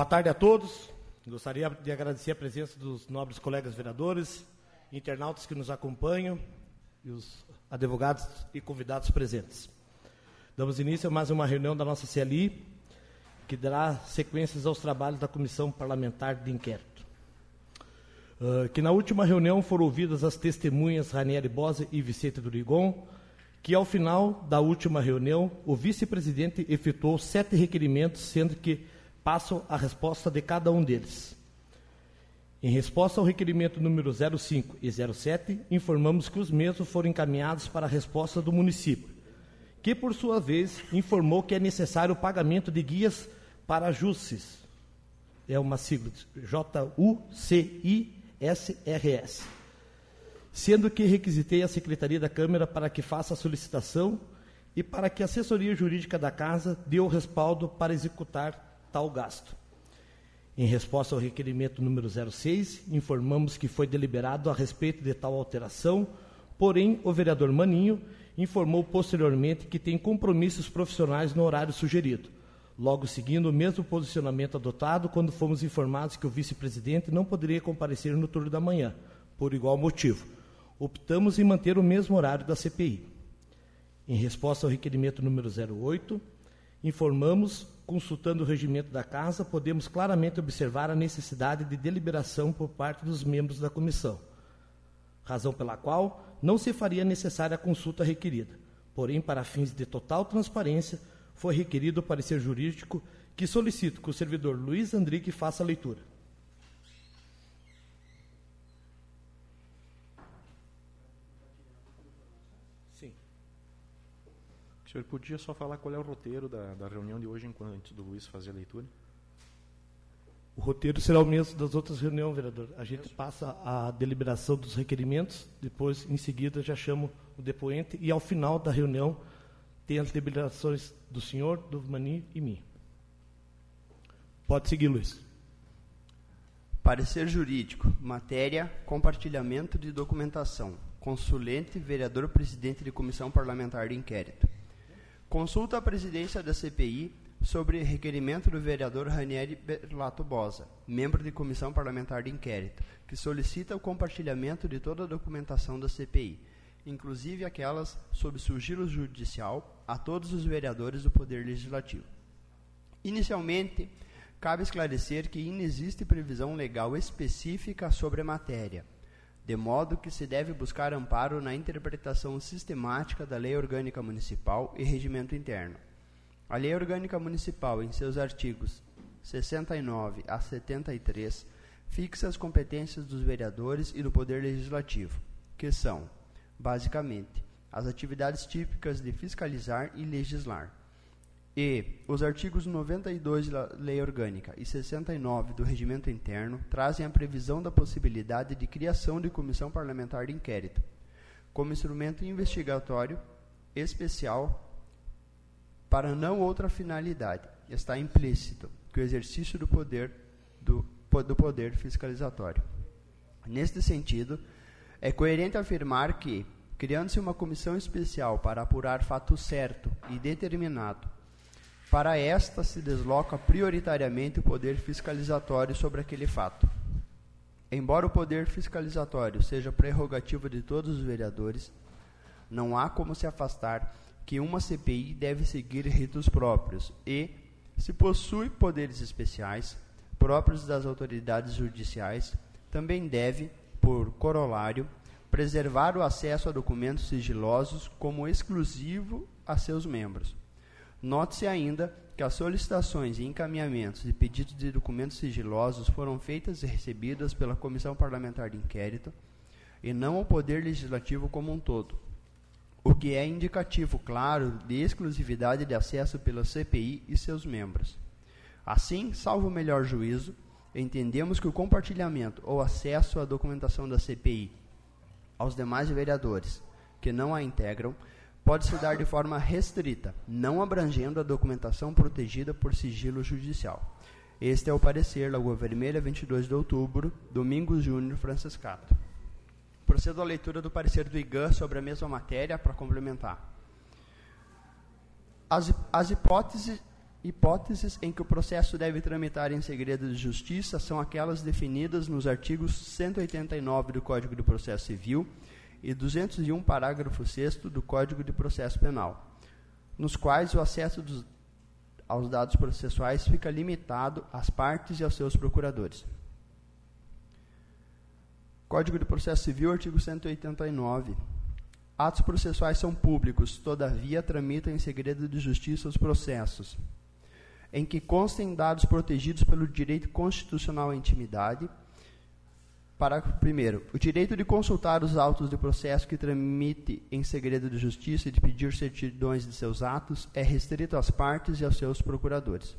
Boa tarde a todos. Gostaria de agradecer a presença dos nobres colegas vereadores, internautas que nos acompanham e os advogados e convidados presentes. Damos início a mais uma reunião da nossa CLI, que dará sequências aos trabalhos da Comissão Parlamentar de Inquérito. Uh, que na última reunião foram ouvidas as testemunhas Ranieri Bose e Vicente Durigon, que ao final da última reunião, o vice-presidente efetuou sete requerimentos, sendo que passam a resposta de cada um deles. Em resposta ao requerimento número 05 e 07, informamos que os mesmos foram encaminhados para a resposta do município, que, por sua vez, informou que é necessário o pagamento de guias para ajustes. É uma sigla, J-U-C-I-S-R-S. Sendo que requisitei a Secretaria da Câmara para que faça a solicitação e para que a assessoria jurídica da Casa dê o respaldo para executar tal gasto. Em resposta ao requerimento número 06, informamos que foi deliberado a respeito de tal alteração, porém o vereador Maninho informou posteriormente que tem compromissos profissionais no horário sugerido. Logo seguindo o mesmo posicionamento adotado quando fomos informados que o vice-presidente não poderia comparecer no turno da manhã, por igual motivo. Optamos em manter o mesmo horário da CPI. Em resposta ao requerimento número 08, informamos consultando o regimento da Casa, podemos claramente observar a necessidade de deliberação por parte dos membros da comissão, razão pela qual não se faria necessária a consulta requerida. Porém, para fins de total transparência, foi requerido o parecer jurídico que solicito que o servidor Luiz Andrique faça a leitura. O senhor podia só falar qual é o roteiro da, da reunião de hoje, enquanto antes do Luiz fazer a leitura? O roteiro será o mesmo das outras reuniões, vereador. A gente passa a deliberação dos requerimentos, depois, em seguida, já chamo o depoente e, ao final da reunião, tem as deliberações do senhor, do Mani e mim. Pode seguir, Luiz. Parecer jurídico. Matéria: compartilhamento de documentação. Consulente, vereador presidente de comissão parlamentar de inquérito. Consulta a presidência da CPI sobre requerimento do vereador Ranieri Berlato Bosa, membro de comissão parlamentar de inquérito, que solicita o compartilhamento de toda a documentação da CPI, inclusive aquelas sob sigilo judicial, a todos os vereadores do Poder Legislativo. Inicialmente, cabe esclarecer que inexiste previsão legal específica sobre a matéria de modo que se deve buscar amparo na interpretação sistemática da Lei Orgânica Municipal e Regimento Interno. A Lei Orgânica Municipal, em seus artigos 69 a 73, fixa as competências dos vereadores e do Poder Legislativo, que são, basicamente, as atividades típicas de fiscalizar e legislar e os artigos 92 da Lei Orgânica e 69 do Regimento Interno trazem a previsão da possibilidade de criação de comissão parlamentar de inquérito, como instrumento investigatório especial para não outra finalidade. Está implícito que o exercício do poder do, do poder fiscalizatório. Neste sentido, é coerente afirmar que, criando-se uma comissão especial para apurar fato certo e determinado para esta se desloca prioritariamente o poder fiscalizatório sobre aquele fato. Embora o poder fiscalizatório seja prerrogativa de todos os vereadores, não há como se afastar que uma CPI deve seguir ritos próprios e, se possui poderes especiais, próprios das autoridades judiciais, também deve, por corolário, preservar o acesso a documentos sigilosos como exclusivo a seus membros. Note-se ainda que as solicitações e encaminhamentos de pedidos de documentos sigilosos foram feitas e recebidas pela Comissão Parlamentar de Inquérito e não ao Poder Legislativo como um todo, o que é indicativo claro de exclusividade de acesso pela CPI e seus membros. Assim, salvo o melhor juízo, entendemos que o compartilhamento ou acesso à documentação da CPI aos demais vereadores que não a integram pode se dar de forma restrita, não abrangendo a documentação protegida por sigilo judicial. Este é o parecer Lagoa Vermelha, 22 de outubro, Domingos Júnior Franciscato. Procedo à leitura do parecer do IGAN sobre a mesma matéria para complementar. As, as hipóteses Hipóteses em que o processo deve tramitar em segredo de justiça são aquelas definidas nos artigos 189 do Código de Processo Civil e 201, parágrafo 6 do Código de Processo Penal, nos quais o acesso dos, aos dados processuais fica limitado às partes e aos seus procuradores. Código de Processo Civil, artigo 189. Atos processuais são públicos, todavia tramitam em segredo de justiça os processos em que constem dados protegidos pelo direito constitucional à intimidade. Parágrafo 1. O direito de consultar os autos de processo que tramite em segredo de justiça e de pedir certidões de seus atos é restrito às partes e aos seus procuradores.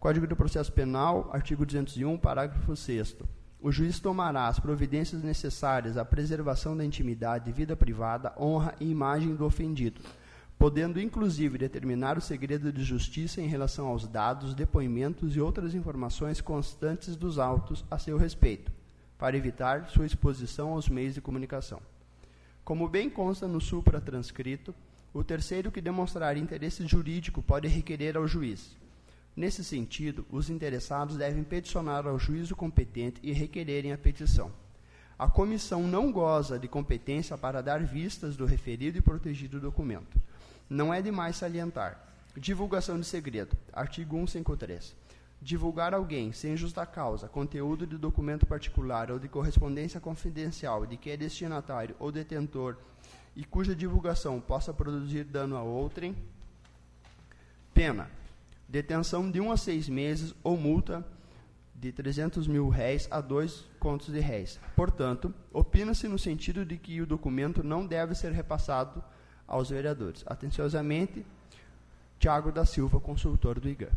Código do Processo Penal, artigo 201, parágrafo 6. O juiz tomará as providências necessárias à preservação da intimidade, vida privada, honra e imagem do ofendido podendo inclusive determinar o segredo de justiça em relação aos dados, depoimentos e outras informações constantes dos autos a seu respeito, para evitar sua exposição aos meios de comunicação. Como bem consta no supra transcrito, o terceiro que demonstrar interesse jurídico pode requerer ao juiz. Nesse sentido, os interessados devem peticionar ao juízo competente e requererem a petição. A comissão não goza de competência para dar vistas do referido e protegido documento não é demais salientar. Divulgação de segredo. Artigo 153. Divulgar alguém, sem justa causa, conteúdo de documento particular ou de correspondência confidencial de que é destinatário ou detentor e cuja divulgação possa produzir dano a outrem. Pena. Detenção de 1 um a 6 meses ou multa de 300 mil réis a dois contos de réis. Portanto, opina-se no sentido de que o documento não deve ser repassado aos vereadores. Atenciosamente, Tiago da Silva, consultor do IGAN.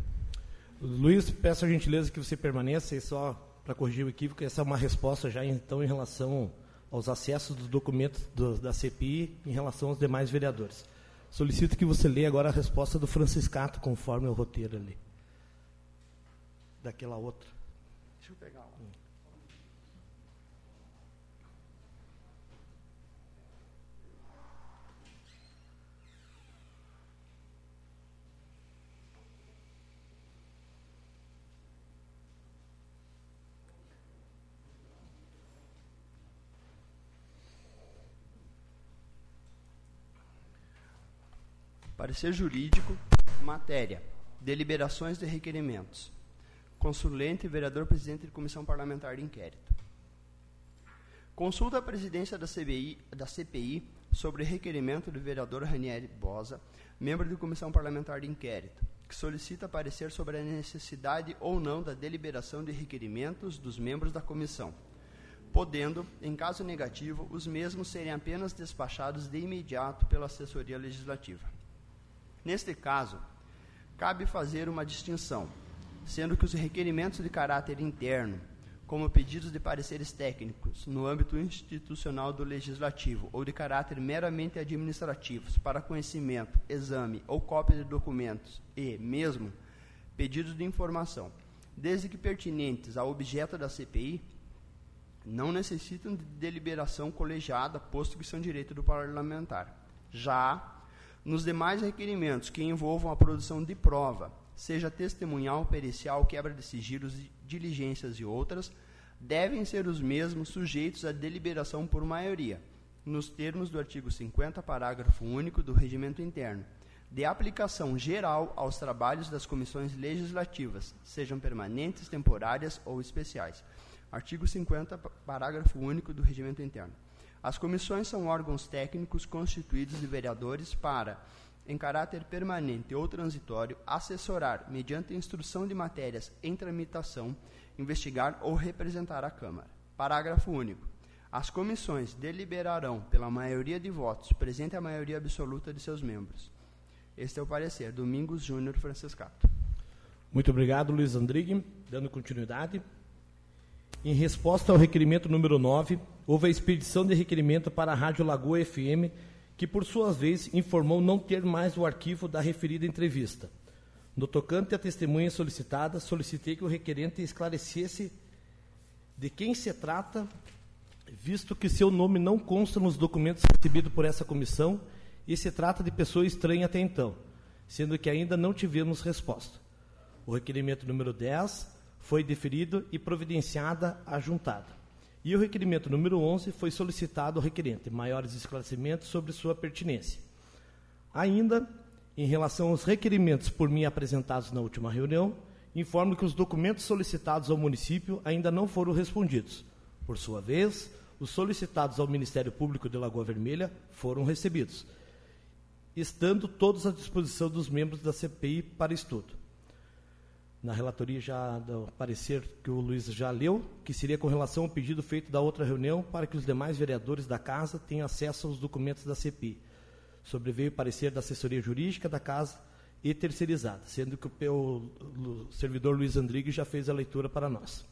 Luiz, peço a gentileza que você permaneça, e só para corrigir o equívoco, essa é uma resposta já então em relação aos acessos dos documentos do, da CPI em relação aos demais vereadores. Solicito que você leia agora a resposta do Franciscato, conforme o roteiro ali. Daquela outra. Deixa eu pegar lá. Hum. Parecer jurídico, matéria, deliberações de requerimentos. Consulente vereador presidente de comissão parlamentar de inquérito. Consulta a presidência da, CBI, da CPI sobre requerimento do vereador Ranieri Bosa, membro de comissão parlamentar de inquérito, que solicita parecer sobre a necessidade ou não da deliberação de requerimentos dos membros da comissão, podendo, em caso negativo, os mesmos serem apenas despachados de imediato pela assessoria legislativa. Neste caso, cabe fazer uma distinção, sendo que os requerimentos de caráter interno, como pedidos de pareceres técnicos no âmbito institucional do legislativo ou de caráter meramente administrativos para conhecimento, exame ou cópia de documentos e, mesmo, pedidos de informação, desde que pertinentes ao objeto da CPI, não necessitam de deliberação colegiada, posto que são direito do parlamentar. Já nos demais requerimentos que envolvam a produção de prova, seja testemunhal, pericial, quebra de sigilos, diligências e outras, devem ser os mesmos sujeitos à deliberação por maioria, nos termos do artigo 50, parágrafo único do Regimento Interno, de aplicação geral aos trabalhos das comissões legislativas, sejam permanentes, temporárias ou especiais. Artigo 50, parágrafo único do Regimento Interno. As comissões são órgãos técnicos constituídos de vereadores para, em caráter permanente ou transitório, assessorar, mediante instrução de matérias em tramitação, investigar ou representar a Câmara. Parágrafo único. As comissões deliberarão pela maioria de votos, presente a maioria absoluta de seus membros. Este é o parecer. Domingos Júnior Franciscato. Muito obrigado, Luiz Andrigue. Dando continuidade. Em resposta ao requerimento número 9, houve a expedição de requerimento para a Rádio Lagoa FM, que por sua vez informou não ter mais o arquivo da referida entrevista. No tocante à testemunha solicitada, solicitei que o requerente esclarecesse de quem se trata, visto que seu nome não consta nos documentos recebidos por essa comissão e se trata de pessoa estranha até então. sendo que ainda não tivemos resposta. O requerimento número 10 foi deferido e providenciada a juntada. E o requerimento número 11 foi solicitado ao requerente maiores esclarecimentos sobre sua pertinência. Ainda, em relação aos requerimentos por mim apresentados na última reunião, informo que os documentos solicitados ao município ainda não foram respondidos. Por sua vez, os solicitados ao Ministério Público de Lagoa Vermelha foram recebidos, estando todos à disposição dos membros da CPI para estudo. Na relatoria já do parecer que o Luiz já leu, que seria com relação ao pedido feito da outra reunião para que os demais vereadores da casa tenham acesso aos documentos da CPI. Sobreveio o parecer da assessoria jurídica da casa e terceirizada, sendo que o, o, servidor Luiz Andrigues já fez a leitura para nós.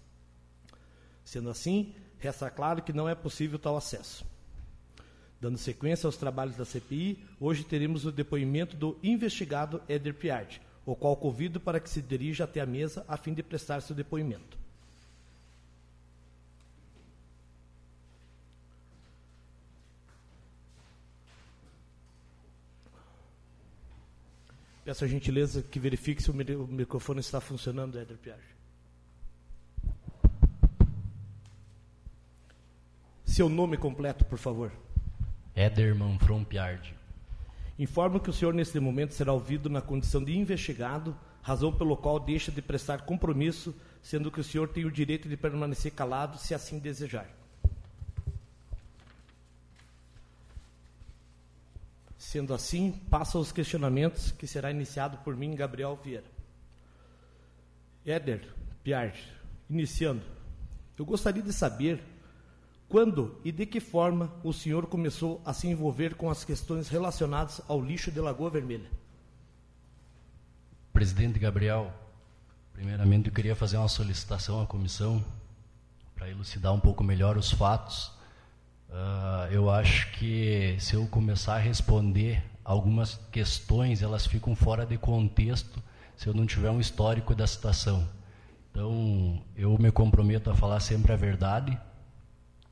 Sendo assim, resta claro que não é possível tal acesso. Dando sequência aos trabalhos da CPI, hoje teremos o depoimento do investigado Éder Piatti, o qual convido para que se dirija até a mesa a fim de prestar seu depoimento. Peço a gentileza que verifique se o microfone está funcionando, Éder Piage. Seu nome completo, por favor. Éder Manfron Piardi. Informo que o senhor, neste momento, será ouvido na condição de investigado, razão pelo qual deixa de prestar compromisso, sendo que o senhor tem o direito de permanecer calado, se assim desejar. Sendo assim, passo aos questionamentos, que será iniciado por mim, Gabriel Vieira. Éder Piard, iniciando. Eu gostaria de saber quando e de que forma o senhor começou a se envolver com as questões relacionadas ao lixo de Lagoa Vermelha? Presidente Gabriel, primeiramente eu queria fazer uma solicitação à comissão para elucidar um pouco melhor os fatos Uh, eu acho que se eu começar a responder algumas questões, elas ficam fora de contexto se eu não tiver um histórico da situação. Então, eu me comprometo a falar sempre a verdade,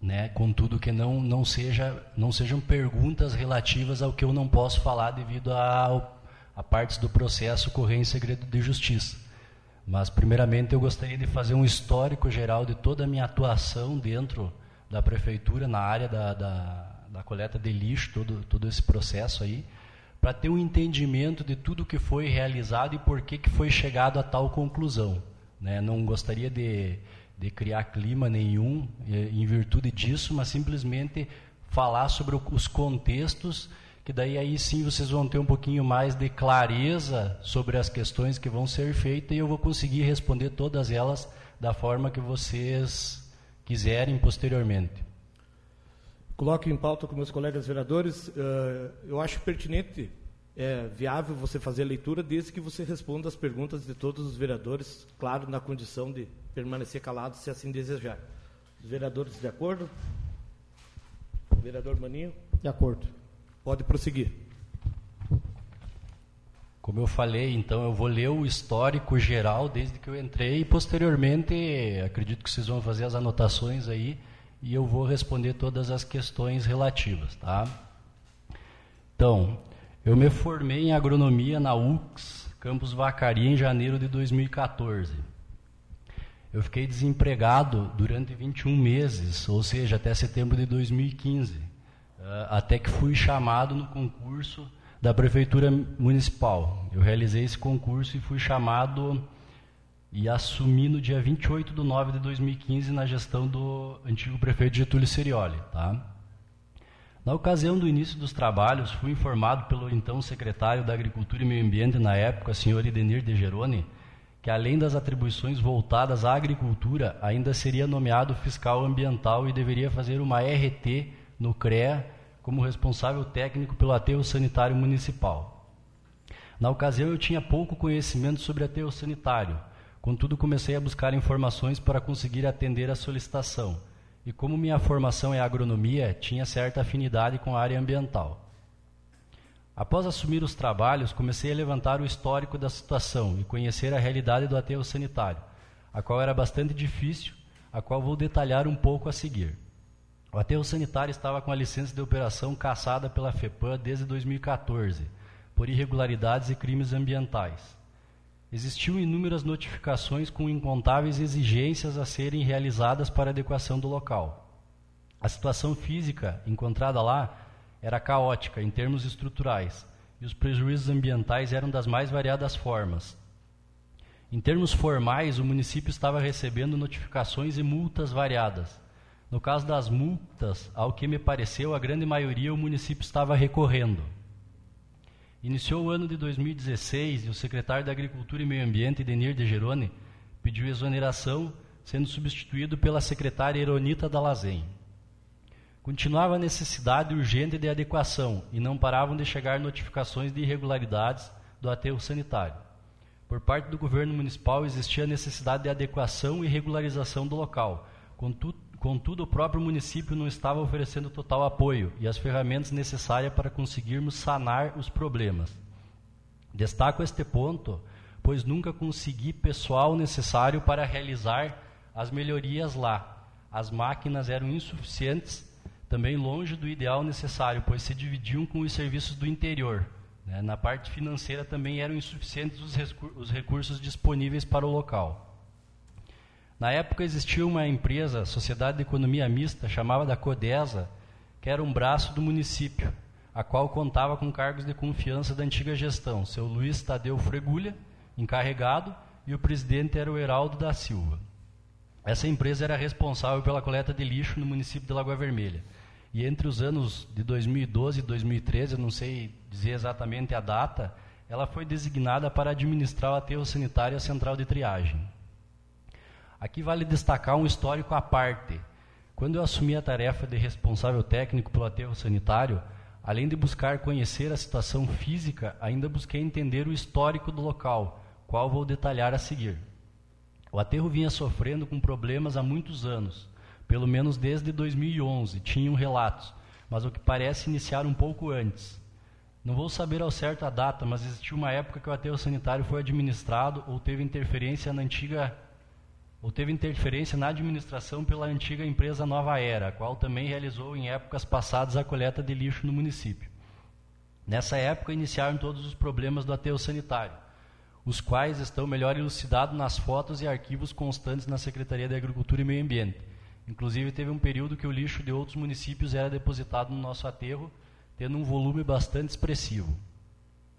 né, contudo que não não seja não sejam perguntas relativas ao que eu não posso falar devido a, a partes do processo correr em segredo de justiça. Mas primeiramente eu gostaria de fazer um histórico geral de toda a minha atuação dentro da prefeitura na área da, da, da coleta de lixo, todo, todo esse processo aí, para ter um entendimento de tudo que foi realizado e por que, que foi chegado a tal conclusão. Né? Não gostaria de, de criar clima nenhum eh, em virtude disso, mas simplesmente falar sobre os contextos, que daí aí sim vocês vão ter um pouquinho mais de clareza sobre as questões que vão ser feitas e eu vou conseguir responder todas elas da forma que vocês quiserem posteriormente. Coloque em pauta com meus colegas vereadores. Uh, eu acho pertinente, é viável você fazer a leitura, desde que você responda as perguntas de todos os vereadores, claro, na condição de permanecer calado, se assim desejar. Os vereadores de acordo? Vereador Maninho? De acordo. Pode prosseguir. Como eu falei, então eu vou ler o histórico geral desde que eu entrei e posteriormente acredito que vocês vão fazer as anotações aí e eu vou responder todas as questões relativas, tá? Então, eu me formei em agronomia na UX, Campus Vacaria, em janeiro de 2014. Eu fiquei desempregado durante 21 meses, ou seja, até setembro de 2015, eh, até que fui chamado no concurso da Prefeitura Municipal. Eu realizei esse concurso e fui chamado e assumi no dia 28 de nove de 2015 na gestão do antigo prefeito Getúlio Serioli. Tá? Na ocasião do início dos trabalhos, fui informado pelo então secretário da Agricultura e Meio Ambiente, na época, senhor Idenir de Geroni, que além das atribuições voltadas à agricultura, ainda seria nomeado fiscal ambiental e deveria fazer uma RT no CREA como responsável técnico pelo aterro sanitário municipal. Na ocasião, eu tinha pouco conhecimento sobre aterro sanitário, contudo, comecei a buscar informações para conseguir atender a solicitação. E como minha formação é agronomia, tinha certa afinidade com a área ambiental. Após assumir os trabalhos, comecei a levantar o histórico da situação e conhecer a realidade do aterro sanitário, a qual era bastante difícil, a qual vou detalhar um pouco a seguir. O aterro sanitário estava com a licença de operação cassada pela FEPAM desde 2014, por irregularidades e crimes ambientais. Existiam inúmeras notificações com incontáveis exigências a serem realizadas para adequação do local. A situação física encontrada lá era caótica em termos estruturais e os prejuízos ambientais eram das mais variadas formas. Em termos formais, o município estava recebendo notificações e multas variadas. No caso das multas, ao que me pareceu, a grande maioria o município estava recorrendo. Iniciou o ano de 2016 e o secretário da Agricultura e Meio Ambiente, Denir de Geroni, pediu exoneração, sendo substituído pela secretária Eronita Dalazen. Continuava a necessidade urgente de adequação e não paravam de chegar notificações de irregularidades do aterro sanitário. Por parte do governo municipal existia a necessidade de adequação e regularização do local. Contudo, contudo, o próprio município não estava oferecendo total apoio e as ferramentas necessárias para conseguirmos sanar os problemas. Destaco este ponto, pois nunca consegui pessoal necessário para realizar as melhorias lá. As máquinas eram insuficientes também longe do ideal necessário, pois se dividiam com os serviços do interior. Né? Na parte financeira também eram insuficientes os, os recursos disponíveis para o local. Na época existia uma empresa, Sociedade de Economia Mista, chamada da Codesa, que era um braço do município, a qual contava com cargos de confiança da antiga gestão, seu Luiz Tadeu Fregulha, encarregado, e o presidente era o Heraldo da Silva. Essa empresa era responsável pela coleta de lixo no município de Lagoa Vermelha. E entre os anos de 2012 e 2013, eu não sei dizer exatamente a data, ela foi designada para administrar o aterro sanitário e a central de triagem. Aqui vale destacar um histórico à parte. Quando eu assumi a tarefa de responsável técnico pelo aterro sanitário, além de buscar conhecer a situação física, ainda busquei entender o histórico do local, qual vou detalhar a seguir. O aterro vinha sofrendo com problemas há muitos anos pelo menos desde 2011, tinham relatos, mas o que parece iniciar um pouco antes. Não vou saber ao certo a data, mas existiu uma época que o aterro sanitário foi administrado ou teve interferência na antiga ou teve interferência na administração pela antiga empresa Nova Era, a qual também realizou em épocas passadas a coleta de lixo no município. Nessa época iniciaram todos os problemas do aterro sanitário, os quais estão melhor elucidados nas fotos e arquivos constantes na Secretaria de Agricultura e Meio Ambiente Inclusive, teve um período que o lixo de outros municípios era depositado no nosso aterro, tendo um volume bastante expressivo.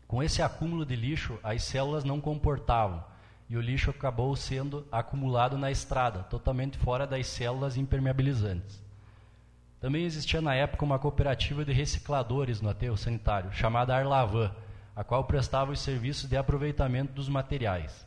Com esse acúmulo de lixo, as células não comportavam e o lixo acabou sendo acumulado na estrada, totalmente fora das células impermeabilizantes. Também existia na época uma cooperativa de recicladores no aterro sanitário, chamada Arlavan, a qual prestava os serviços de aproveitamento dos materiais.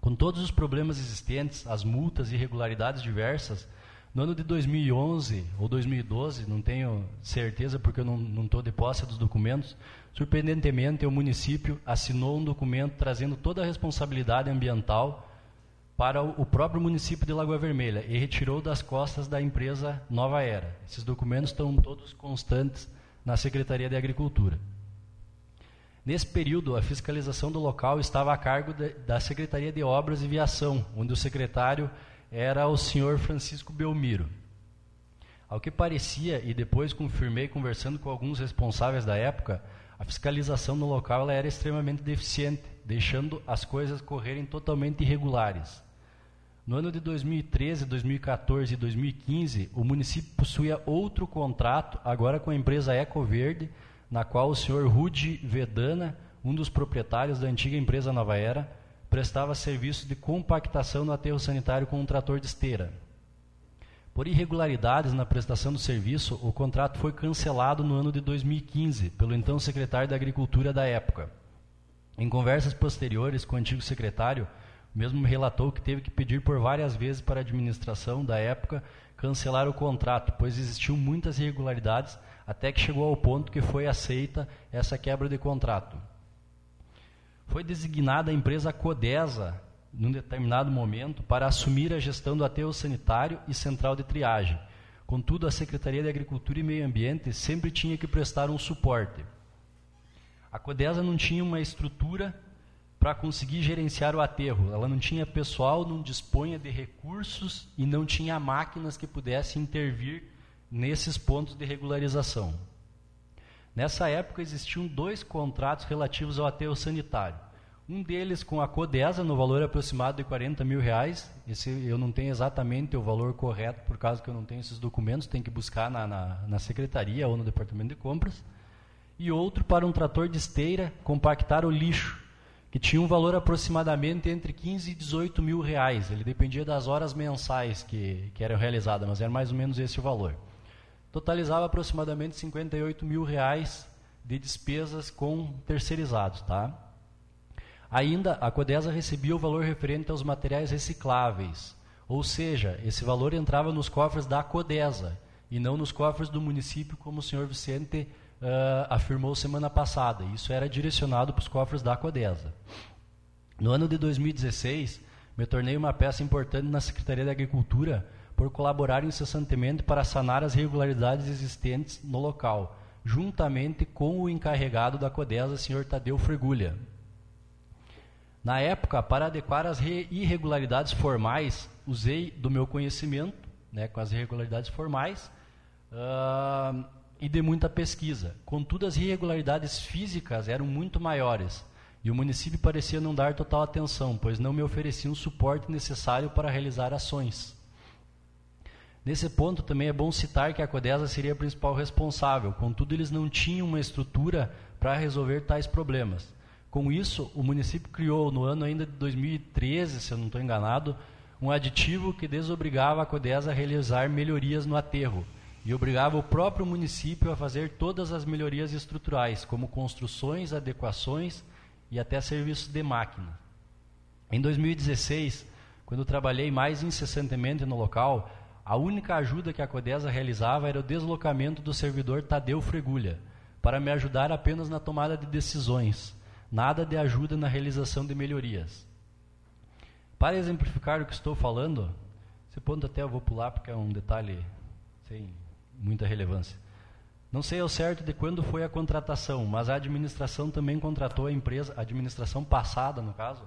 Com todos os problemas existentes, as multas e irregularidades diversas, no ano de 2011 ou 2012, não tenho certeza porque eu não estou de posse dos documentos, surpreendentemente o município assinou um documento trazendo toda a responsabilidade ambiental para o próprio município de Lagoa Vermelha e retirou das costas da empresa Nova Era. Esses documentos estão todos constantes na Secretaria de Agricultura. Nesse período, a fiscalização do local estava a cargo de, da Secretaria de Obras e Viação, onde o secretário era o senhor Francisco Belmiro. Ao que parecia, e depois confirmei conversando com alguns responsáveis da época, a fiscalização no local era extremamente deficiente, deixando as coisas correrem totalmente irregulares. No ano de 2013, 2014 e 2015, o município possuía outro contrato, agora com a empresa Ecoverde, na qual o senhor Rudi Vedana, um dos proprietários da antiga empresa Nova Era, prestava serviço de compactação no aterro sanitário com um trator de esteira. Por irregularidades na prestação do serviço, o contrato foi cancelado no ano de 2015 pelo então secretário da Agricultura da época. Em conversas posteriores com o antigo secretário, mesmo me relatou que teve que pedir por várias vezes para a administração da época cancelar o contrato, pois existiam muitas irregularidades, até que chegou ao ponto que foi aceita essa quebra de contrato. Foi designada a empresa Codesa, num determinado momento, para assumir a gestão do aterro sanitário e central de triagem. Contudo, a Secretaria de Agricultura e Meio Ambiente sempre tinha que prestar um suporte. A Codesa não tinha uma estrutura para conseguir gerenciar o aterro. Ela não tinha pessoal, não dispunha de recursos e não tinha máquinas que pudessem intervir nesses pontos de regularização. Nessa época existiam dois contratos relativos ao aterro sanitário. Um deles com a Codesa, no valor aproximado de 40 mil reais. Esse eu não tenho exatamente o valor correto, por causa que eu não tenho esses documentos, tem que buscar na, na, na secretaria ou no departamento de compras. E outro para um trator de esteira compactar o lixo, que tinha um valor aproximadamente entre 15 e 18 mil reais. Ele dependia das horas mensais que, que eram realizadas, mas era mais ou menos esse o valor. Totalizava aproximadamente 58 mil reais de despesas com terceirizados, tá? Ainda, a Codesa recebia o valor referente aos materiais recicláveis, ou seja, esse valor entrava nos cofres da Codesa e não nos cofres do município, como o senhor Vicente uh, afirmou semana passada. Isso era direcionado para os cofres da Codesa. No ano de 2016, me tornei uma peça importante na Secretaria da Agricultura por colaborar incessantemente para sanar as irregularidades existentes no local, juntamente com o encarregado da Codesa, senhor Tadeu Fregulha. Na época, para adequar as irregularidades formais, usei do meu conhecimento, né, com as irregularidades formais, uh, e de muita pesquisa. Contudo, as irregularidades físicas eram muito maiores e o município parecia não dar total atenção, pois não me oferecia o suporte necessário para realizar ações. Nesse ponto, também é bom citar que a Codesa seria a principal responsável, contudo, eles não tinham uma estrutura para resolver tais problemas. Com isso, o município criou, no ano ainda de 2013, se eu não estou enganado, um aditivo que desobrigava a Codesa a realizar melhorias no aterro e obrigava o próprio município a fazer todas as melhorias estruturais, como construções, adequações e até serviços de máquina. Em 2016, quando trabalhei mais incessantemente no local, a única ajuda que a Codesa realizava era o deslocamento do servidor Tadeu Fregulha, para me ajudar apenas na tomada de decisões, nada de ajuda na realização de melhorias. Para exemplificar o que estou falando, esse ponto até eu vou pular porque é um detalhe sem muita relevância. Não sei ao certo de quando foi a contratação, mas a administração também contratou a empresa, a administração passada, no caso,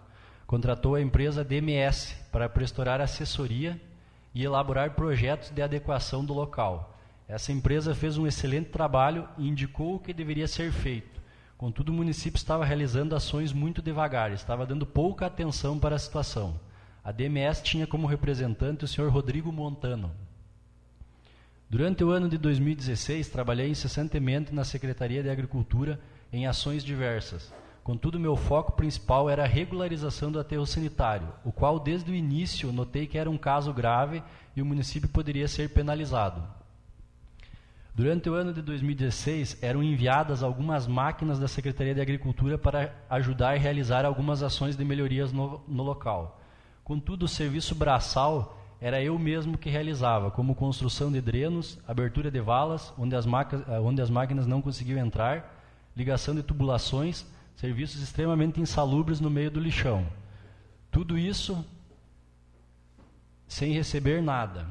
contratou a empresa DMS para prestar assessoria e elaborar projetos de adequação do local. Essa empresa fez um excelente trabalho e indicou o que deveria ser feito. Contudo, o município estava realizando ações muito devagar, estava dando pouca atenção para a situação. A DMS tinha como representante o senhor Rodrigo Montano, Durante o ano de 2016, trabalhei incessantemente na Secretaria de Agricultura em ações diversas. Contudo, meu foco principal era a regularização do aterro sanitário, o qual desde o início notei que era um caso grave e o município poderia ser penalizado. Durante o ano de 2016, eram enviadas algumas máquinas da Secretaria de Agricultura para ajudar a realizar algumas ações de melhorias no, no local. Contudo, o serviço braçal era eu mesmo que realizava, como construção de drenos, abertura de valas, onde as, onde as máquinas não conseguiam entrar, ligação de tubulações, serviços extremamente insalubres no meio do lixão. Tudo isso sem receber nada.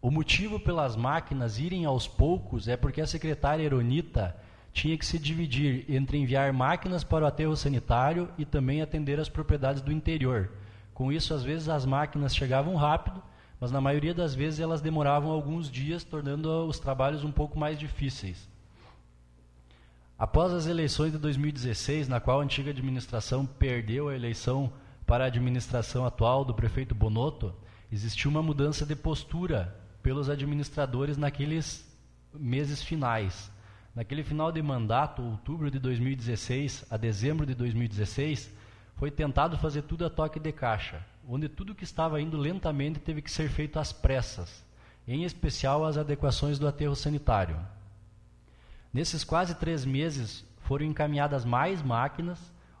O motivo pelas máquinas irem aos poucos é porque a secretária Eronita tinha que se dividir entre enviar máquinas para o aterro sanitário e também atender as propriedades do interior com isso, às vezes as máquinas chegavam rápido, mas na maioria das vezes elas demoravam alguns dias, tornando os trabalhos um pouco mais difíceis. Após as eleições de 2016, na qual a antiga administração perdeu a eleição para a administração atual do prefeito Bonotto, existiu uma mudança de postura pelos administradores naqueles meses finais. Naquele final de mandato, outubro de 2016 a dezembro de 2016, foi tentado fazer tudo a toque de caixa, onde tudo que estava indo lentamente teve que ser feito às pressas, em especial as adequações do aterro sanitário. Nesses quase três meses foram encaminhadas mais máquinas,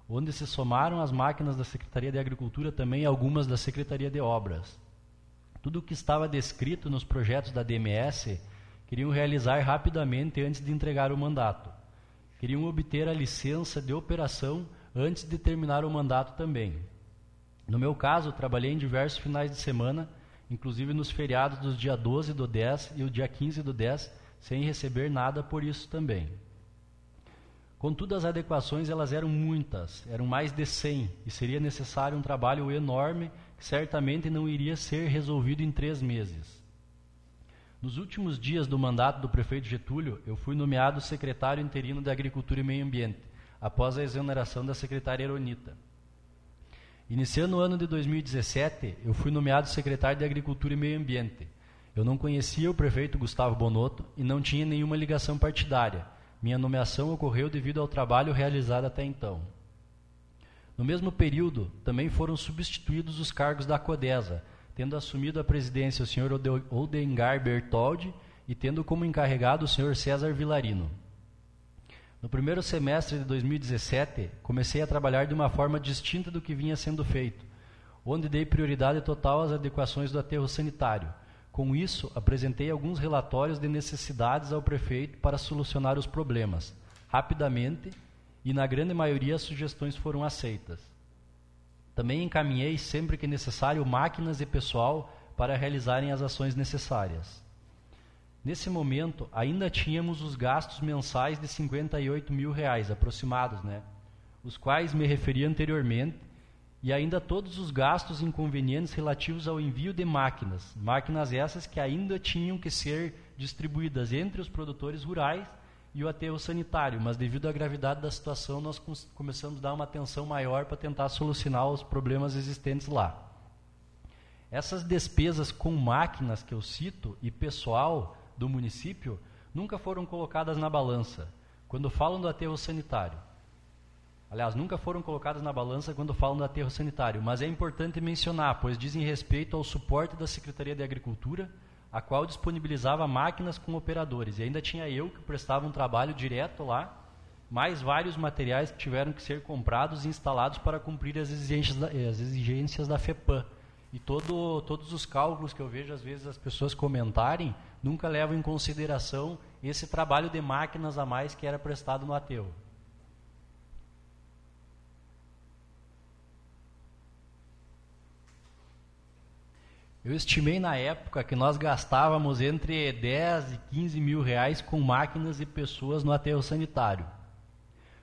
onde se somaram as máquinas da Secretaria de Agricultura também algumas da Secretaria de Obras. Tudo o que estava descrito nos projetos da DMS queriam realizar rapidamente antes de entregar o mandato. Queriam obter a licença de operação antes de terminar o mandato também. No meu caso, trabalhei em diversos finais de semana, inclusive nos feriados dos dia 12 do 10 e o dia 15 do 10, sem receber nada por isso também. Contudo, as adequações elas eram muitas, eram mais de 100, e seria necessário um trabalho enorme que certamente não iria ser resolvido em três meses. Nos últimos dias do mandato do prefeito Getúlio, eu fui nomeado secretário interino de Agricultura e Meio Ambiente, após a exoneração da secretária Eronita. Iniciando o ano de 2017, eu fui nomeado secretário de Agricultura e Meio Ambiente. Eu não conhecia o prefeito Gustavo Bonotto e não tinha nenhuma ligação partidária. Minha nomeação ocorreu devido ao trabalho realizado até então. No mesmo período, também foram substituídos os cargos da CODESA, tendo assumido a presidência o senhor Oldengar Bertoldi e tendo como encarregado o senhor César Vilarino. No primeiro semestre de 2017, comecei a trabalhar de uma forma distinta do que vinha sendo feito, onde dei prioridade total às adequações do aterro sanitário. Com isso, apresentei alguns relatórios de necessidades ao prefeito para solucionar os problemas, rapidamente, e na grande maioria as sugestões foram aceitas. Também encaminhei, sempre que necessário, máquinas e pessoal para realizarem as ações necessárias. Nesse momento, ainda tínhamos os gastos mensais de 58 mil reais aproximados, né? Os quais me referi anteriormente, e ainda todos os gastos inconvenientes relativos ao envio de máquinas, máquinas essas que ainda tinham que ser distribuídas entre os produtores rurais e o aterro sanitário, mas devido à gravidade da situação, nós começamos a dar uma atenção maior para tentar solucionar os problemas existentes lá. Essas despesas com máquinas que eu cito e pessoal do município nunca foram colocadas na balança quando falam do aterro sanitário. Aliás, nunca foram colocadas na balança quando falam do aterro sanitário, mas é importante mencionar, pois dizem respeito ao suporte da Secretaria de Agricultura, a qual disponibilizava máquinas com operadores. E ainda tinha eu que prestava um trabalho direto lá, mais vários materiais que tiveram que ser comprados e instalados para cumprir as exigências da, as exigências da FEPAM. E todo, todos os cálculos que eu vejo, às vezes, as pessoas comentarem, nunca levam em consideração esse trabalho de máquinas a mais que era prestado no aterro. Eu estimei na época que nós gastávamos entre 10 e 15 mil reais com máquinas e pessoas no aterro sanitário.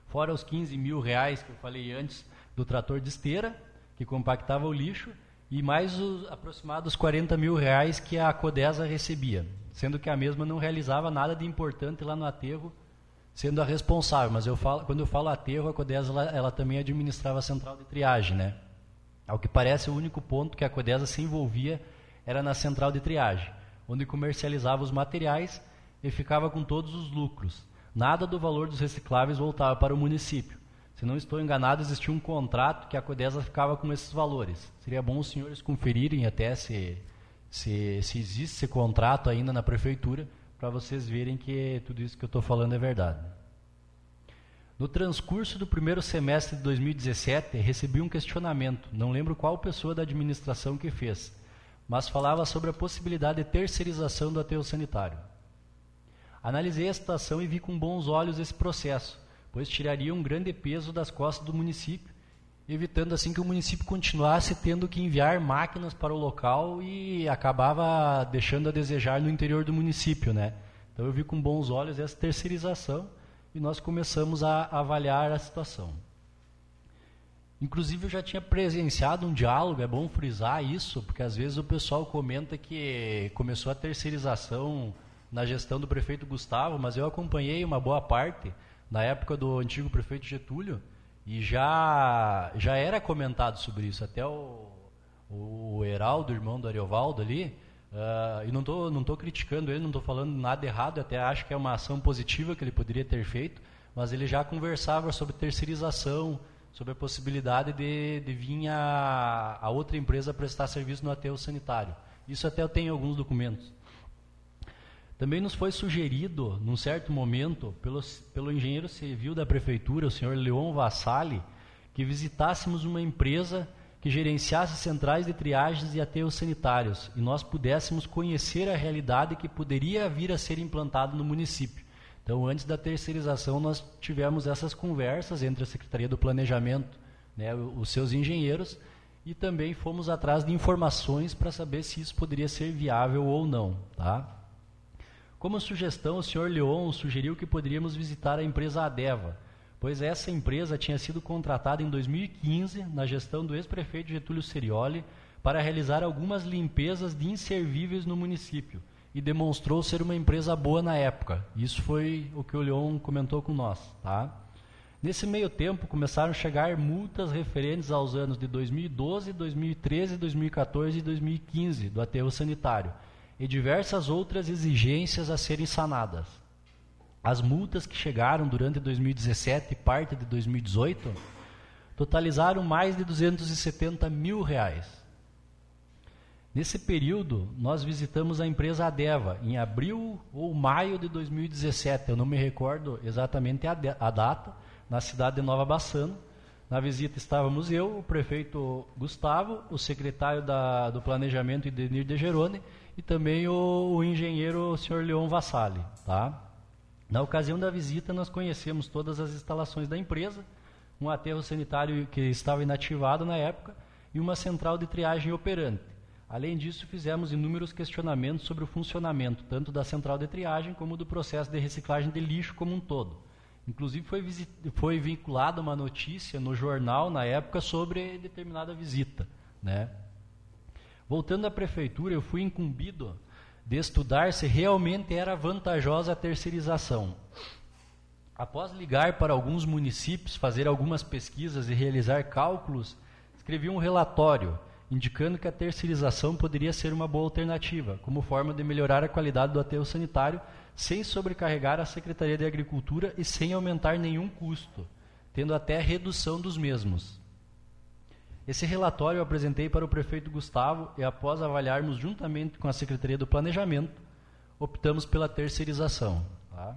Fora os 15 mil reais que eu falei antes do trator de esteira, que compactava o lixo, e mais os aproximados 40 mil reais que a Codesa recebia, sendo que a mesma não realizava nada de importante lá no aterro, sendo a responsável. Mas eu falo, quando eu falo aterro, a Codesa ela, ela também administrava a central de triagem, né? Ao que parece, o único ponto que a Codesa se envolvia era na central de triagem, onde comercializava os materiais e ficava com todos os lucros. Nada do valor dos recicláveis voltava para o município. Se não estou enganado, existia um contrato que a Codesa ficava com esses valores. Seria bom os senhores conferirem até se, se, se existe esse contrato ainda na prefeitura, para vocês verem que tudo isso que eu estou falando é verdade. No transcurso do primeiro semestre de 2017, recebi um questionamento, não lembro qual pessoa da administração que fez, mas falava sobre a possibilidade de terceirização do aterro sanitário. Analisei a situação e vi com bons olhos esse processo, pois tiraria um grande peso das costas do município, evitando assim que o município continuasse tendo que enviar máquinas para o local e acabava deixando a desejar no interior do município, né? Então eu vi com bons olhos essa terceirização e nós começamos a avaliar a situação. Inclusive, eu já tinha presenciado um diálogo, é bom frisar isso, porque às vezes o pessoal comenta que começou a terceirização na gestão do prefeito Gustavo, mas eu acompanhei uma boa parte na época do antigo prefeito Getúlio e já, já era comentado sobre isso. Até o, o Heraldo, irmão do Ariovaldo ali, uh, e não estou não tô criticando ele, não estou falando nada errado, até acho que é uma ação positiva que ele poderia ter feito, mas ele já conversava sobre terceirização, sobre a possibilidade de, de vir a, a outra empresa prestar serviço no aterro sanitário. Isso até eu tenho alguns documentos. Também nos foi sugerido, num certo momento, pelo, pelo engenheiro civil da prefeitura, o senhor Leon Vassali, que visitássemos uma empresa que gerenciasse centrais de triagens e aterros sanitários e nós pudéssemos conhecer a realidade que poderia vir a ser implantado no município. Então, antes da terceirização, nós tivemos essas conversas entre a Secretaria do Planejamento, né, os seus engenheiros, e também fomos atrás de informações para saber se isso poderia ser viável ou não. Tá? Como sugestão, o senhor Leon sugeriu que poderíamos visitar a empresa Adeva, pois essa empresa tinha sido contratada em 2015, na gestão do ex-prefeito Getúlio Serioli, para realizar algumas limpezas de inservíveis no município e demonstrou ser uma empresa boa na época. Isso foi o que o Leon comentou com nós. Tá? Nesse meio tempo, começaram a chegar multas referentes aos anos de 2012, 2013, 2014 e 2015 do aterro sanitário e diversas outras exigências a serem sanadas. As multas que chegaram durante 2017 e parte de 2018 totalizaram mais de 270 mil reais. Nesse período, nós visitamos a empresa Adeva, em abril ou maio de 2017, eu não me recordo exatamente a, a data, na cidade de Nova Bassano. Na visita estávamos eu, o prefeito Gustavo, o secretário da, do Planejamento, Idenir de Gerone, e também o, o engenheiro o senhor Leon Vassali. Tá? Na ocasião da visita, nós conhecemos todas as instalações da empresa, um aterro sanitário que estava inativado na época e uma central de triagem operante. Além disso, fizemos inúmeros questionamentos sobre o funcionamento tanto da central de triagem como do processo de reciclagem de lixo como um todo. Inclusive foi, foi vinculada uma notícia no jornal na época sobre determinada visita. Né? Voltando à prefeitura, eu fui incumbido de estudar se realmente era vantajosa a terceirização. Após ligar para alguns municípios, fazer algumas pesquisas e realizar cálculos, escrevi um relatório indicando que a terceirização poderia ser uma boa alternativa, como forma de melhorar a qualidade do aterro sanitário, sem sobrecarregar a Secretaria de Agricultura e sem aumentar nenhum custo, tendo até redução dos mesmos. Esse relatório eu apresentei para o prefeito Gustavo e, após avaliarmos juntamente com a Secretaria do Planejamento, optamos pela terceirização. Tá?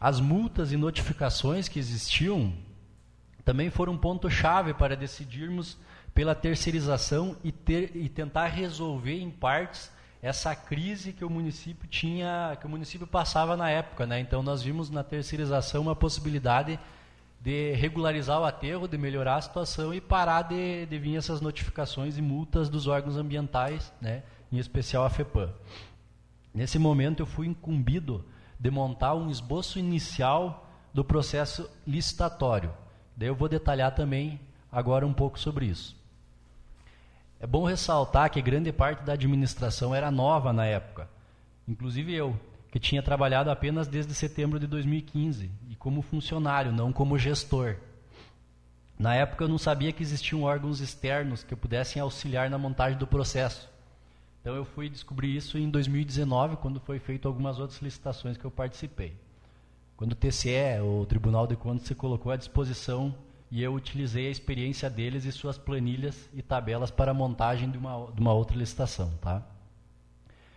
As multas e notificações que existiam também foram um ponto-chave para decidirmos pela terceirização e, ter, e tentar resolver em partes essa crise que o município tinha, que o município passava na época, né? Então nós vimos na terceirização uma possibilidade de regularizar o aterro, de melhorar a situação e parar de, de vir essas notificações e multas dos órgãos ambientais, né? Em especial a FEPAM. Nesse momento eu fui incumbido de montar um esboço inicial do processo licitatório. Daí eu vou detalhar também agora um pouco sobre isso. É bom ressaltar que grande parte da administração era nova na época, inclusive eu, que tinha trabalhado apenas desde setembro de 2015 e como funcionário, não como gestor. Na época eu não sabia que existiam órgãos externos que pudessem auxiliar na montagem do processo. Então eu fui descobrir isso em 2019, quando foi feito algumas outras licitações que eu participei. Quando o TCE, o Tribunal de Contas, se colocou à disposição e eu utilizei a experiência deles e suas planilhas e tabelas para a montagem de uma, de uma outra licitação. Tá?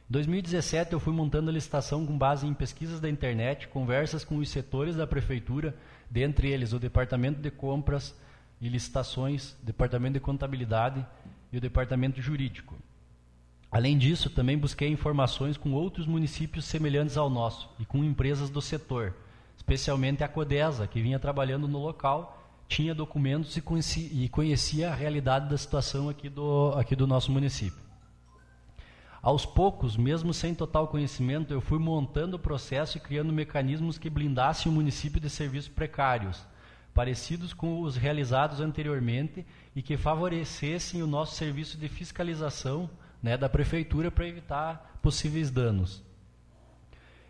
Em 2017, eu fui montando a licitação com base em pesquisas da internet, conversas com os setores da prefeitura, dentre eles o Departamento de Compras e Licitações, Departamento de Contabilidade e o Departamento Jurídico. Além disso, também busquei informações com outros municípios semelhantes ao nosso e com empresas do setor, especialmente a Codesa, que vinha trabalhando no local tinha documentos e conhecia, e conhecia a realidade da situação aqui do, aqui do nosso município. Aos poucos, mesmo sem total conhecimento, eu fui montando o processo e criando mecanismos que blindassem o município de serviços precários, parecidos com os realizados anteriormente e que favorecessem o nosso serviço de fiscalização né, da prefeitura para evitar possíveis danos.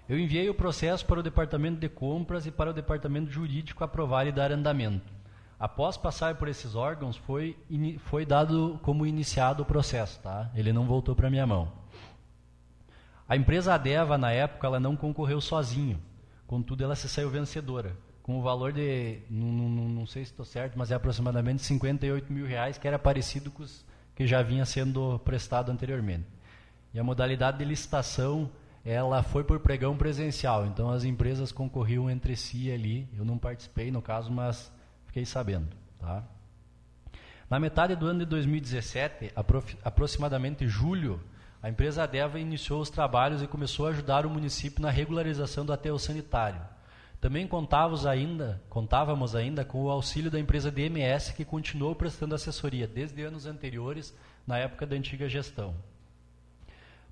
Eu enviei o processo para o departamento de compras e para o departamento jurídico aprovar e dar andamento. Após passar por esses órgãos, foi, foi dado como iniciado o processo, tá? Ele não voltou para minha mão. A empresa Adeva, na época, ela não concorreu sozinho. Contudo, ela se saiu vencedora, com o valor de, não, não, não sei se estou certo, mas é aproximadamente 58 mil reais, que era parecido com os que já vinha sendo prestado anteriormente. E a modalidade de licitação, ela foi por pregão presencial, então as empresas concorriam entre si ali. Eu não participei, no caso, mas Fiquei sabendo. Tá? Na metade do ano de 2017, aproximadamente julho, a empresa Adeva iniciou os trabalhos e começou a ajudar o município na regularização do aterro sanitário. Também contávamos ainda, contávamos ainda com o auxílio da empresa DMS, que continuou prestando assessoria desde anos anteriores, na época da antiga gestão.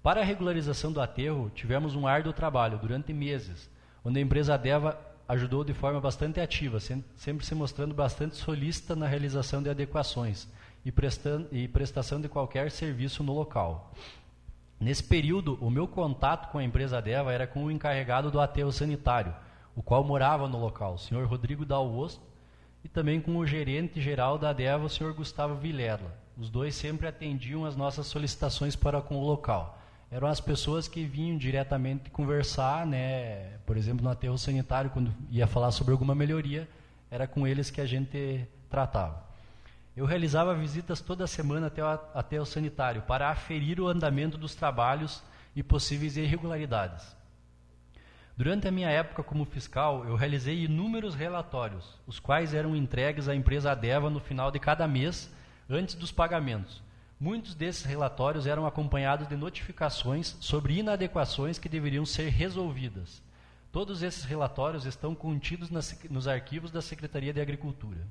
Para a regularização do aterro, tivemos um árduo trabalho durante meses, onde a empresa Adeva ajudou de forma bastante ativa, sempre se mostrando bastante solícita na realização de adequações e, prestando, e prestação de qualquer serviço no local. Nesse período, o meu contato com a empresa Deva era com o encarregado do aterro sanitário, o qual morava no local, o senhor Rodrigo Dalvosto, e também com o gerente geral da Deva, o senhor Gustavo Vilela. Os dois sempre atendiam as nossas solicitações para com o local. Eram as pessoas que vinham diretamente conversar, né, por exemplo, no aterro sanitário, quando ia falar sobre alguma melhoria, era com eles que a gente tratava. Eu realizava visitas toda semana até o, até o sanitário para aferir o andamento dos trabalhos e possíveis irregularidades. Durante a minha época como fiscal, eu realizei inúmeros relatórios, os quais eram entregues à empresa Adeva no final de cada mês, antes dos pagamentos. Muitos desses relatórios eram acompanhados de notificações sobre inadequações que deveriam ser resolvidas. Todos esses relatórios estão contidos nos arquivos da Secretaria de Agricultura.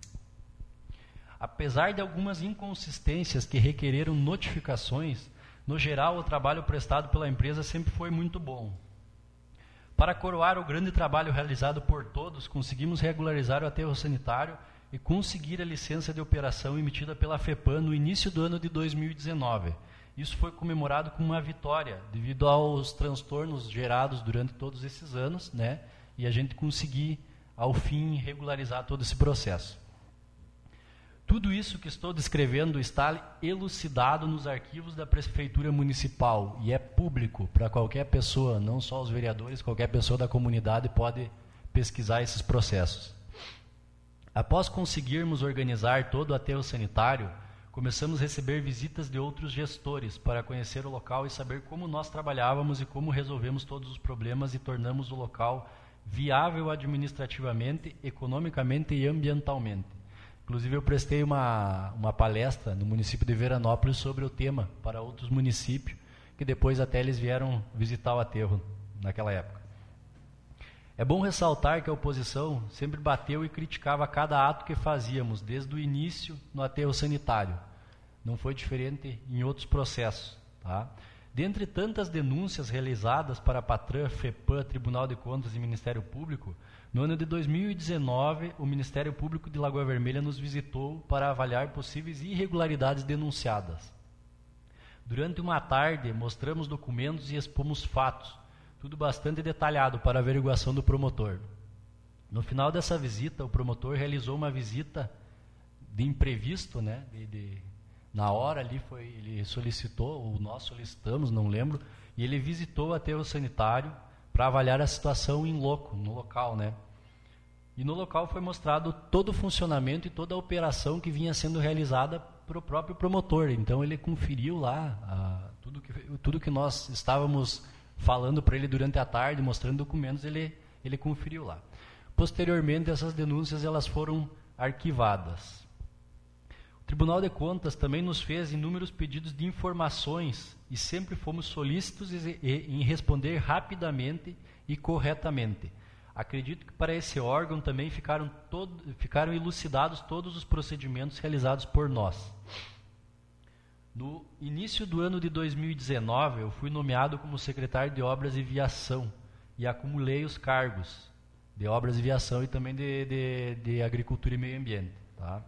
Apesar de algumas inconsistências que requereram notificações, no geral o trabalho prestado pela empresa sempre foi muito bom. Para coroar o grande trabalho realizado por todos, conseguimos regularizar o aterro sanitário e conseguir a licença de operação emitida pela FEPAM no início do ano de 2019. Isso foi comemorado com uma vitória, devido aos transtornos gerados durante todos esses anos, né? E a gente conseguir, ao fim, regularizar todo esse processo. Tudo isso que estou descrevendo está elucidado nos arquivos da Prefeitura Municipal e é público para qualquer pessoa, não só os vereadores, qualquer pessoa da comunidade pode pesquisar esses processos. Após conseguirmos organizar todo o aterro sanitário, começamos a receber visitas de outros gestores para conhecer o local e saber como nós trabalhávamos e como resolvemos todos os problemas e tornamos o local viável administrativamente, economicamente e ambientalmente. Inclusive, eu prestei uma, uma palestra no município de Veranópolis sobre o tema para outros municípios, que depois até eles vieram visitar o aterro naquela época. É bom ressaltar que a oposição sempre bateu e criticava cada ato que fazíamos, desde o início no aterro sanitário. Não foi diferente em outros processos. Tá? Dentre tantas denúncias realizadas para a Patran, FEPAM, Tribunal de Contas e Ministério Público, no ano de 2019, o Ministério Público de Lagoa Vermelha nos visitou para avaliar possíveis irregularidades denunciadas. Durante uma tarde, mostramos documentos e expomos fatos, tudo bastante detalhado para averiguação do promotor. No final dessa visita, o promotor realizou uma visita de imprevisto, né? De, de, na hora ali foi, ele solicitou, ou nós solicitamos, não lembro, e ele visitou o aterro sanitário para avaliar a situação em loco, no local, né? E no local foi mostrado todo o funcionamento e toda a operação que vinha sendo realizada para o próprio promotor. Então ele conferiu lá a, tudo, que, tudo que nós estávamos falando para ele durante a tarde, mostrando documentos, ele, ele conferiu lá. Posteriormente, essas denúncias elas foram arquivadas. O Tribunal de Contas também nos fez inúmeros pedidos de informações e sempre fomos solícitos em responder rapidamente e corretamente. Acredito que para esse órgão também ficaram, todo, ficaram elucidados todos os procedimentos realizados por nós. No início do ano de 2019, eu fui nomeado como secretário de Obras e Viação e acumulei os cargos de Obras e Viação e também de, de, de Agricultura e Meio Ambiente. Tá?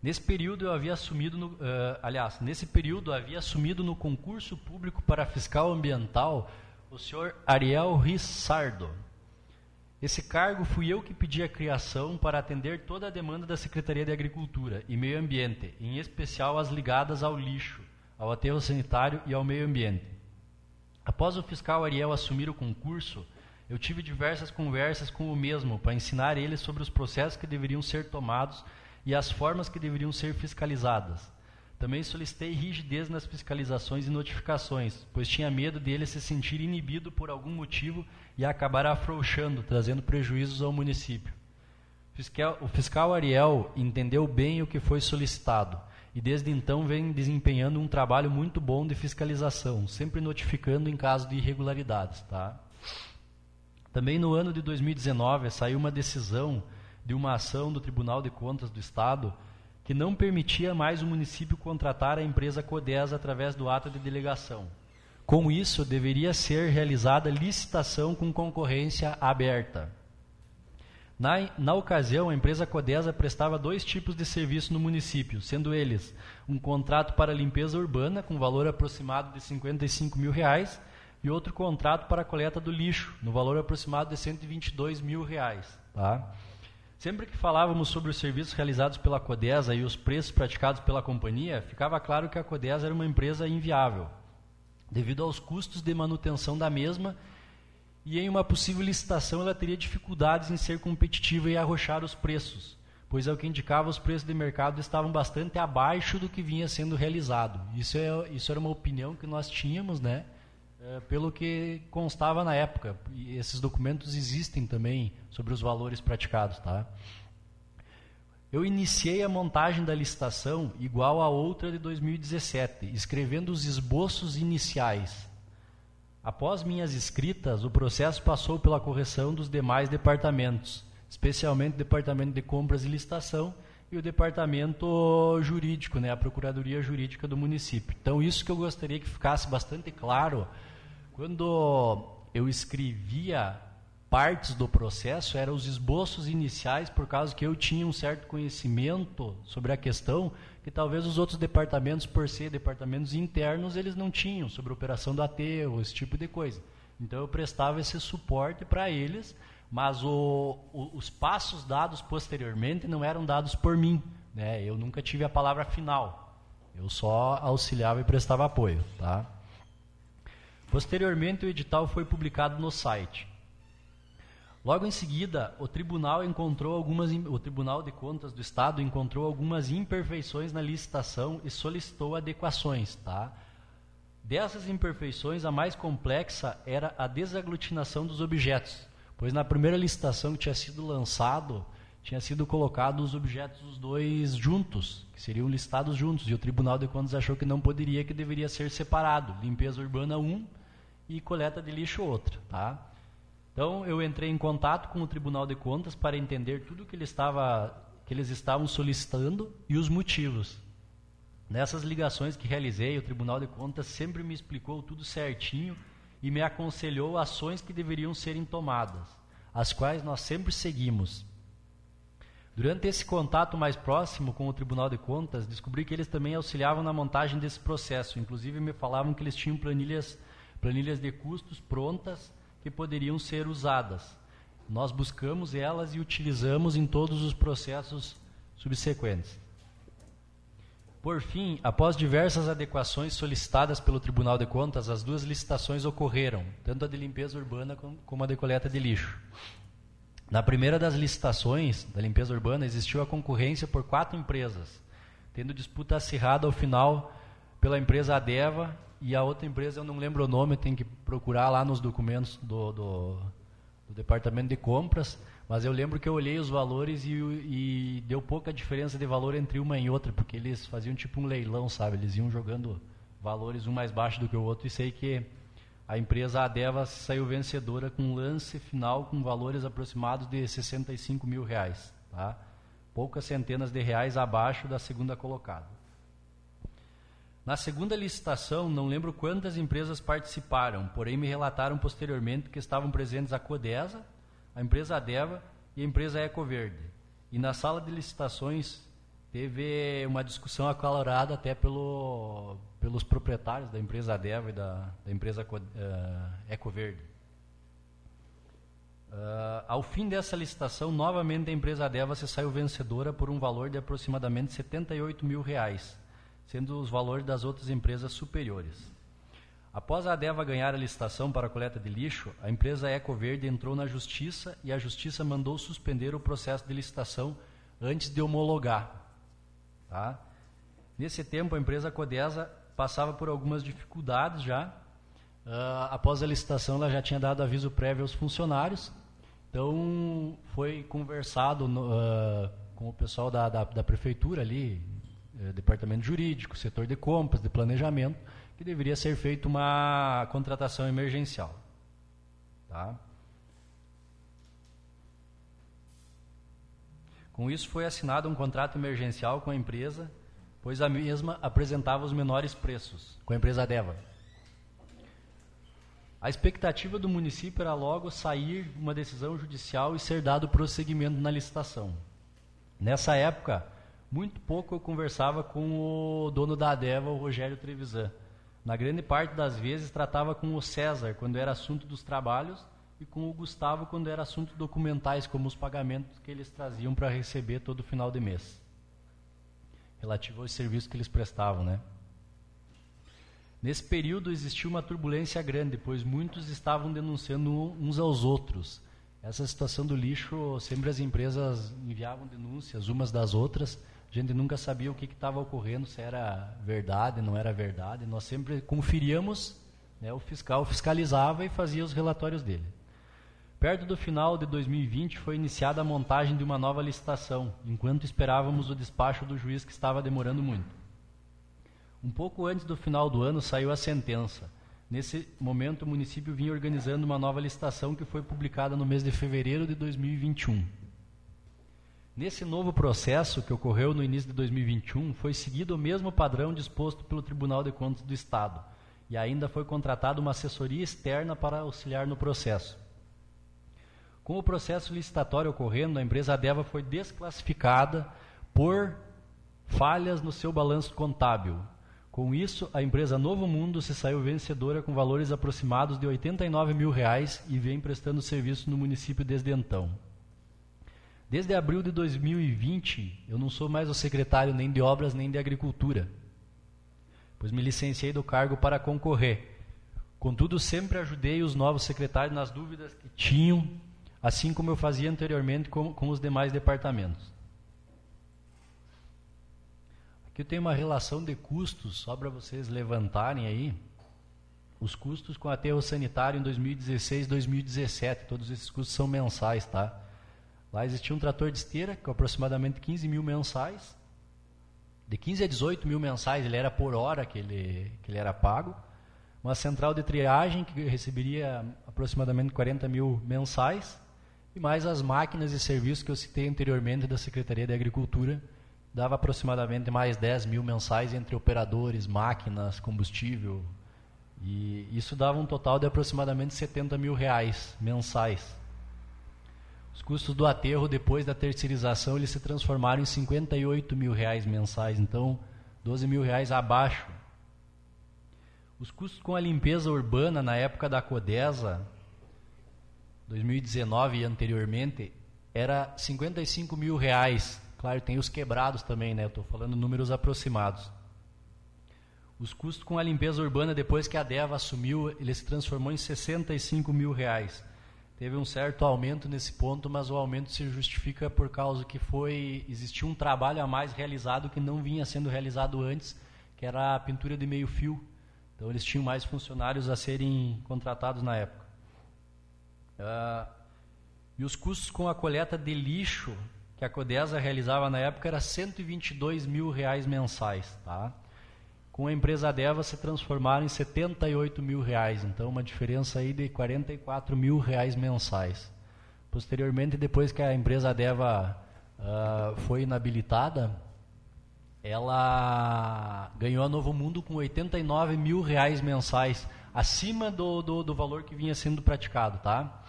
Nesse período eu havia assumido, no, uh, aliás, nesse período havia assumido no concurso público para fiscal ambiental o senhor Ariel Rissardo, esse cargo fui eu que pedi a criação para atender toda a demanda da Secretaria de Agricultura e Meio Ambiente, em especial as ligadas ao lixo, ao aterro sanitário e ao meio ambiente. Após o fiscal Ariel assumir o concurso, eu tive diversas conversas com o mesmo para ensinar ele sobre os processos que deveriam ser tomados e as formas que deveriam ser fiscalizadas. Também solicitei rigidez nas fiscalizações e notificações, pois tinha medo dele se sentir inibido por algum motivo e acabar afrouxando, trazendo prejuízos ao município. O fiscal Ariel entendeu bem o que foi solicitado e desde então vem desempenhando um trabalho muito bom de fiscalização, sempre notificando em caso de irregularidades. Tá? Também no ano de 2019 saiu uma decisão de uma ação do Tribunal de Contas do Estado que não permitia mais o município contratar a empresa Codesa através do ato de delegação. Com isso, deveria ser realizada licitação com concorrência aberta. Na, na ocasião, a empresa Codesa prestava dois tipos de serviço no município, sendo eles um contrato para limpeza urbana com valor aproximado de 55 mil reais e outro contrato para coleta do lixo, no valor aproximado de 122 mil reais. Tá? Sempre que falávamos sobre os serviços realizados pela Codesa e os preços praticados pela companhia, ficava claro que a Codesa era uma empresa inviável, devido aos custos de manutenção da mesma e em uma possível licitação ela teria dificuldades em ser competitiva e arrochar os preços, pois ao que indicava os preços de mercado estavam bastante abaixo do que vinha sendo realizado. Isso, é, isso era uma opinião que nós tínhamos, né? É, pelo que constava na época. E esses documentos existem também sobre os valores praticados, tá? Eu iniciei a montagem da licitação igual a outra de 2017, escrevendo os esboços iniciais, Após minhas escritas, o processo passou pela correção dos demais departamentos, especialmente o departamento de compras e licitação e o departamento jurídico, né, a procuradoria jurídica do município. Então isso que eu gostaria que ficasse bastante claro quando eu escrevia partes do processo eram os esboços iniciais, por causa que eu tinha um certo conhecimento sobre a questão que talvez os outros departamentos, por ser departamentos internos, eles não tinham sobre operação do aterro, esse tipo de coisa. Então eu prestava esse suporte para eles, mas o, o, os passos dados posteriormente não eram dados por mim. Né? Eu nunca tive a palavra final. Eu só auxiliava e prestava apoio. Tá? Posteriormente, o edital foi publicado no site. Logo em seguida, o tribunal encontrou algumas o Tribunal de Contas do Estado encontrou algumas imperfeições na licitação e solicitou adequações, tá? Dessas imperfeições, a mais complexa era a desaglutinação dos objetos, pois na primeira licitação que tinha sido lançado, tinha sido colocado os objetos os dois juntos, que seriam listados juntos, e o Tribunal de Contas achou que não poderia, que deveria ser separado, limpeza urbana um e coleta de lixo outra, tá? Então eu entrei em contato com o Tribunal de Contas para entender tudo que, ele estava, que eles estavam solicitando e os motivos. Nessas ligações que realizei, o Tribunal de Contas sempre me explicou tudo certinho e me aconselhou ações que deveriam serem tomadas, as quais nós sempre seguimos. Durante esse contato mais próximo com o Tribunal de Contas, descobri que eles também auxiliavam na montagem desse processo. Inclusive me falavam que eles tinham planilhas, planilhas de custos prontas que poderiam ser usadas. Nós buscamos elas e utilizamos em todos os processos subsequentes. Por fim, após diversas adequações solicitadas pelo Tribunal de Contas, as duas licitações ocorreram, tanto a de limpeza urbana como a de coleta de lixo. Na primeira das licitações da limpeza urbana, existiu a concorrência por quatro empresas, tendo disputa acirrada ao final pela empresa Adeva e a outra empresa, eu não lembro o nome, tem que procurar lá nos documentos do, do, do, departamento de compras, mas eu lembro que eu olhei os valores e, e, deu pouca diferença de valor entre uma e outra, porque eles faziam tipo um leilão, sabe? Eles iam jogando valores um mais baixo do que o outro, e sei que a empresa Adeva saiu vencedora com um lance final com valores aproximados de 65 mil reais, tá? poucas centenas de reais abaixo da segunda colocada. Na segunda licitação, não lembro quantas empresas participaram, porém me relataram posteriormente que estavam presentes a Codesa, a empresa Adeva e a empresa Ecoverde. E na sala de licitações teve uma discussão acalorada até pelo, pelos proprietários da empresa Adeva e da, da empresa uh, Ecoverde. Uh, ao fim dessa licitação, novamente a empresa Adeva se saiu vencedora por um valor de aproximadamente 78 mil reais sendo os valores das outras empresas superiores. Após a Adeva ganhar a licitação para a coleta de lixo, a empresa Ecoverde entrou na justiça e a justiça mandou suspender o processo de licitação antes de homologar. Tá? Nesse tempo, a empresa Codesa passava por algumas dificuldades já. Uh, após a licitação, ela já tinha dado aviso prévio aos funcionários. Então, foi conversado no, uh, com o pessoal da, da, da prefeitura ali, departamento jurídico, setor de compras, de planejamento, que deveria ser feita uma contratação emergencial. Tá? Com isso foi assinado um contrato emergencial com a empresa, pois a mesma apresentava os menores preços, com a empresa Deva. A expectativa do município era logo sair uma decisão judicial e ser dado prosseguimento na licitação. Nessa época, muito pouco eu conversava com o dono da Adeva, o Rogério Trevisan. Na grande parte das vezes tratava com o César, quando era assunto dos trabalhos, e com o Gustavo, quando era assunto documentais, como os pagamentos que eles traziam para receber todo final de mês. Relativo aos serviços que eles prestavam, né? Nesse período existiu uma turbulência grande, pois muitos estavam denunciando uns aos outros. Essa situação do lixo, sempre as empresas enviavam denúncias umas das outras. A gente nunca sabia o que estava ocorrendo, se era verdade, não era verdade. Nós sempre conferíamos, né, o fiscal fiscalizava e fazia os relatórios dele. Perto do final de 2020 foi iniciada a montagem de uma nova licitação, enquanto esperávamos o despacho do juiz que estava demorando muito. Um pouco antes do final do ano saiu a sentença. Nesse momento, o município vinha organizando uma nova licitação que foi publicada no mês de fevereiro de 2021. Nesse novo processo, que ocorreu no início de 2021, foi seguido o mesmo padrão disposto pelo Tribunal de Contas do Estado e ainda foi contratada uma assessoria externa para auxiliar no processo. Com o processo licitatório ocorrendo, a empresa Adeva foi desclassificada por falhas no seu balanço contábil, com isso, a empresa Novo Mundo se saiu vencedora com valores aproximados de 89 mil reais e vem prestando serviço no município desde então. Desde abril de 2020, eu não sou mais o secretário nem de obras nem de agricultura, pois me licenciei do cargo para concorrer. Contudo, sempre ajudei os novos secretários nas dúvidas que tinham, assim como eu fazia anteriormente com, com os demais departamentos. Aqui eu tenho uma relação de custos, só para vocês levantarem aí. Os custos com aterro sanitário em 2016 2017, todos esses custos são mensais, tá? Lá existia um trator de esteira, com aproximadamente 15 mil mensais. De 15 a 18 mil mensais, ele era por hora que ele, que ele era pago. Uma central de triagem, que receberia aproximadamente 40 mil mensais. E mais as máquinas e serviços que eu citei anteriormente da Secretaria de Agricultura, dava aproximadamente mais 10 mil mensais entre operadores, máquinas, combustível. E isso dava um total de aproximadamente 70 mil reais mensais. Os custos do aterro depois da terceirização eles se transformaram em 58 mil reais mensais, então 12 mil reais abaixo. Os custos com a limpeza urbana na época da Codesa, 2019 e anteriormente, era 55 mil reais Claro, tem os quebrados também, né? Estou falando números aproximados. Os custos com a limpeza urbana, depois que a DEVA assumiu, ele se transformou em 65 mil reais. Teve um certo aumento nesse ponto, mas o aumento se justifica por causa que foi existiu um trabalho a mais realizado que não vinha sendo realizado antes, que era a pintura de meio fio. Então eles tinham mais funcionários a serem contratados na época. Uh, e os custos com a coleta de lixo que a Codesa realizava na época era 122 mil reais mensais, tá? Com a empresa Deva se transformaram em 78 mil reais, então uma diferença aí de 44 mil reais mensais. Posteriormente, depois que a empresa Deva uh, foi inabilitada, ela ganhou a Novo Mundo com 89 mil reais mensais, acima do, do, do valor que vinha sendo praticado, tá?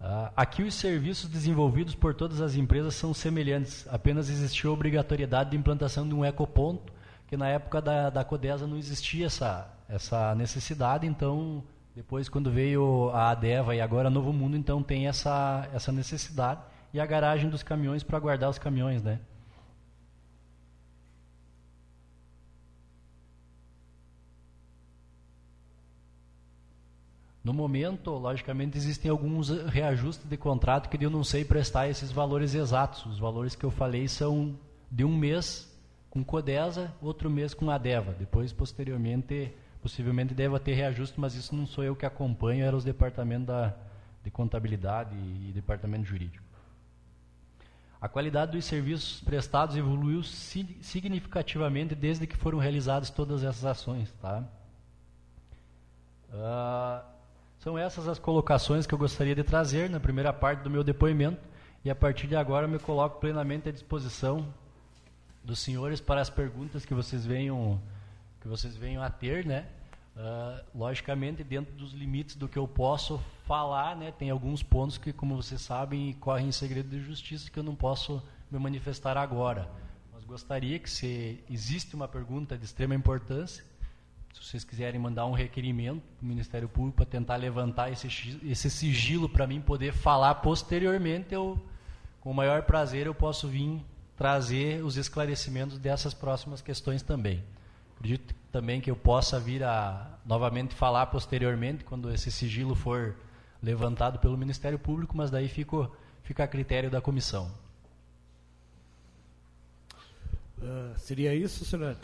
Uh, aqui os serviços desenvolvidos por todas as empresas são semelhantes, apenas existiu a obrigatoriedade de implantação de um ecoponto, que na época da, da Codesa não existia essa, essa necessidade, então depois quando veio a Adeva e agora Novo Mundo, então tem essa, essa necessidade, e a garagem dos caminhões para guardar os caminhões, né? No momento, logicamente, existem alguns reajustes de contrato que eu não sei prestar esses valores exatos. Os valores que eu falei são de um mês com Codesa, outro mês com Adeva. Depois, posteriormente, possivelmente deva ter reajuste, mas isso não sou eu que acompanho, era os departamentos da, de contabilidade e departamento jurídico. A qualidade dos serviços prestados evoluiu significativamente desde que foram realizadas todas essas ações. Tá? Uh, são essas as colocações que eu gostaria de trazer na primeira parte do meu depoimento e a partir de agora eu me coloco plenamente à disposição dos senhores para as perguntas que vocês venham que vocês venham a ter, né? Uh, logicamente, dentro dos limites do que eu posso falar, né, tem alguns pontos que, como vocês sabem, correm em segredo de justiça que eu não posso me manifestar agora. Mas gostaria que, se existe uma pergunta de extrema importância, se vocês quiserem mandar um requerimento para o Ministério Público para tentar levantar esse, esse sigilo para mim poder falar posteriormente, eu, com o maior prazer, eu posso vir trazer os esclarecimentos dessas próximas questões também. Acredito também que eu possa vir a novamente falar posteriormente, quando esse sigilo for levantado pelo Ministério Público, mas daí fica, fica a critério da comissão. Uh, seria isso, senhor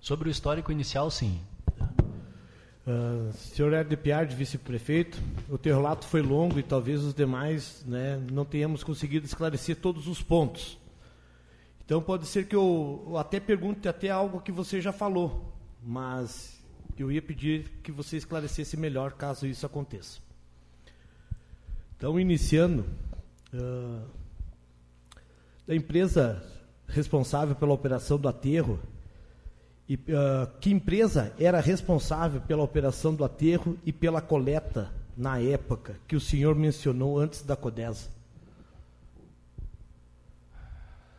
Sobre o histórico inicial, sim. Uh, senhor Ed Piard, vice-prefeito, o teu relato foi longo e talvez os demais né, não tenhamos conseguido esclarecer todos os pontos. Então pode ser que eu, eu até pergunte até algo que você já falou, mas eu ia pedir que você esclarecesse melhor caso isso aconteça. Então, iniciando, uh, da empresa responsável pela operação do aterro, e, uh, que empresa era responsável pela operação do aterro e pela coleta na época que o senhor mencionou antes da Codesa?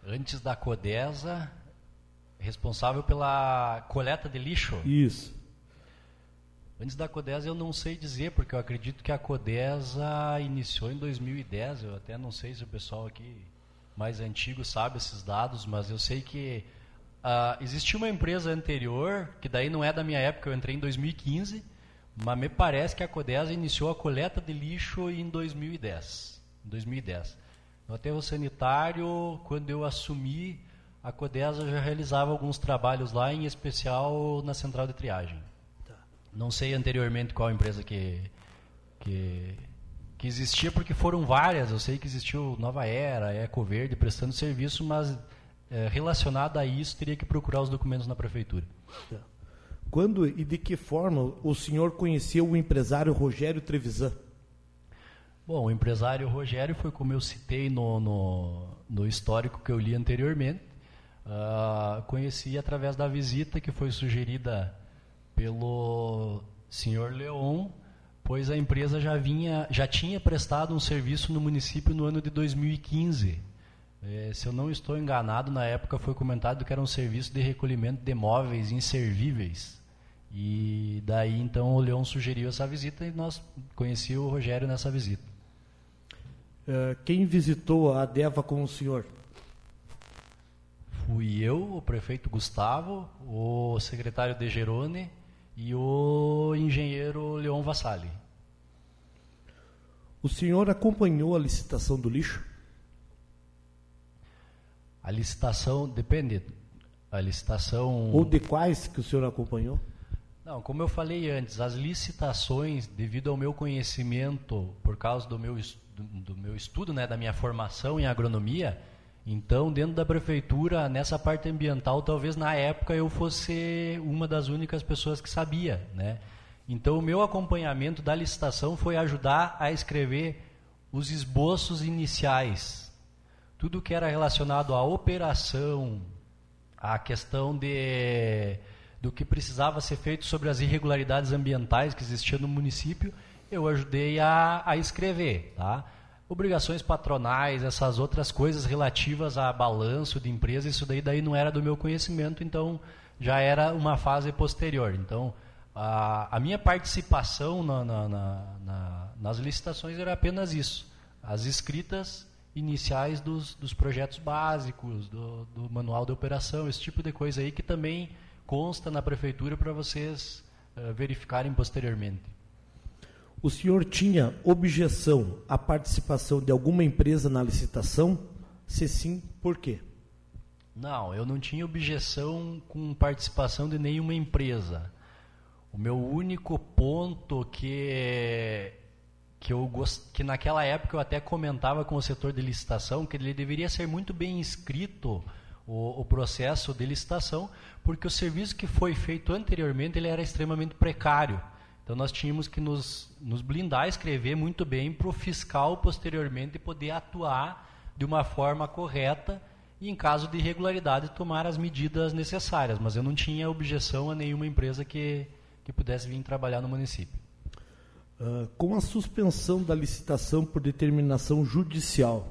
antes da Codesa, responsável pela coleta de lixo. Isso. Antes da Codesa eu não sei dizer, porque eu acredito que a Codesa iniciou em 2010. Eu até não sei se o pessoal aqui mais antigo sabe esses dados, mas eu sei que uh, existia uma empresa anterior, que daí não é da minha época, eu entrei em 2015, mas me parece que a Codesa iniciou a coleta de lixo em 2010. 2010. No aterro sanitário, quando eu assumi, a Codesa já realizava alguns trabalhos lá, em especial na central de triagem. Tá. Não sei anteriormente qual empresa que, que, que existia, porque foram várias. Eu sei que existiu Nova Era, Eco Verde prestando serviço, mas é, relacionado a isso teria que procurar os documentos na prefeitura. Tá. Quando e de que forma o senhor conheceu o empresário Rogério Trevisan? Bom, o empresário Rogério foi como eu citei no, no, no histórico que eu li anteriormente. Uh, conheci através da visita que foi sugerida pelo senhor Leon, pois a empresa já, vinha, já tinha prestado um serviço no município no ano de 2015. É, se eu não estou enganado, na época foi comentado que era um serviço de recolhimento de móveis inservíveis. E daí então o Leon sugeriu essa visita e nós conhecíamos o Rogério nessa visita. Eh, quem visitou a Deva com o senhor? Fui eu, o prefeito Gustavo, o secretário De Gerone e o engenheiro Leon Vassali. O senhor acompanhou a licitação do lixo? A licitação depende. A licitação. Ou de quais que o senhor acompanhou? Não, como eu falei antes, as licitações, devido ao meu conhecimento, por causa do meu do meu estudo, né, da minha formação em agronomia, então, dentro da prefeitura, nessa parte ambiental, talvez na época eu fosse uma das únicas pessoas que sabia, né? Então, o meu acompanhamento da licitação foi ajudar a escrever os esboços iniciais. Tudo que era relacionado à operação, à questão de do que precisava ser feito sobre as irregularidades ambientais que existiam no município, eu ajudei a, a escrever, tá? Obrigações patronais, essas outras coisas relativas a balanço de empresa, isso daí, daí não era do meu conhecimento, então já era uma fase posterior. Então, a, a minha participação na, na, na, nas licitações era apenas isso, as escritas iniciais dos, dos projetos básicos, do, do manual de operação, esse tipo de coisa aí que também consta na prefeitura para vocês uh, verificarem posteriormente. O senhor tinha objeção à participação de alguma empresa na licitação? Se sim, por quê? Não, eu não tinha objeção com participação de nenhuma empresa. O meu único ponto que que eu gost... que naquela época eu até comentava com o setor de licitação que ele deveria ser muito bem escrito o, o processo de licitação, porque o serviço que foi feito anteriormente ele era extremamente precário. Então nós tínhamos que nos, nos blindar, escrever muito bem para o fiscal posteriormente poder atuar de uma forma correta e, em caso de irregularidade, tomar as medidas necessárias. Mas eu não tinha objeção a nenhuma empresa que, que que pudesse vir trabalhar no município. Uh, com a suspensão da licitação por determinação judicial,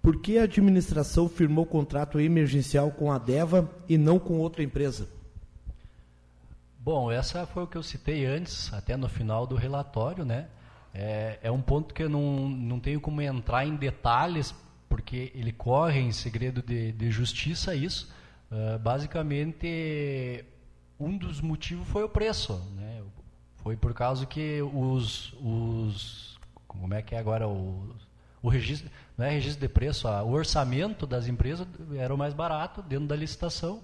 por que a administração firmou contrato emergencial com a DEVA e não com outra empresa? Bom, essa foi o que eu citei antes, até no final do relatório, né? É, é um ponto que eu não, não tenho como entrar em detalhes, porque ele corre em segredo de, de justiça isso. Uh, basicamente, um dos motivos foi o preço, né? Foi por causa que os, os como é que é agora o, o registro, não é registro de preço, o orçamento das empresas era o mais barato dentro da licitação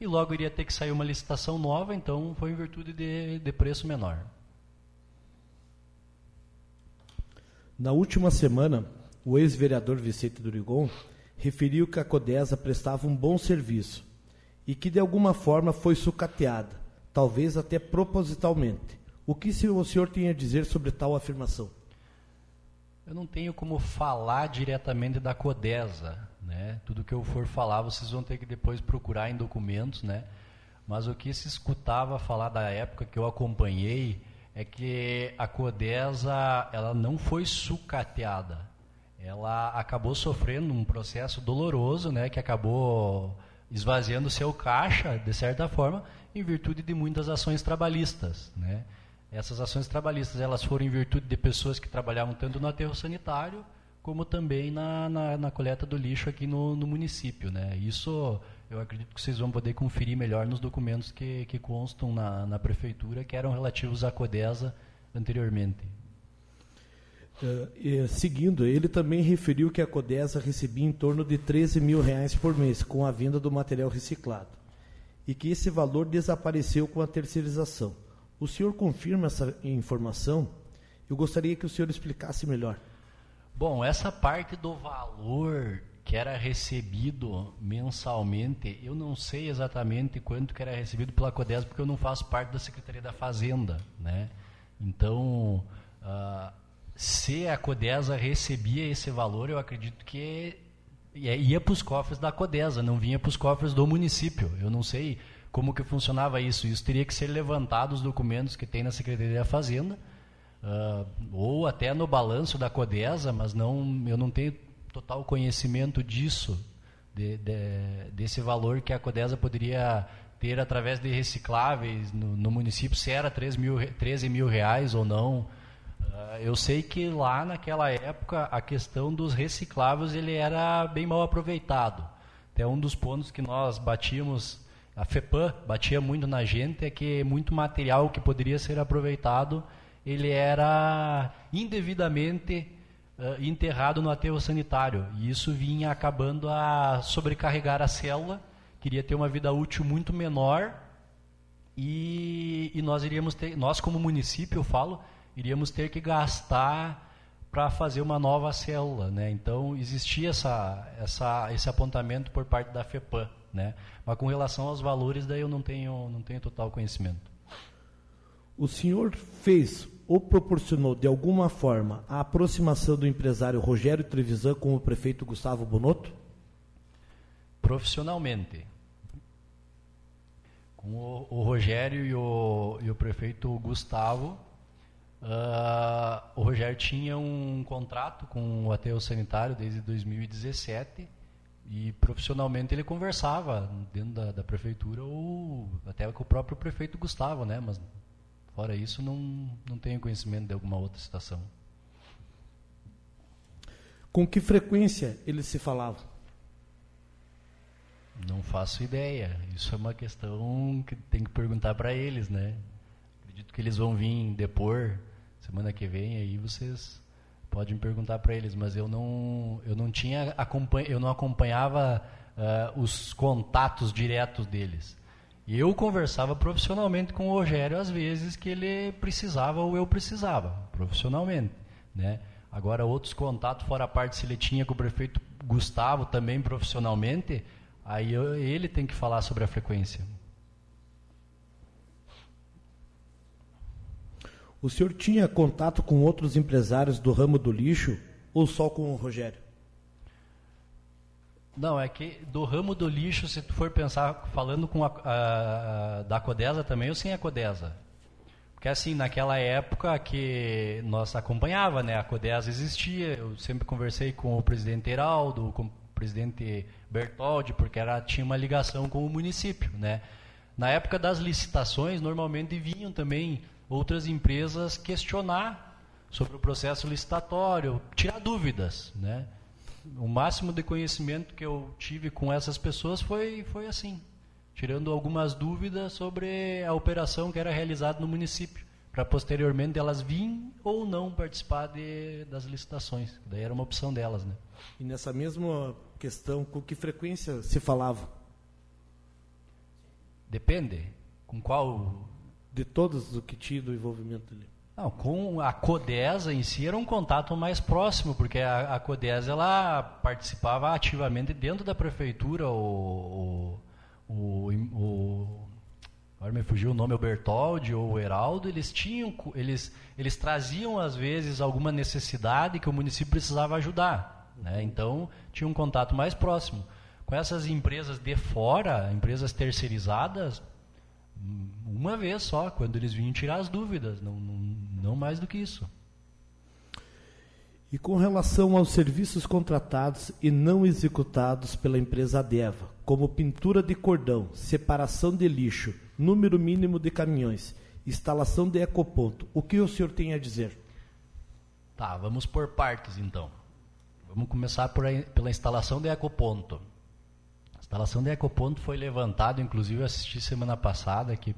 e logo iria ter que sair uma licitação nova, então foi em virtude de, de preço menor. Na última semana, o ex-vereador Vicente Durigon referiu que a Codesa prestava um bom serviço e que de alguma forma foi sucateada, talvez até propositalmente. O que o senhor tem a dizer sobre tal afirmação? Eu não tenho como falar diretamente da Codesa, né? Tudo que eu for falar, vocês vão ter que depois procurar em documentos, né? Mas o que se escutava falar da época que eu acompanhei é que a Codesa ela não foi sucateada. Ela acabou sofrendo um processo doloroso, né, que acabou esvaziando seu caixa de certa forma em virtude de muitas ações trabalhistas, né? Essas ações trabalhistas elas foram em virtude de pessoas que trabalhavam tanto no aterro sanitário como também na, na, na coleta do lixo aqui no, no, município. Né? Isso eu acredito que vocês vão poder conferir melhor nos documentos que, que constam na, na prefeitura, que eram relativos à CODESA anteriormente. Uh, seguindo, ele também referiu que a Codesa recebia em torno de 13 mil reais por mês com a venda do material reciclado e que esse valor desapareceu com a terceirização. O senhor confirma essa informação? Eu gostaria que o senhor explicasse melhor. Bom, essa parte do valor que era recebido mensalmente, eu não sei exatamente quanto que era recebido pela CODES, porque eu não faço parte da Secretaria da Fazenda, né? Então, uh, se a CODESA recebia esse valor, eu acredito que ia para os cofres da CODESA, não vinha para os cofres do município. Eu não sei como que funcionava isso. Isso teria que ser levantado os documentos que tem na Secretaria da Fazenda, uh, ou até no balanço da CODESA, mas não, eu não tenho total conhecimento disso, de, de, desse valor que a CODESA poderia ter através de recicláveis no, no município, se era 3 mil, 13 mil reais ou não. Uh, eu sei que lá naquela época a questão dos recicláveis ele era bem mal aproveitado. Até um dos pontos que nós batíamos, a FEPAM batia muito na gente, é que muito material que poderia ser aproveitado ele era indevidamente uh, enterrado no aterro sanitário. E isso vinha acabando a sobrecarregar a célula, queria ter uma vida útil muito menor. E, e nós iríamos ter, nós como município, eu falo, iríamos ter que gastar para fazer uma nova célula, né? Então existia essa, essa, esse apontamento por parte da FEPAM, né? Mas com relação aos valores, daí eu não tenho, não tenho total conhecimento. O senhor fez ou proporcionou de alguma forma a aproximação do empresário Rogério Trevisan com o prefeito Gustavo Bonotto? Profissionalmente. Com o, o Rogério e o, e o, prefeito Gustavo, uh, o Rogério tinha um contrato com o aterro sanitário desde 2017 e profissionalmente ele conversava dentro da, da prefeitura ou até com o próprio prefeito Gustavo, né? Mas Fora isso, não, não tenho conhecimento de alguma outra situação. Com que frequência eles se falavam? Não faço ideia. Isso é uma questão que tem que perguntar para eles, né? Acredito que eles vão vir depor semana que vem, aí vocês podem perguntar para eles, mas eu não, eu não tinha eu não acompanhava uh, os contatos diretos deles. Eu conversava profissionalmente com o Rogério às vezes que ele precisava ou eu precisava, profissionalmente, né? Agora outros contatos fora a parte se ele tinha com o prefeito Gustavo também profissionalmente, aí eu, ele tem que falar sobre a frequência. O senhor tinha contato com outros empresários do ramo do lixo ou só com o Rogério? Não, é que do ramo do lixo, se tu for pensar, falando com a, a, da Codesa também ou sem a Codesa? Porque assim, naquela época que nós acompanhava, né, a CODES existia, eu sempre conversei com o presidente Heraldo, com o presidente Bertoldi, porque era, tinha uma ligação com o município, né. Na época das licitações, normalmente vinham também outras empresas questionar sobre o processo licitatório, tirar dúvidas, né. O máximo de conhecimento que eu tive com essas pessoas foi, foi assim, tirando algumas dúvidas sobre a operação que era realizada no município, para posteriormente elas virem ou não participar de, das licitações. Daí era uma opção delas, né? E nessa mesma questão, com que frequência se falava? Depende. Com qual? De todos o que tinha do envolvimento ali. Não, com a Codesa em si era um contato mais próximo, porque a, a Codesa ela participava ativamente dentro da prefeitura, o, o o, o agora me fugiu o nome, o Bertoldi ou o Heraldo, eles tinham, eles, eles traziam às vezes alguma necessidade que o município precisava ajudar, né? Então tinha um contato mais próximo. Com essas empresas de fora, empresas terceirizadas, uma vez só, quando eles vinham tirar as dúvidas, não, não, não mais do que isso. E com relação aos serviços contratados e não executados pela empresa Adeva, como pintura de cordão, separação de lixo, número mínimo de caminhões, instalação de ecoponto, o que o senhor tem a dizer? Tá, vamos por partes então. Vamos começar por, pela instalação de ecoponto. Instalação de ecoponto foi levantada, inclusive eu assisti semana passada que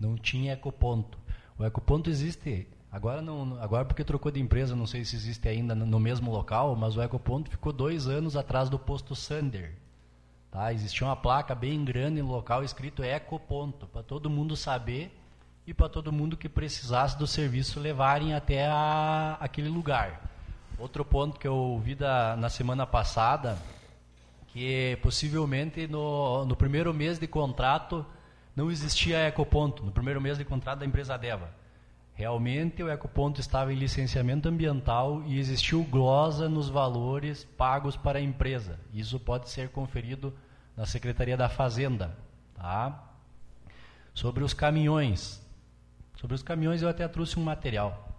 não tinha ecoponto. O ecoponto existe Agora não, agora porque trocou de empresa, não sei se existe ainda no mesmo local, mas o Ecoponto ficou dois anos atrás do posto Sander. Tá? Existia uma placa bem grande no local escrito Ecoponto, para todo mundo saber e para todo mundo que precisasse do serviço levarem até a, aquele lugar. Outro ponto que eu vi da, na semana passada, que possivelmente no, no primeiro mês de contrato não existia Ecoponto, no primeiro mês de contrato da empresa Deva. Realmente o ecoponto estava em licenciamento ambiental e existiu glosa nos valores pagos para a empresa. Isso pode ser conferido na Secretaria da Fazenda. Tá? Sobre os caminhões. Sobre os caminhões eu até trouxe um material.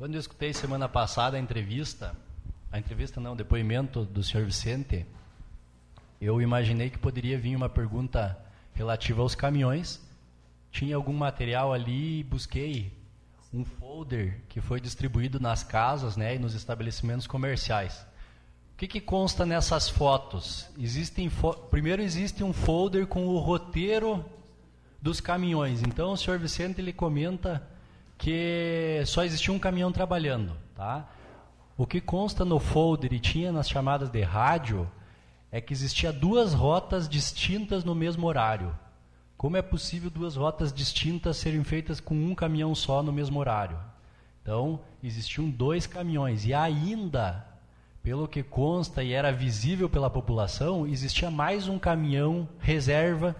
Quando eu escutei semana passada a entrevista, a entrevista não, o depoimento do senhor Vicente, eu imaginei que poderia vir uma pergunta relativa aos caminhões. Tinha algum material ali e busquei um folder que foi distribuído nas casas né, e nos estabelecimentos comerciais. O que, que consta nessas fotos? Existem fo Primeiro existe um folder com o roteiro dos caminhões. Então o senhor Vicente ele comenta que só existia um caminhão trabalhando, tá? O que consta no folder e tinha nas chamadas de rádio é que existia duas rotas distintas no mesmo horário. Como é possível duas rotas distintas serem feitas com um caminhão só no mesmo horário? Então, existiam dois caminhões e ainda, pelo que consta e era visível pela população, existia mais um caminhão reserva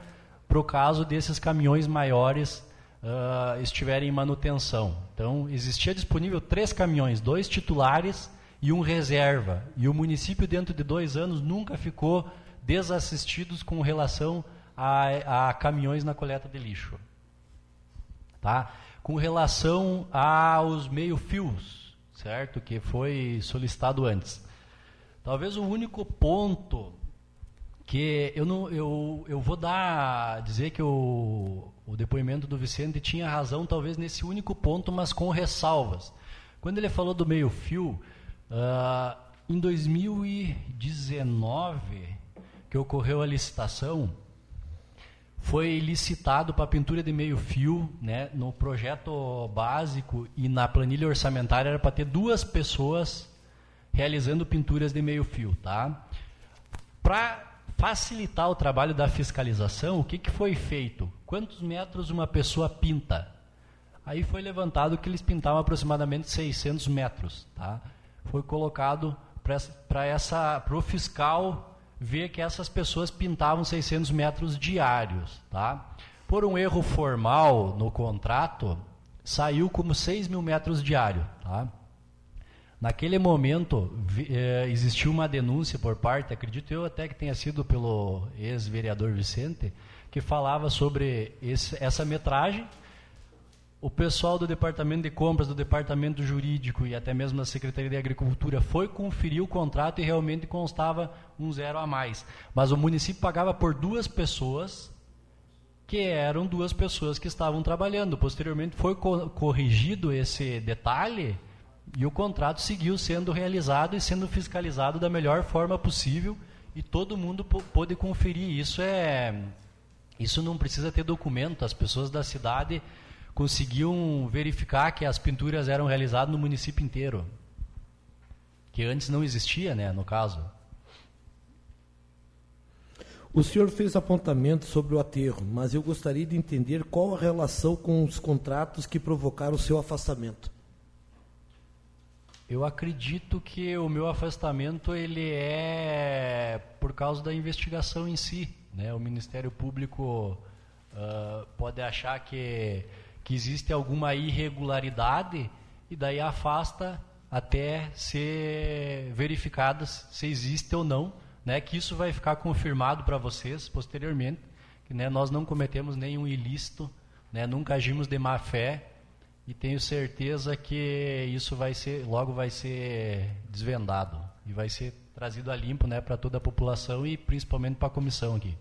para o caso desses caminhões maiores uh, estiverem em manutenção. Então, existia disponível três caminhões, dois titulares e um reserva. E o município, dentro de dois anos, nunca ficou desassistido com relação a, a caminhões na coleta de lixo. Tá? Com relação aos meio-fios, certo? Que foi solicitado antes. Talvez o único ponto que eu não eu, eu vou dar dizer que o, o depoimento do Vicente tinha razão talvez nesse único ponto, mas com ressalvas. Quando ele falou do meio fio, uh, em 2019 que ocorreu a licitação, foi licitado para pintura de meio fio, né, no projeto básico e na planilha orçamentária era para ter duas pessoas realizando pinturas de meio fio, tá? Para facilitar o trabalho da fiscalização, o que, que foi feito? Quantos metros uma pessoa pinta? Aí foi levantado que eles pintavam aproximadamente 600 metros. Tá? Foi colocado para essa para o fiscal ver que essas pessoas pintavam 600 metros diários. Tá? Por um erro formal no contrato, saiu como 6 mil metros diário. Tá? Naquele momento, eh, existiu uma denúncia por parte, acredito eu até que tenha sido pelo ex-vereador Vicente, que falava sobre esse, essa metragem. O pessoal do departamento de compras, do departamento jurídico e até mesmo da Secretaria de Agricultura foi conferir o contrato e realmente constava um zero a mais. Mas o município pagava por duas pessoas, que eram duas pessoas que estavam trabalhando. Posteriormente foi co corrigido esse detalhe e o contrato seguiu sendo realizado e sendo fiscalizado da melhor forma possível e todo mundo pôde conferir. Isso é isso não precisa ter documento. As pessoas da cidade conseguiam verificar que as pinturas eram realizadas no município inteiro, que antes não existia, né, no caso. O senhor fez apontamento sobre o aterro, mas eu gostaria de entender qual a relação com os contratos que provocaram o seu afastamento. Eu acredito que o meu afastamento ele é por causa da investigação em si. Né? O Ministério Público uh, pode achar que, que existe alguma irregularidade e daí afasta até ser verificada se existe ou não, né? que isso vai ficar confirmado para vocês posteriormente, que né, nós não cometemos nenhum ilícito, né? nunca agimos de má fé, e tenho certeza que isso vai ser logo vai ser desvendado e vai ser trazido a limpo né, para toda a população e principalmente para a comissão aqui.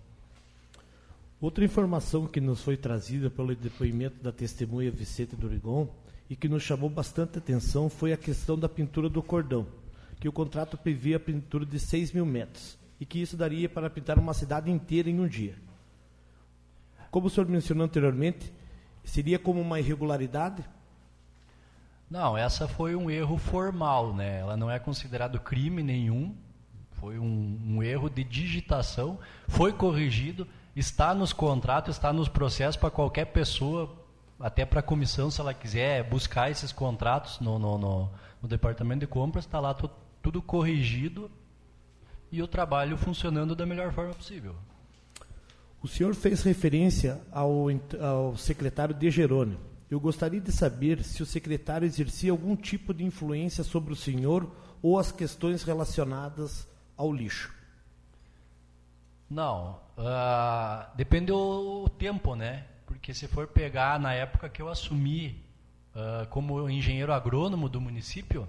Outra informação que nos foi trazida pelo depoimento da testemunha Vicente Dorigon e que nos chamou bastante atenção foi a questão da pintura do cordão, que o contrato previa a pintura de 6 mil metros e que isso daria para pintar uma cidade inteira em um dia. Como o senhor mencionou anteriormente, seria como uma irregularidade não, essa foi um erro formal, né? Ela não é considerado crime nenhum. Foi um, um erro de digitação. Foi corrigido. Está nos contratos, está nos processos para qualquer pessoa, até para a comissão, se ela quiser buscar esses contratos no, no, no, no departamento de compras, está lá tudo, corrigido e o trabalho funcionando da melhor forma possível. O senhor fez referência ao, ao secretário De Jerônimo. Eu gostaria de saber se o secretário exercia algum tipo de influência sobre o senhor ou as questões relacionadas ao lixo. Não, uh, depende do tempo, né? Porque se for pegar na época que eu assumi uh, como engenheiro agrônomo do município,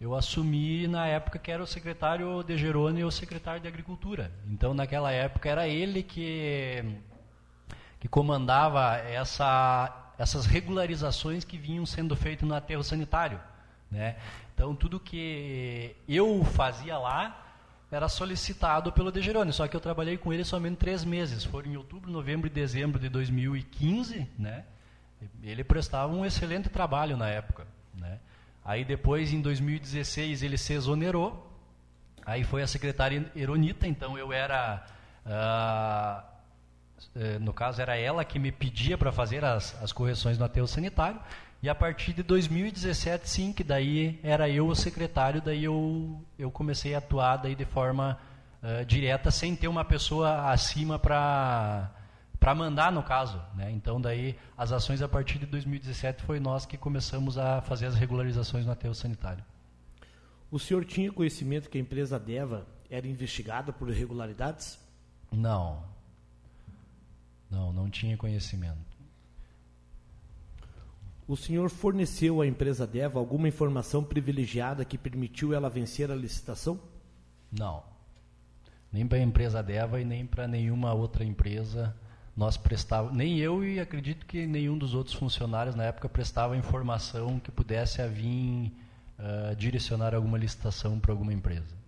eu assumi na época que era o secretário de Gerone e o secretário de Agricultura. Então, naquela época, era ele que, que comandava essa essas regularizações que vinham sendo feitas no aterro sanitário. Né? Então, tudo que eu fazia lá era solicitado pelo Degerone, só que eu trabalhei com ele somente três meses. Foram em outubro, novembro e dezembro de 2015. Né? Ele prestava um excelente trabalho na época. Né? Aí depois, em 2016, ele se exonerou. Aí foi a secretária Eronita, então eu era... Uh, no caso era ela que me pedia para fazer as, as correções no aterro sanitário, e a partir de 2017, sim, que daí era eu o secretário, daí eu, eu comecei a atuar daí de forma uh, direta, sem ter uma pessoa acima para para mandar no caso, né? Então daí as ações a partir de 2017 foi nós que começamos a fazer as regularizações no aterro sanitário. O senhor tinha conhecimento que a empresa Deva era investigada por irregularidades? Não, não, não tinha conhecimento. O senhor forneceu à empresa Deva alguma informação privilegiada que permitiu ela vencer a licitação? Não. Nem para a empresa Deva e nem para nenhuma outra empresa nós prestávamos, nem eu e acredito que nenhum dos outros funcionários na época prestava informação que pudesse vir uh, direcionar alguma licitação para alguma empresa.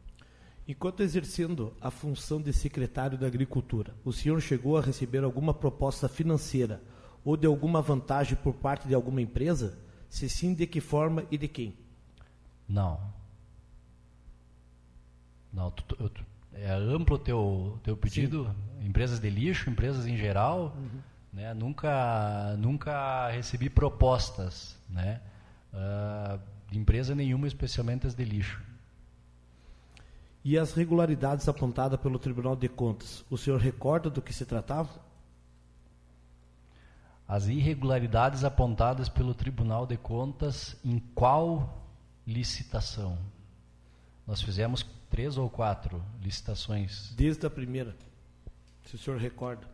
Enquanto exercendo a função de secretário da Agricultura, o senhor chegou a receber alguma proposta financeira ou de alguma vantagem por parte de alguma empresa? Se sim, de que forma e de quem? Não. Não, tu, tu, é amplo o teu, teu pedido. Sim. Empresas de lixo, empresas em geral. Uhum. Né? Nunca, nunca recebi propostas né? Uh, de empresa nenhuma, especialmente as de lixo. E as regularidades apontadas pelo Tribunal de Contas, o senhor recorda do que se tratava? As irregularidades apontadas pelo Tribunal de Contas, em qual licitação. Nós fizemos três ou quatro licitações. Desde a primeira, se o senhor recorda.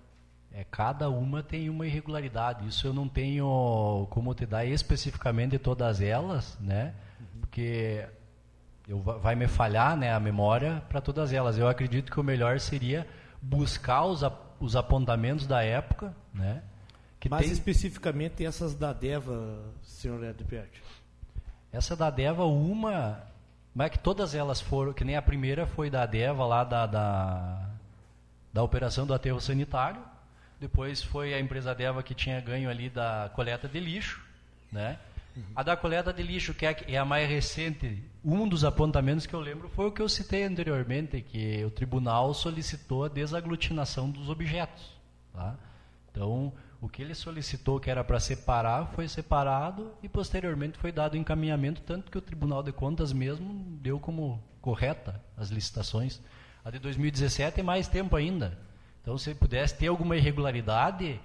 É, cada uma tem uma irregularidade. Isso eu não tenho como te dar especificamente todas elas, né? Porque eu, vai me falhar né, a memória para todas elas. Eu acredito que o melhor seria buscar os, os apontamentos da época, né? Que Mais tem... especificamente essas da DEVA, senhor Edbert. Essa da DEVA, uma, mas é que todas elas foram, que nem a primeira foi da DEVA lá da, da, da operação do aterro sanitário, depois foi a empresa Deva que tinha ganho ali da coleta de lixo, né? Uhum. A da coleta de lixo, que é a mais recente, um dos apontamentos que eu lembro foi o que eu citei anteriormente, que o tribunal solicitou a desaglutinação dos objetos. Tá? Então, o que ele solicitou que era para separar, foi separado e posteriormente foi dado encaminhamento, tanto que o Tribunal de Contas mesmo deu como correta as licitações. A de 2017 é mais tempo ainda. Então, se pudesse ter alguma irregularidade,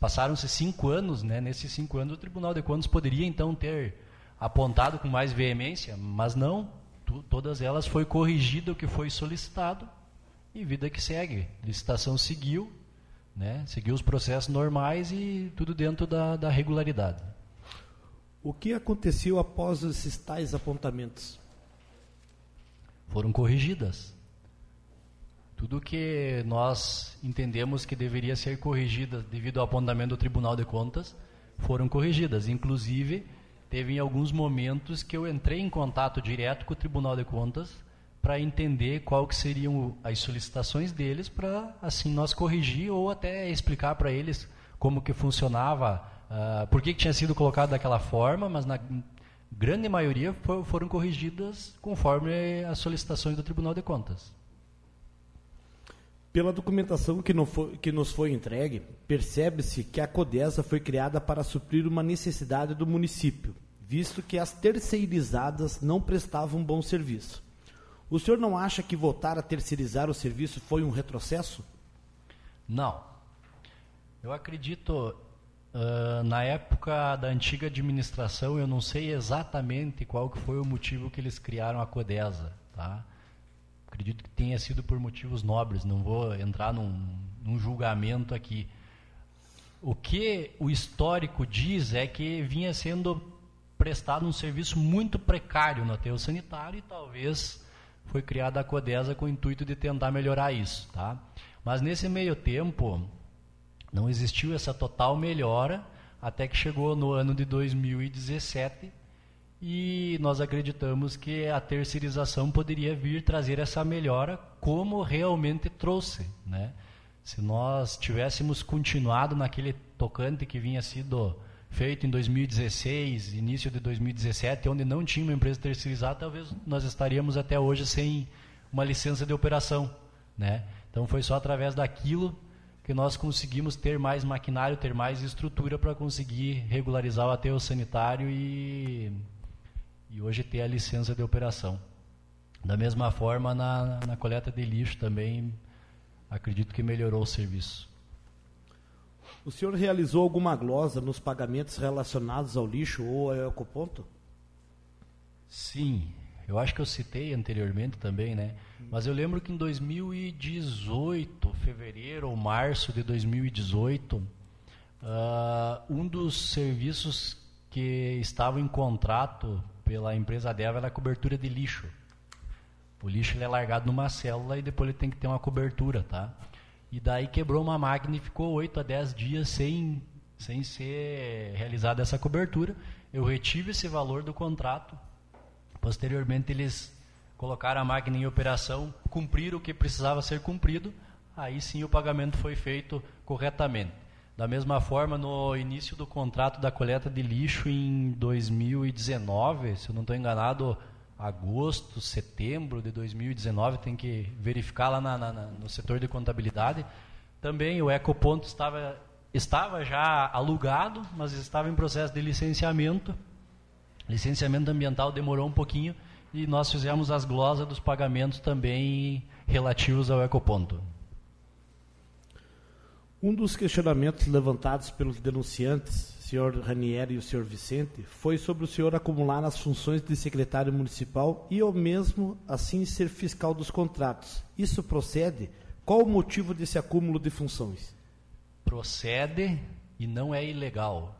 passaram-se cinco anos, né? Nesses cinco anos, o Tribunal de Contas poderia então ter apontado com mais veemência, mas não. Tu, todas elas foi corrigido o que foi solicitado e vida que segue. Licitação seguiu, né? Seguiu os processos normais e tudo dentro da, da regularidade. O que aconteceu após esses tais apontamentos? Foram corrigidas. Tudo que nós entendemos que deveria ser corrigida devido ao apontamento do Tribunal de Contas foram corrigidas. Inclusive, teve em alguns momentos que eu entrei em contato direto com o Tribunal de Contas para entender qual que seriam as solicitações deles para assim nós corrigir ou até explicar para eles como que funcionava, uh, por que, que tinha sido colocado daquela forma, mas na grande maioria foram corrigidas conforme as solicitações do Tribunal de Contas. Pela documentação que, foi, que, nos foi entregue, percebe-se que a CODESA foi criada para suprir uma necessidade do município, visto que as terceirizadas não prestavam bom serviço. O senhor não acha que voltar a terceirizar o serviço foi um retrocesso? Não. Eu acredito, uh, na época da antiga administração, eu não sei exatamente qual que foi o motivo que eles criaram a CODESA, tá? Acredito que tenha sido por motivos nobres, não vou entrar num, num julgamento aqui. O que o histórico diz é que vinha sendo prestado um serviço muito precário no aterro sanitário e talvez foi criada a CODESA com o intuito de tentar melhorar isso. Tá? Mas nesse meio tempo, não existiu essa total melhora até que chegou no ano de 2017 e nós acreditamos que a terceirização poderia vir trazer essa melhora como realmente trouxe, né? Se nós tivéssemos continuado naquele tocante que vinha sido feito em 2016, início de 2017, onde não tinha uma empresa terceirizada, talvez nós estaríamos até hoje sem uma licença de operação, né? Então foi só através daquilo que nós conseguimos ter mais maquinário, ter mais estrutura para conseguir regularizar o aterro sanitário e e hoje ter a licença de operação. Da mesma forma, na, na coleta de lixo também, acredito que melhorou o serviço. O senhor realizou alguma glosa nos pagamentos relacionados ao lixo ou ao ecoponto? Sim, eu acho que eu citei anteriormente também, né? Mas eu lembro que em 2018, fevereiro ou março de 2018, uh, ah, um dos serviços que estava em contrato pela empresa dela é a cobertura de lixo. O lixo ele é largado numa célula e depois ele tem que ter uma cobertura, tá? E daí quebrou uma máquina e ficou 8 a 10 dias sem, sem ser realizada essa cobertura. Eu retive esse valor do contrato. Posteriormente eles colocaram a máquina em operação, cumpriram o que precisava ser cumprido. Aí sim o pagamento foi feito corretamente. Da mesma forma, no início do contrato da coleta de lixo em 2019, se eu não estou enganado, agosto, setembro de 2019, tem que verificar lá na, na, no setor de contabilidade. Também o ecoponto estava, estava já alugado, mas estava em processo de licenciamento. Licenciamento ambiental demorou um pouquinho e nós fizemos as glosas dos pagamentos também relativos ao ecoponto. Um dos questionamentos levantados pelos denunciantes, senhor Ranieri e o senhor Vicente, foi sobre o senhor acumular as funções de secretário municipal e o mesmo assim ser fiscal dos contratos. Isso procede? Qual o motivo desse acúmulo de funções? Procede e não é ilegal.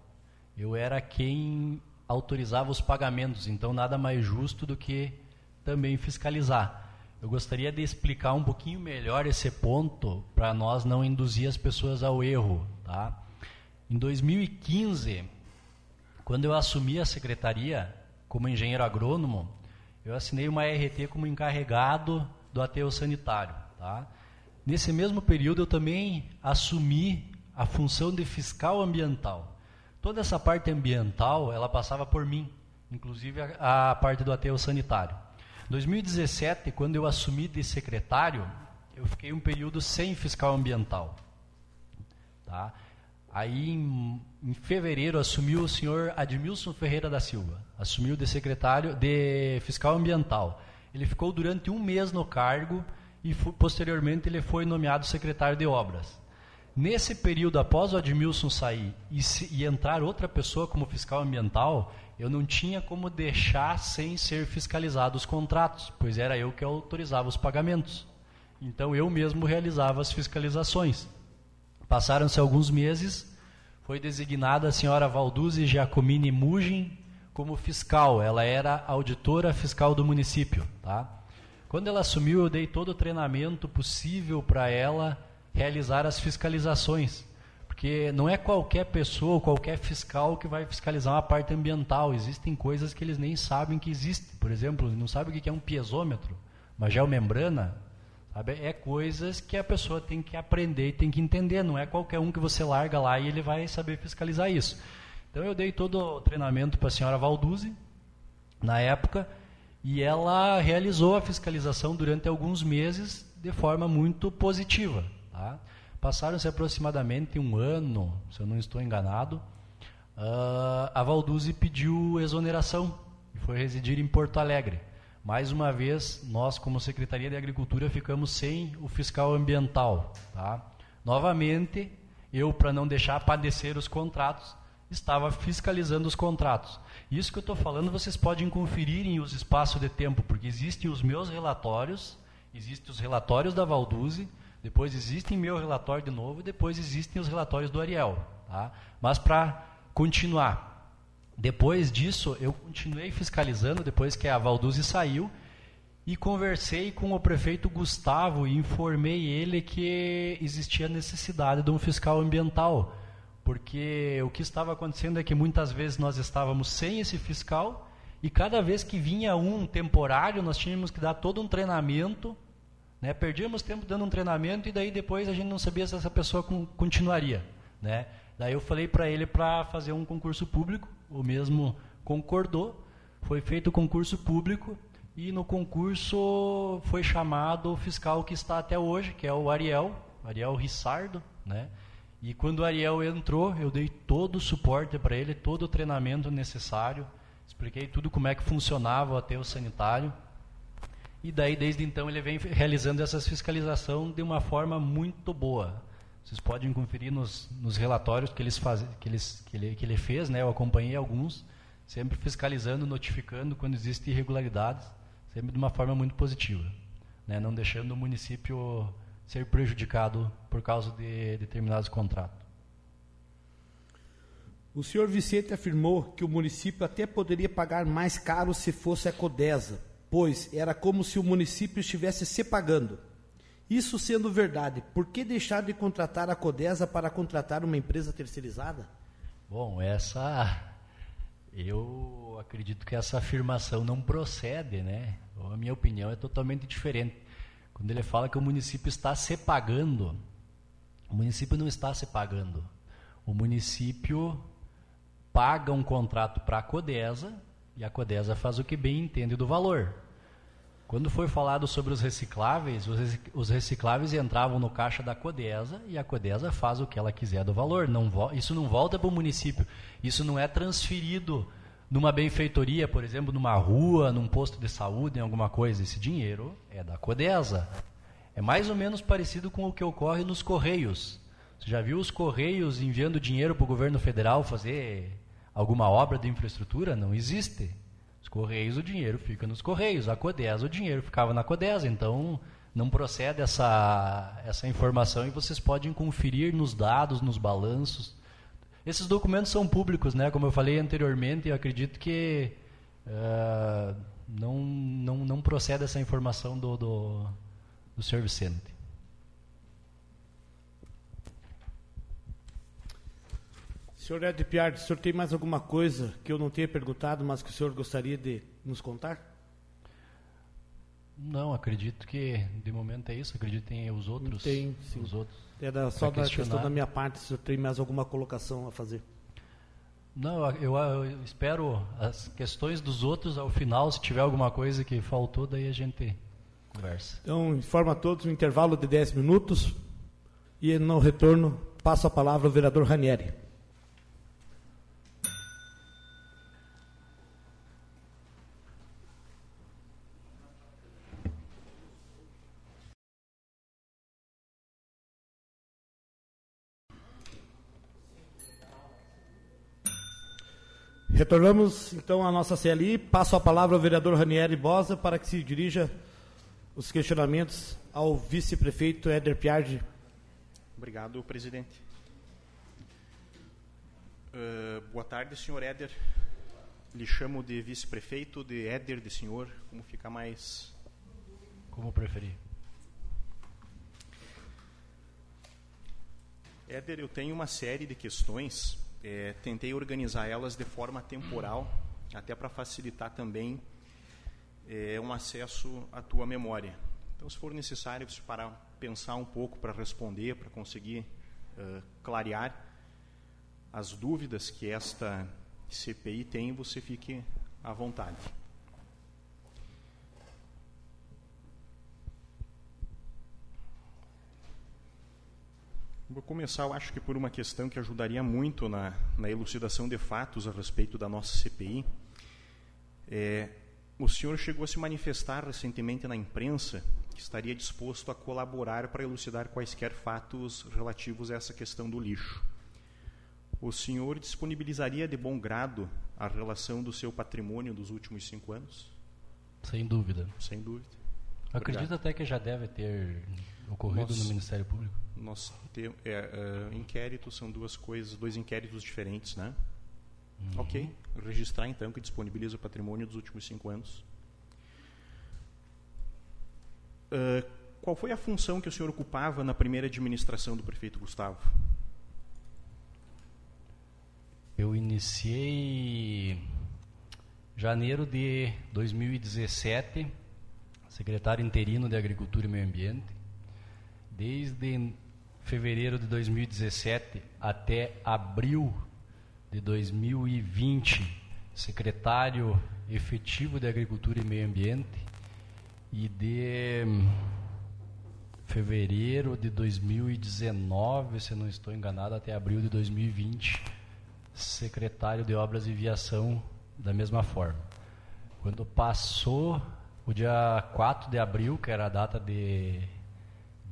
Eu era quem autorizava os pagamentos, então nada mais justo do que também fiscalizar. Eu gostaria de explicar um pouquinho melhor esse ponto para nós não induzir as pessoas ao erro, tá? Em 2015, quando eu assumi a secretaria como engenheiro agrônomo, eu assinei uma RT como encarregado do ateu sanitário. Tá? Nesse mesmo período, eu também assumi a função de fiscal ambiental. Toda essa parte ambiental, ela passava por mim, inclusive a, a parte do ateu sanitário. Em 2017, quando eu assumi de secretário, eu fiquei um período sem fiscal ambiental. Tá? Aí, em, em, fevereiro, assumiu o senhor Admilson Ferreira da Silva, assumiu de secretário de fiscal ambiental. Ele ficou durante um mês no cargo e posteriormente ele foi nomeado secretário de obras. Nesse período, após o Admilson sair e, se, e entrar outra pessoa como fiscal ambiental, eu não tinha como deixar sem ser fiscalizado os contratos, pois era eu que autorizava os pagamentos. Então eu mesmo realizava as fiscalizações. Passaram-se alguns meses, foi designada a senhora Valduzzi Giacomini Mugin como fiscal. Ela era auditora fiscal do município. Tá? Quando ela assumiu, eu dei todo o treinamento possível para ela realizar as fiscalizações. Porque não é qualquer pessoa, qualquer fiscal que vai fiscalizar uma parte ambiental. Existem coisas que eles nem sabem que existem. Por exemplo, não sabe o que é um piezômetro, uma geomembrana, Sabe? É coisas que a pessoa tem que aprender e tem que entender. Não é qualquer um que você larga lá e ele vai saber fiscalizar isso. Então eu dei todo o treinamento para a senhora Valduzzi, na época, e ela realizou a fiscalização durante alguns meses de forma muito positiva. Tá? Passaram-se aproximadamente um ano, se eu não estou enganado, uh, a Valduzzi pediu exoneração e foi residir em Porto Alegre. Mais uma vez, nós, como Secretaria de Agricultura, ficamos sem o fiscal ambiental. Tá? Novamente, eu, para não deixar padecer os contratos, estava fiscalizando os contratos. Isso que eu estou falando, vocês podem conferir em os espaços de tempo, porque existem os meus relatórios, existem os relatórios da Valduze, depois existem meu relatório de novo, e depois existem os relatórios do Ariel. Tá? Mas para continuar, depois disso, eu continuei fiscalizando, depois que a Valduzi saiu, e conversei com o prefeito Gustavo e informei ele que existia necessidade de um fiscal ambiental. Porque o que estava acontecendo é que muitas vezes nós estávamos sem esse fiscal e cada vez que vinha um temporário, nós tínhamos que dar todo um treinamento, né? Perdíamos tempo dando um treinamento e daí depois a gente não sabia se essa pessoa continuaria, né? Daí eu falei para ele para fazer um concurso público o mesmo concordou, foi feito o concurso público e no concurso foi chamado o fiscal que está até hoje, que é o Ariel, Ariel Rissardo, né? E quando o Ariel entrou, eu dei todo o suporte para ele, todo o treinamento necessário, expliquei tudo como é que funcionava o sanitário. E daí, desde então, ele vem realizando essas fiscalização de uma forma muito boa. Vocês podem conferir nos, nos relatórios que, eles faz, que, eles, que, ele, que ele fez, né? eu acompanhei alguns, sempre fiscalizando, notificando quando existem irregularidades, sempre de uma forma muito positiva, né? não deixando o município ser prejudicado por causa de determinados contratos. O senhor Vicente afirmou que o município até poderia pagar mais caro se fosse a Codesa, pois era como se o município estivesse se pagando. Isso sendo verdade, por que deixar de contratar a Codesa para contratar uma empresa terceirizada? Bom, essa eu acredito que essa afirmação não procede, né? A minha opinião é totalmente diferente. Quando ele fala que o município está se pagando, o município não está se pagando. O município paga um contrato para a Codesa e a Codesa faz o que bem entende do valor. Quando foi falado sobre os recicláveis, os recicláveis entravam no caixa da Codesa e a Codesa faz o que ela quiser do valor. Não isso não volta para o município. Isso não é transferido numa benfeitoria, por exemplo, numa rua, num posto de saúde, em alguma coisa. Esse dinheiro é da Codesa. É mais ou menos parecido com o que ocorre nos Correios. Você já viu os Correios enviando dinheiro para o governo federal fazer alguma obra de infraestrutura? Não existe. Os Correios, o dinheiro fica nos Correios. A CODES, o dinheiro ficava na CODES. Então, não procede essa, essa informação e vocês podem conferir nos dados, nos balanços. Esses documentos são públicos, né? Como eu falei anteriormente, eu acredito que uh, não, não, não procede essa informação do, do, do Sr. Vicente. Senhor Ed Piard, o senhor tem mais alguma coisa que eu não tenha perguntado, mas que o senhor gostaria de nos contar? Não, acredito que de momento é isso. Acredito em os outros. Tem, sim. Os outros. Era só da questão da minha parte, se o senhor tem mais alguma colocação a fazer. Não, eu, eu, espero as questões dos outros ao final. Se tiver alguma coisa que faltou, daí a gente conversa. Então, informa a todos um intervalo de 10 minutos e no retorno passo a palavra ao vereador Ranieri. Retornamos então à nossa CLI. Passo a palavra ao vereador Ranieri Bosa para que se dirija os questionamentos ao vice-prefeito Éder Piardi. Obrigado, presidente. Uh, boa tarde, senhor Éder. Lhe chamo de vice-prefeito, de Éder de senhor, como fica mais. Como preferir. Éder, eu tenho uma série de questões é, tentei organizar elas de forma temporal, até para facilitar também é, um acesso à tua memória. Então, se for necessário você parar, pensar um pouco para responder, para conseguir uh, clarear as dúvidas que esta CPI tem, você fique à vontade. Vou começar, eu acho que por uma questão que ajudaria muito na, na elucidação de fatos a respeito da nossa CPI. É, o senhor chegou a se manifestar recentemente na imprensa que estaria disposto a colaborar para elucidar quaisquer fatos relativos a essa questão do lixo. O senhor disponibilizaria de bom grado a relação do seu patrimônio dos últimos cinco anos? Sem dúvida. Sem dúvida. Acredito até que já deve ter ocorrido Nós... no Ministério Público nós temos é, uh, inquéritos são duas coisas, dois inquéritos diferentes, né? Uhum. Ok, registrar então que disponibiliza o patrimônio dos últimos cinco anos. Uh, qual foi a função que o senhor ocupava na primeira administração do prefeito Gustavo? Eu iniciei janeiro de 2017, secretário interino de Agricultura e Meio Ambiente. Desde fevereiro de 2017 até abril de 2020, secretário efetivo de Agricultura e Meio Ambiente, e de fevereiro de 2019, se não estou enganado, até abril de 2020, secretário de Obras e Viação da mesma forma. Quando passou o dia 4 de abril, que era a data de,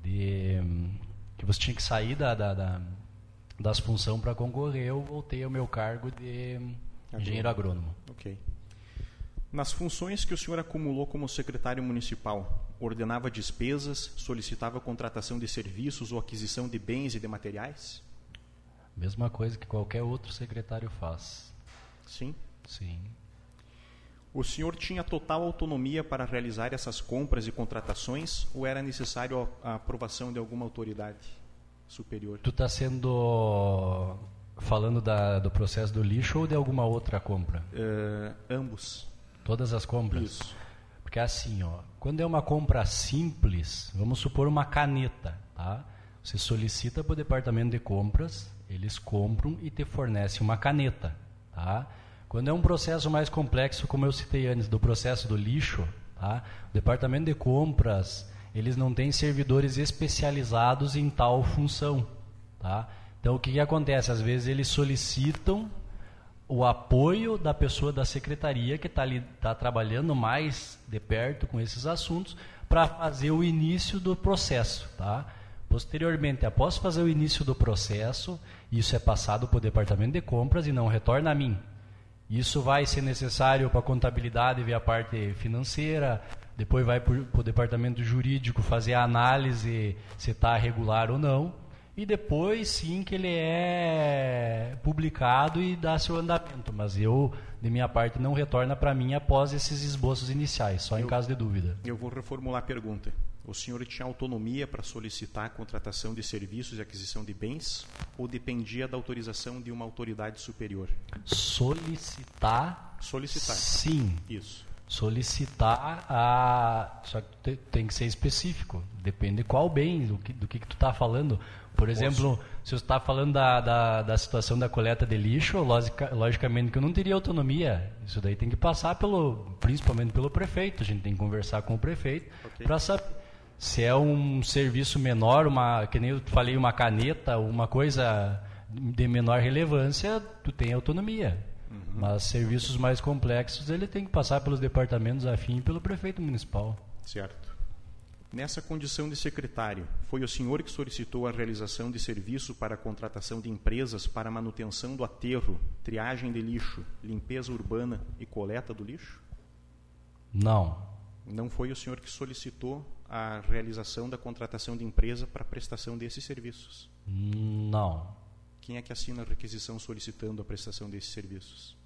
de que você tinha que sair da, da, da das funções para concorrer, eu voltei ao meu cargo de engenheiro agrônomo. Ok. Nas funções que o senhor acumulou como secretário municipal, ordenava despesas, solicitava contratação de serviços ou aquisição de bens e de materiais? Mesma coisa que qualquer outro secretário faz. Sim? Sim. O senhor tinha total autonomia para realizar essas compras e contratações ou era necessário a aprovação de alguma autoridade superior? Tu está sendo falando da, do processo do lixo ou de alguma outra compra? Uh, ambos. Todas as compras? Isso. Porque assim, ó, quando é uma compra simples, vamos supor uma caneta, tá? Você solicita para o departamento de compras, eles compram e te fornecem uma caneta, tá? Quando é um processo mais complexo, como eu citei antes, do processo do lixo, tá? o departamento de compras, eles não têm servidores especializados em tal função. Tá? Então, o que, que acontece? Às vezes eles solicitam o apoio da pessoa da secretaria que está tá trabalhando mais de perto com esses assuntos para fazer o início do processo. Tá? Posteriormente, após fazer o início do processo, isso é passado para o departamento de compras e não retorna a mim. Isso vai ser necessário para a contabilidade ver a parte financeira, depois vai para o departamento jurídico fazer a análise se está regular ou não, e depois sim que ele é publicado e dá seu andamento. Mas eu, de minha parte, não retorna para mim após esses esboços iniciais, só eu, em caso de dúvida. Eu vou reformular a pergunta. O senhor tinha autonomia para solicitar a contratação de serviços e aquisição de bens ou dependia da autorização de uma autoridade superior? Solicitar? Solicitar. Sim. Isso. Solicitar a. Só que tem que ser específico. Depende qual bem, do que, do que, que tu está falando. Por exemplo, Posso. se você está falando da, da, da, situação da coleta de lixo, logica, logicamente que eu não teria autonomia. Isso daí tem que passar pelo, principalmente pelo prefeito. A gente tem que conversar com o prefeito okay. para saber se é um serviço menor, uma, que nem eu falei, uma caneta, uma coisa de menor relevância, tu tem autonomia. Uhum. Mas serviços mais complexos, ele tem que passar pelos departamentos afim e pelo prefeito municipal. Certo. Nessa condição de secretário, foi o senhor que solicitou a realização de serviço para a contratação de empresas para manutenção do aterro, triagem de lixo, limpeza urbana e coleta do lixo? Não. Não foi o senhor que solicitou a realização da contratação de empresa para prestação desses serviços? Não. Quem é que assina a requisição solicitando a prestação desses serviços?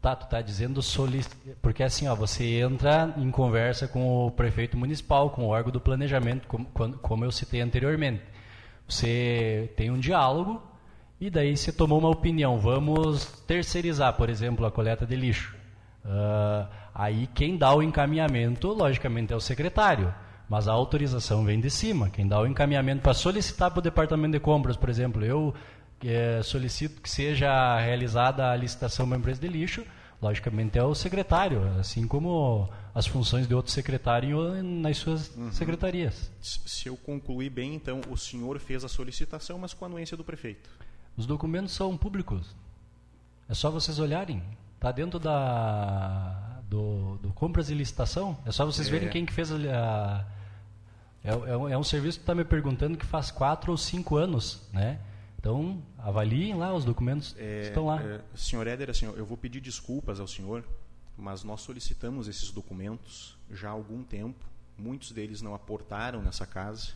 Tá, tu tá dizendo solic... porque assim, ó, você entra em conversa com o prefeito municipal, com o órgão do planejamento, como, como eu citei anteriormente. Você tem um diálogo e daí você tomou uma opinião. Vamos terceirizar, por exemplo, a coleta de lixo. Uh, Aí quem dá o encaminhamento, logicamente, é o secretário, mas a autorização vem de cima. Quem dá o encaminhamento para solicitar para o departamento de compras, por exemplo, eu é, solicito que seja realizada a licitação uma empresa de lixo, logicamente é o secretário, assim como as funções de outro secretário nas suas uhum. secretarias. Se eu concluir bem, então, o senhor fez a solicitação, mas com a anuência do prefeito. Os documentos são públicos. É só vocês olharem. Está dentro da do, do compras e licitação. É só vocês é. verem quem que fez a, a é, é, é, um serviço que está me perguntando que faz quatro ou cinco anos, né? Então, avaliem lá, os documentos é, estão lá. É, senhor Éder, assim, eu vou pedir desculpas ao senhor, mas nós solicitamos esses documentos já há algum tempo. Muitos deles não aportaram nessa casa.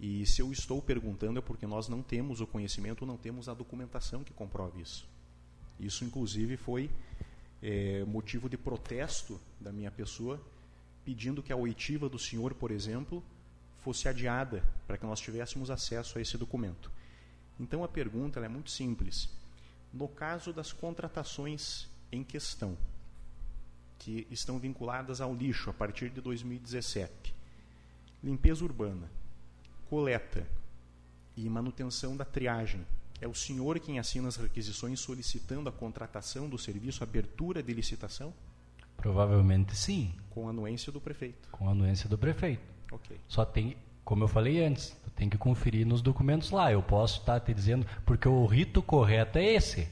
E se eu estou perguntando é porque nós não temos o conhecimento, não temos a documentação que comprove isso. Isso, inclusive, foi é, motivo de protesto da minha pessoa, pedindo que a oitiva do senhor, por exemplo, fosse adiada para que nós tivéssemos acesso a esse documento. Então a pergunta é muito simples. No caso das contratações em questão, que estão vinculadas ao lixo a partir de 2017, limpeza urbana, coleta e manutenção da triagem é o senhor quem assina as requisições solicitando a contratação do serviço, abertura de licitação? Provavelmente sim. Com a anuência do prefeito. Com a anuência do prefeito. Ok. Só tem, como eu falei antes, tem que conferir nos documentos lá. Eu posso estar te dizendo, porque o rito correto é esse.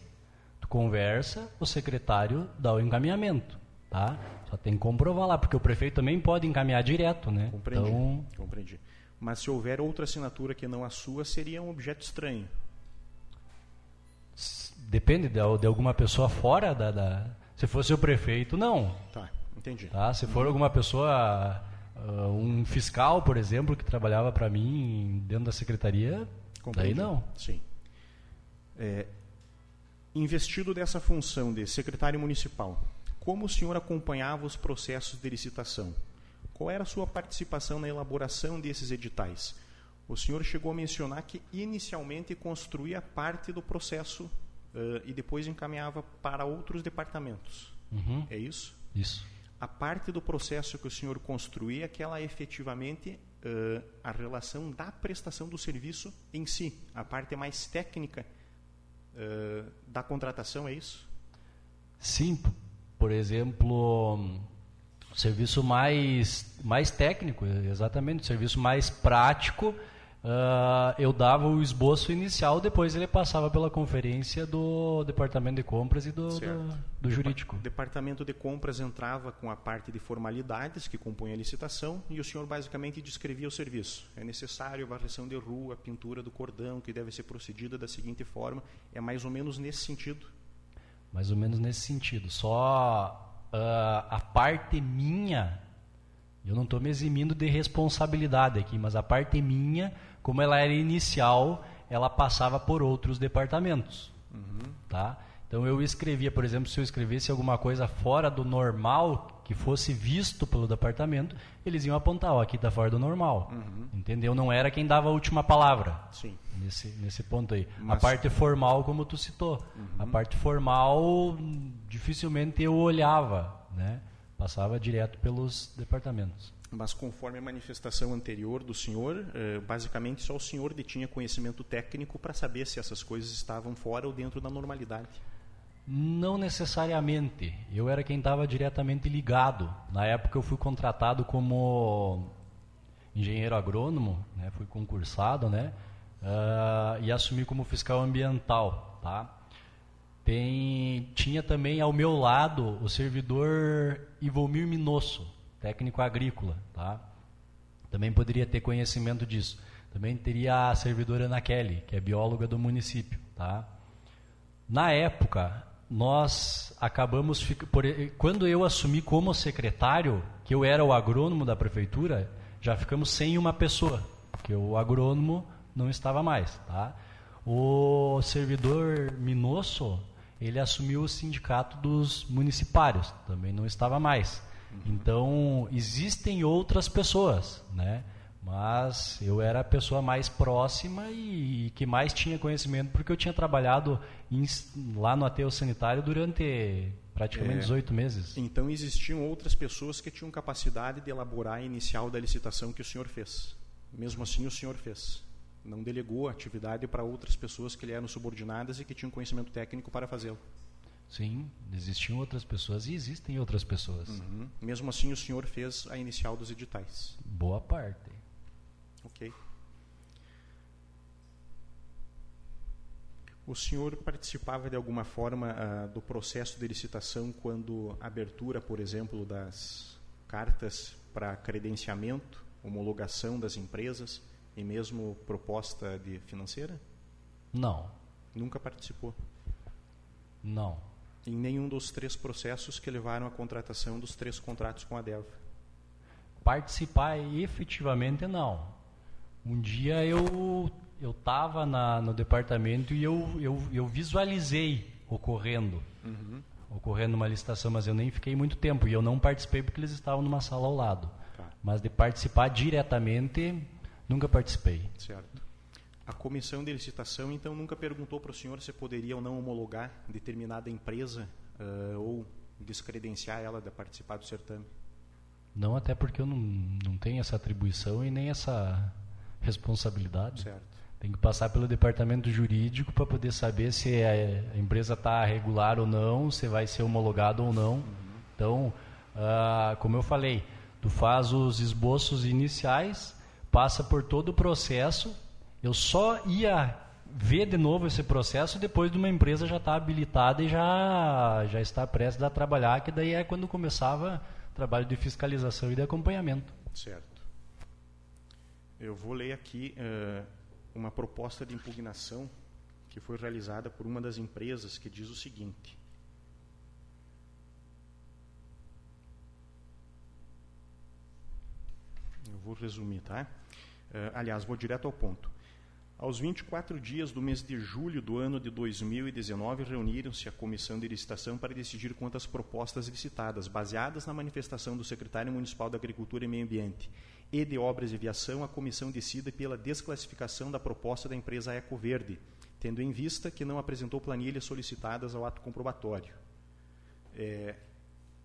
Tu conversa, o secretário dá o encaminhamento, tá? Só tem que comprovar lá, porque o prefeito também pode encaminhar direto, né? Compreendi. Então... Compreendi. Mas se houver outra assinatura que não a sua, seria um objeto estranho depende de, de alguma pessoa fora da, da, Se fosse o prefeito, não. Tá, entendi. Tá? Se for alguma pessoa, uh, um fiscal, por exemplo, que trabalhava para mim dentro da secretaria, Compreendi. daí não. Sim. É, investido dessa função de secretário municipal, como o senhor acompanhava os processos de licitação? Qual era a sua participação na elaboração desses editais? O senhor chegou a mencionar que inicialmente construía parte do processo uh, e depois encaminhava para outros departamentos. Uhum. É isso? Isso. A parte do processo que o senhor construía, é aquela efetivamente uh, a relação da prestação do serviço em si, a parte mais técnica uh, da contratação, é isso? Sim. Por exemplo, o serviço mais, mais técnico, exatamente, o serviço mais prático uh, eu dava o esboço inicial, depois ele passava pela conferência do departamento de compras e do, do, do, jurídico. O departamento de compras entrava com a parte de formalidades que compõe a licitação e o senhor basicamente descrevia o serviço. É necessário varreção de rua, pintura do cordão, que deve ser procedida da seguinte forma. É mais ou menos nesse sentido? Mais ou menos nesse sentido. Só uh, a parte minha eu não estou me eximindo de responsabilidade aqui, mas a parte minha, como ela era inicial, ela passava por outros departamentos. Uhum. Tá? Então eu escrevia, por exemplo, se eu escrevesse alguma coisa fora do normal, que fosse visto pelo departamento, eles iam apontar, ó, aqui está fora do normal. Uhum. Entendeu? Não era quem dava a última palavra. Sim. Nesse, nesse ponto aí. Mas... A parte formal, como tu citou. Uhum. A parte formal, dificilmente eu olhava, né? Passava direto pelos departamentos. Mas conforme a manifestação anterior do senhor, eh, basicamente só o senhor detinha conhecimento técnico para saber se essas coisas estavam fora ou dentro da normalidade. Não necessariamente. Eu era quem estava diretamente ligado. Na época eu fui contratado como engenheiro agrônomo, né? fui concursado, né? Uh, e assumi como fiscal ambiental, tá? Tem, tinha também ao meu lado o servidor Ivomir Minosso, técnico agrícola. Tá? Também poderia ter conhecimento disso. Também teria a servidora Ana Kelly, que é bióloga do município. Tá? Na época, nós acabamos. Por, quando eu assumi como secretário, que eu era o agrônomo da prefeitura, já ficamos sem uma pessoa, porque o agrônomo não estava mais. Tá? O servidor Minosso ele assumiu o sindicato dos municipários, também não estava mais. Uhum. Então, existem outras pessoas, né? Mas eu era a pessoa mais próxima e, e que mais tinha conhecimento, porque eu tinha trabalhado em, lá no ateu sanitário durante praticamente é, 18 meses. Então, existiam outras pessoas que tinham capacidade de elaborar a inicial da licitação que o senhor fez. Mesmo assim, o senhor fez não delegou a atividade para outras pessoas que lhe eram subordinadas e que tinham conhecimento técnico para fazê-lo. Sim, existiam outras pessoas e existem outras pessoas. Uhum. Mesmo assim, o senhor fez a inicial dos editais. Boa parte. Ok. O senhor participava de alguma forma uh, do processo de licitação quando abertura, por exemplo, das cartas para credenciamento, homologação das empresas? E mesmo proposta de financeira? Não. Nunca participou? Não. Em nenhum dos três processos que levaram à contratação dos três contratos com a Delva? Participar efetivamente não. Um dia eu eu estava no departamento e eu, eu, eu visualizei ocorrendo. Uhum. Ocorrendo uma licitação, mas eu nem fiquei muito tempo. E eu não participei porque eles estavam numa sala ao lado. Tá. Mas de participar diretamente, Nunca participei. Certo. A comissão de licitação, então, nunca perguntou para o senhor se poderia ou não homologar determinada empresa uh, ou descredenciar ela de participar do certame? Não, até porque eu não, não tenho essa atribuição e nem essa responsabilidade. Certo. Tem que passar pelo departamento jurídico para poder saber se a empresa está regular ou não, se vai ser homologado ou não. Uhum. Então, uh, como eu falei, tu faz os esboços iniciais, passa por todo o processo. Eu só ia ver de novo esse processo depois de uma empresa já estar tá habilitada e já, já está prestes a trabalhar, que daí é quando começava o trabalho de fiscalização e de acompanhamento. Certo. Eu vou ler aqui uh, uma proposta de impugnação que foi realizada por uma das empresas que diz o seguinte. Eu vou resumir, tá? Uh, aliás, vou direto ao ponto. Aos 24 dias do mês de julho do ano de 2019, reuniram-se a comissão de licitação para decidir quantas propostas licitadas, baseadas na manifestação do secretário municipal da Agricultura e Meio Ambiente e de Obras e Viação, a comissão decida pela desclassificação da proposta da empresa Eco Verde, tendo em vista que não apresentou planilhas solicitadas ao ato comprobatório. É,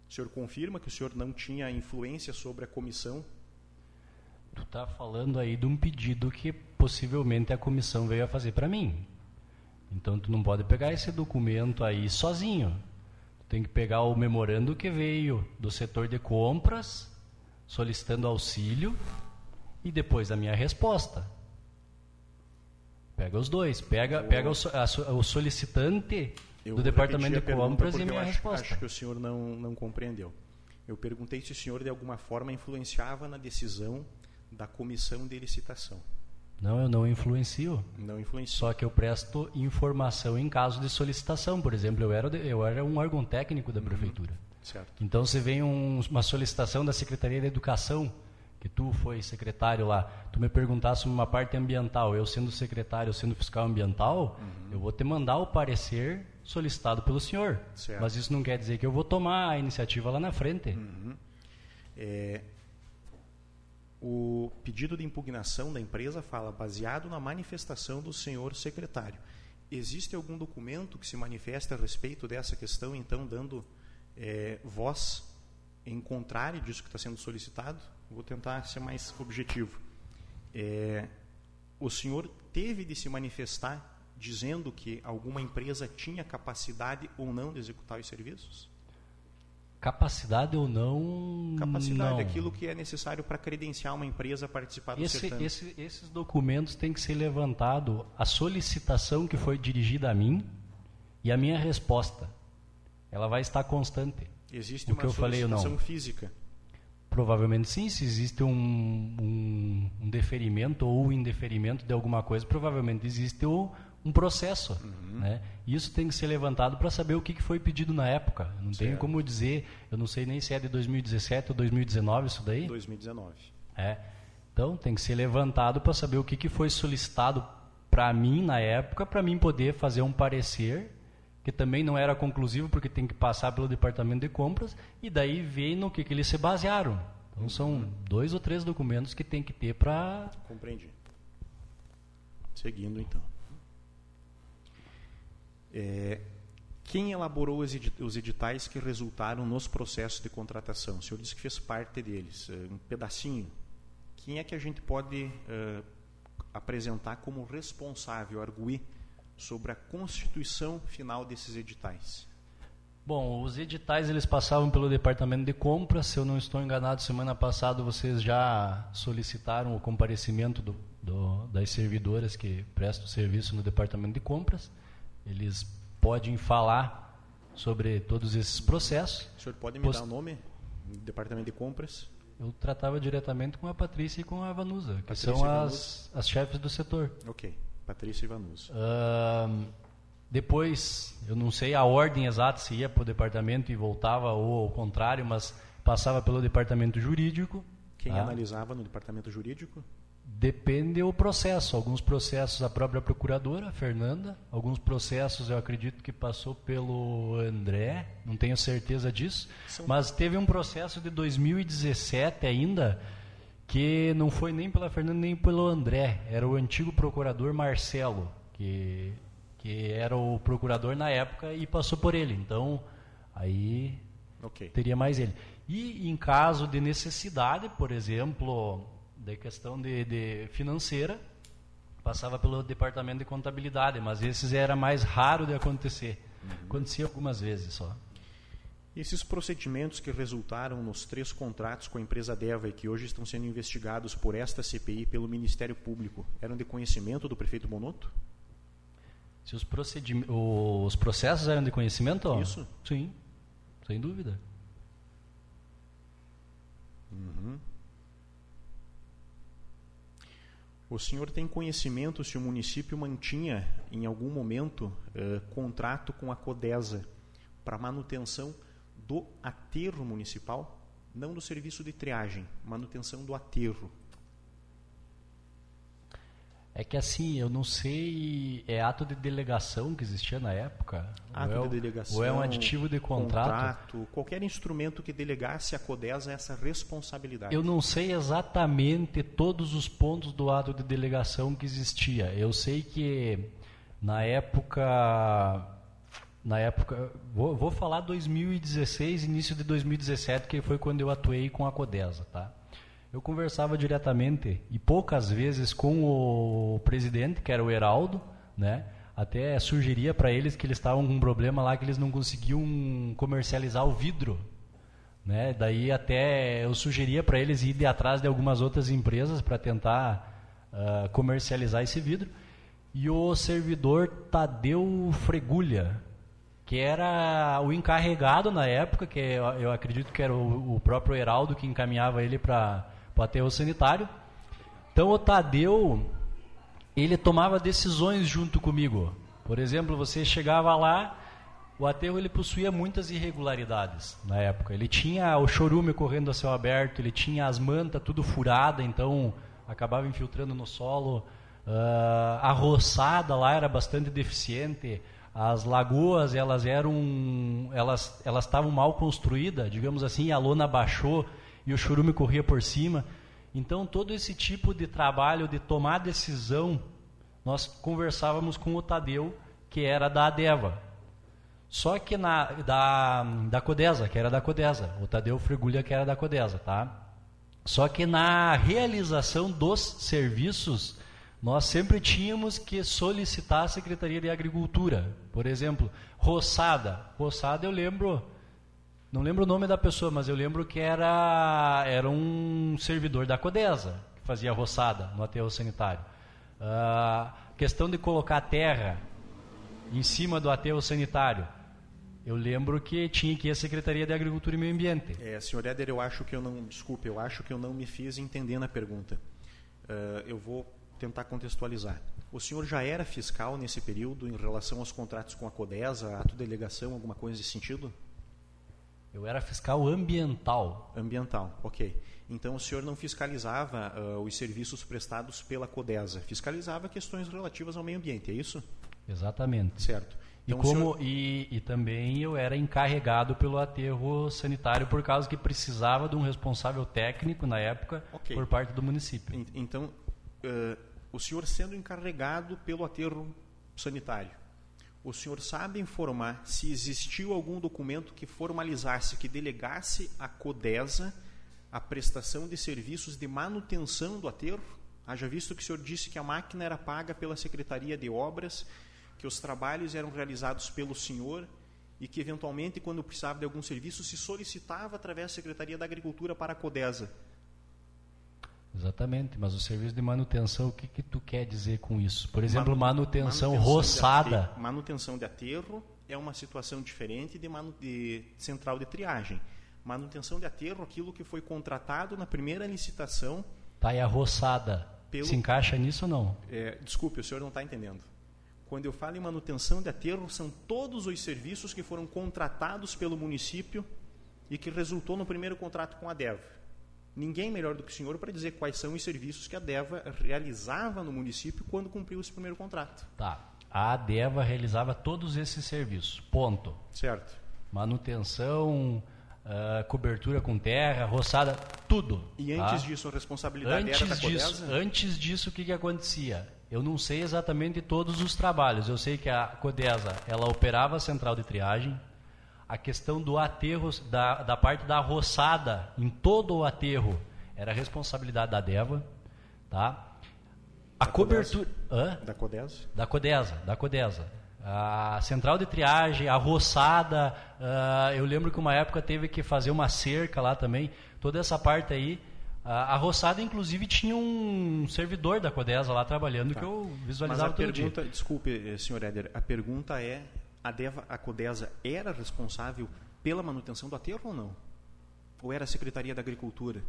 o senhor confirma que o senhor não tinha influência sobre a comissão Tu tá falando aí de um pedido que possivelmente a comissão veio a fazer para mim. Então tu não pode pegar esse documento aí sozinho. Tu tem que pegar o memorando que veio do setor de compras solicitando auxílio e depois a minha resposta. Pega os dois. Pega, pega o, a, o solicitante Eu do departamento de a compras e porque minha eu acho, resposta. Acho que o senhor não, não compreendeu. Eu perguntei se o senhor, de alguma forma, influenciava na decisão da comissão de licitação. Não, eu não influencio. Não influenciou. Só que eu presto informação em caso de solicitação. Por exemplo, eu era, eu era um órgão técnico da prefeitura. Certo. Então, se vem um- uma solicitação da Secretaria da Educação, que tu foi secretário lá, tu me perguntasse uma parte ambiental, eu sendo secretário, eu sendo fiscal ambiental, eu vou te mandar o parecer solicitado pelo senhor. Certo. Mas isso não quer dizer que eu vou tomar a iniciativa lá na frente. É, o pedido de impugnação da empresa fala baseado na manifestação do senhor secretário. Existe algum documento que se manifesta a respeito dessa questão, então, dando é, voz em contrário disso que está sendo solicitado? Vou tentar ser mais objetivo. É, o senhor teve de se manifestar dizendo que alguma empresa tinha capacidade ou não de executar os serviços? Capacidade ou não. Capacidade, não. aquilo que é necessário para credenciar uma empresa a participar do Esse, esse- esses documentos têm que ser levantado a solicitação que foi dirigida a mim e a minha resposta. Ela vai estar constante. Existe o uma que eu falei ou não? solicitação física. Provavelmente sim, se existe um, um, um deferimento ou indeferimento de alguma coisa, provavelmente existe o, um processo. Uhum. Né? Isso tem que ser levantado para saber o que, que foi pedido na época. Não tenho Certo. como dizer, eu não sei nem se é de 2017 ou 2019 isso daí. 2019. É. Então tem que ser levantado para saber o que, que foi solicitado para mim na época, para mim poder fazer um parecer que também não era conclusivo porque tem que passar pelo departamento de compras e daí ver no que, que eles se basearam. Então são dois ou três documentos que tem que ter para Compreendi. Seguindo, então. É, quem elaborou os edi- os editais que resultaram nos processos de contratação? O senhor disse que fez parte deles, eh, um pedacinho. Quem é que a gente pode eh, apresentar como responsável, arguir, sobre a constituição final desses editais? Bom, os editais eles passavam pelo departamento de compras. Se eu não estou enganado, semana passada vocês já solicitaram o comparecimento do, do- das servidoras que prestam serviço no departamento de compras. Eles podem falar sobre todos esses processos. O senhor pode me Post- dar o nome departamento de compras? Eu tratava diretamente com a Patrícia e com a Vanusa, que Patrícia são e as, as chefes do setor. Ok. Patrícia Ivanus. Ahn, depois, eu não sei a ordem exata se ia para o departamento e voltava ou ao contrário, mas passava pelo departamento jurídico. Quem tá? analisava no departamento jurídico? Depende o processo. Alguns processos a própria procuradora, a Fernanda. Alguns processos eu acredito que passou pelo André, não tenho certeza disso. São- Mas teve um processo de 2017 ainda que não foi nem pela Fernanda nem pelo André. Era o antigo procurador Marcelo, que, que era o procurador na época e passou por ele. Então, aí Ok. teria mais ele. E em caso de necessidade, por exemplo, da questão de, de financeira, passava pelo departamento de contabilidade, mas esses era mais raro de acontecer. Acontecia algumas vezes só. Esses procedimentos que resultaram nos três contratos com a empresa Deva e que hoje estão sendo investigados por esta CPI pelo Ministério Público eram de conhecimento do prefeito Bonotto? Se os, os processos eram de conhecimento? ó? Isso. Sim, sem dúvida. O senhor tem conhecimento se o município mantinha, em algum momento, eh, contrato com a Codesa para manutenção do aterro municipal? Não do serviço de triagem, manutenção do aterro. É que assim, eu não sei, é ato de delegação que existia na época? Ato ou é, de delegação. Ou é um aditivo de contrato? contrato, qualquer instrumento que delegasse à Codesa essa responsabilidade. Eu não sei exatamente todos os pontos do ato de delegação que existia. Eu sei que na época, na época, vou, vou falar 2016, início de 2017, que foi quando eu atuei com a Codesa, tá? Eu conversava diretamente e poucas vezes com o presidente, que era o Heraldo, né? Até sugeria para eles que eles estavam com um problema lá que eles não conseguiam comercializar o vidro né? Daí até eu sugeria para eles ir de atrás de algumas outras empresas para tentar ah, comercializar esse vidro. e o servidor Tadeu Fregulha, que era o encarregado na época, que eu, eu acredito que era o, o, próprio Heraldo que encaminhava ele para o aterro sanitário. Então o Tadeu, ele tomava decisões junto comigo. Por exemplo, você chegava lá, o aterro ele possuía muitas irregularidades na época. Ele tinha o chorume correndo a céu aberto, ele tinha as mantas tudo furada, então acabava infiltrando no solo. Uh, a roçada lá era bastante deficiente. As lagoas elas eram elas elas estavam mal construídas, digamos assim, a lona baixou e o churume corria por cima. Então todo esse tipo de trabalho de tomar decisão, nós conversávamos com o Tadeu, que era da Adeva. Só que na da da Codesa, que era da Codesa, o Tadeu Frigulha que era da Codesa, tá? Só que na realização dos serviços nós sempre tínhamos que solicitar a Secretaria de Agricultura. Por exemplo, roçada. Roçada eu lembro, não lembro o nome da pessoa, mas eu lembro que era, era um servidor da Codesa que fazia roçada no aterro sanitário. Uh, questão de colocar terra em cima do aterro sanitário. Eu lembro que tinha que ir a Secretaria de Agricultura e Meio Ambiente. É, senhor Éder, eu acho que eu não, desculpe, eu acho que eu não me fiz entender na pergunta. Uh, eu vou tentar contextualizar. O senhor já era fiscal nesse período em relação aos contratos com a Codesa, ato delegação, alguma coisa nesse sentido? Eu era fiscal ambiental. Ambiental, ok. Então o senhor não fiscalizava uh, os serviços prestados pela Codesa, fiscalizava questões relativas ao meio ambiente, é isso? Exatamente. Certo. Então, e, como, senhor... e, e, também eu era encarregado pelo aterro sanitário por causa que precisava de um responsável técnico na época okay. por parte do município. Então, uh, o senhor sendo encarregado pelo aterro sanitário, o senhor sabe informar se existiu algum documento que formalizasse, que delegasse à CODESA a prestação de serviços de manutenção do aterro? Haja visto que o senhor disse que a máquina era paga pela Secretaria de Obras, que os trabalhos eram realizados pelo senhor e que, eventualmente, quando precisava de algum serviço, se solicitava através da Secretaria da Agricultura para a CODESA. Exatamente, mas o serviço de manutenção, o que, que tu quer dizer com isso? Por exemplo, manutenção, manutenção roçada. De aterro, manutenção de aterro é uma situação diferente de, manu, de central de triagem. Manutenção de aterro, aquilo que foi contratado na primeira licitação. Tá, e a roçada pelo, se encaixa nisso ou não? É, desculpe, o senhor não está entendendo. Quando eu falo em manutenção de aterro, são todos os serviços que foram contratados pelo município e que resultou no primeiro contrato com a DEV. Ninguém melhor do que o senhor para dizer quais são os serviços que a DEVA realizava no município quando cumpriu esse primeiro contrato. Tá. A DEVA realizava todos esses serviços. Ponto. Certo. Manutenção, uh, cobertura com terra, roçada, tudo. E antes tá? disso, a responsabilidade antes era da disso, Antes disso, o que, que acontecia? Eu não sei exatamente todos os trabalhos. Eu sei que a Codesa ela operava a central de triagem, a questão do aterro, da, da parte da roçada em todo o aterro, era responsabilidade da DEVA, tá? A da cobertura... Hã? Da Codesa? Da Codesa, da Codesa. A central de triagem, a roçada, uh, eu lembro que uma época teve que fazer uma cerca lá também, toda essa parte aí, a, a roçada, inclusive, tinha um servidor da Codesa lá trabalhando tá. que eu visualizava Mas a pergunta, dia. Desculpe, senhor Éder, a pergunta é a, Deva, a Codesa era responsável pela manutenção do aterro ou não? Ou era a Secretaria da Agricultura?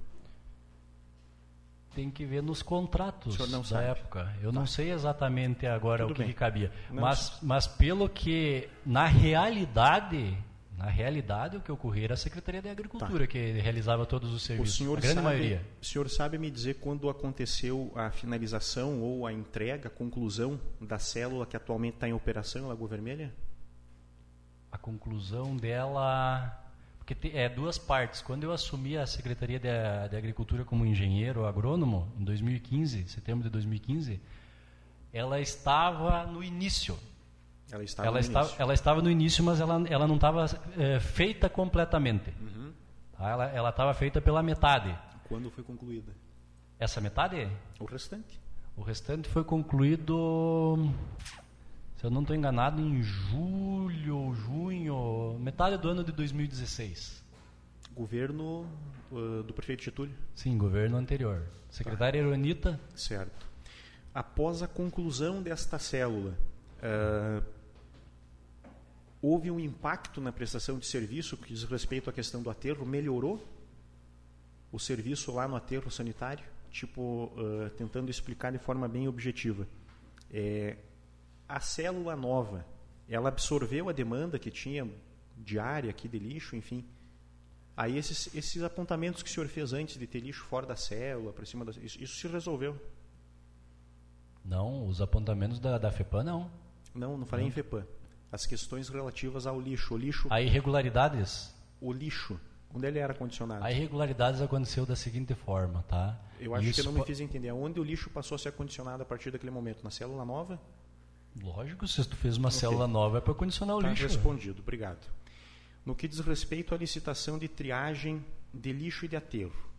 Tem que ver nos contratos da sabe. época. Eu tá. não sei exatamente agora Tudo o que, que cabia. mas, mas pelo que, na realidade, na realidade, o que ocorria era a Secretaria da Agricultura, tá. que realizava todos os serviços, o senhor a grande sabe, maioria. O senhor sabe me dizer quando aconteceu a finalização ou a entrega, a conclusão da célula que atualmente está em operação em Lagoa Vermelha? A conclusão dela porque te, é duas partes. Quando eu assumi a Secretaria de, de, Agricultura como engenheiro agrônomo em 2015, setembro de 2015, ela estava no início. Ela estava, ela no, estava, início. ela estava no início, mas ela, ela não estava é, feita completamente. Uhum. Tá? Ela estava feita pela metade. Quando foi concluída? Essa metade? O restante. O restante foi concluído se eu não estou enganado, em julho ou junho, metade do ano de 2016. Governo uh, do prefeito Getúlio? Sim, governo anterior. Secretária tá. Eronita. Certo. após a conclusão desta célula, uh, houve um impacto na prestação de serviço que diz respeito à questão do aterro? Melhorou o serviço lá no aterro sanitário? Tipo, uh, tentando explicar de forma bem objetiva. É, a célula nova, ela absorveu a demanda que tinha diária aqui de lixo, enfim. Aí esses, esses apontamentos que o senhor fez antes de ter lixo fora da célula, para cima da, isso, isso se resolveu? Não, os apontamentos da, da FEPAM não. Não, não falei não. em FEPAM. As questões relativas ao lixo. O lixo. Há irregularidades? O lixo. Onde ele era condicionado? A irregularidades aconteceu da seguinte forma, tá? Eu acho Isso que eu não me fiz entender. Onde o lixo passou a ser condicionado a partir daquele momento? Na célula nova? Lógico, se tu fez uma okay. célula nova é para condicionar o tá lixo. respondido, obrigado. No que diz respeito à licitação de triagem de lixo e de aterro.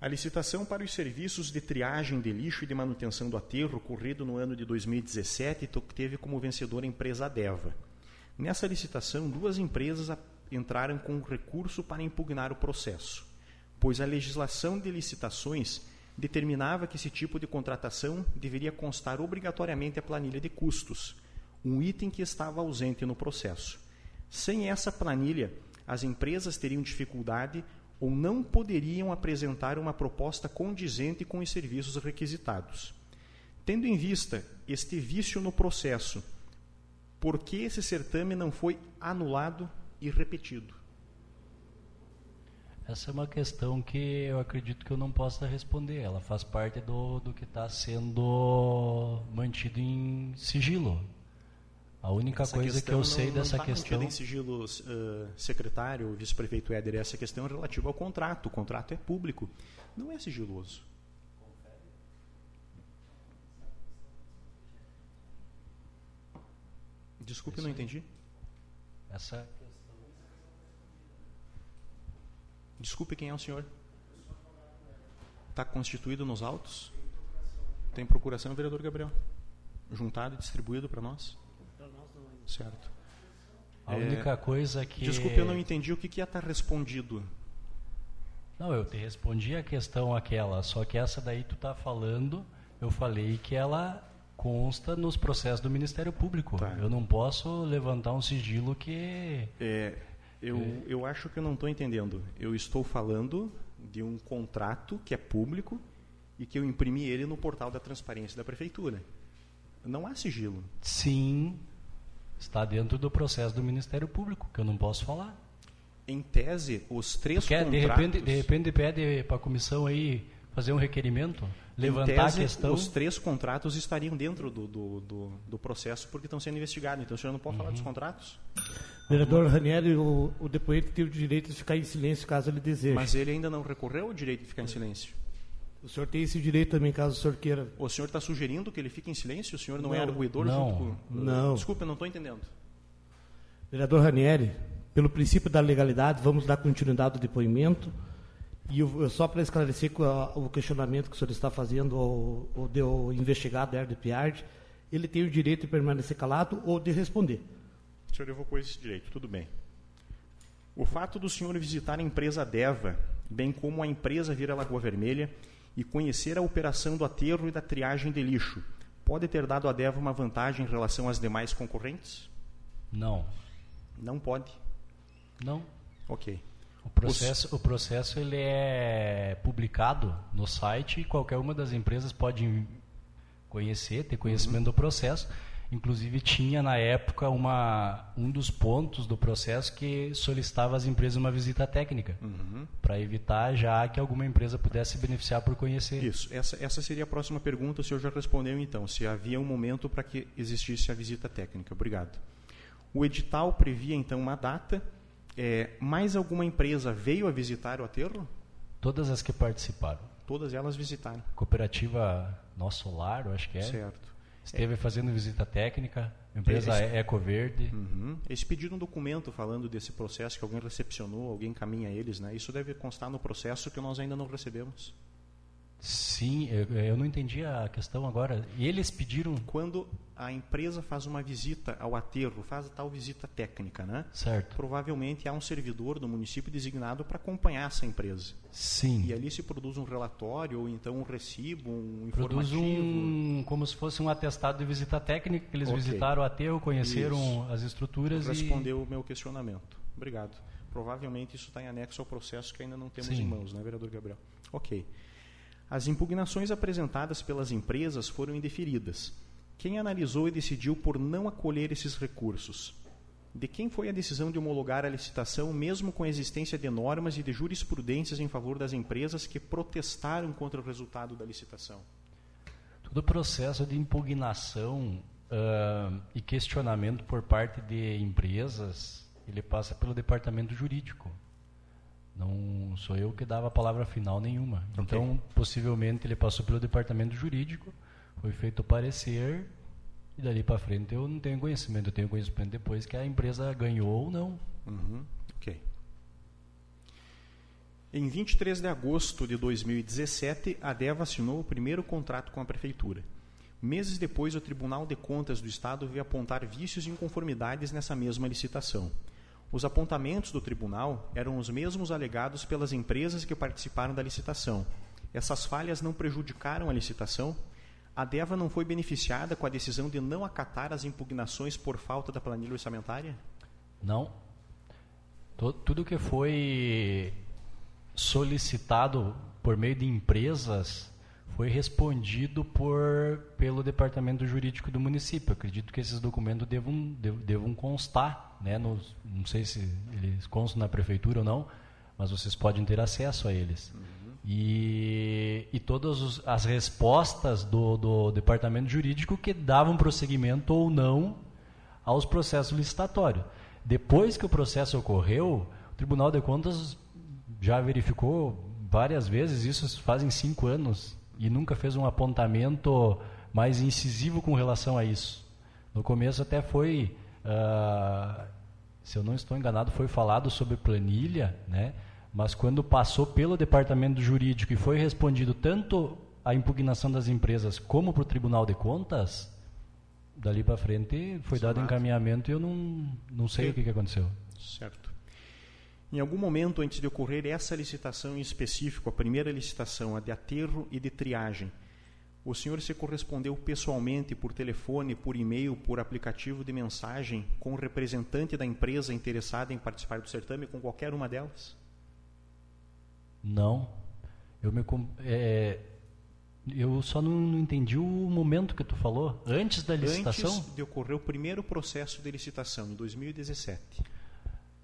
A licitação para os serviços de triagem de lixo e de manutenção do aterro, ocorrido no ano de 2017, teve como vencedora a empresa Adeva. Nessa licitação, duas empresas entraram com recurso para impugnar o processo, pois a legislação de licitações determinava que esse tipo de contratação deveria constar obrigatoriamente a planilha de custos, um item que estava ausente no processo. Sem essa planilha, as empresas teriam dificuldade ou não poderiam apresentar uma proposta condizente com os serviços requisitados. Tendo em vista este vício no processo, por que esse certame não foi anulado e repetido? Essa é uma questão que eu acredito que eu não possa responder. Ela faz parte do, do que está sendo mantido em sigilo. A única essa coisa que eu sei dessa não tá questão. em sigilo, uh, secretário, vice-prefeito Éder, essa questão é relativa ao contrato. O contrato é público, não é sigiloso. Desculpe, não entendi. Essa Desculpe, quem é o senhor? Está constituído nos autos? Tem procuração, vereador Gabriel. Juntado e distribuído para nós? Certo. A é, única coisa que. Desculpe, eu não entendi o que, que ia estar respondido. Não, eu te respondi a questão aquela, só que essa daí tu está falando, eu falei que ela consta nos processos do Ministério Público. Tá. Eu não posso levantar um sigilo que. É, eu, é. eu acho que eu não estou entendendo. Eu estou falando de um contrato que é público e que eu imprimi ele no portal da transparência da prefeitura. Não há sigilo. Sim, Está dentro do processo do Ministério Público, que eu não posso falar. Em tese, os três Porque, contratos... De repente, de repente pede para a comissão aí fazer um requerimento, levantar tese, a questão... os três contratos estariam dentro do, do, do, do, processo porque estão sendo investigados. Então, o senhor não pode uhum. falar dos uhum. contratos? Vereador Ranieri, o, o depoente tem o direito de ficar em silêncio caso ele deseje. Mas ele ainda não recorreu ao direito de ficar em silêncio? O senhor tem esse direito também, caso o senhor queira. O senhor está sugerindo que ele fique em silêncio? O senhor não, é não é arguidor não, junto com... Não. Desculpa, eu não estou entendendo. Vereador Ranieri, pelo princípio da legalidade, vamos dar continuidade ao depoimento. E eu, só para esclarecer o questionamento que o senhor está fazendo, ou, ou do investigado Herder Piard, ele tem o direito de permanecer calado ou de responder. O senhor evocou esse direito, tudo bem. O fato do senhor visitar a empresa Deva, bem como a empresa Vira Lagoa Vermelha, e conhecer a operação do aterro e da triagem de lixo pode ter dado à DEVA uma vantagem em relação às demais concorrentes? Não. Não pode? Não. Ok. O processo, Os... o processo ele é publicado no site e qualquer uma das empresas pode conhecer, ter conhecimento uhum. do processo Inclusive tinha na época uma, um dos pontos do processo que solicitava às empresas uma visita técnica, uhum. para evitar já que alguma empresa pudesse beneficiar por conhecer. Isso, essa, essa seria a próxima pergunta, o senhor já respondeu então, se havia um momento para que existisse a visita técnica. Obrigado. O edital previa então uma data, é, mais alguma empresa veio a visitar o aterro? Todas as que participaram. Todas elas visitaram. Cooperativa Nosso Lar, eu acho que é. Certo. Esteve é. fazendo visita técnica, empresa esse, Ecoverde. Uhum. Eles pediram um documento falando desse processo que alguém recepcionou, alguém caminha eles, né? Isso deve constar no processo que nós ainda não recebemos. Sim, eu, eu, não entendi a questão agora. Eles pediram. Quando a empresa faz uma visita ao aterro, faz a tal visita técnica, né? Certo. Provavelmente há um servidor do município designado para acompanhar essa empresa. Sim. E ali se produz um relatório ou então um recibo, um produz informativo. um como se fosse um atestado de visita técnica que eles okay. visitaram o aterro, conheceram isso. as estruturas Respondeu e... o meu questionamento. Obrigado. Provavelmente isso está em anexo ao processo que ainda não temos Sim. em mãos, né, vereador Gabriel? Ok. As impugnações apresentadas pelas empresas foram indeferidas. Quem analisou e decidiu por não acolher esses recursos? De quem foi a decisão de homologar a licitação, mesmo com a existência de normas e de jurisprudências em favor das empresas que protestaram contra o resultado da licitação? Todo o processo de impugnação uh, e questionamento por parte de empresas, ele passa pelo departamento jurídico. Não sou eu que dava a palavra final nenhuma. Okay. Então, possivelmente, ele passou pelo departamento jurídico, foi feito o parecer, e dali para frente eu não tenho conhecimento. Eu tenho conhecimento depois que a empresa ganhou ou não. Uhum. Ok. Em 23 de agosto de 2017, a DEVA assinou o primeiro contrato com a Prefeitura. Meses depois, o Tribunal de Contas do Estado veio apontar vícios e inconformidades nessa mesma licitação. Os apontamentos do tribunal eram os mesmos alegados pelas empresas que participaram da licitação. Essas falhas não prejudicaram a licitação? A DEVA não foi beneficiada com a decisão de não acatar as impugnações por falta da planilha orçamentária? Não. Tudo que foi solicitado por meio de empresas foi respondido por, pelo departamento jurídico do município. Acredito que esses documentos devam, devam constar, né, nos, não sei se eles constam na prefeitura ou não, mas vocês podem ter acesso a eles. Uhum. E, e todas as respostas do, do departamento jurídico que davam prosseguimento ou não aos processos licitatórios. Depois que o processo ocorreu, o Tribunal de Contas já verificou várias vezes, isso fazem cinco anos, e nunca fez um apontamento mais incisivo com relação a isso. No começo até foi, uh, se eu não estou enganado, foi falado sobre planilha, né? mas quando passou pelo departamento jurídico e foi respondido tanto a impugnação das empresas como para o Tribunal de Contas, dali para frente foi dado encaminhamento e eu não, não sei o que, que aconteceu. Certo. Em algum momento antes de ocorrer essa licitação em específico, a primeira licitação, a de aterro e de triagem, o senhor se correspondeu pessoalmente por telefone, por e-mail, por aplicativo de mensagem com o representante da empresa interessada em participar do certame, com qualquer uma delas? Não. Eu me é, eu só não, não, entendi o momento que tu falou. Antes da licitação? Antes de ocorrer o primeiro processo de licitação, em 2017.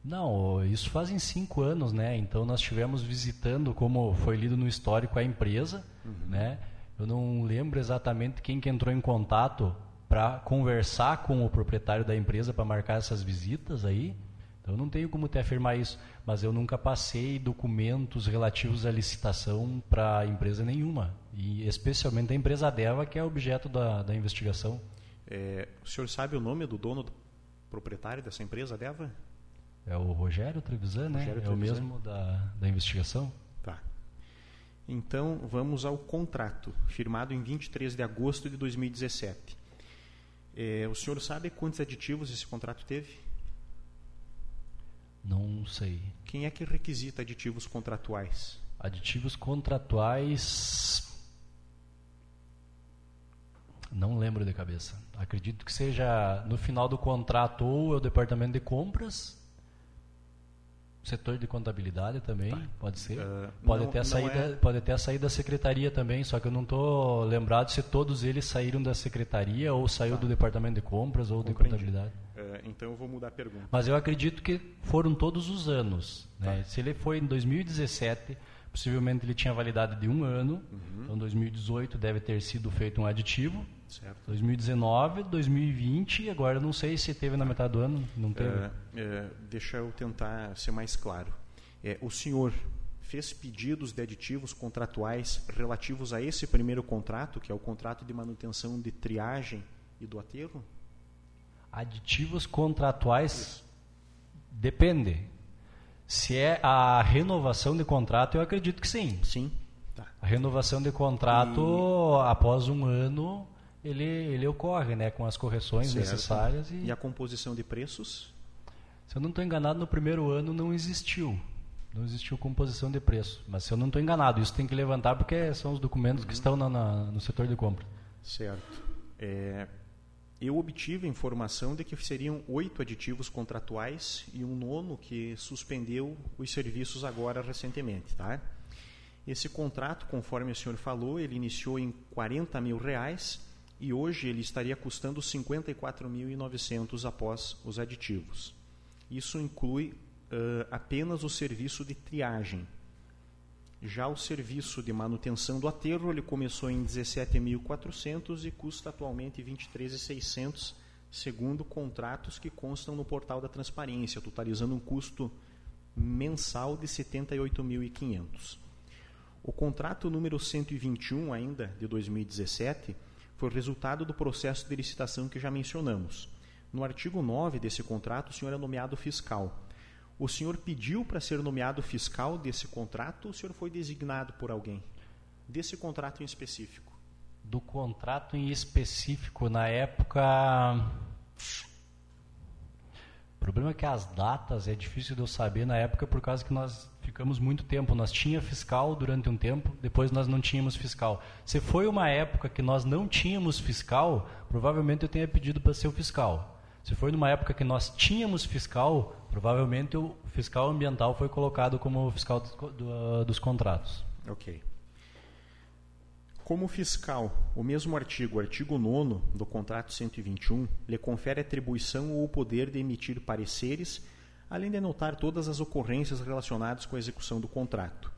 Não, isso fazem cinco anos, né? Então nós estivemos visitando, como foi lido no histórico, a empresa, uhum. né? Eu não lembro exatamente quem que entrou em contato para conversar com o proprietário da empresa para marcar essas visitas aí. Então eu não tenho como te afirmar isso, mas eu nunca passei documentos relativos à licitação para empresa nenhuma, e especialmente a empresa Deva, que é objeto da, da investigação. É, o senhor sabe o nome do dono do proprietário dessa empresa Deva? É o Rogério Trevisan, né? Rogério é Trevisan. o mesmo da, da investigação. Então, vamos ao contrato, firmado em 23 de agosto de 2017. É, o senhor sabe quantos aditivos esse contrato teve? Não sei. Quem é que requisita aditivos contratuais? Aditivos contratuais. Não lembro de cabeça. Acredito que seja no final do contrato ou é o departamento de compras setor de contabilidade também, tá. pode ser. Uh, pode, não, ter a saída, é... pode ter a saída da secretaria também, só que eu não estou lembrado se todos eles saíram da secretaria ou saiu tá. do departamento de compras ou Compreendi. de contabilidade. Uh, então eu vou mudar a pergunta. Mas eu acredito que foram todos os anos. Né? Tá. Se ele foi em 2017, possivelmente ele tinha validade de um ano, uhum. então 2018 deve ter sido feito um aditivo. Certo. 2019, 2020, agora não sei se teve na metade do ano, não teve. É, é, deixa eu tentar ser mais claro. É, o senhor fez pedidos de aditivos contratuais relativos a esse primeiro contrato, que é o contrato de manutenção de triagem e do aterro? Aditivos contratuais Isso. depende. Se é a renovação de contrato, eu acredito que sim. Sim. Tá. A renovação de contrato, e... após um ano, ele, ele ocorre, né, com as correções certo. necessárias. E... e a composição de preços? Se eu não estou enganado, no primeiro ano não existiu. Não existiu composição de preço. Mas se eu não estou enganado, isso tem que levantar porque são os documentos uhum. que estão na, na, no setor de compra. Certo. É, eu obtive a informação de que seriam oito aditivos contratuais e um nono que suspendeu os serviços agora recentemente. Tá? Esse contrato, conforme o senhor falou, ele iniciou em 40 mil reais e hoje ele estaria custando 54.900 após os aditivos. Isso inclui uh, apenas o serviço de triagem. Já o serviço de manutenção do aterro ele começou em 17.400 e custa atualmente 23.600, segundo contratos que constam no portal da transparência, totalizando um custo mensal de 78.500. O contrato número 121 ainda de 2017 foi resultado do processo de licitação que já mencionamos. No artigo 9 desse contrato, o senhor é nomeado fiscal. O senhor pediu para ser nomeado fiscal desse contrato ou o senhor foi designado por alguém? Desse contrato em específico? Do contrato em específico, na época. O problema é que as datas é difícil de eu saber na época por causa que nós ficamos muito tempo. Nós tinha fiscal durante um tempo, depois nós não tínhamos fiscal. Se foi uma época que nós não tínhamos fiscal, provavelmente eu tenha pedido para ser o fiscal. Se foi numa época que nós tínhamos fiscal, provavelmente o fiscal ambiental foi colocado como fiscal do, do, dos contratos. Ok. Como fiscal, o mesmo artigo, artigo 9 do contrato 121, lhe confere atribuição ou o poder de emitir pareceres, além de anotar todas as ocorrências relacionadas com a execução do contrato.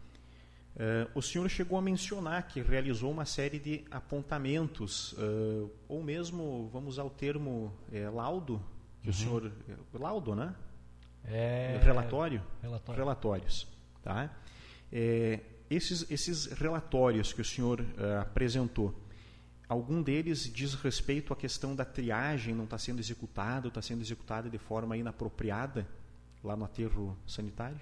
Uh, o senhor chegou a mencionar que realizou uma série de apontamentos, uh, ou mesmo, vamos usar o termo é, laudo, que uhum. o senhor. Laudo, né? É... Relatório? Relatório. Relatórios. Tá? É, esses, esses relatórios que o senhor uh, apresentou, algum deles diz respeito à questão da triagem não está sendo executado, está sendo executada de forma inapropriada lá no aterro sanitário?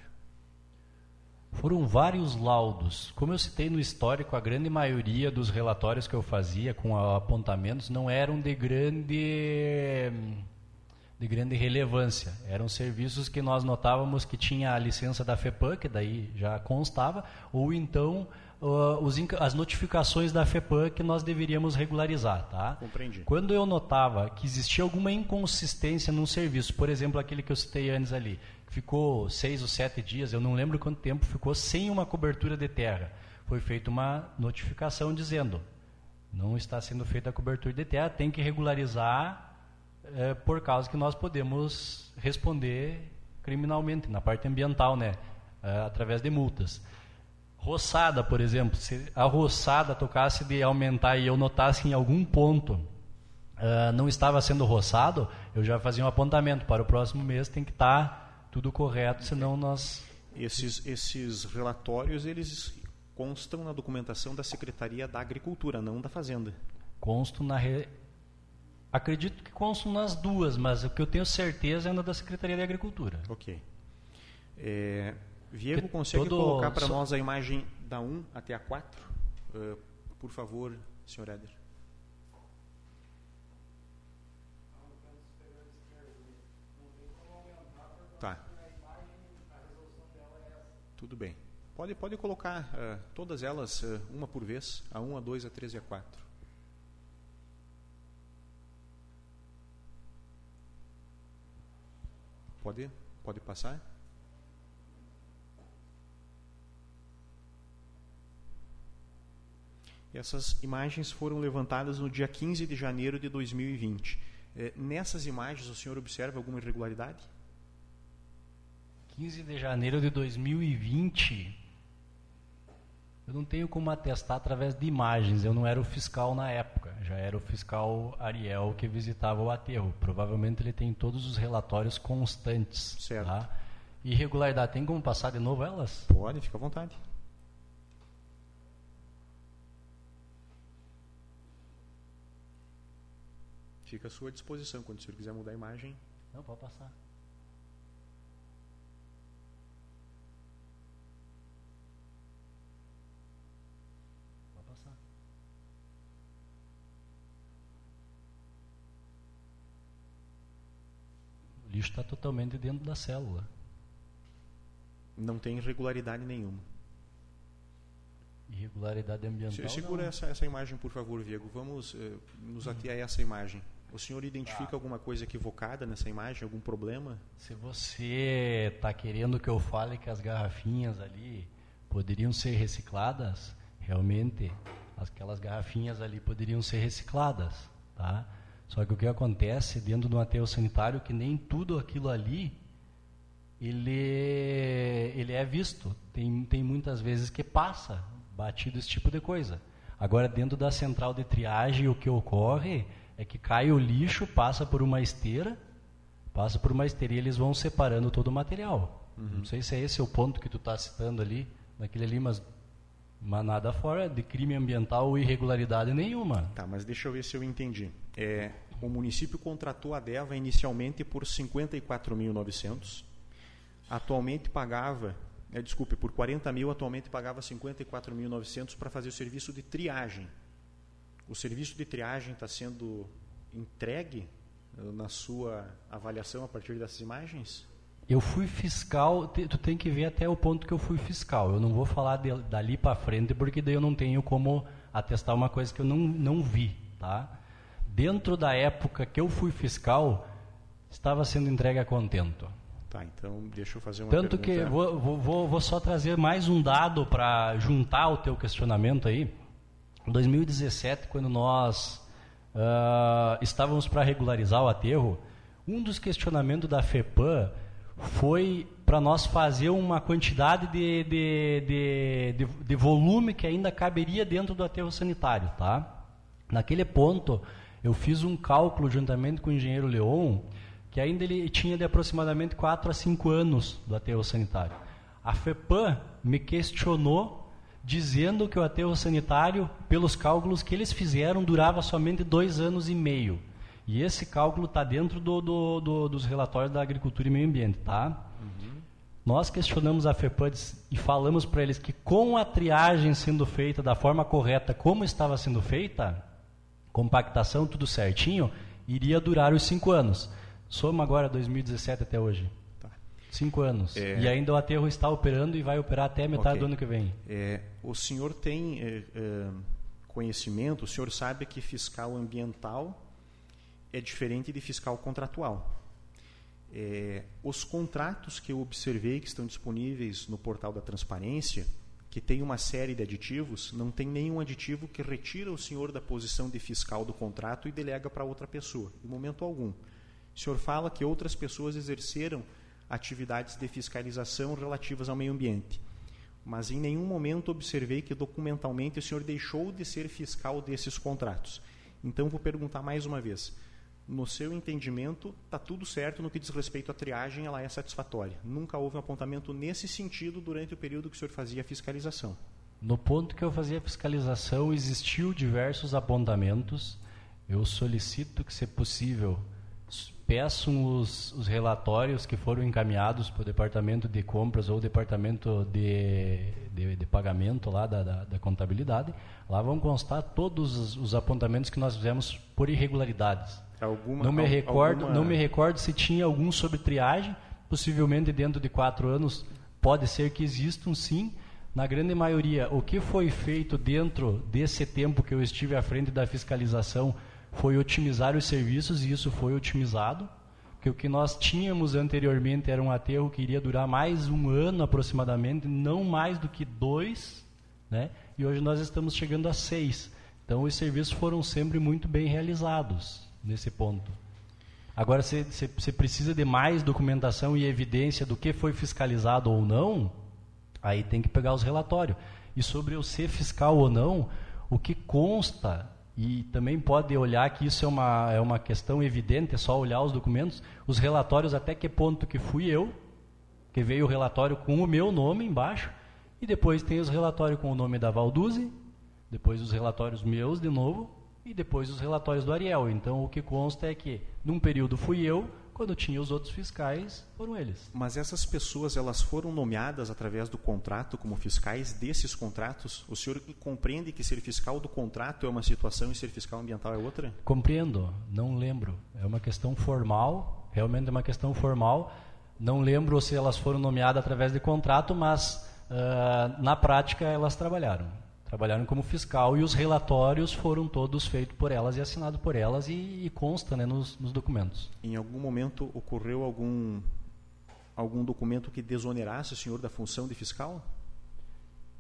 Foram vários laudos. Como eu citei no histórico, a grande maioria dos relatórios que eu fazia com apontamentos não eram de grande de grande relevância. Eram serviços que nós notávamos que tinha a licença da FEPAM, que daí já constava, ou então uh, os, as notificações da FEPAM que nós deveríamos regularizar. Tá? Compreendi. Quando eu notava que existia alguma inconsistência num serviço, por exemplo, aquele que eu citei antes ali, ficou seis ou sete dias, eu não lembro quanto tempo, ficou sem uma cobertura de terra. Foi feita uma notificação dizendo: não está sendo feita a cobertura de terra, tem que regularizar, é, por causa que nós podemos responder criminalmente, na parte ambiental, né, é, através de multas. Roçada, por exemplo, se a roçada tocasse de aumentar e eu notasse em algum ponto uh, não estava sendo roçado, eu já fazia um apontamento para o próximo mês tem que estar tá tudo correto, senão nós... Esses, esses relatórios, eles constam na documentação da Secretaria da Agricultura, não da Fazenda. Constam na... Re... Acredito que constam nas duas, mas o que eu tenho certeza é na da Secretaria da Agricultura. Ok. É, Viego, consegue todo... colocar para nós a imagem da 1 até a 4? Uh, eh, por favor, senhor Éder. Tá. Tudo bem. Pode, pode colocar uh, todas elas, uh, uma por vez, a 1, a 2, a 3 e a 4. Pode, pode passar? Essas imagens foram levantadas no dia 15 de janeiro de 2020. Eh, nessas imagens, o senhor observa alguma irregularidade? 15 de janeiro de 2020, eu não tenho como atestar através de imagens. Eu não era o fiscal na época, já era o fiscal Ariel que visitava o aterro. Provavelmente ele tem todos os relatórios constantes. Certo. Tá? Irregularidade, tem como passar de novo elas? Pode, fica à vontade. Fica à sua disposição. Quando o senhor quiser mudar a imagem. Não, pode passar. Lixo está totalmente dentro da célula. Não tem irregularidade nenhuma. Irregularidade ambiental. Segura essa, essa imagem, por favor, Viego. Vamos eh, nos ater a essa imagem. O senhor identifica ah. alguma coisa equivocada nessa imagem, algum problema? Se você está querendo que eu fale que as garrafinhas ali poderiam ser recicladas, realmente aquelas garrafinhas ali poderiam ser recicladas, tá? Só que o que acontece dentro do aterro sanitário é que nem tudo aquilo ali ele ele é visto. Tem tem muitas vezes que passa batido esse tipo de coisa. Agora dentro da central de triagem o que ocorre é que cai o lixo, passa por uma esteira, passa por uma esteira e eles vão separando todo o material. Uhum. Não sei se é esse o ponto que tu está citando ali, naquele ali, mas mas nada fora de crime ambiental ou irregularidade nenhuma. Tá, mas deixa eu ver se eu entendi. É, o município contratou a DEVA inicialmente por 54.900. Atualmente pagava, é, desculpe, por 40 mil, atualmente pagava 54.900 para fazer o serviço de triagem. O serviço de triagem está sendo entregue eh, na sua avaliação a partir dessas imagens? Eu fui fiscal, tu tem que ver até o ponto que eu fui fiscal. Eu não vou falar de, dali para frente, porque daí eu não tenho como atestar uma coisa que eu não, não vi, tá? Dentro da época que eu fui fiscal, estava sendo entregue a contento. Tá, então deixa eu fazer uma Tanto pergunta. que vou, vou, vou só trazer mais um dado para juntar o teu questionamento aí. Em 2017, quando nós uh, estávamos para regularizar o aterro, um dos questionamentos da FEPAM foi para nós fazer uma quantidade de, de, de, de, volume que ainda caberia dentro do aterro sanitário. Tá? Naquele ponto, eu fiz um cálculo juntamente com o engenheiro Leon, que ainda ele tinha de aproximadamente 4 a 5 anos do aterro sanitário. A FEPAM me questionou dizendo que o aterro sanitário, pelos cálculos que eles fizeram, durava somente dois anos e meio. E esse cálculo está dentro do, do, do, dos relatórios da Agricultura e Meio Ambiente, tá? Uhum. Nós questionamos a FEPADS e falamos para eles que com a triagem sendo feita da forma correta, como estava sendo feita, compactação, tudo certinho, iria durar os cinco anos. Soma agora 2017 até hoje. Tá. Cinco anos. É... E ainda o aterro está operando e vai operar até metade okay. do ano que vem. É, o senhor tem é conhecimento, o senhor sabe que fiscal ambiental é diferente de fiscal contratual. É, os contratos que eu observei que estão disponíveis no portal da transparência, que tem uma série de aditivos, não tem nenhum aditivo que retira o senhor da posição de fiscal do contrato e delega para outra pessoa, em momento algum. O senhor fala que outras pessoas exerceram atividades de fiscalização relativas ao meio ambiente, mas em nenhum momento observei que documentalmente o senhor deixou de ser fiscal desses contratos. Então vou perguntar mais uma vez no seu entendimento, está tudo certo no que diz respeito à triagem, ela é satisfatória. Nunca houve um apontamento nesse sentido durante o período que o senhor fazia a fiscalização. No ponto que eu fazia a fiscalização, existiu diversos apontamentos. Eu solicito que, se possível, peçam os, os relatórios que foram encaminhados para o departamento de compras ou departamento de, de, de pagamento lá da, da, da, contabilidade. Lá vão constar todos os, os apontamentos que nós fizemos por irregularidades. Alguma, não me recordo, alguma... não me recordo se tinha algum sobre triagem. Possivelmente dentro de quatro anos pode ser que existam sim. Na grande maioria, o que foi feito dentro desse tempo que eu estive à frente da fiscalização foi otimizar os serviços e isso foi otimizado. Porque o que nós tínhamos anteriormente era um aterro que iria durar mais um ano aproximadamente, não mais do que dois, né? E hoje nós estamos chegando a seis. Então os serviços foram sempre muito bem realizados nesse ponto. Agora, você precisa de mais documentação e evidência do que foi fiscalizado ou não, aí tem que pegar os relatórios. E sobre o ser fiscal ou não, o que consta, e também pode olhar que isso é uma, é uma questão evidente, é só olhar os documentos, os relatórios até que ponto que fui eu, que veio o relatório com o meu nome embaixo, e depois tem os relatórios com o nome da Valduze, depois os relatórios meus de novo, e depois os relatórios do Ariel. Então o que consta é que num período fui eu, quando tinha os outros fiscais, foram eles. Mas essas pessoas elas foram nomeadas através do contrato como fiscais desses contratos? O senhor compreende que ser fiscal do contrato é uma situação e ser fiscal ambiental é outra? Compreendo, não lembro. É uma questão formal Realmente é uma questão formal. Não lembro se elas foram nomeadas através de contrato, mas uh, na prática elas trabalharam. Trabalharam como fiscal e os relatórios foram todos feitos por elas e assinados por elas e, e consta né, nos, nos documentos. Em algum momento ocorreu algum algum documento que desonerasse o senhor da função de fiscal?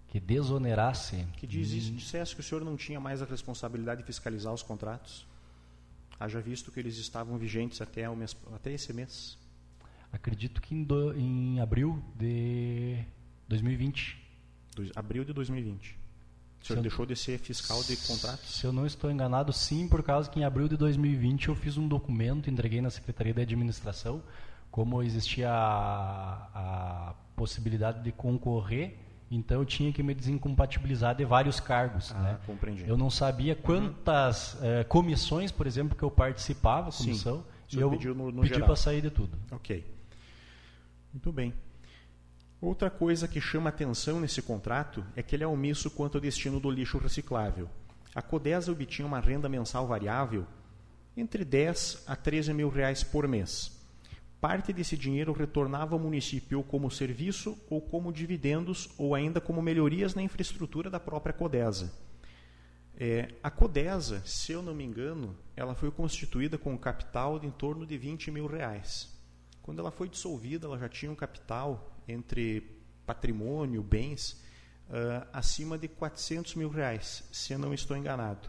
Que desonerasse? Que diz, hum. dissesse que o senhor não tinha mais a responsabilidade de fiscalizar os contratos? Haja visto que eles estavam vigentes até, o mês, até esse mês. Acredito que em, do, em abril de 2020. Do, abril de 2020. O senhor deixou de ser fiscal de contratos? Se eu não estou enganado, sim, por causa que em abril de 2020 eu fiz um documento, entreguei na Secretaria de Administração, como existia a, a possibilidade de concorrer, então eu tinha que me desincompatibilizar de vários cargos. Ah, né? compreendi. Eu não sabia quantas uhum. eh, comissões, por exemplo, que eu participava, comissão, Sim. e eu pediu no, no pedi para sair de tudo. Ok. Muito bem. Outra coisa que chama atenção nesse contrato é que ele é omisso quanto ao destino do lixo reciclável. A Codesa obtinha uma renda mensal variável entre 10 a 13 mil reais por mês parte desse dinheiro retornava ao município como serviço, ou como dividendos, ou ainda como melhorias na infraestrutura da própria Codesa. É, a Codesa, se eu não me engano, ela foi constituída com um capital de em torno de 20 mil reais. Quando ela foi dissolvida, ela já tinha um capital entre patrimônio, bens, uh, acima de 400 mil reais, se eu não estou enganado.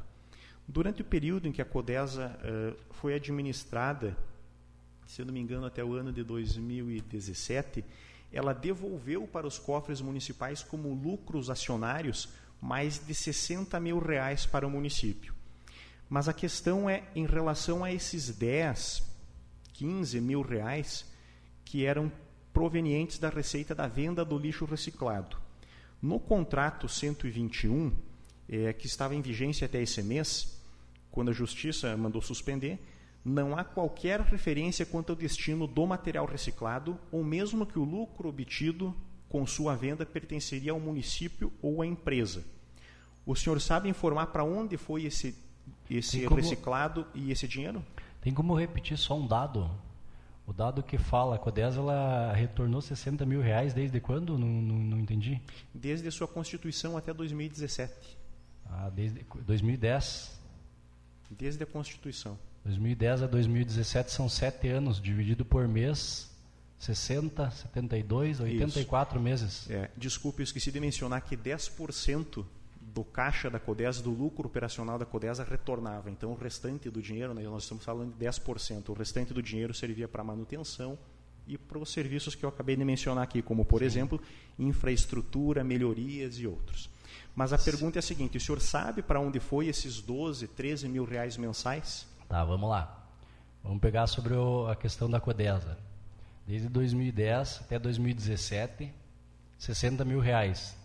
Durante o período em que a Codesa uh, foi administrada se eu não me engano, até o ano de 2017, ela devolveu para os cofres municipais como lucros acionários mais de 60 mil reais para o município. Mas a questão é em relação a esses 10, 15 mil reais que eram provenientes da receita da venda do lixo reciclado. No contrato 121, é, que estava em vigência até esse mês, quando a Justiça mandou suspender, não há qualquer referência quanto ao destino do material reciclado, ou mesmo que o lucro obtido com sua venda pertenceria ao município ou à empresa. O senhor sabe informar para onde foi esse, esse como, reciclado e esse dinheiro? Tem como repetir só um dado? O dado que fala, a Codesa ela retornou 60 mil reais desde quando? Não, não, não entendi. Desde sua constituição até 2017. Ah, desde 2010. Desde a Constituição. 2010 a 2017 são sete anos, dividido por mês, 60, 72, 84 Isso. meses. É, desculpe, eu esqueci de mencionar que 10% do caixa da Codesa, do lucro operacional da Codesa, retornava. Então, o restante do dinheiro, né, nós estamos falando de 10%, o restante do dinheiro servia para manutenção e para os serviços que eu acabei de mencionar aqui, como, por Sim. exemplo, infraestrutura, melhorias e outros. Mas a pergunta é a seguinte: o senhor sabe para onde foi esses 12, 13 mil reais mensais? Tá, vamos lá. Vamos pegar sobre o, a questão da Codesa. Desde 2010 até 2017, 60 mil reais.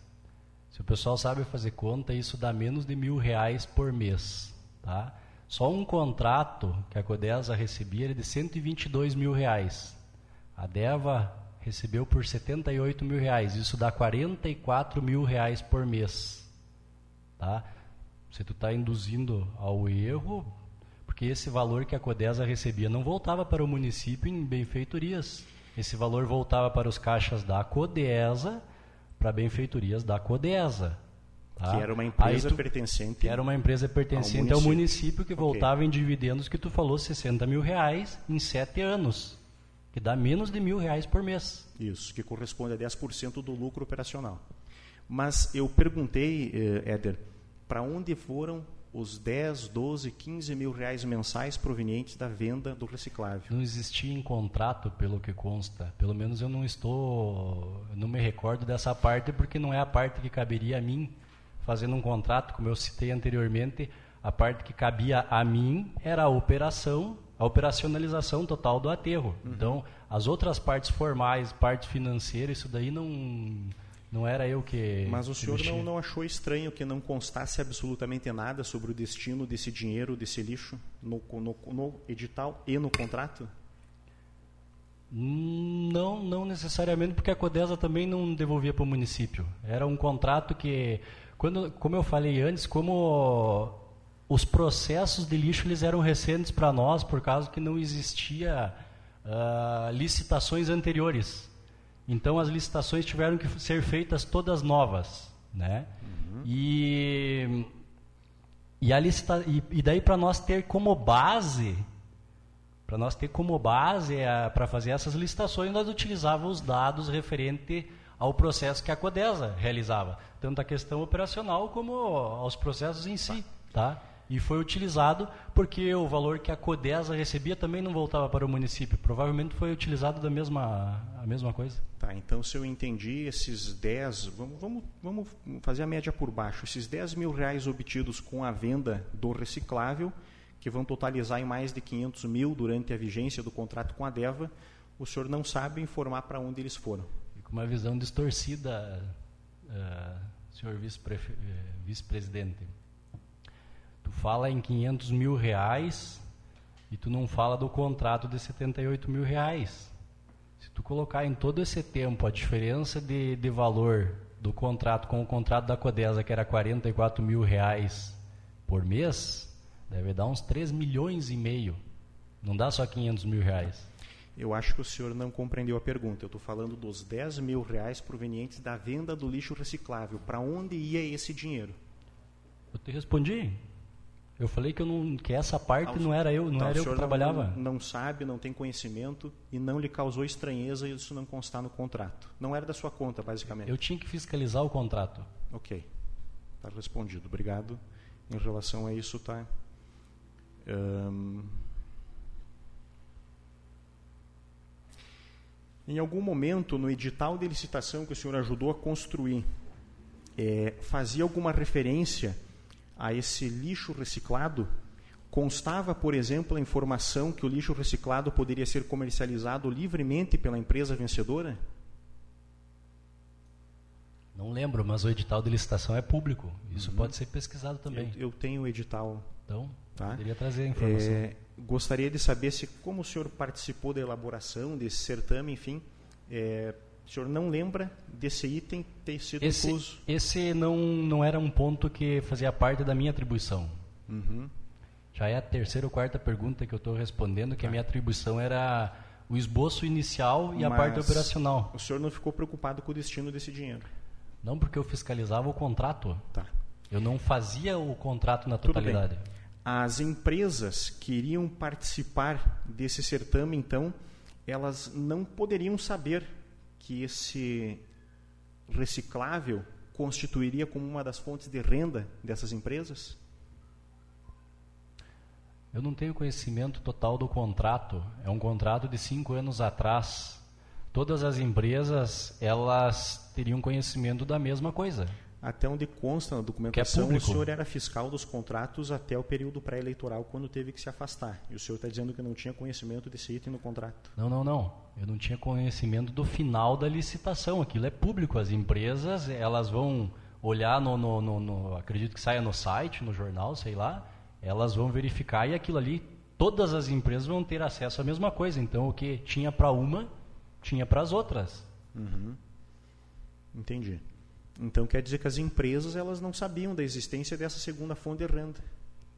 Se o pessoal sabe fazer conta, isso dá menos de mil reais por mês. Tá? Só um contrato que a Codesa recebia era de 122 mil reais. A Deva recebeu por 78 mil reais. Isso dá 44 mil reais por mês. Tá? Se tu está induzindo ao erro, porque esse valor que a Codesa recebia não voltava para o município em benfeitorias. Esse valor voltava para os caixas da Codesa, para benfeitorias da Codesa. Tá? Que era uma empresa tu, pertencente. Que era uma empresa pertencente ao município, ao município que okay. voltava em dividendos que tu falou 60 mil reais em sete anos. Que dá menos de mil reais por mês. Isso, que corresponde a 10% do lucro operacional. Mas eu perguntei, eh, Éder, para onde foram os 10, 12, 15 mil reais mensais provenientes da venda do reciclável. Não existia em contrato, pelo que consta. Pelo menos eu não estou, não me recordo dessa parte, porque não é a parte que caberia a mim fazendo um contrato, como eu citei anteriormente. A parte que cabia a mim era a operação, a operacionalização total do aterro. Uhum. Então, as outras partes formais, parte financeira, isso daí não não era eu que. Mas o senhor não, não achou estranho que não constasse absolutamente nada sobre o destino desse dinheiro, desse lixo, no, no, no edital e no contrato? Não, não necessariamente, porque a Codesa também não devolvia para o município. Era um contrato que, quando, como eu falei antes, como os processos de lixo eles eram recentes para nós, por causa que não existia uh, licitações anteriores. Então as licitações tiveram que ser feitas todas novas, né? Uhum. E e, a licita, e, e daí para nós ter como base para nós ter como base para fazer essas licitações, nós utilizávamos os dados referente ao processo que a Codesa realizava, tanto a questão operacional como aos processos em si, tá? E foi utilizado porque o valor que a Codesa recebia também não voltava para o município. Provavelmente foi utilizado da mesma, a mesma coisa. Tá, então se eu entendi, esses 10, vamos, vamos, vamos fazer a média por baixo, esses 10 mil reais obtidos com a venda do reciclável, que vão totalizar em mais de 500 mil durante a vigência do contrato com a DEVA, o senhor não sabe informar para onde eles foram com uma visão distorcida, uh, senhor eh, vice-presidente. tu fala em 500 mil reais e tu não fala do contrato de 78 mil reais. Se tu colocar em todo esse tempo a diferença de, de valor do contrato com o contrato da Codesa, que era 44 mil reais por mês, deve dar uns 3 milhões e meio. Não dá só 500 mil reais. Eu acho que o senhor não compreendeu a pergunta. Eu estou falando dos 10 mil reais provenientes da venda do lixo reciclável. Para onde ia esse dinheiro? Eu te respondi. Eu falei que, eu não, que essa parte ah, não era eu, não tá, era eu que trabalhava. Não, não sabe, não tem conhecimento e não lhe causou estranheza e isso não constar no contrato. Não era da sua conta, basicamente. Eu tinha que fiscalizar o contrato. Ok. Está respondido. Obrigado. Em relação a isso, tá. Em algum momento, no edital de licitação que o senhor ajudou a construir, é, fazia alguma referência a esse lixo reciclado? Constava, por exemplo, a informação que o lixo reciclado poderia ser comercializado livremente pela empresa vencedora? Não lembro, mas o edital de licitação é público. Isso uhum. pode ser pesquisado também. Eu, eu tenho o edital. Então, tá? poderia trazer a informação. É, gostaria de saber se, como o senhor participou da elaboração desse certame, enfim, é, o senhor não lembra desse item ter sido esse, incluso? Esse não, não era um ponto que fazia parte da minha atribuição. Uhum. Já é a terceira ou quarta pergunta que eu estou respondendo, que tá. a minha atribuição era o esboço inicial e Mas a parte operacional. O senhor não ficou preocupado com o destino desse dinheiro? Não, porque eu fiscalizava o contrato. Tá. Eu não fazia o contrato na totalidade as empresas que iriam participar desse certame, então, elas não poderiam saber que esse reciclável constituiria como uma das fontes de renda dessas empresas? Eu não tenho conhecimento total do contrato. É um contrato de cinco anos atrás. Todas as empresas elas teriam conhecimento da mesma coisa até onde consta na documentação, é o senhor era fiscal dos contratos até o período pré-eleitoral, quando teve que se afastar. E o senhor está dizendo que não tinha conhecimento desse item no contrato. Não, não, não. Eu não tinha conhecimento do final da licitação. Aquilo é público. As empresas, elas vão olhar no, no, no, no acredito que saia no site, no jornal, sei lá, elas vão verificar e aquilo ali, todas as empresas vão ter acesso à mesma coisa. Então, o que tinha para uma, tinha para as outras. Uhum. Entendi. Então quer dizer que as empresas elas não sabiam da existência dessa segunda fonte de renda.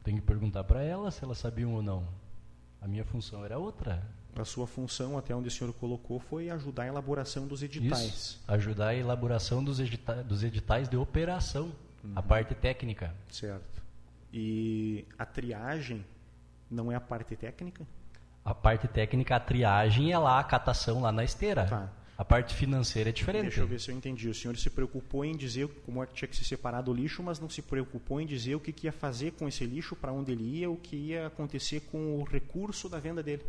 Tem que perguntar para elas se elas sabiam ou não. A minha função era outra. A sua função, até onde o senhor colocou, foi ajudar a elaboração dos editais. Isso, ajudar a elaboração dos, edita dos editais de operação, uhum. a parte técnica. Certo. E a triagem não é a parte técnica? A parte técnica, a triagem é lá a catação lá na esteira. Tá. A parte financeira é diferente. Deixa eu ver se eu entendi. O senhor se preocupou em dizer como é que tinha que se separar do lixo, mas não se preocupou em dizer o que, que ia fazer com esse lixo, para onde ele ia, o que ia acontecer com o recurso da venda dele.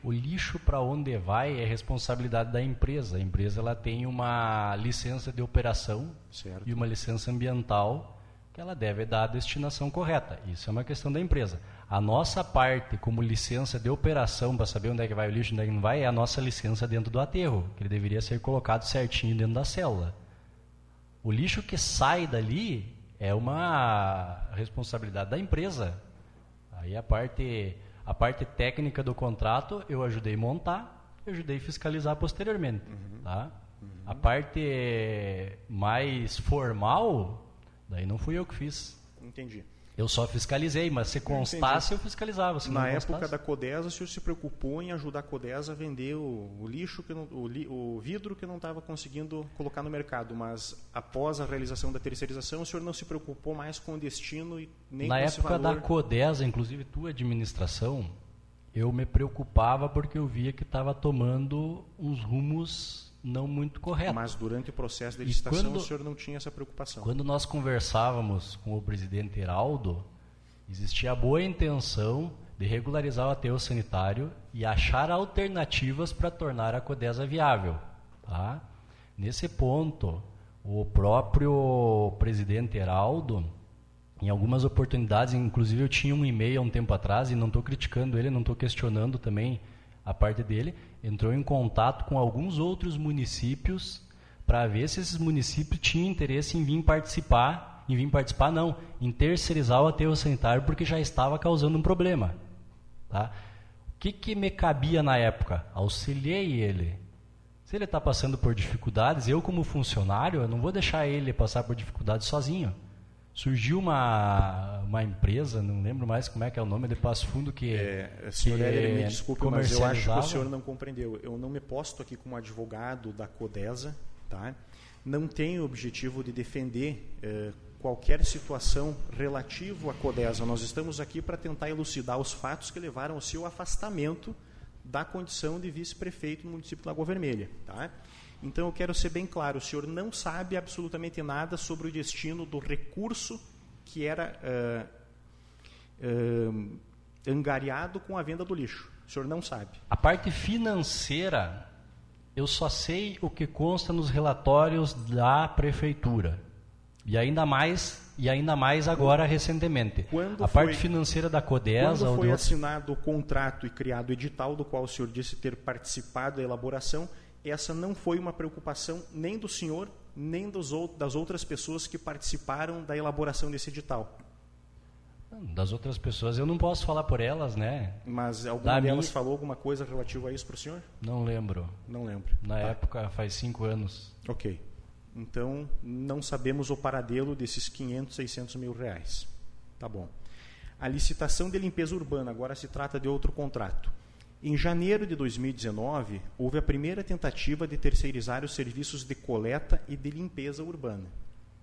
O lixo para onde vai é responsabilidade da empresa. A empresa ela tem uma licença de operação certo. e uma licença ambiental que ela deve dar a destinação correta. Isso é uma questão da empresa. A nossa parte, como licença de operação, para saber onde é que vai o lixo, onde é que não vai, é a nossa licença dentro do aterro, que ele deveria ser colocado certinho dentro da célula. O lixo que sai dali é uma responsabilidade da empresa. Aí a parte, a parte técnica do contrato eu ajudei a montar, eu ajudei a fiscalizar posteriormente. Uhum. Tá? Uhum. A parte mais formal, daí não fui eu que fiz. Entendi. Eu só fiscalizei, mas se constasse, eu, eu fiscalizava. Na época da Codesa, o senhor se preocupou em ajudar a Codesa a vender o, o lixo, que não, o, li, o, vidro que não estava conseguindo colocar no mercado, mas após a realização da terceirização, o senhor não se preocupou mais com o destino e nem Na com época valor... da Codesa, inclusive tua administração, eu me preocupava porque eu via que estava tomando uns rumos não muito corretos. Mas durante o processo de licitação quando, o senhor não tinha essa preocupação? Quando nós conversávamos com o presidente Heraldo, existia a boa intenção de regularizar o aterro sanitário e achar alternativas para tornar a Codesa viável. Tá? Nesse ponto, o próprio presidente Heraldo em algumas oportunidades, inclusive eu tinha um e-mail há um tempo atrás, e não estou criticando ele, não estou questionando também a parte dele, entrou em contato com alguns outros municípios para ver se esses municípios tinham interesse em vir participar, em vir participar não, em terceirizar o aterro sanitário porque já estava causando um problema. Tá? O que, que me cabia na época? Auxiliei ele. Se ele está passando por dificuldades, eu como funcionário, eu não vou deixar ele passar por dificuldades sozinho surgiu uma, uma empresa, não lembro mais como é que é o nome, de Passo Fundo, que. É, senhor que Heller, me desculpe, mas eu acho que o senhor não compreendeu. Eu não me posto aqui como advogado da Codesa, tá? não tenho o objetivo de defender eh, qualquer situação relativo à Codesa. Nós estamos aqui para tentar elucidar os fatos que levaram ao seu afastamento da condição de vice-prefeito no município de Lagoa Vermelha. Tá? Então eu quero ser bem claro: o senhor não sabe absolutamente nada sobre o destino do recurso que era uh, uh, angariado com a venda do lixo. O senhor não sabe. A parte financeira, eu só sei o que consta nos relatórios da prefeitura. E ainda mais e ainda mais agora recentemente. Quando a foi, parte financeira da Codesa. Quando foi assinado o contrato e criado o edital do qual o senhor disse ter participado da elaboração, essa não foi uma preocupação nem do senhor, nem das outras pessoas que participaram da elaboração desse edital. Das outras pessoas eu não posso falar por elas, né? Mas alguma da delas minha... falou alguma coisa relativa a isso para o senhor? Não lembro. Não lembro. Na tá. época, faz cinco anos. Ok. Então, não sabemos o paradelo desses 500, 600 mil reais. Tá bom. A licitação de limpeza urbana, agora se trata de outro contrato. Em janeiro de 2019, houve a primeira tentativa de terceirizar os serviços de coleta e de limpeza urbana.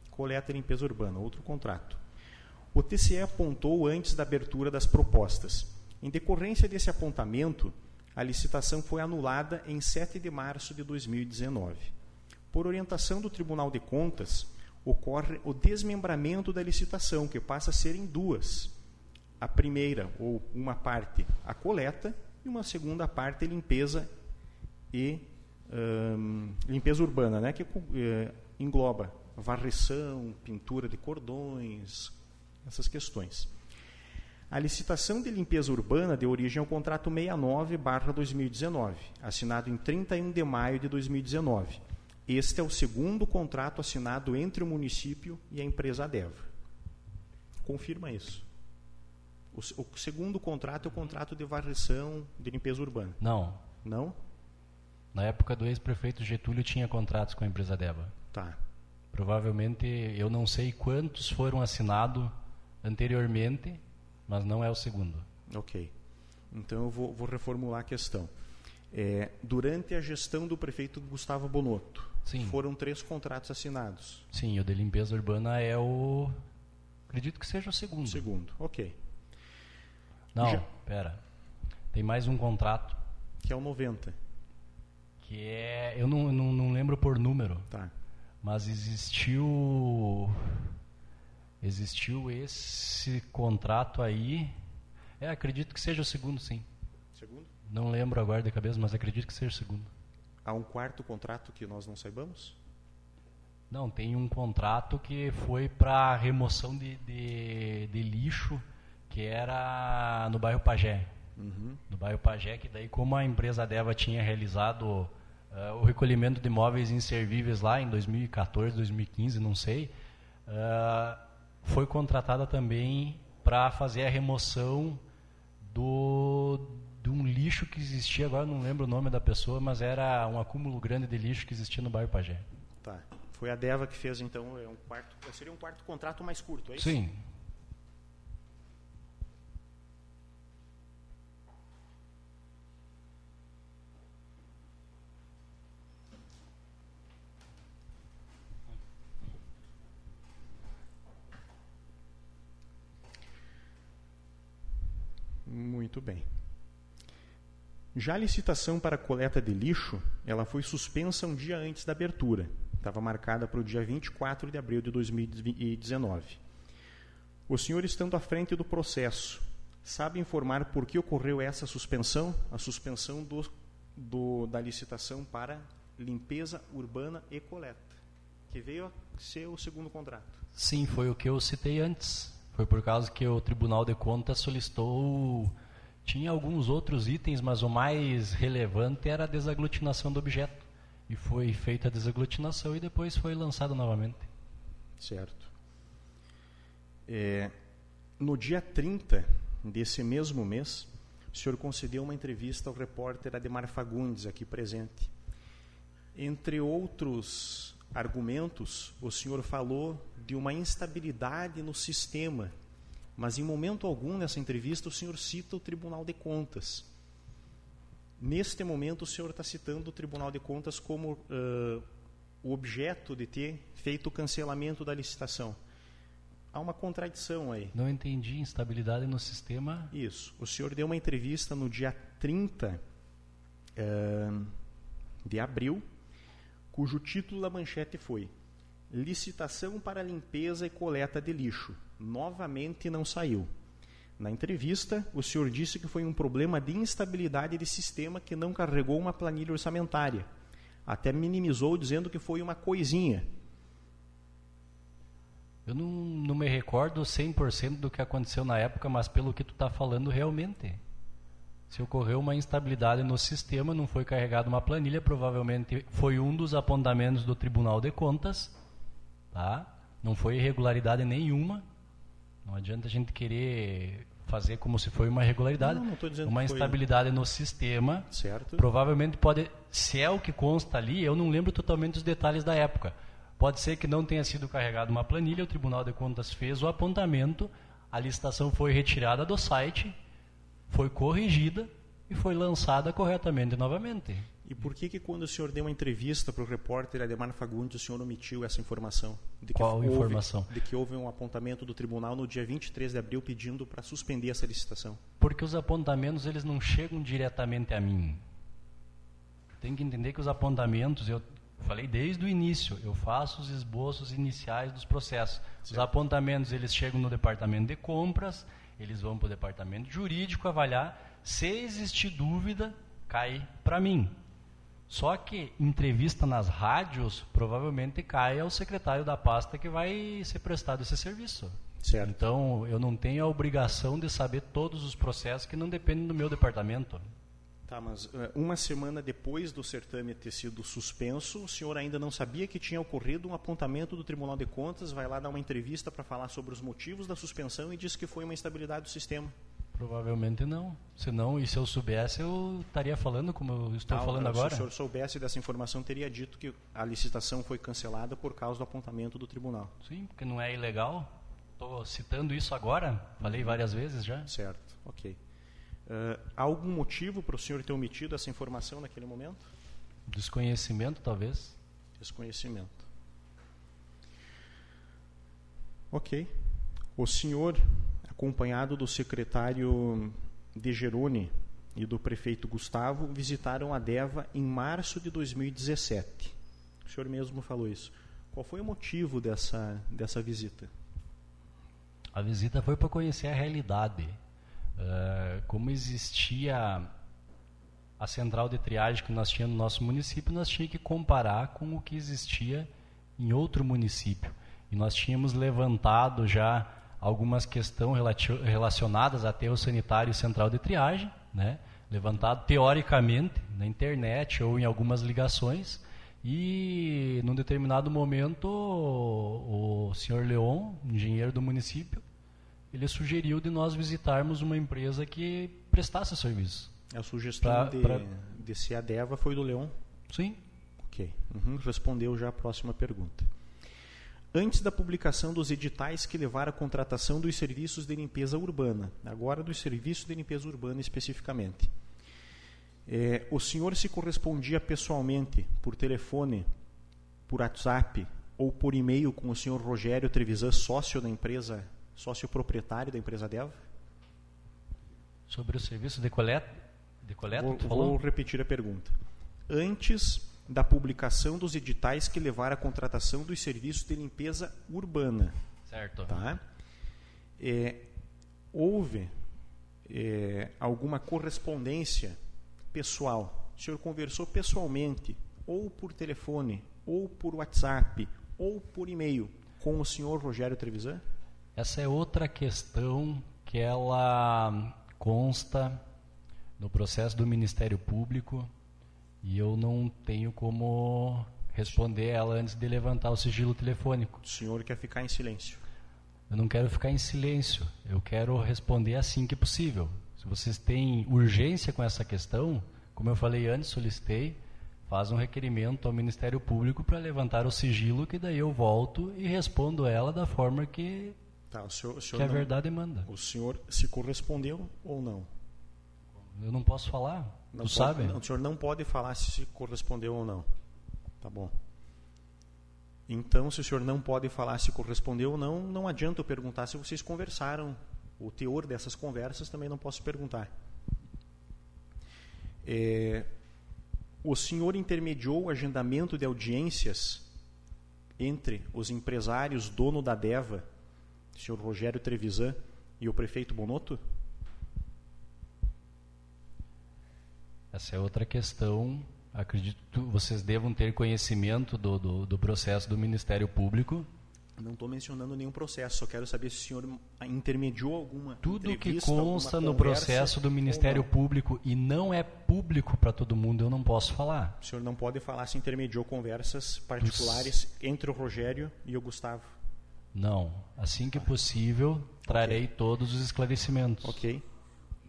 Coleta e limpeza urbana, outro contrato. O TCE apontou antes da abertura das propostas. Em decorrência desse apontamento, a licitação foi anulada em 7 de março de 2019. Por orientação do Tribunal de Contas, ocorre o desmembramento da licitação, que passa a ser em duas. A primeira, ou uma parte, a coleta, e uma segunda parte limpeza e limpeza urbana, né, que uh, engloba varrição, pintura de cordões, essas questões. A licitação de limpeza urbana deu origem ao contrato 69/2019, assinado em 31 de maio de 2019. Este é o segundo contrato assinado entre o município e a empresa Adeva. Confirma isso. O, o, segundo contrato é o contrato de varrição de limpeza urbana. Não. Não? Na época do ex-prefeito Getúlio tinha contratos com a empresa Deva. Tá. Provavelmente, eu não sei quantos foram assinados anteriormente, mas não é o segundo. Ok. Então eu vou, vou reformular a questão. É, durante a gestão do prefeito Gustavo Bonotto, Sim. foram três contratos assinados. Sim, o de limpeza urbana é o. Acredito que seja o segundo. Segundo, ok. Não, Já... pera. Tem mais um contrato. Que é o 90. Que é. Eu não, não, não lembro por número. Tá. Mas existiu. Existiu esse contrato aí. É, acredito que seja o segundo, sim. Segundo? Não lembro agora de cabeça, mas acredito que seja o segundo. Há um quarto contrato que nós não saibamos? Não, tem um contrato que foi para remoção de, de, de lixo que era no bairro Pajé. Uhum. No bairro Pajé, que daí como a empresa Deva tinha realizado uh, o recolhimento de imóveis inservíveis lá em 2014, 2015, não sei, uh, foi contratada também para fazer a remoção do de um lixo que existia, agora não lembro o nome da pessoa, mas era um acúmulo grande de lixo que existia no bairro Pajé. Tá. Foi a Deva que fez então é um quarto, seria um quarto contrato mais curto, é isso? Sim, Muito bem. Já a licitação para coleta de lixo, ela foi suspensa um dia antes da abertura. Estava marcada para o dia 24 de abril de 2019. O senhor, estando à frente do processo, sabe informar por que ocorreu essa suspensão? A suspensão do, do, da licitação para limpeza urbana e coleta, que veio a ser o segundo contrato. Sim, foi o que eu citei antes. Foi por causa que o Tribunal de Contas solicitou. Tinha alguns outros itens, mas o mais relevante era a desaglutinação do objeto. E foi feita a desaglutinação e depois foi lançado novamente. Certo. É, no dia 30 desse mesmo mês, o senhor concedeu uma entrevista ao repórter Ademar Fagundes, aqui presente. Entre outros argumentos, o senhor falou de uma instabilidade no sistema, mas em momento algum nessa entrevista o senhor cita o Tribunal de Contas. Neste momento, o senhor está citando o Tribunal de Contas como uh, o objeto de ter feito o cancelamento da licitação. Há uma contradição aí. Não entendi. Instabilidade no sistema. Isso. O senhor deu uma entrevista no dia 30 uh, de abril cujo título da manchete foi Licitação para limpeza e coleta de lixo. Novamente não saiu. Na entrevista, o senhor disse que foi um problema de instabilidade de sistema que não carregou uma planilha orçamentária. Até minimizou dizendo que foi uma coisinha. Eu não, não me recordo 100% do que aconteceu na época, mas pelo que tu está falando, realmente. Se ocorreu uma instabilidade no sistema, não foi carregada uma planilha, provavelmente foi um dos apontamentos do Tribunal de Contas, tá? Não foi irregularidade nenhuma. Não adianta a gente querer fazer como se foi uma irregularidade. Não, não uma instabilidade foi... no sistema. Certo. Provavelmente pode, se é o que consta ali, eu não lembro totalmente os detalhes da época. Pode ser que não tenha sido carregada uma planilha, o Tribunal de Contas fez o apontamento, a licitação foi retirada do site foi corrigida e foi lançada corretamente novamente. E por que que quando o senhor deu uma entrevista para o repórter Ademar Fagundes, o senhor omitiu essa informação? De Qual houve, informação? De que houve um apontamento do tribunal no dia 23 de abril pedindo para suspender essa licitação. Porque os apontamentos eles não chegam diretamente a mim. Tem que entender que os apontamentos, eu falei desde o início, eu faço os esboços iniciais dos processos. Certo. Os apontamentos eles chegam no departamento de compras, eles vão para o departamento jurídico avaliar. Se existir dúvida, cai para mim. Só que entrevista nas rádios provavelmente cai ao secretário da pasta que vai ser prestado esse serviço. Certo. Então eu não tenho a obrigação de saber todos os processos que não dependem do meu departamento. Tá, mas uh, uma semana depois do certame ter sido suspenso, o senhor ainda não sabia que tinha ocorrido um apontamento do Tribunal de Contas, vai lá dar uma entrevista para falar sobre os motivos da suspensão e diz que foi uma instabilidade do sistema. Provavelmente não. Se não, e se eu soubesse, eu estaria falando como eu estou falando agora. Se o senhor soubesse dessa informação, teria dito que a licitação foi cancelada por causa do apontamento do tribunal. Sim, porque não é ilegal. Estou citando isso agora, falei várias vezes já. Certo, ok. Uh, há algum motivo para o senhor ter omitido essa informação naquele momento? Desconhecimento, talvez. Desconhecimento. Ok. O senhor, acompanhado do secretário de Gerone e do prefeito Gustavo, visitaram a DEVA em março de 2017. O senhor mesmo falou isso. Qual foi o motivo dessa, dessa visita? A visita foi para conhecer a realidade Uh, como existia a central de triagem que nós tínhamos no nosso município, nós tínhamos que comparar com o que existia em outro município. E nós tínhamos levantado já algumas questões relacionadas até o sanitário central de triagem, né? levantado teoricamente na internet ou em algumas ligações. E num determinado momento, o, o senhor Leon, engenheiro do município, ele sugeriu de nós visitarmos uma empresa que prestasse serviço. A sugestão pra, de, pra... de DEVA foi do Leon? Sim. Ok. Uhum. Respondeu já a próxima pergunta. Antes da publicação dos editais que levaram à contratação dos serviços de limpeza urbana, agora dos serviços de limpeza urbana especificamente, é, o senhor se correspondia pessoalmente, por telefone, por WhatsApp ou por e-mail com o senhor Rogério Trevisan, sócio da empresa sócio proprietário da empresa Deva? Sobre o serviço de coleta, de coleta vou, vou repetir a pergunta. Antes da publicação dos editais que levaram à contratação dos serviços de limpeza urbana. Certo. Tá? É, houve é, alguma correspondência pessoal? O senhor conversou pessoalmente, ou por telefone, ou por WhatsApp, ou por e-mail, com o senhor Rogério Trevisan? Essa é outra questão que ela consta no processo do Ministério Público e eu não tenho como responder ela antes de levantar o sigilo telefônico. O senhor quer ficar em silêncio? Eu não quero ficar em silêncio. Eu quero responder assim que possível. Se vocês têm urgência com essa questão, como eu falei antes, solicitei, faz um requerimento ao Ministério Público para levantar o sigilo, que daí eu volto e respondo ela da forma que, tá, o senhor, o senhor que a não, verdade manda. O senhor se correspondeu ou não? Eu não posso falar. Não tu pode, sabe? Não, o senhor não pode falar se correspondeu ou não. Tá bom. Então, se o senhor não pode falar se correspondeu ou não, não adianta eu perguntar se vocês conversaram. O teor dessas conversas também não posso perguntar. É, o senhor intermediou o agendamento de audiências entre os empresários dono da DEVA, senhor Rogério Trevisan, e o prefeito Bonotto? Essa é outra questão. Acredito que vocês devam ter conhecimento do, do, do processo do Ministério Público. Não estou mencionando nenhum processo, só quero saber se o senhor intermediou alguma Tudo que consta no processo do Ministério Público e não é público para todo mundo, eu não posso falar. O senhor não pode falar se intermediou conversas particulares entre o Rogério e o Gustavo? Não. Assim que possível, trarei okay. todos os esclarecimentos. Ok.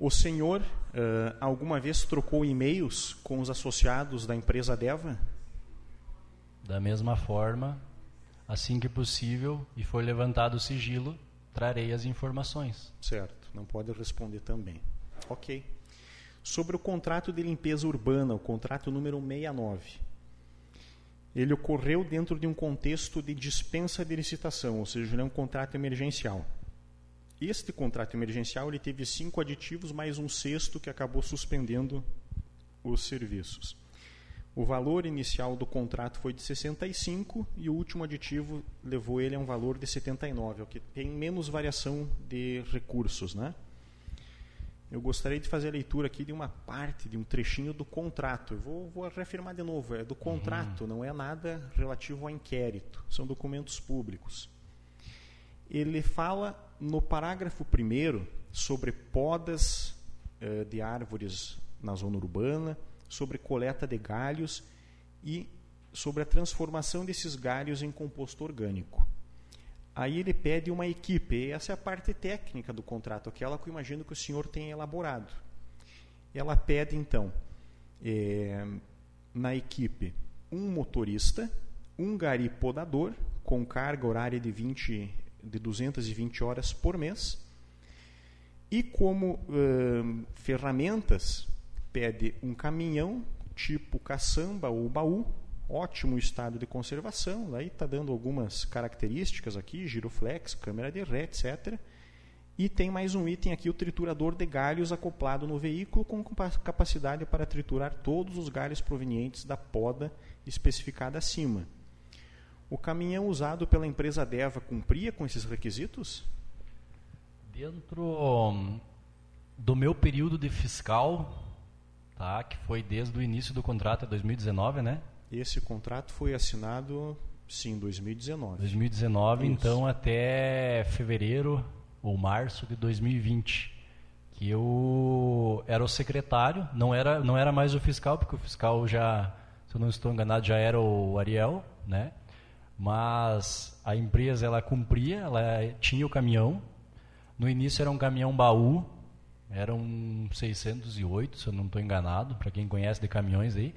O senhor uh, alguma vez trocou e-mails com os associados da empresa Deva? Da mesma forma, assim que possível e for levantado o sigilo, trarei as informações. Certo, não pode responder também. Ok. Sobre o contrato de limpeza urbana, o contrato número 69. Ele ocorreu dentro de um contexto de dispensa de licitação, ou seja, ele é um contrato emergencial. Este contrato emergencial ele teve cinco aditivos, mais um sexto que acabou suspendendo os serviços. O valor inicial do contrato foi de 65 e o último aditivo levou ele a um valor de 79, o que tem menos variação de recursos, né? Eu gostaria de fazer a leitura aqui de uma parte, de um trechinho do contrato. Eu vou, vou reafirmar de novo, é do contrato, uhum. não é nada relativo ao inquérito, são documentos públicos. Ele fala no parágrafo 1 sobre podas eh, de árvores na zona urbana, sobre coleta de galhos e sobre a transformação desses galhos em composto orgânico. Aí ele pede uma equipe, e essa é a parte técnica do contrato, aquela que eu imagino que o senhor tenha elaborado. Ela pede, então, é, na equipe, um motorista, um gari podador, com carga horária de 20 de 220 horas por mês. E como ferramentas, pede um caminhão tipo caçamba ou baú, ótimo estado de conservação, aí está dando algumas características aqui, giroflex, câmera de ré, etc. E tem mais um item aqui, o triturador de galhos acoplado no veículo com capacidade para triturar todos os galhos provenientes da poda especificada acima. O caminhão usado pela empresa Deva cumpria com esses requisitos? Dentro hum, do meu período de fiscal, tá, que foi desde o início do contrato, é 2019, né? Esse contrato foi assinado, sim, 2019. 2019, Isso. então até fevereiro ou março de 2020, que eu era o secretário, não era, não era mais o fiscal, porque o fiscal já, se eu não estou enganado, já era o Ariel, né? Mas a empresa ela cumpria, ela tinha o caminhão. No início era um caminhão baú, era um 608, se eu não estou enganado, para quem conhece de caminhões aí.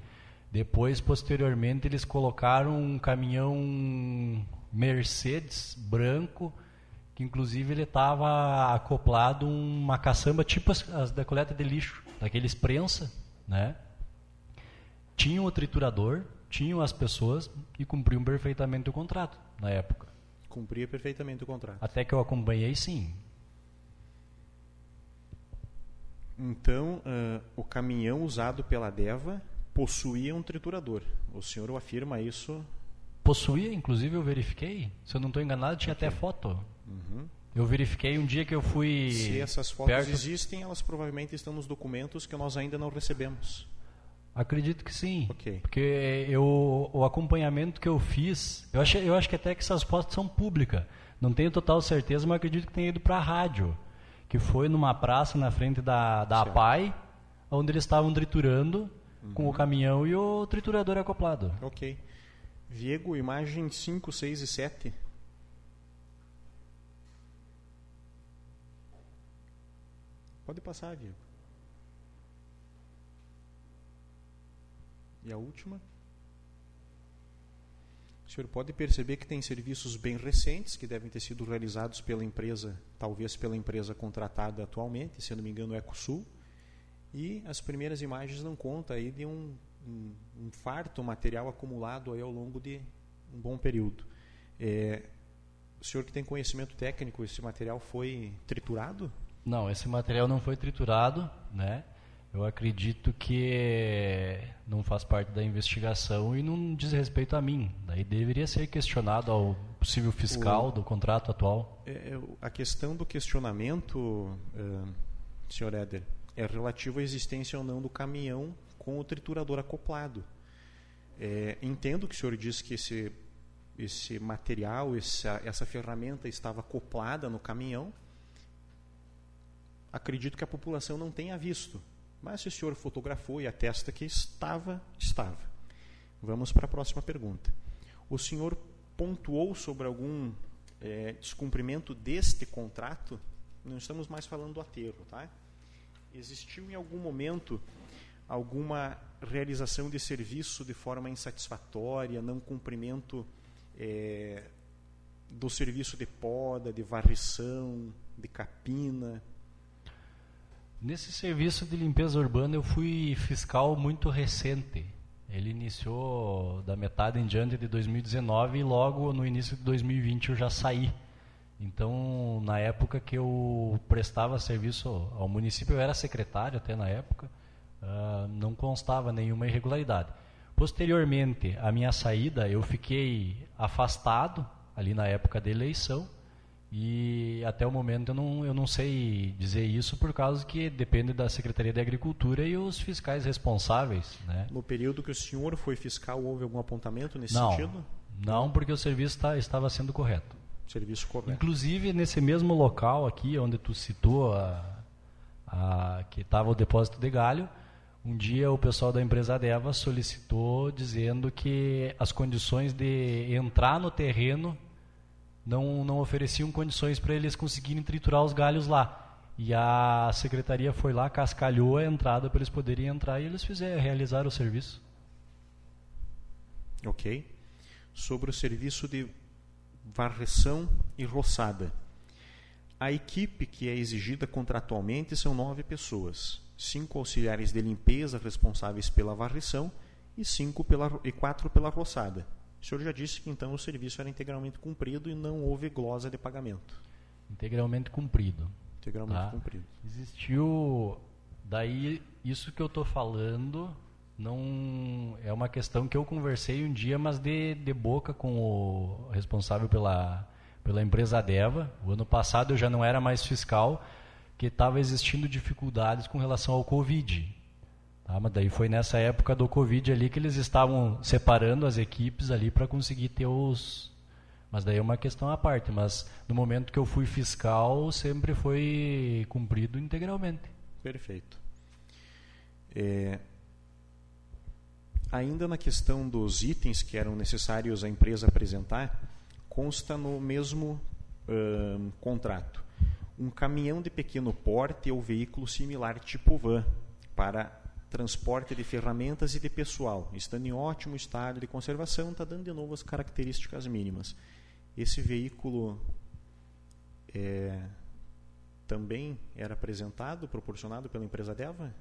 Depois, posteriormente, eles colocaram um caminhão Mercedes branco, que inclusive ele estava acoplado uma caçamba tipo as, as, da coleta de lixo, daqueles prensa, né? Tinha o triturador, tinham as pessoas e cumpriam perfeitamente o contrato na época. Cumpria perfeitamente o contrato. Até que eu acompanhei, sim. Então, uh, o caminhão usado pela Deva possuía um triturador. O senhor afirma isso? Possuía, inclusive eu verifiquei. Se eu não estou enganado, tinha okay. até foto. Uhum. Eu verifiquei um dia que eu fui. Se essas fotos perto... existem, elas provavelmente estão nos documentos que nós ainda não recebemos. Acredito que sim. Okay. Porque eu, o acompanhamento que eu fiz, eu acho, eu acho que até que essas fotos são públicas. Não tenho total certeza, mas acredito que tenha ido para a rádio. Que foi numa praça na frente da, da APAI, onde eles estavam triturando uhum. com o caminhão e o triturador acoplado. Ok. Viego, imagem 5, 6 e 7. Pode passar, Diego. E a última? O senhor pode perceber que tem serviços bem recentes que devem ter sido realizados pela empresa, talvez pela empresa contratada atualmente, se não me engano, Ecosul. E as primeiras imagens não contam aí de um, um, um farto material acumulado aí ao longo de um bom período. É, o senhor que tem conhecimento técnico, esse material foi triturado? Não, esse material não foi triturado, né? Eu acredito que não faz parte da investigação e não diz respeito a mim. Daí deveria ser questionado ao possível fiscal o, do contrato atual. É, é a questão do questionamento, uh, senhor Éder, é relativo à existência ou não do caminhão com o triturador acoplado. É, entendo que o senhor disse que esse, esse material, essa, essa ferramenta estava acoplada no caminhão, acredito que a população não tenha visto. Mas o senhor fotografou e atesta que estava, estava. Vamos para a próxima pergunta. O senhor pontuou sobre algum é, descumprimento deste contrato? Não estamos mais falando do aterro, tá? Existiu em algum momento alguma realização de serviço de forma insatisfatória, não cumprimento é, do serviço de poda, de varrição, de capina? Nesse serviço de limpeza urbana eu fui fiscal muito recente. Ele iniciou da metade em diante de 2019 e logo no início de 2020 eu já saí. Então, na época que eu prestava serviço ao município, eu era secretário até na época, uh, não constava nenhuma irregularidade. Posteriormente, à minha saída, eu fiquei afastado ali na época da eleição e até o momento eu não, eu não sei dizer isso por causa que depende da Secretaria de Agricultura e os fiscais responsáveis. Né? No período que o senhor foi fiscal, houve algum apontamento nesse não, sentido? Não, porque o serviço tá, estava sendo correto. Serviço correto. Inclusive, nesse mesmo local aqui, onde tu citou a, a, que estava o depósito de galho, um dia o pessoal da empresa Deva solicitou dizendo que as condições de entrar no terreno não, não ofereciam condições para eles conseguirem triturar os galhos lá. E a secretaria foi lá, cascalhou a entrada para eles poderem entrar e eles fizeram, realizaram o serviço. Ok. Sobre o serviço de varreção e roçada. A equipe que é exigida contratualmente são nove pessoas, cinco auxiliares de limpeza responsáveis pela varrição e cinco pela, e quatro pela roçada. O senhor já disse que então o serviço era integralmente cumprido e não houve glosa de pagamento. Integralmente cumprido. Integralmente tá? cumprido. Existiu. Daí, isso que eu estou falando não é uma questão que eu conversei um dia, mas de, de boca com o responsável pela, pela empresa Deva. O ano passado eu já não era mais fiscal, que estava existindo dificuldades com relação ao Covid. Tá? Mas daí foi nessa época do Covid ali que eles estavam separando as equipes ali para conseguir ter os. Mas daí é uma questão à parte. Mas no momento que eu fui fiscal, sempre foi cumprido integralmente. Perfeito. É, ainda na questão dos itens que eram necessários a empresa apresentar, consta no mesmo uh, contrato um caminhão de pequeno porte ou veículo similar tipo van para transporte de ferramentas e de pessoal, estando em ótimo estado de conservação, está dando de novo as características mínimas. Esse veículo é, também era apresentado, proporcionado pela empresa Deva?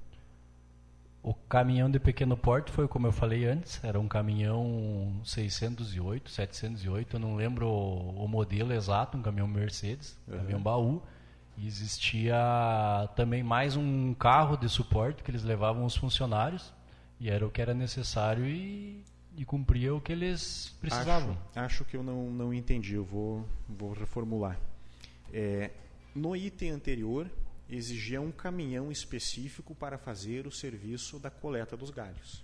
O caminhão de pequeno porte foi como eu falei antes, era um caminhão 608, 708, eu não lembro o, o modelo exato, um caminhão Mercedes, uhum. caminhão baú, Existia também mais um carro de suporte que eles levavam os funcionários e era o que era necessário e, e cumpria o que eles precisavam. Acho, acho que eu não, não entendi, eu vou, vou reformular. É, no item anterior, exigia um caminhão específico para fazer o serviço da coleta dos galhos.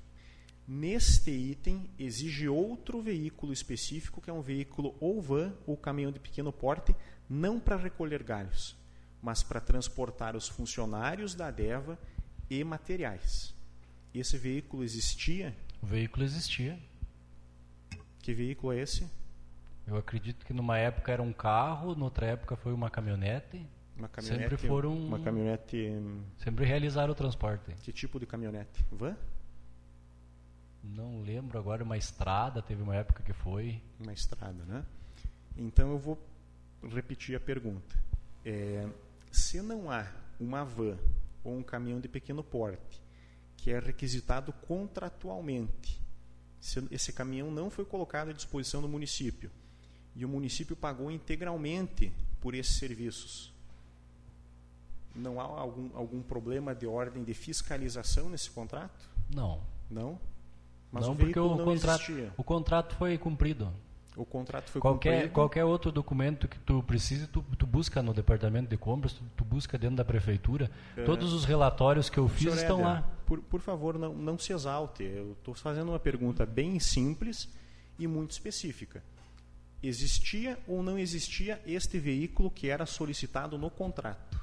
Neste item, exige outro veículo específico, que é um veículo ou van ou caminhão de pequeno porte, não para recolher galhos, mas para transportar os funcionários da DEVA e materiais. Esse veículo existia? O veículo existia. Que veículo é esse? Eu acredito que numa época era um carro, noutra época foi uma caminhonete. Uma caminhonete. Sempre foram. Uma caminhonete. Sempre realizaram o transporte. Que tipo de caminhonete? Van? Não lembro agora, uma estrada, teve uma época que foi. Uma estrada, né? Então eu vou repetir a pergunta. É, se não há uma van ou um caminhão de pequeno porte que é requisitado contratualmente, se esse caminhão não foi colocado à disposição do município e o município pagou integralmente por esses serviços, não há algum, algum problema de ordem de fiscalização nesse contrato? Não. Não? Mas não, o porque o, não contrato, existia. o contrato foi cumprido. O contrato foi qualquer, cumprido. Qualquer outro documento que tu precise, tu, tu busca no departamento de compras, tu, tu busca dentro da prefeitura. É. Todos os relatórios que eu fiz estão Éder, lá. Por, por favor, não, não se exalte. Eu estou fazendo uma pergunta bem simples e muito específica. Existia ou não existia este veículo que era solicitado no contrato?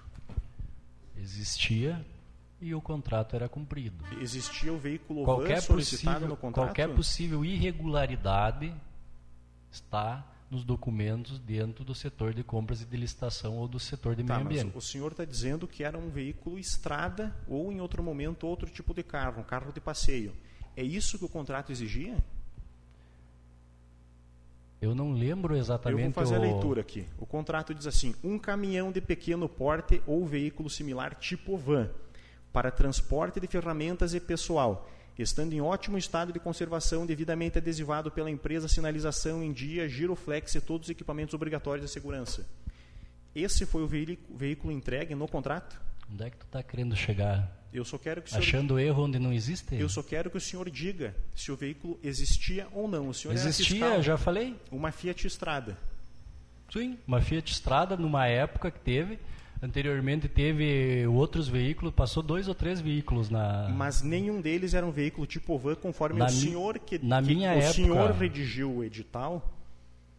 Existia e o contrato era cumprido. Existia o veículo qualquer solicitado possível, no contrato? Qualquer possível irregularidade está nos documentos dentro do setor de compras e de licitação ou do setor de tá, meio ambiente. o senhor está dizendo que era um veículo estrada ou, em outro momento, outro tipo de carro, um carro de passeio. É isso que o contrato exigia? Eu não lembro exatamente. Eu vou fazer o... a leitura aqui. O contrato diz assim: um caminhão de pequeno porte ou veículo similar tipo van para transporte de ferramentas e pessoal, estando em ótimo estado de conservação, devidamente adesivado pela empresa, sinalização em dia, giroflex e todos os equipamentos obrigatórios de segurança. Esse foi o veículo entregue no contrato? Onde é que tu está querendo chegar? Eu só quero que senhor, achando erro onde não existe. Eu só quero que o senhor diga se o veículo existia ou não. O senhor existia, fiscal, já falei. Uma Fiat Strada. Sim, uma Fiat Strada numa época que teve Anteriormente teve outros veículos, passou dois ou três veículos na. Mas nenhum deles era um veículo tipo van, conforme na o senhor que, na que minha o época, senhor redigiu o edital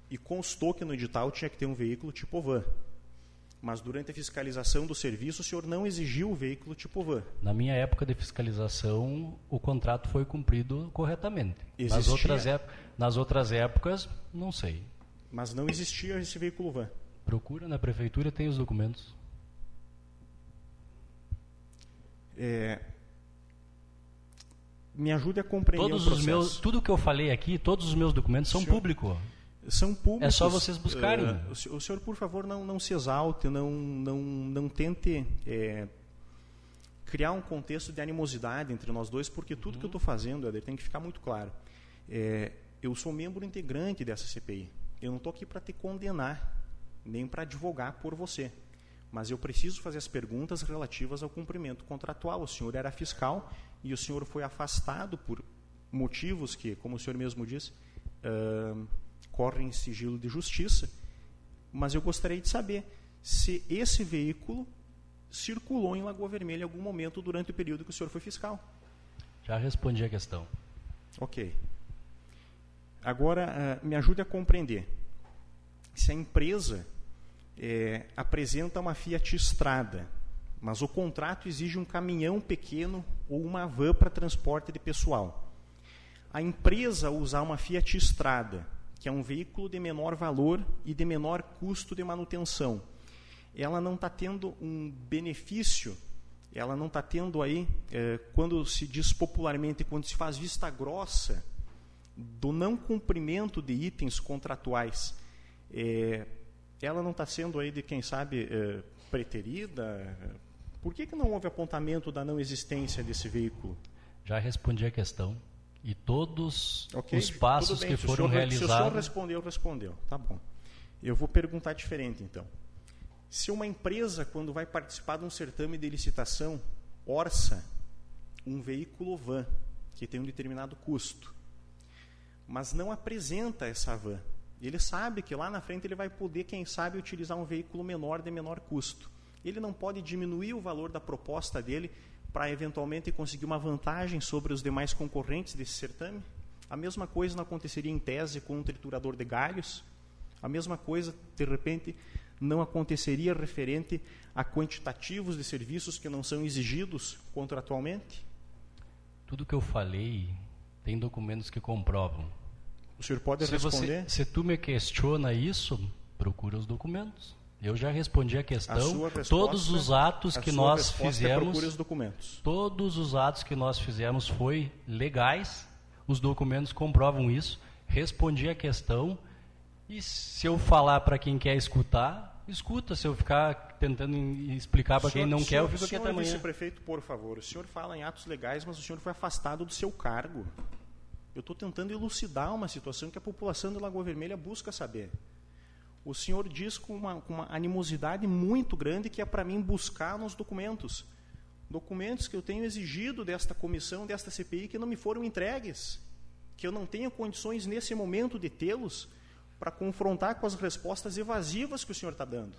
e constou que no edital tinha que ter um veículo tipo van. Mas durante a fiscalização do serviço, o senhor não exigiu o veículo tipo van. Na minha época de fiscalização, o contrato foi cumprido corretamente. Nas outras, nas outras épocas, não sei. Mas não existia esse veículo van. Procura na prefeitura, tem os documentos. É, me ajude a compreender todos os meus tudo que eu falei aqui todos os meus documentos são públicos são públicos. É só vocês buscarem. Uh, o, senhor por favor não não se exalte não não não tente é, criar um contexto de animosidade entre nós dois porque tudo uhum. que eu estou fazendo Eder, tem que ficar muito claro. É, eu sou membro integrante dessa CPI eu não estou aqui para te condenar nem para advogar por você mas eu preciso fazer as perguntas relativas ao cumprimento contratual. O senhor era fiscal e o senhor foi afastado por motivos que, como o senhor mesmo disse, uh, correm em sigilo de justiça. Mas eu gostaria de saber se esse veículo circulou em Lagoa Vermelha em algum momento durante o período que o senhor foi fiscal. Já respondi a questão. Ok. Agora, uh, me ajude a compreender. Se a empresa é, apresenta uma Fiat Strada, mas o contrato exige um caminhão pequeno ou uma van para transporte de pessoal. A empresa usar uma Fiat Strada, que é um veículo de menor valor e de menor custo de manutenção, ela não está tendo um benefício, ela não está tendo aí, é, quando se diz popularmente, quando se faz vista grossa do não cumprimento de itens contratuais. É, ela não está sendo aí de quem sabe é, preterida? Por que, que não houve apontamento da não existência desse veículo? Já respondi a questão. E todos okay, os passos bem, que foram senhor, realizados. Se o senhor respondeu, respondeu. Tá bom. Eu vou perguntar diferente então. Se uma empresa, quando vai participar de um certame de licitação, orça um veículo van que tem um determinado custo, mas não apresenta essa van, ele sabe que lá na frente ele vai poder, quem sabe, utilizar um veículo menor de menor custo. Ele não pode diminuir o valor da proposta dele para eventualmente conseguir uma vantagem sobre os demais concorrentes desse certame? A mesma coisa não aconteceria em tese com um triturador de galhos? A mesma coisa, de repente, não aconteceria referente a quantitativos de serviços que não são exigidos contratualmente? Tudo que eu falei tem documentos que comprovam. O senhor pode se responder? Você, se tu me questiona isso, procura os documentos. Eu já respondi a questão. A resposta, todos os atos que nós é fizemos, é os documentos. todos os atos que nós fizemos foi legais. Os documentos comprovam isso. Respondi a questão e se eu falar para quem quer escutar, escuta. Se eu ficar tentando explicar para quem não senhor, quer, eu fico aqui até amanhã. vice-prefeito, por favor, o senhor fala em atos legais, mas o senhor foi afastado do seu cargo. Eu estou tentando elucidar uma situação que a população de Lagoa Vermelha busca saber. O senhor diz com uma, com uma animosidade muito grande que é para mim buscar nos documentos. Documentos que eu tenho exigido desta comissão, desta CPI, que não me foram entregues. Que eu não tenho condições nesse momento de tê-los para confrontar com as respostas evasivas que o senhor está dando.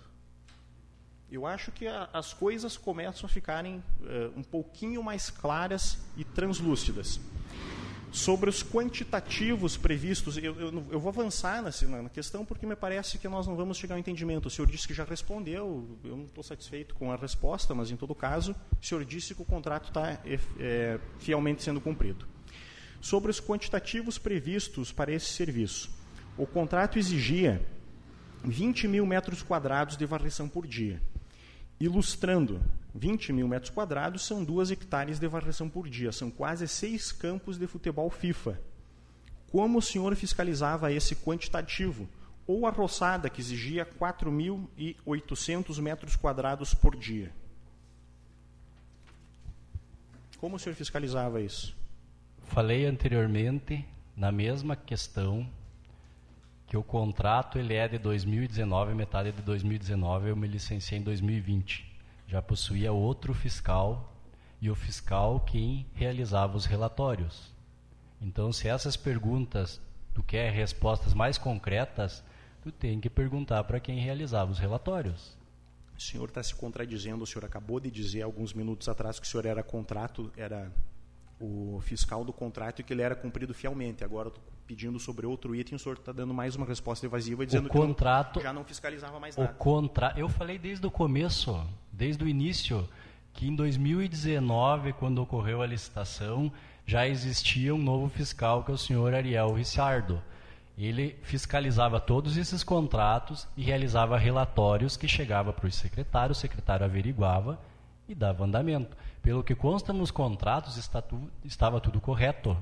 Eu acho que a, as coisas começam a ficarem uh, um pouquinho mais claras e translúcidas sobre os quantitativos previstos. Eu, eu, eu vou avançar nessa, na questão porque me parece que nós não vamos chegar ao entendimento. O senhor disse que já respondeu, eu não estou satisfeito com a resposta, mas em todo caso, o senhor disse que o contrato está é, é, fielmente sendo cumprido. Sobre os quantitativos previstos para esse serviço, o contrato exigia 20 mil metros quadrados de varrição por dia. Ilustrando, 20 mil metros quadrados são duas hectares de varrição por dia, são quase seis campos de futebol FIFA. Como o senhor fiscalizava esse quantitativo? Ou a roçada, que exigia 4.800 metros quadrados por dia? Como o senhor fiscalizava isso? Falei anteriormente, na mesma questão, que o contrato ele é de 2019, metade de 2019, eu me licenciei em 2020. Já possuía outro fiscal e o fiscal quem realizava os relatórios. Então, se essas perguntas tu quer respostas mais concretas, tu tem que perguntar para quem realizava os relatórios. O senhor está se contradizendo, o senhor acabou de dizer alguns minutos atrás que o senhor era contrato, era o fiscal do contrato e que ele era cumprido fielmente. Agora pedindo sobre outro item, o senhor está dando mais uma resposta evasiva dizendo o contrato, que não, já não fiscalizava mais nada. O contra... Eu falei desde o começo, desde o início, que em 2019, quando ocorreu a licitação, já existia um novo fiscal, que é o senhor Ariel Ricciardo. Ele fiscalizava todos esses contratos e realizava relatórios que chegava para o secretário, o secretário averiguava e dava andamento. Pelo que consta nos contratos, tu, estava tudo correto.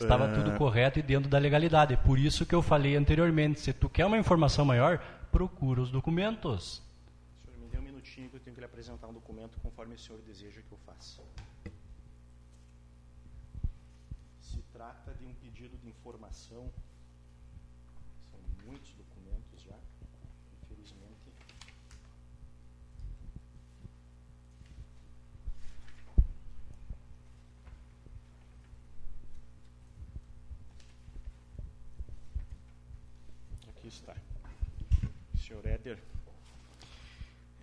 Estava é... tudo correto e dentro da legalidade. Por isso que eu falei anteriormente, se tu quer uma informação maior, procura os documentos. Senhor, me dê um minutinho que eu tenho que lhe apresentar um documento conforme o senhor deseja que eu faça. Se trata de um pedido de informação está. Senhor Éder,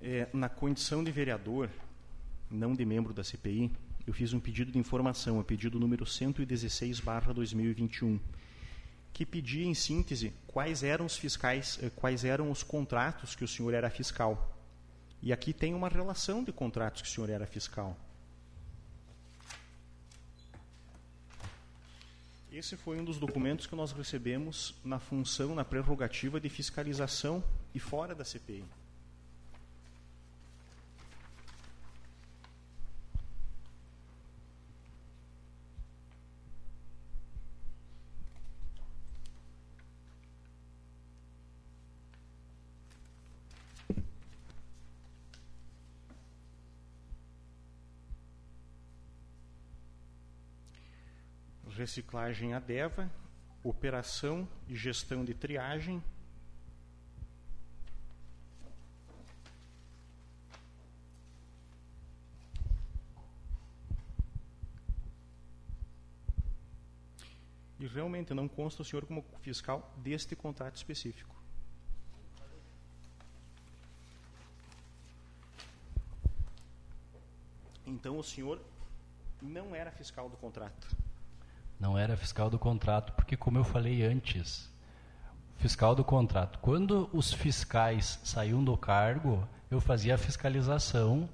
é, na condição de vereador, não de membro da CPI, eu fiz um pedido de informação, o pedido número 116/2021, que pedia em síntese quais eram os fiscais, eh, quais eram os contratos que o senhor era fiscal. E aqui tem uma relação de contratos que o senhor era fiscal. Esse foi um dos documentos que nós recebemos na função, na prerrogativa de fiscalização e fora da CPI. Reciclagem ADEVA, Operação e Gestão de Triagem. E realmente não consta o senhor como fiscal deste contrato específico. Então o senhor não era fiscal do contrato. Não era fiscal do contrato, porque como eu falei antes, fiscal do contrato, quando os fiscais saíam do cargo, eu fazia a fiscalização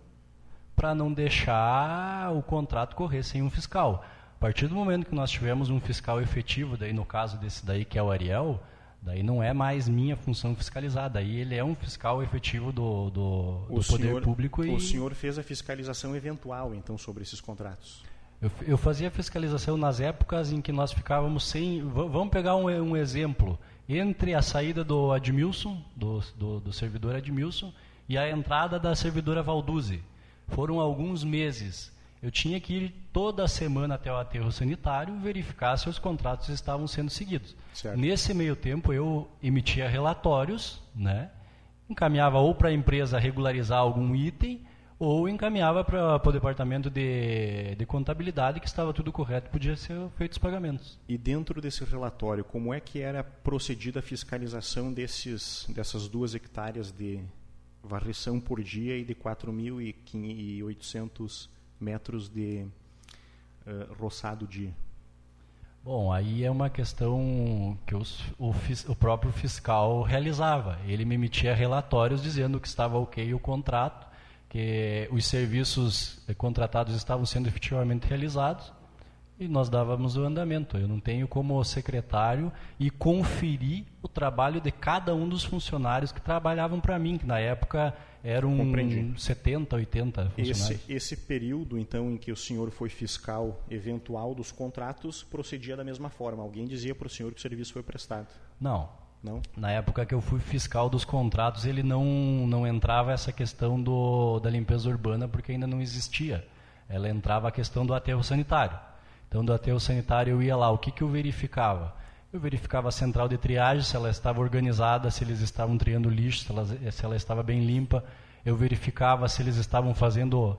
para não deixar o contrato correr sem um fiscal. A partir do momento que nós tivemos um fiscal efetivo, daí no caso desse daí que é o Ariel, daí não é mais minha função fiscalizar, daí ele é um fiscal efetivo do, do, do poder senhor, público. E... O senhor fez a fiscalização eventual, então, sobre esses contratos? Eu, eu fazia fiscalização nas épocas em que nós ficávamos sem... Vamos pegar um, um exemplo. Entre a saída do Admilson, do, do, do servidor Admilson, e a entrada da servidora Valduzi. Foram alguns meses. Eu tinha que ir toda semana até o aterro sanitário verificar se os contratos estavam sendo seguidos. Certo. Nesse meio tempo, eu emitia relatórios, né? encaminhava ou para a empresa regularizar algum item, ou encaminhava para o departamento de, de, contabilidade que estava tudo correto, podia ser feitos os pagamentos. E dentro desse relatório, como é que era procedida a fiscalização desses, dessas duas hectares de varrição por dia e de 4.800 metros de uh, roçado dia? Bom, aí é uma questão que os, o, o, próprio fiscal realizava. Ele me emitia relatórios dizendo que estava ok o contrato, que os serviços contratados estavam sendo efetivamente realizados e nós dávamos o andamento. Eu não tenho como secretário e conferir o trabalho de cada um dos funcionários que trabalhavam para mim, que na época eram Compreendi. 70, 80 funcionários. Esse, esse período, então, em que o senhor foi fiscal eventual dos contratos, procedia da mesma forma? Alguém dizia para o senhor que o serviço foi prestado? Não. Não? Na época que eu fui fiscal dos contratos, ele não, não entrava essa questão do, da limpeza urbana, porque ainda não existia. Ela entrava a questão do aterro sanitário. Então, do aterro sanitário eu ia lá, o que, que eu verificava? Eu verificava a central de triagem, se ela estava organizada, se eles estavam triando lixo, se ela, se ela estava bem limpa. Eu verificava se eles estavam fazendo,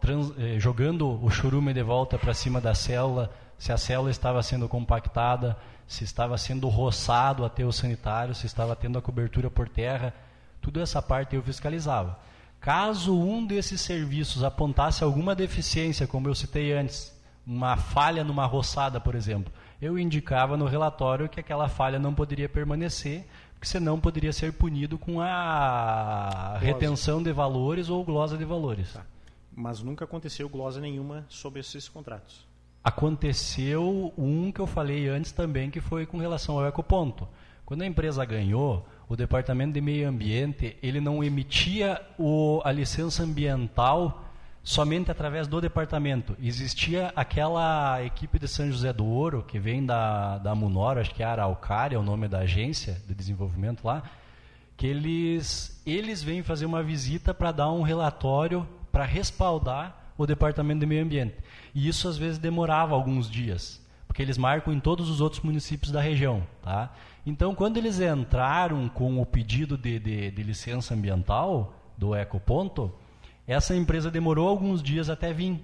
trans, eh, jogando o churume de volta para cima da célula, se a célula estava sendo compactada, se estava sendo roçado o aterro sanitário, se estava tendo a cobertura por terra. Tudo essa parte eu fiscalizava. Caso um desses serviços apontasse alguma deficiência, como eu citei antes, uma falha numa roçada, por exemplo, eu indicava no relatório que aquela falha não poderia permanecer, porque senão poderia ser punido com a glosa. retenção de valores ou glosa de valores. Tá. Mas nunca aconteceu glosa nenhuma sobre esses contratos. Aconteceu um que eu falei antes também, que foi com relação ao ecoponto. Quando a empresa ganhou, o Departamento de Meio Ambiente ele não emitia o, a licença ambiental somente através do departamento. Existia aquela equipe de São José do Ouro, que vem da, da Munor, acho que é a Araucária, é o nome da agência de desenvolvimento lá, que eles, eles vêm fazer uma visita para dar um relatório para respaldar o departamento de meio ambiente. E isso às vezes demorava alguns dias, porque eles marcam em todos os outros municípios da região. Tá? Então, quando eles entraram com o pedido de, de, de licença ambiental do Ecoponto, essa empresa demorou alguns dias até vir.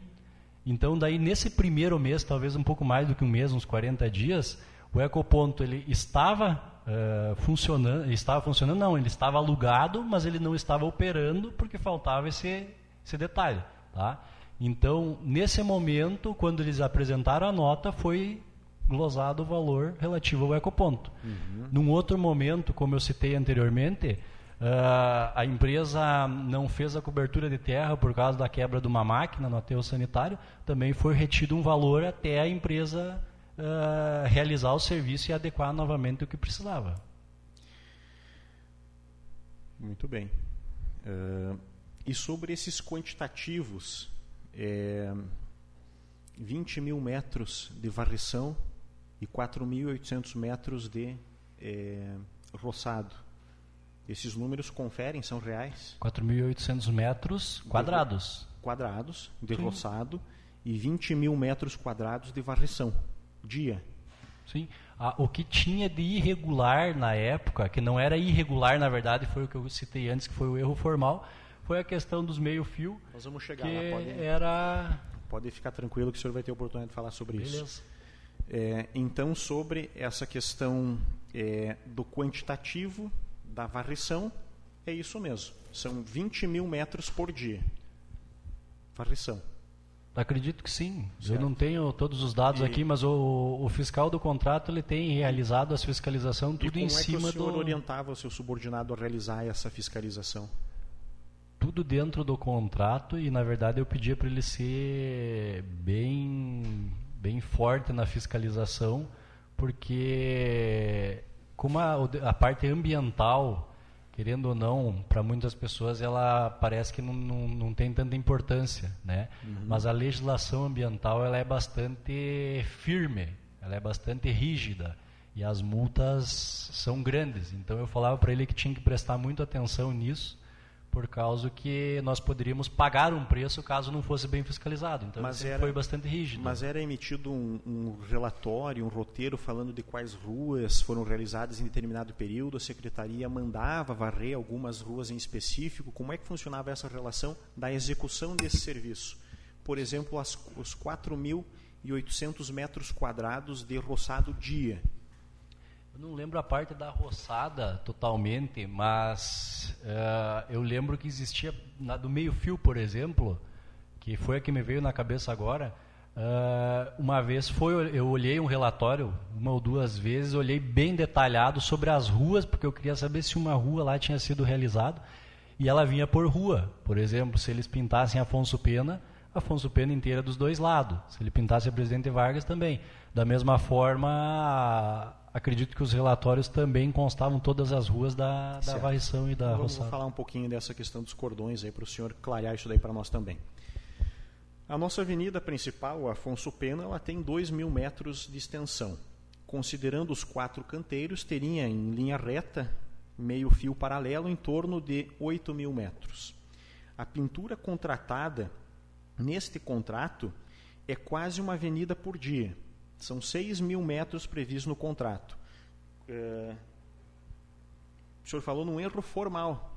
Então, daí nesse primeiro mês, talvez um pouco mais do que um mês, uns 40 dias, o ecoponto ele estava uh, funcionando, estava funcionando não, ele estava alugado, mas ele não estava operando porque faltava esse, esse detalhe, tá? Então, nesse momento, quando eles apresentaram a nota, foi glosado o valor relativo ao ecoponto. Uhum. Num outro momento, como eu citei anteriormente, Uh, a empresa não fez a cobertura de terra por causa da quebra de uma máquina no aterro sanitário, também foi retido um valor até a empresa uh, realizar o serviço e adequar novamente o que precisava. Muito bem. Uh, e sobre esses quantitativos, é, 20 mil metros de varrição e 4.800 metros de é, roçado esses números conferem, são reais? 4.800 metros quadrados. De, quadrados, de Sim. roçado, e 20 mil metros quadrados de varrição, dia. Sim. Ah, o que tinha de irregular na época, que não era irregular na verdade, foi o que eu citei antes, que foi o erro formal, foi a questão dos meio-fio. Nós vamos chegar que lá, pode, era... pode ficar tranquilo que o senhor vai ter oportunidade de falar sobre Beleza. isso. É, então, sobre essa questão é, do quantitativo da varrição, é isso mesmo. São 20 mil metros por dia. Varrição. Acredito que sim. Certo. Eu não tenho todos os dados e... aqui, mas o, o, fiscal do contrato ele tem realizado as fiscalização tudo em cima do. Como é que o senhor do... orientava o seu subordinado a realizar essa fiscalização? Tudo dentro do contrato e na verdade eu pedia para ele ser bem bem forte na fiscalização, porque como a, a parte ambiental querendo ou não, para muitas pessoas ela parece que não, não, não tem tanta importância, né? Uhum. Mas a legislação ambiental ela é bastante firme, ela é bastante rígida e as multas são grandes. Então eu falava para ele que tinha que prestar muita atenção nisso por causa que nós poderíamos pagar um preço caso não fosse bem fiscalizado. Então mas era, foi bastante rígido. Mas era emitido um, um, relatório, um roteiro falando de quais ruas foram realizadas em determinado período. A secretaria mandava varrer algumas ruas em específico. Como é que funcionava essa relação da execução desse serviço? Por exemplo, as, os 4.800 metros quadrados de roçado dia eu não lembro a parte da roçada totalmente, mas uh, eu lembro que existia na do meio fio, por exemplo, que foi a que me veio na cabeça agora. Uh, uma vez foi, eu olhei um relatório, uma ou duas vezes, olhei bem detalhado sobre as ruas, porque eu queria saber se uma rua lá tinha sido realizada, e ela vinha por rua. Por exemplo, se eles pintassem Afonso Pena, Afonso Pena inteira dos dois lados. Se ele pintasse a Presidente Vargas também. Da mesma forma, acredito que os relatórios também constavam todas as ruas da, da varrição e da então, Vamos falar um pouquinho dessa questão dos cordões aí para o senhor clarear isso daí para nós também. A nossa avenida principal, Afonso Pena, ela tem 2 mil metros de extensão. Considerando os quatro canteiros, teria em linha reta, meio fio paralelo, em torno de 8 mil metros. A pintura contratada neste contrato é quase uma avenida por dia, são 6 mil metros previstos no contrato. É... O senhor falou num erro formal.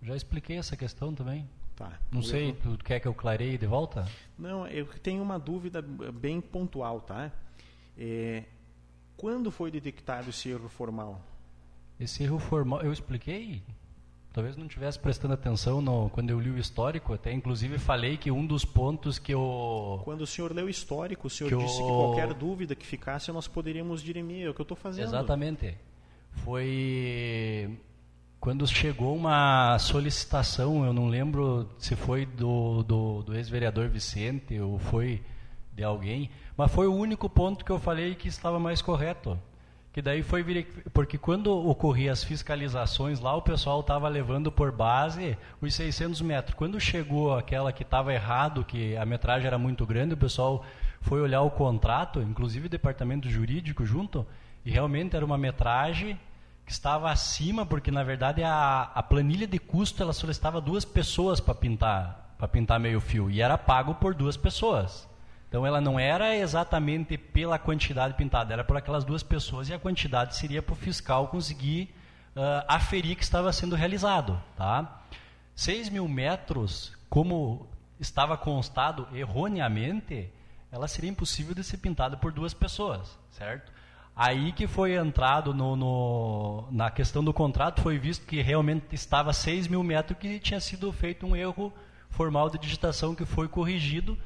Já expliquei essa questão também. Tá. Não sei, erro... tu quer que eu clareie de volta? Não, eu tenho uma dúvida bem pontual, tá? É... Quando foi detectado esse erro formal? Esse erro formal, eu expliquei? Talvez não estivesse prestando atenção no, quando eu li o histórico, até inclusive falei que um dos pontos que eu. Quando o senhor leu o histórico, o senhor que disse que qualquer dúvida que ficasse nós poderíamos dirimir. É o que eu estou fazendo. Exatamente. Foi quando chegou uma solicitação, eu não lembro se foi do, do, do ex-vereador Vicente ou foi de alguém, mas foi o único ponto que eu falei que estava mais correto que daí foi porque quando ocorria as fiscalizações lá o pessoal estava levando por base os 600 metros. Quando chegou aquela que estava errado que a metragem era muito grande o pessoal foi olhar o contrato inclusive o departamento jurídico junto e realmente era uma metragem que estava acima porque na verdade a, a planilha de custo ela solicitava duas pessoas para pintar para pintar meio fio e era pago por duas pessoas então ela não era exatamente pela quantidade pintada, era por aquelas duas pessoas e a quantidade seria para o fiscal conseguir uh, aferir que estava sendo realizado. Tá? 6 mil metros, como estava constado erroneamente, ela seria impossível de ser pintada por duas pessoas, certo? Aí que foi entrado no, no, na questão do contrato, foi visto que realmente estava 6 mil metros, que tinha sido feito um erro formal de digitação que foi corrigido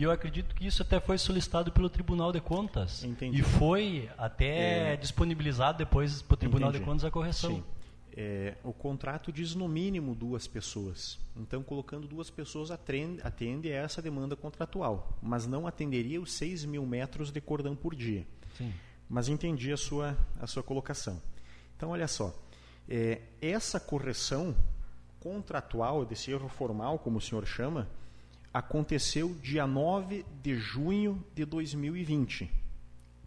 e eu acredito que isso até foi solicitado pelo Tribunal de Contas. Entendi. E foi até é... disponibilizado depois para o Tribunal Entendi. de Contas a correção. Sim. É, o contrato diz no mínimo duas pessoas. Então, colocando duas pessoas atende, atende a essa demanda contratual, mas não atenderia os 6 mil metros de cordão por dia. Sim. Mas entendi a sua, a sua colocação. Então, olha só, é, essa correção contratual, desse erro formal, como o senhor chama, aconteceu dia 9 de junho de 2020,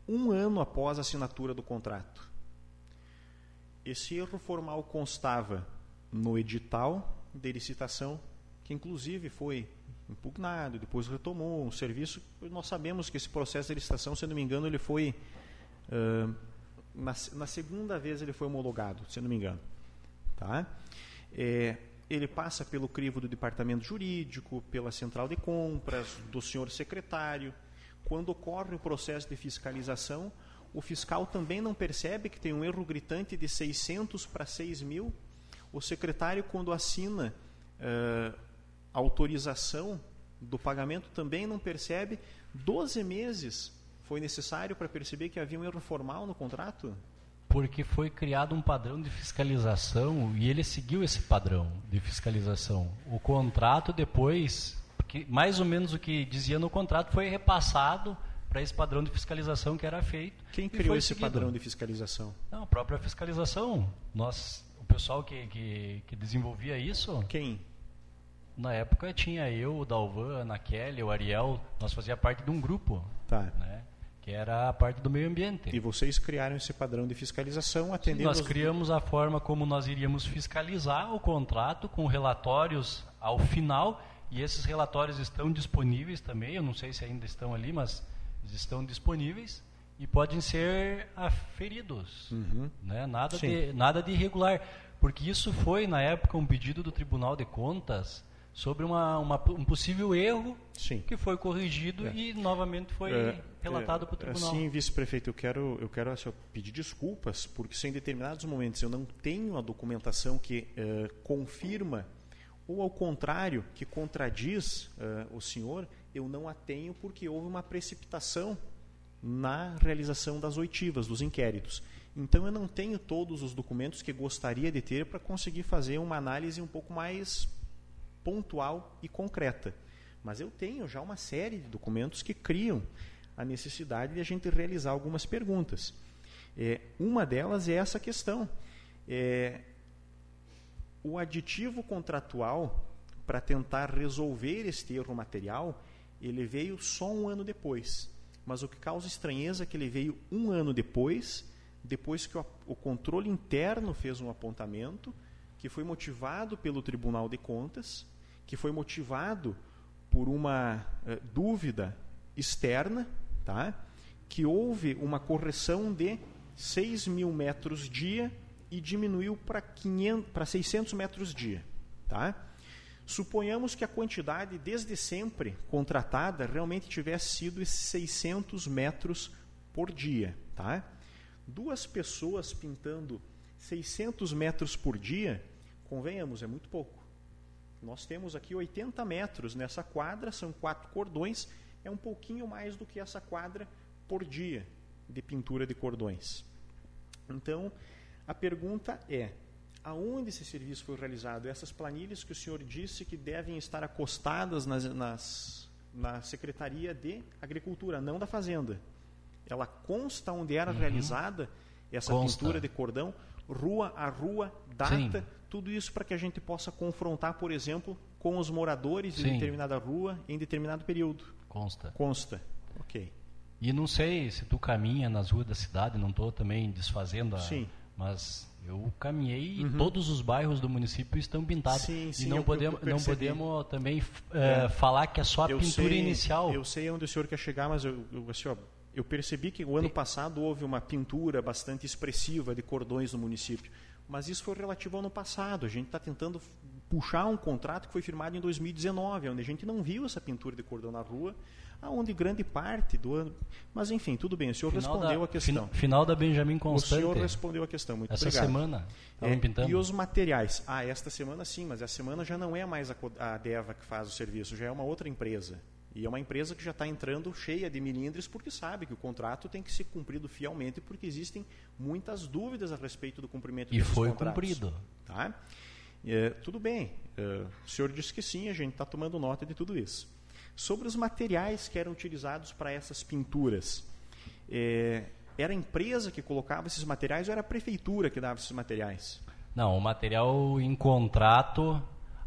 um ano após a assinatura do contrato. Esse erro formal constava no edital de licitação, que inclusive foi impugnado, depois retomou um serviço. Nós sabemos que esse processo de licitação, se não me engano, ele foi. Uh, na, na, segunda vez ele foi homologado, se não me engano. Tá? É, ele passa pelo crivo do departamento jurídico, pela central de compras, do senhor secretário. quando ocorre o processo de fiscalização, o fiscal também não percebe que tem um erro gritante de 600 para 6 mil. O secretário, quando assina uh, autorização do pagamento, também não percebe. 12 meses foi necessário para perceber que havia um erro formal no contrato? Porque foi criado um padrão de fiscalização e ele seguiu esse padrão de fiscalização. O contrato depois, mais ou menos o que dizia no contrato, foi repassado para esse padrão de fiscalização que era feito. Quem criou esse seguido. padrão de fiscalização? Não, a própria fiscalização. Nós, o pessoal que, que, que desenvolvia isso. Quem? Na época tinha eu, o Dalvan, a Ana Kelly, o Ariel, nós fazia parte de um grupo. Tá. Né, que era a parte do meio ambiente. E vocês criaram esse padrão de fiscalização atendendo. Nós criamos a forma como nós iríamos fiscalizar o contrato com relatórios ao final e esses relatórios estão disponíveis também. Eu não sei se ainda estão ali, mas estão disponíveis e podem ser aferidos. Uhum. Né? Nada, de, nada de irregular. Porque isso foi, na época, um pedido do Tribunal de Contas sobre uma, uma um possível erro Sim. que foi corrigido é. e novamente foi é, relatado é, para o tribunal. Sim, vice-prefeito, eu quero, eu quero assim, pedir desculpas, porque se em determinados momentos eu não tenho a documentação que uh, confirma, ou ao contrário, que contradiz uh, o senhor, eu não a tenho porque houve uma precipitação na realização das oitivas, dos inquéritos. Então eu não tenho todos os documentos que gostaria de ter para conseguir fazer uma análise um pouco mais pontual e concreta. Mas eu tenho já uma série de documentos que criam a necessidade de a gente realizar algumas perguntas. É, uma delas é essa questão. É, o aditivo contratual para tentar resolver este erro material ele veio só um ano depois. Mas o que causa estranheza é que ele veio um ano depois, depois que o, o controle interno fez um apontamento, que foi motivado pelo Tribunal de Contas, que foi motivado por uma uh, dúvida externa, tá? que houve uma correção de 6 mil metros dia e diminuiu para 600 metros dia. Tá? Suponhamos que a quantidade desde sempre contratada realmente tivesse sido esses 600 metros por dia. Tá? Duas pessoas pintando 600 metros por dia, convenhamos, é muito pouco. Nós temos aqui 80 metros nessa quadra, são quatro cordões, é um pouquinho mais do que essa quadra por dia de pintura de cordões. Então, a pergunta é: aonde esse serviço foi realizado. Essas planilhas que o senhor disse que devem estar acostadas nas, nas, na Secretaria de Agricultura, não da Fazenda. Ela consta onde era uhum. realizada essa consta. pintura de cordão, rua a rua, data, Sim. Tudo isso para que a gente possa confrontar, por exemplo, com os moradores Sim. de determinada rua em determinado período. Consta. Consta. Ok. E não sei se tu caminha nas ruas da cidade, não estou também desfazendo a. Sim. Mas eu caminhei uhum. e todos os bairros do município estão pintados. Sim, sim, e não podemos, não podemos também é, é, falar que é só a pintura sei, inicial. Eu sei onde o senhor quer chegar, mas eu, eu, assim, ó, eu percebi que o ano passado houve uma pintura bastante expressiva de cordões no município. Mas isso foi relativo ao ano passado. A gente está tentando puxar um contrato que foi firmado em 2019, onde a gente não viu essa pintura de cordão na rua aonde grande parte do ano. Mas enfim, tudo bem, o senhor final respondeu da, a questão. Final da Benjamin Constante. O senhor respondeu a questão, muito Essa obrigado. semana é, pintando. E os materiais? Ah, esta semana sim, mas essa semana já não é mais a, a Deva que faz o serviço, já é uma outra empresa. E é uma empresa que já está entrando cheia de milindres porque sabe que o contrato tem que ser cumprido fielmente porque existem muitas dúvidas a respeito do cumprimento e desses contratos. E foi cumprido. Tá? É, tudo bem, é, o senhor disse que sim, a gente está tomando nota de tudo isso sobre os materiais que eram utilizados para essas pinturas. É, era a empresa que colocava esses materiais ou era a prefeitura que dava esses materiais? Não, o material em contrato,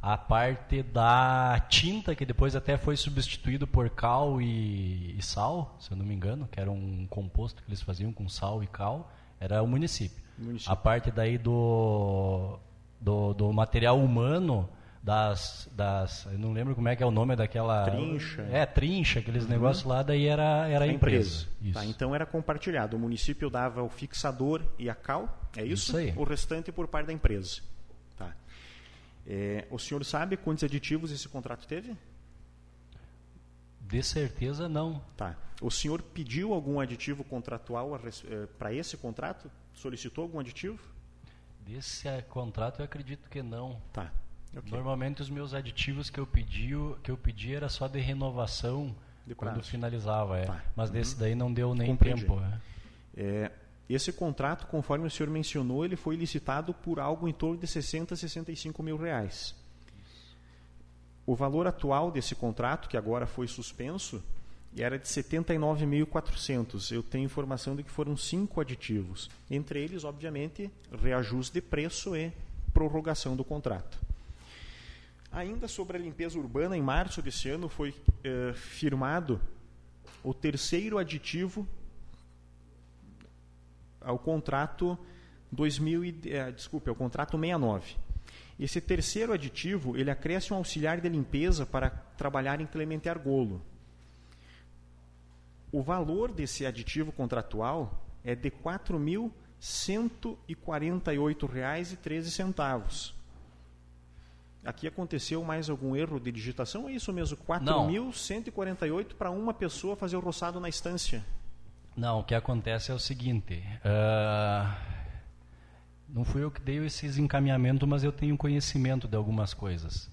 a parte da tinta, que depois até foi substituído por cal e, e sal, se eu não me engano, que era um composto que eles faziam com sal e cal, era o município. município. A parte daí do, do, do material humano, das, das. Eu não lembro como é que é o nome daquela. Trincha. É, trincha, aqueles uhum. negócios lá, daí era, era a empresa. empresa. Tá, então era compartilhado. O município dava o fixador e a cal, é isso? isso aí. O restante por parte da empresa. É, o senhor sabe quantos aditivos esse contrato teve? De certeza não. Tá. O senhor pediu algum aditivo contratual eh, para esse contrato? Solicitou algum aditivo? Desse eh, contrato eu acredito que não. Tá. Okay. Normalmente os meus aditivos que eu pedi, que eu pedi era só de renovação de quando finalizava, é. Tá. Mas uhum. desse daí não deu nem Compreendi. tempo. É. É, esse contrato, conforme o senhor mencionou, ele foi licitado por algo em torno de 60, 65 mil reais. O valor atual desse contrato, que agora foi suspenso, era de 79.400. Eu tenho informação de que foram cinco aditivos. Entre eles, obviamente, reajuste de preço e prorrogação do contrato. Ainda sobre a limpeza urbana, em março desse ano foi eh, firmado o terceiro aditivo ao contrato 2000 e, eh, desculpe, ao contrato 69. Esse terceiro aditivo, ele acresce um auxiliar de limpeza para trabalhar em Clemente Argolo. O valor desse aditivo contratual é de R$ 4.148,13. Aqui aconteceu mais algum erro de digitação? É isso mesmo, 4.148 para uma pessoa fazer o roçado na estância. Não, o que acontece é o seguinte. Uh, não fui eu que dei esses encaminhamentos, mas eu tenho conhecimento de algumas coisas.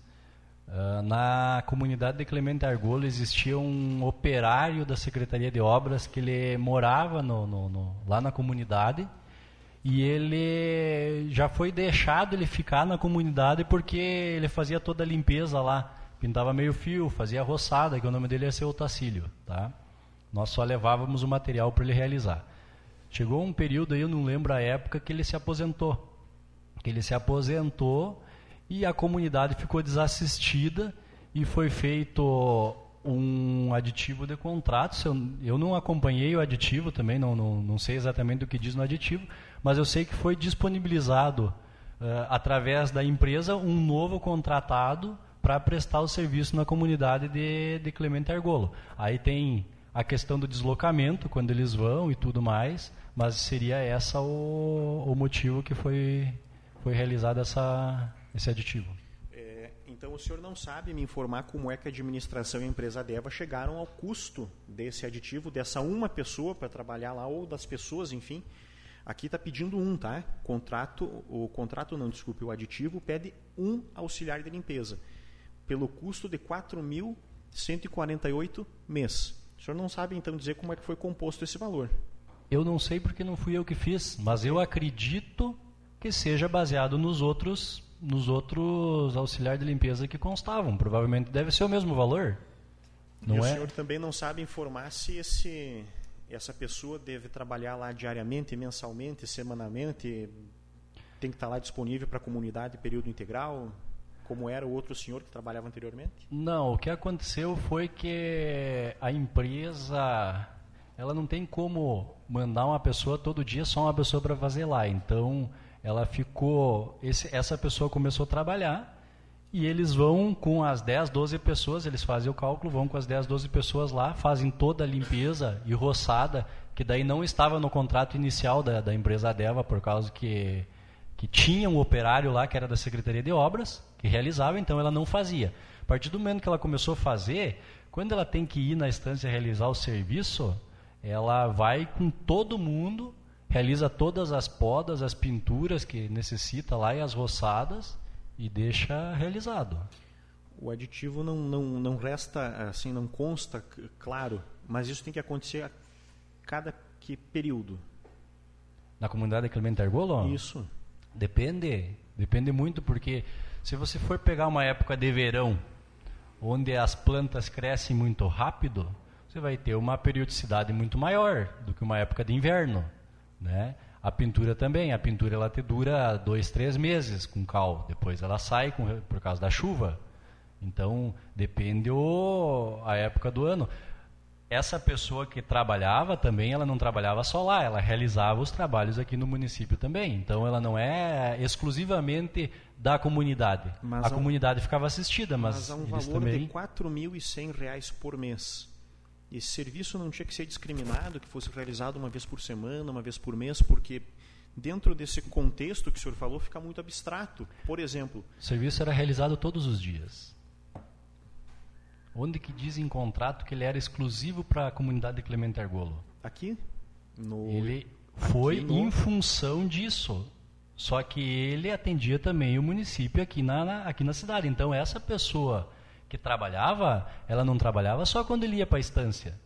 Uh, na comunidade de Clemente Argolo existia um operário da Secretaria de Obras que ele morava no, no, no, lá na comunidade e ele já foi deixado ele ficar na comunidade porque ele fazia toda a limpeza lá, pintava meio fio, fazia roçada, que o nome dele ia ser Otacílio, tá? Nós só levávamos o material para ele realizar. Chegou um período aí, eu não lembro a época, que ele se aposentou. Que ele se aposentou e a comunidade ficou desassistida e foi feito um aditivo de contrato. Eu, não acompanhei o aditivo também, não, não, não sei exatamente o que diz no aditivo, mas eu sei que foi disponibilizado uh, através da empresa um novo contratado para prestar o serviço na comunidade de, de Clemente Argolo. Aí tem a questão do deslocamento, quando eles vão e tudo mais, mas seria essa o, o motivo que foi, foi realizado essa, esse aditivo. É, então o senhor não sabe me informar como é que a administração e a empresa Deva chegaram ao custo desse aditivo, dessa uma pessoa para trabalhar lá, ou das pessoas, enfim, Aqui está pedindo um, tá? Contrato, o contrato não, desculpe, o aditivo pede um auxiliar de limpeza, pelo custo de R$ 4.148 mês. O senhor não sabe então dizer como é que foi composto esse valor? Eu não sei porque não fui eu que fiz, mas eu acredito que seja baseado nos outros nos outros auxiliares de limpeza que constavam. Provavelmente deve ser o mesmo valor. Não e é? o senhor também não sabe informar se esse essa pessoa deve trabalhar lá diariamente, mensalmente, semanalmente, tem que estar lá disponível para a comunidade período integral, como era o outro senhor que trabalhava anteriormente? Não, o que aconteceu foi que a empresa ela não tem como mandar uma pessoa todo dia só uma pessoa para fazer lá. Então, ela ficou esse, essa pessoa começou a trabalhar e eles vão com as 10, 12 pessoas, eles fazem o cálculo, vão com as 10, 12 pessoas lá, fazem toda a limpeza e roçada, que daí não estava no contrato inicial da, da empresa Deva, por causa que, que tinha um operário lá, que era da Secretaria de Obras, que realizava, então ela não fazia. A partir do momento que ela começou a fazer, quando ela tem que ir na estância realizar o serviço, ela vai com todo mundo, realiza todas as podas, as pinturas que necessita lá e as roçadas, e deixa realizado. O aditivo não, não, não resta, assim, não consta claro, mas isso tem que acontecer a cada que período? Na comunidade Clemente Argolo? Isso. Depende, depende muito, porque se você for pegar uma época de verão, onde as plantas crescem muito rápido, você vai ter uma periodicidade muito maior do que uma época de inverno, né? A pintura também, a pintura ela te dura dois, três meses com cal, depois ela sai com, por causa da chuva. Então depende o, a época do ano. Essa pessoa que trabalhava também, ela não trabalhava só lá, ela realizava os trabalhos aqui no município também. Então ela não é exclusivamente da comunidade. Mas a comunidade um, ficava assistida, mas, mas há um valor também... de R$ 4.100 por mês. Esse serviço não tinha que ser discriminado, que fosse realizado uma vez por semana, uma vez por mês, porque dentro desse contexto que o senhor falou fica muito abstrato. Por exemplo, o serviço era realizado todos os dias. Onde que diz em contrato que ele era exclusivo para a comunidade de Clemente Argolo? Aqui? No... Ele foi no... em função disso. Só que ele atendia também o município aqui na, na, aqui na cidade. Então, essa pessoa que trabalhava, ela não trabalhava só quando ele ia para a estância.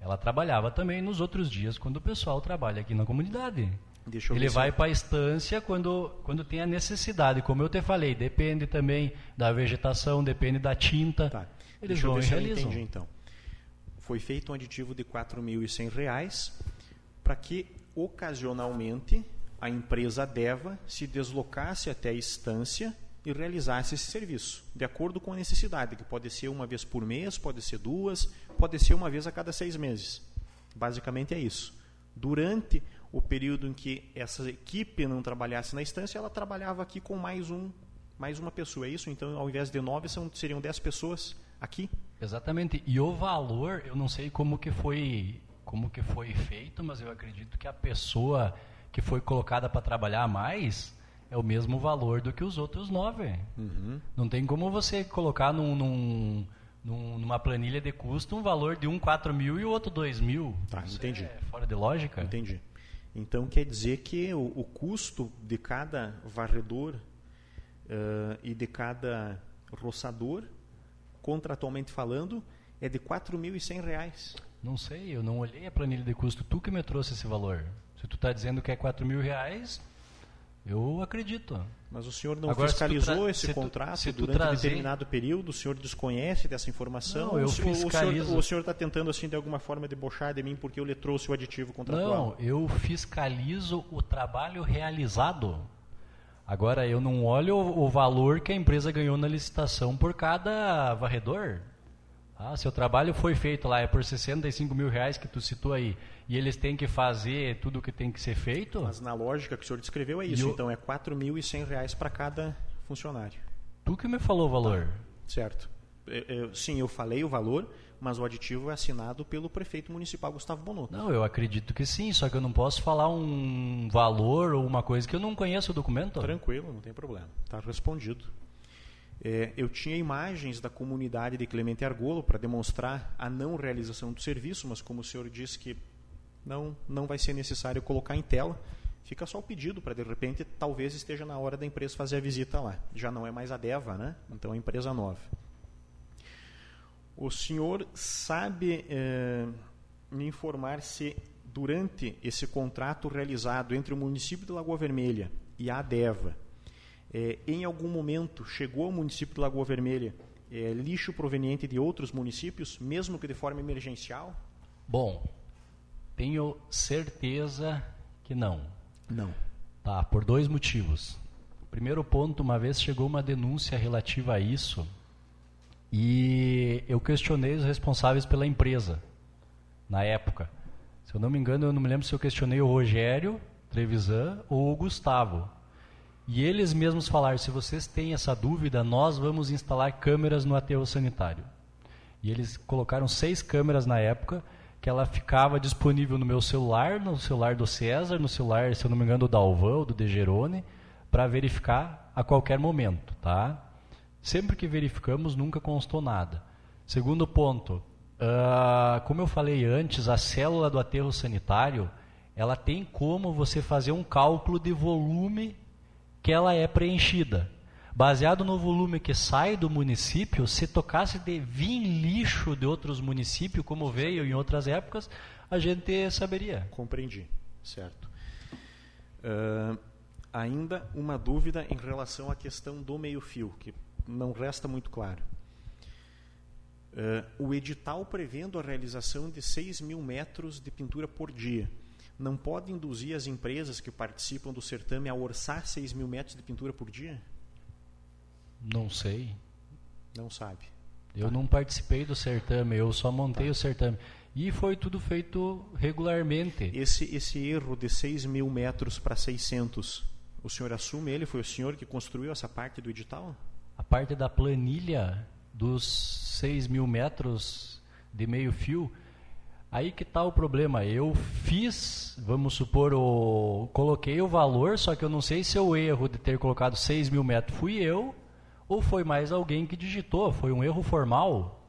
Ela trabalhava também nos outros dias, quando o pessoal trabalha aqui na comunidade. ele vai para a estância quando, quando tem a necessidade. Como eu te falei, depende também da vegetação, depende da tinta. Tá. Eles Deixa vão eu ver e realizam. Eu entendi, então. Foi feito um aditivo de R$ 4.100 para que, ocasionalmente, a empresa Deva se deslocasse até a estância e realizasse esse serviço, de acordo com a necessidade, que pode ser uma vez por mês, pode ser duas, pode ser uma vez a cada seis meses. Basicamente é isso. Durante o período em que essa equipe não trabalhasse na estância, ela trabalhava aqui com mais um, mais uma pessoa. É isso? Então, ao invés de nove, são, seriam dez pessoas aqui? Exatamente. E o valor, eu não sei como que foi, como que foi feito, mas eu acredito que a pessoa que foi colocada para trabalhar mais é o mesmo valor do que os outros nove. Uhum. Não tem como você colocar num, num, num, numa planilha de custo um valor de um 4 mil e o outro 2 mil. Tá, Isso entendi. É fora de lógica. Entendi. Então quer dizer que o, o custo de cada varredor uh, e de cada roçador, contratualmente falando, é de R$ 4.100. Não sei, eu não olhei a planilha de custo. Tu que me trouxe esse valor. Se tu está dizendo que é 4 mil reais, eu acredito. Mas o senhor não Agora, fiscalizou esse contrato tu, durante trazer... determinado período? O senhor desconhece dessa informação? Não, eu fiscalizo... O senhor está tentando, assim, de alguma forma, debochar de mim porque eu lhe trouxe o aditivo contratual? Não, eu fiscalizo o trabalho realizado. Agora, eu não olho o valor que a empresa ganhou na licitação por cada varredor. Ah, seu trabalho foi feito lá, é por 65 mil reais que tu citou aí e eles têm que fazer tudo o que tem que ser feito? Mas na lógica que o senhor descreveu é isso. Eu... Então é R$ 4.100 para cada funcionário. Tu que me falou o valor. Tá. Certo. Eu, eu, sim, eu falei o valor, mas o aditivo é assinado pelo prefeito municipal Gustavo Bonotto. Não, eu acredito que sim, só que eu não posso falar um valor ou uma coisa que eu não conheço o documento. Tranquilo, não tem problema. Está respondido. É, eu tinha imagens da comunidade de Clemente Argolo para demonstrar a não realização do serviço, mas como o senhor disse que não, não vai ser necessário colocar em tela. Fica só o pedido para, de repente, talvez esteja na hora da empresa fazer a visita lá. Já não é mais a DEVA, né? Então é a empresa nova. O senhor sabe eh, me informar se, durante esse contrato realizado entre o município de Lagoa Vermelha e a ADEVA, eh, em algum momento chegou ao município de Lagoa Vermelha eh, lixo proveniente de outros municípios, mesmo que de forma emergencial? Bom, tenho certeza que não. Não. Tá, por dois motivos. Primeiro ponto, uma vez chegou uma denúncia relativa a isso e eu questionei os responsáveis pela empresa na época. Se eu não me engano, eu não me lembro se eu questionei o Rogério Trevisan ou o Gustavo. E eles mesmos falaram: se vocês têm essa dúvida, nós vamos instalar câmeras no aterro sanitário. E eles colocaram seis câmeras na época que ela ficava disponível no meu celular, no celular do César, no celular, se eu não me engano, do Dalvão, do Degerone, para verificar a qualquer momento, tá? Sempre que verificamos, nunca constou nada. Segundo ponto, uh, como eu falei antes, a célula do aterro sanitário, ela tem como você fazer um cálculo de volume que ela é preenchida baseado no volume que sai do município, se tocasse de vir lixo de outros municípios, como veio em outras épocas, a gente saberia. Compreendi, certo. Uh, ainda uma dúvida em relação à questão do meio-fio, que não resta muito claro. Uh, o edital prevendo a realização de 6 mil metros de pintura por dia não pode induzir as empresas que participam do certame a orçar 6 mil metros de pintura por dia? Não sei. Não sabe. Eu tá. não participei do certame, eu só montei tá. o certame. E foi tudo feito regularmente. Esse, esse erro de 6 mil metros para 600, o senhor assume ele? Foi o senhor que construiu essa parte do edital? A parte da planilha dos 6 mil metros de meio fio, aí que está o problema. Eu fiz, vamos supor, o, coloquei o valor, só que eu não sei se o erro de ter colocado 6 mil metros fui eu ou foi mais alguém que digitou? Foi um erro formal?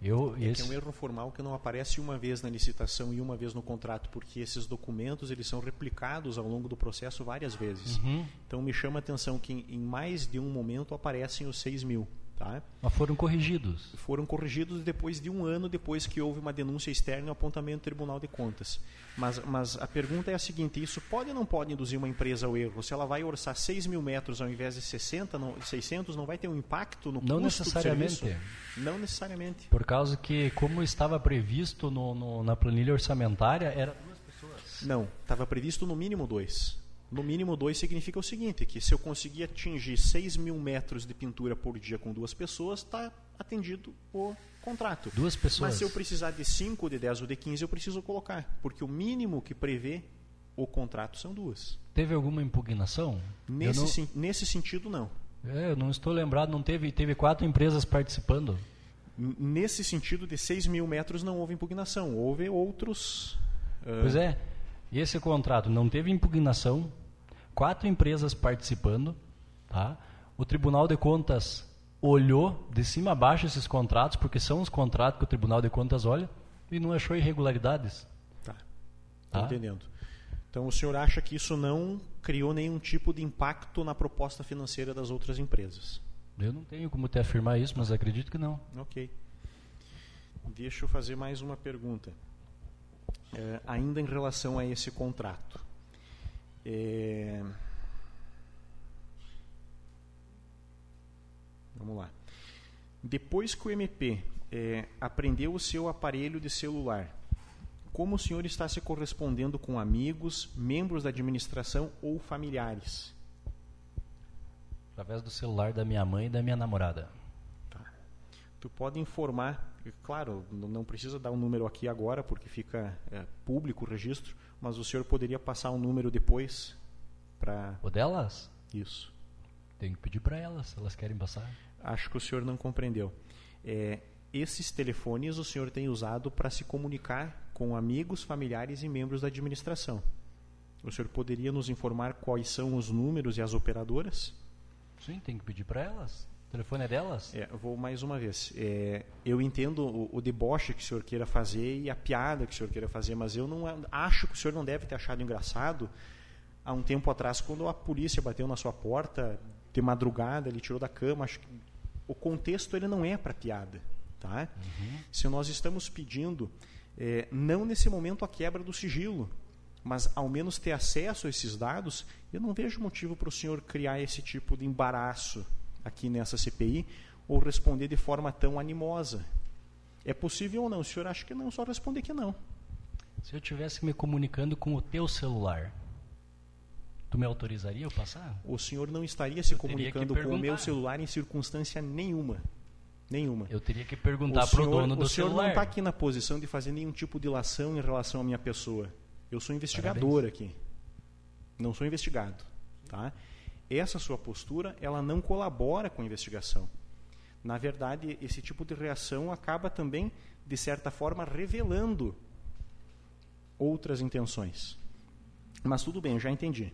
Eu, É esse... que é um erro formal que não aparece uma vez na licitação e uma vez no contrato, porque esses documentos eles são replicados ao longo do processo várias vezes. Uhum. Então me chama a atenção que em, em mais de um momento aparecem os 6 mil. Tá? Mas foram corrigidos. Foram corrigidos depois de um ano, depois que houve uma denúncia externa e um apontamento do Tribunal de Contas. Mas, mas a pergunta é a seguinte: isso pode ou não pode induzir uma empresa ao erro? Se ela vai orçar 6 mil metros ao invés de 60, não, 600, não vai ter um impacto no Não custo do necessariamente. serviço? Não necessariamente. Por causa que, como estava previsto no, no- na planilha orçamentária, era duas pessoas. Não, estava previsto no mínimo dois. No mínimo dois significa o seguinte, que se eu conseguir atingir 6 mil metros de pintura por dia com duas pessoas, está atendido o contrato. Duas pessoas. Mas se eu precisar de 5, de 10 ou de 15, eu preciso colocar. Porque o mínimo que prevê o contrato são duas. Teve alguma impugnação? Nesse, não, sen- nesse sentido, não. é, eu não estou lembrado, não teve, teve quatro empresas participando. N- Nesse sentido de 6 mil metros não houve impugnação. Houve outros... ah, Pois é, esse contrato não teve impugnação, quatro empresas participando, tá? O Tribunal de Contas olhou de cima a baixo esses contratos, porque são os contratos que o Tribunal de Contas olha, e não achou irregularidades. Tá. Tá. Entendendo. Então o senhor acha que isso não criou nenhum tipo de impacto na proposta financeira das outras empresas? Eu não tenho como te afirmar isso, mas acredito que não. Ok. Deixa eu fazer mais uma pergunta. É, ainda em relação a esse contrato. É, Vamos lá. Depois que o MP é, apreendeu o seu aparelho de celular, como o senhor está se correspondendo com amigos, membros da administração ou familiares? Através do celular da minha mãe e da minha namorada. Tu pode informar, claro, não precisa dar um número aqui agora, porque fica é, público o registro, mas o senhor poderia passar um número depois para O delas? isso. Tenho que pedir para elas, elas querem passar. Acho que o senhor não compreendeu. É, esses telefones o senhor tem usado para se comunicar com amigos, familiares e membros da administração. O senhor poderia nos informar quais são os números e as operadoras? Sim, tem que pedir para elas. Telefone é delas? É, vou mais uma vez. É, eu entendo o, o deboche que o senhor queira fazer e a piada que o senhor queira fazer, mas eu não acho que o senhor não deve ter achado engraçado há um tempo atrás, quando a polícia bateu na sua porta de madrugada, ele tirou da cama. Acho que o contexto ele não é para piada, tá? Se nós estamos pedindo, é, não nesse momento a quebra do sigilo, mas ao menos ter acesso a esses dados, eu não vejo motivo para o senhor criar esse tipo de embaraço aqui nessa CPI ou responder de forma tão animosa. É possível ou não? O senhor acha que não? Só responder que não. Se eu estivesse me comunicando com o teu celular, tu me autorizaria a passar? O senhor não estaria se Eu comunicando com o meu celular em circunstância nenhuma. Nenhuma. Eu teria que perguntar o pro senhor, dono do o senhor celular. não está aqui na posição de fazer nenhum tipo de ilação em relação à minha pessoa. Eu sou investigador aqui. Não sou investigado. Tá? Essa sua postura, ela não colabora com a investigação. Na verdade, esse tipo de reação acaba também, de certa forma, revelando outras intenções. Mas tudo bem, eu já entendi.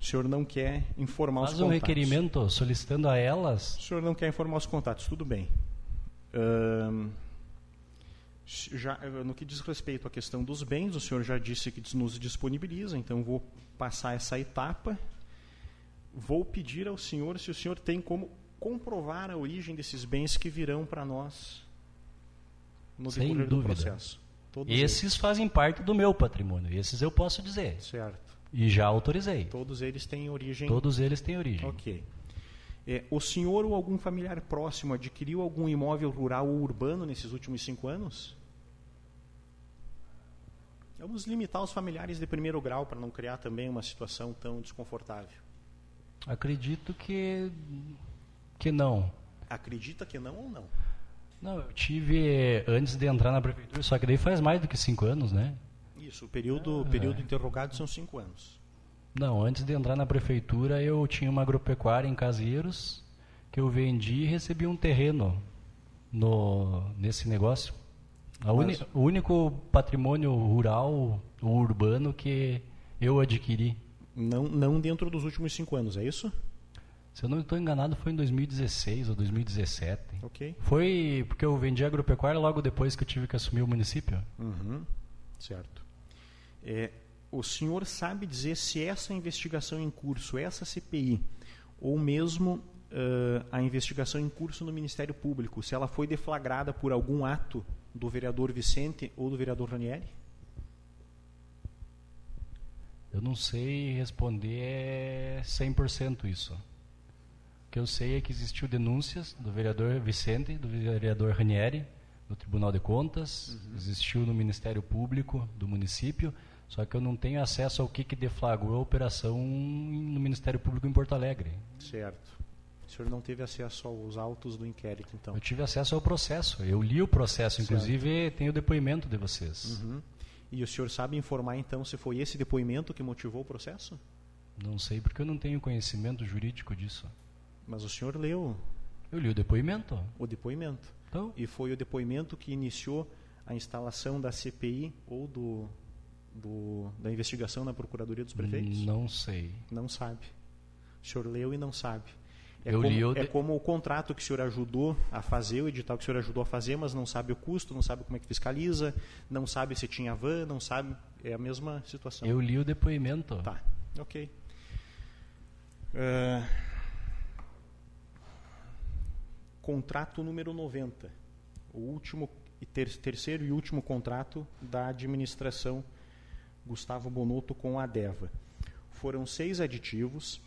O senhor não quer informar os Faz um contatos. requerimento solicitando a elas. O senhor não quer informar os contatos, tudo bem. Ahn, já, no que diz respeito à questão dos bens, o senhor já disse que nos disponibiliza, então vou passar essa etapa. Vou pedir ao senhor se o senhor tem como comprovar a origem desses bens que virão para nós no Sem decorrer do dúvida. processo. Todos Esses fazem parte do meu patrimônio. Esses eu posso dizer. eles. Certo. E já autorizei. Todos eles têm origem Todos eles têm origem. Ok. É, o senhor ou algum familiar próximo adquiriu algum imóvel rural ou urbano nesses últimos cinco anos? Vamos limitar os familiares de primeiro grau para não criar também uma situação tão desconfortável. Acredito que que não. Acredita que não ou não? Não, eu tive antes de entrar na prefeitura, só que daí faz mais do que cinco anos, né? Isso, o período, Ah, período é. interrogado são cinco anos. Não, antes de entrar na prefeitura eu tinha uma agropecuária em Caseiros que eu vendi e recebi um terreno no nesse negócio. Uni- o único patrimônio rural ou urbano que eu adquiri. Não, não dentro dos últimos cinco anos, é isso? Se eu não estou enganado, foi em 2016 ou 2017. Ok. Foi porque eu vendi agropecuária logo depois que eu tive que assumir o município. Uhum. Certo. É, o senhor sabe dizer se essa investigação em curso, essa CPI, ou mesmo uh, a investigação em curso no Ministério Público, se ela foi deflagrada por algum ato do vereador Vicente ou do vereador Ranieri? Eu não sei responder 100% isso. O que eu sei é que existiu denúncias do vereador Vicente, do vereador Ranieri, no Tribunal de Contas, uhum. existiu no Ministério Público do município, só que eu não tenho acesso ao que, que deflagrou a operação no Ministério Público em Porto Alegre. Certo. O senhor não teve acesso aos autos do inquérito, então? Eu tive acesso ao processo. Eu li o processo, inclusive tem o depoimento de vocês. Uhum. E o senhor sabe informar, então, se foi esse depoimento que motivou o processo? Não sei, porque eu não tenho conhecimento jurídico disso. Mas o senhor leu? Eu li o depoimento. O depoimento. Então? E foi o depoimento que iniciou a instalação da CPI ou do, do, da investigação na Procuradoria dos Prefeitos? Não sei. Não sabe. O senhor leu e não sabe. É, eu como, li, eu é como o contrato que o senhor ajudou a fazer, o edital que o senhor ajudou a fazer, mas não sabe o custo, não sabe como é que fiscaliza, não sabe se tinha van, não sabe. É a mesma situação. Eu li o depoimento. Tá, ok. Uh, contrato número 90, o último ter, terceiro e último contrato da administração Gustavo Bonotto com a Deva. Foram seis aditivos.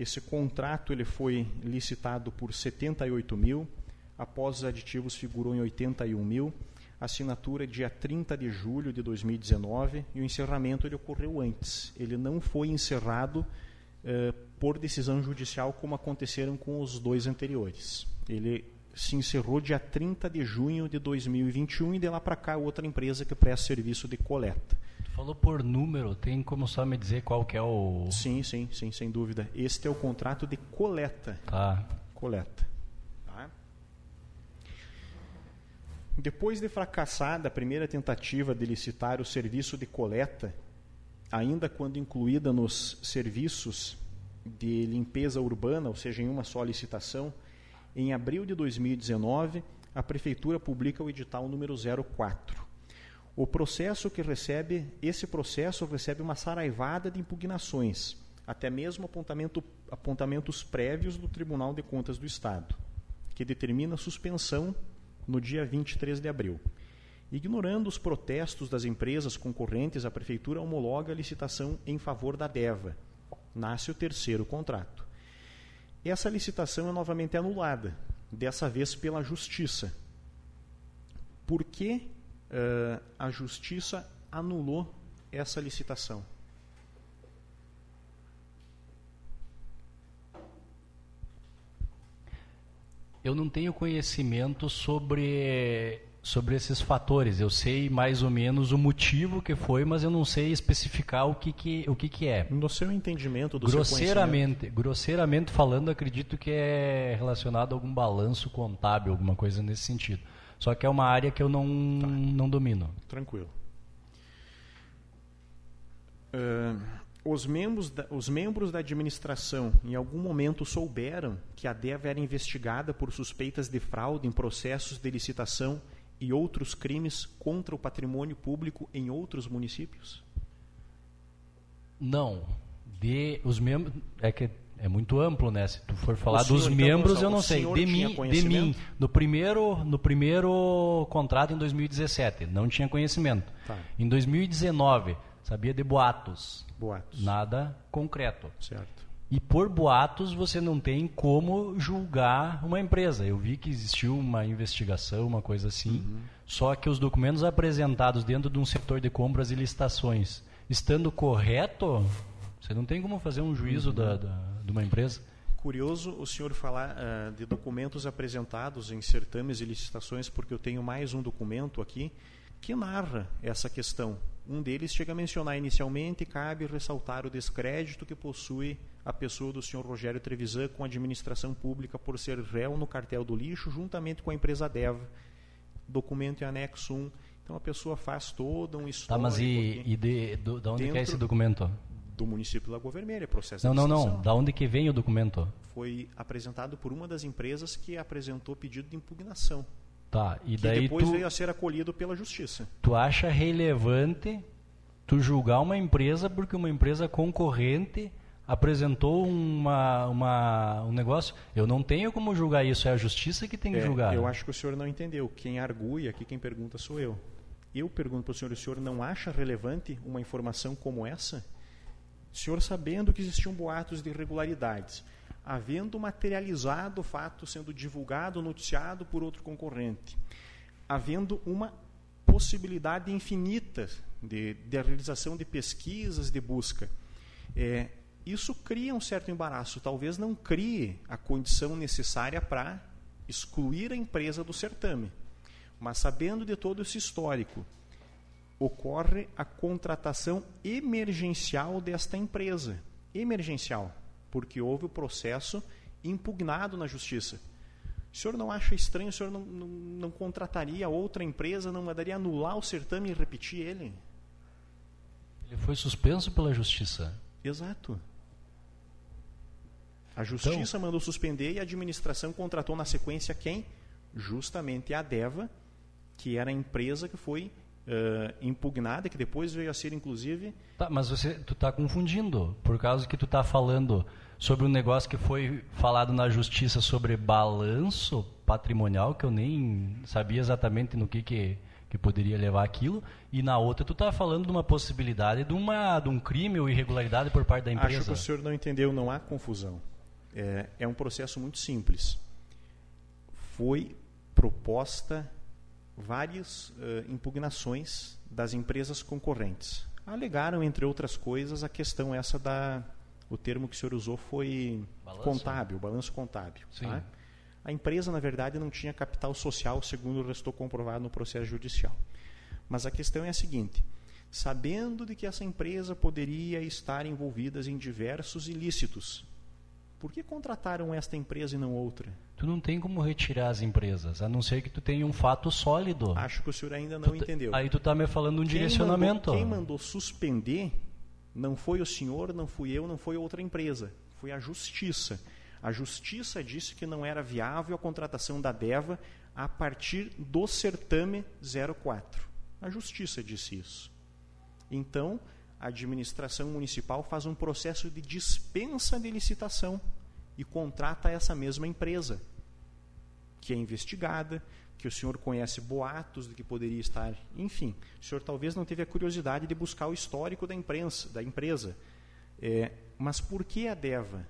Esse contrato ele foi licitado por 78 mil. Após os aditivos figurou em 81 mil. Assinatura dia 30 de julho de 2019 e o encerramento ele ocorreu antes. Ele não foi encerrado eh, por decisão judicial como aconteceram com os dois anteriores. Ele se encerrou dia 30 de junho de 2021 e de lá para cá outra empresa que presta serviço de coleta. Falou por número, tem como só me dizer qual que é o... Sim, sim, sim, sem dúvida. Este é o contrato de coleta. Tá. Coleta. Tá? Depois de fracassada a primeira tentativa de licitar o serviço de coleta, ainda quando incluída nos serviços de limpeza urbana, ou seja, em uma só licitação, em abril de 2019, a Prefeitura publica o edital número 04. O processo que recebe, esse processo recebe uma saraivada de impugnações, até mesmo apontamento, apontamentos prévios do Tribunal de Contas do Estado, que determina suspensão no dia 23 de abril. Ignorando os protestos das empresas concorrentes, a Prefeitura homologa a licitação em favor da DEVA. Nasce o terceiro contrato. Essa licitação é novamente anulada, dessa vez pela Justiça. Por que uh, a Justiça anulou essa licitação? Eu não tenho conhecimento sobre sobre esses fatores. Eu sei mais ou menos o motivo que foi, mas eu não sei especificar o que, que, o que, que é. No seu entendimento do grosseiramente, seu grosseiramente falando, acredito que é relacionado a algum balanço contábil, alguma coisa nesse sentido. Só que é uma área que eu não, tá. não domino. Tranquilo. Uh, os, membros da, os membros da administração em algum momento souberam que a DEV era investigada por suspeitas de fraude em processos de licitação e outros crimes contra o patrimônio público em outros municípios? Não. De os membros é que é muito amplo, né? Se tu for falar dos então, membros, eu não sei. De mim, de mim, no primeiro, no primeiro contrato em 2017, não tinha conhecimento. Tá. Em 2019, sabia de boatos. Boatos. Nada concreto. Certo. E por boatos você não tem como julgar uma empresa. Eu vi que existiu uma investigação, uma coisa assim, uhum. só que os documentos apresentados dentro de um setor de compras e licitações, estando correto, você não tem como fazer um juízo uhum. da, da, de uma empresa. Curioso o senhor falar uh, de documentos apresentados em certames e licitações, porque eu tenho mais um documento aqui que narra essa questão. Um deles chega a mencionar inicialmente, cabe ressaltar o descrédito que possui a pessoa do senhor Rogério Trevisan com a administração pública por ser réu no cartel do lixo, juntamente com a empresa Deva. Documento em anexo 1. Então a pessoa faz todo um histórico. Tá, mas e, e de, do, da onde é esse documento? Do município de Lagoa Vermelha, processo Não, não, não. Da onde que vem o documento? foi apresentado por uma das empresas que apresentou pedido de impugnação. Tá, e que daí depois tu, veio a ser acolhido pela justiça. tu acha relevante tu julgar uma empresa porque uma empresa concorrente apresentou uma, uma, um negócio? Eu não tenho como julgar isso, é a justiça que tem que É, julgar. eu acho que o senhor não entendeu. Quem argui aqui, quem pergunta sou eu. Eu pergunto para o senhor, o senhor não acha relevante uma informação como essa? O senhor sabendo que existiam boatos de irregularidades, havendo materializado o fato sendo divulgado, noticiado por outro concorrente, havendo uma possibilidade infinita de, de realização de pesquisas, de busca. É, isso cria um certo embaraço, talvez não crie a condição necessária para excluir a empresa do certame. Mas sabendo de todo esse histórico, ocorre a contratação emergencial desta empresa. Emergencial, porque houve o processo impugnado na justiça. O senhor não acha estranho, o senhor não, não, não contrataria outra empresa, não mandaria anular o certame e repetir ele? Ele foi suspenso pela justiça. Exato. A justiça mandou suspender e a administração contratou na sequência quem? Justamente a Deva, que era a empresa que foi eh, impugnada, que depois veio a ser inclusive Tá, mas você, tu está confundindo, por causa que tu está falando sobre um negócio que foi falado na justiça sobre balanço patrimonial, que eu nem sabia exatamente no que, que, que poderia levar aquilo, e na outra tu está falando de uma possibilidade de, uma, de um crime ou irregularidade por parte da Acho que empresa. o senhor não entendeu, não há confusão. É, é um processo muito simples. Foi proposta várias eh, impugnações das empresas concorrentes. Alegaram, entre outras coisas, a questão essa da. O termo que o senhor usou foi Balanço? contábil, balanço contábil. Sim. tá? A empresa, na verdade, não tinha capital social, segundo restou comprovado no processo judicial. Mas a questão é a seguinte: sabendo de que essa empresa poderia estar envolvida em diversos ilícitos, por que contrataram esta empresa e não outra? Tu não tem como retirar as empresas, a não ser que tu tenha um fato sólido. Acho que o senhor ainda não Tu entendeu. Aí tu está me falando um Quem direcionamento. Mandou, quem mandou suspender não foi o senhor, não fui eu, não foi outra empresa. Foi a justiça. A justiça disse que não era viável a contratação da DEVA a partir do certame 04. A justiça disse isso. Então, a administração municipal faz um processo de dispensa de licitação e contrata essa mesma empresa, que é investigada, que o senhor conhece boatos de que poderia estar, enfim, o senhor talvez não teve a curiosidade de buscar o histórico da imprensa, da empresa. É, mas por que a Deva?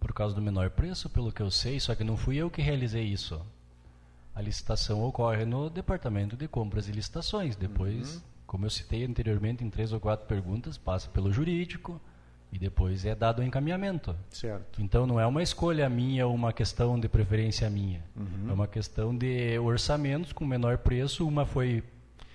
Por causa do menor preço, pelo que eu sei, só que não fui eu que realizei isso. A licitação ocorre no departamento de compras e licitações. Depois, Uhum. Como eu citei anteriormente em três ou quatro perguntas, passa pelo jurídico e depois é dado o encaminhamento. Certo. Então não é uma escolha minha ou uma questão de preferência minha. Uhum. É uma questão de orçamentos com menor preço. Uma foi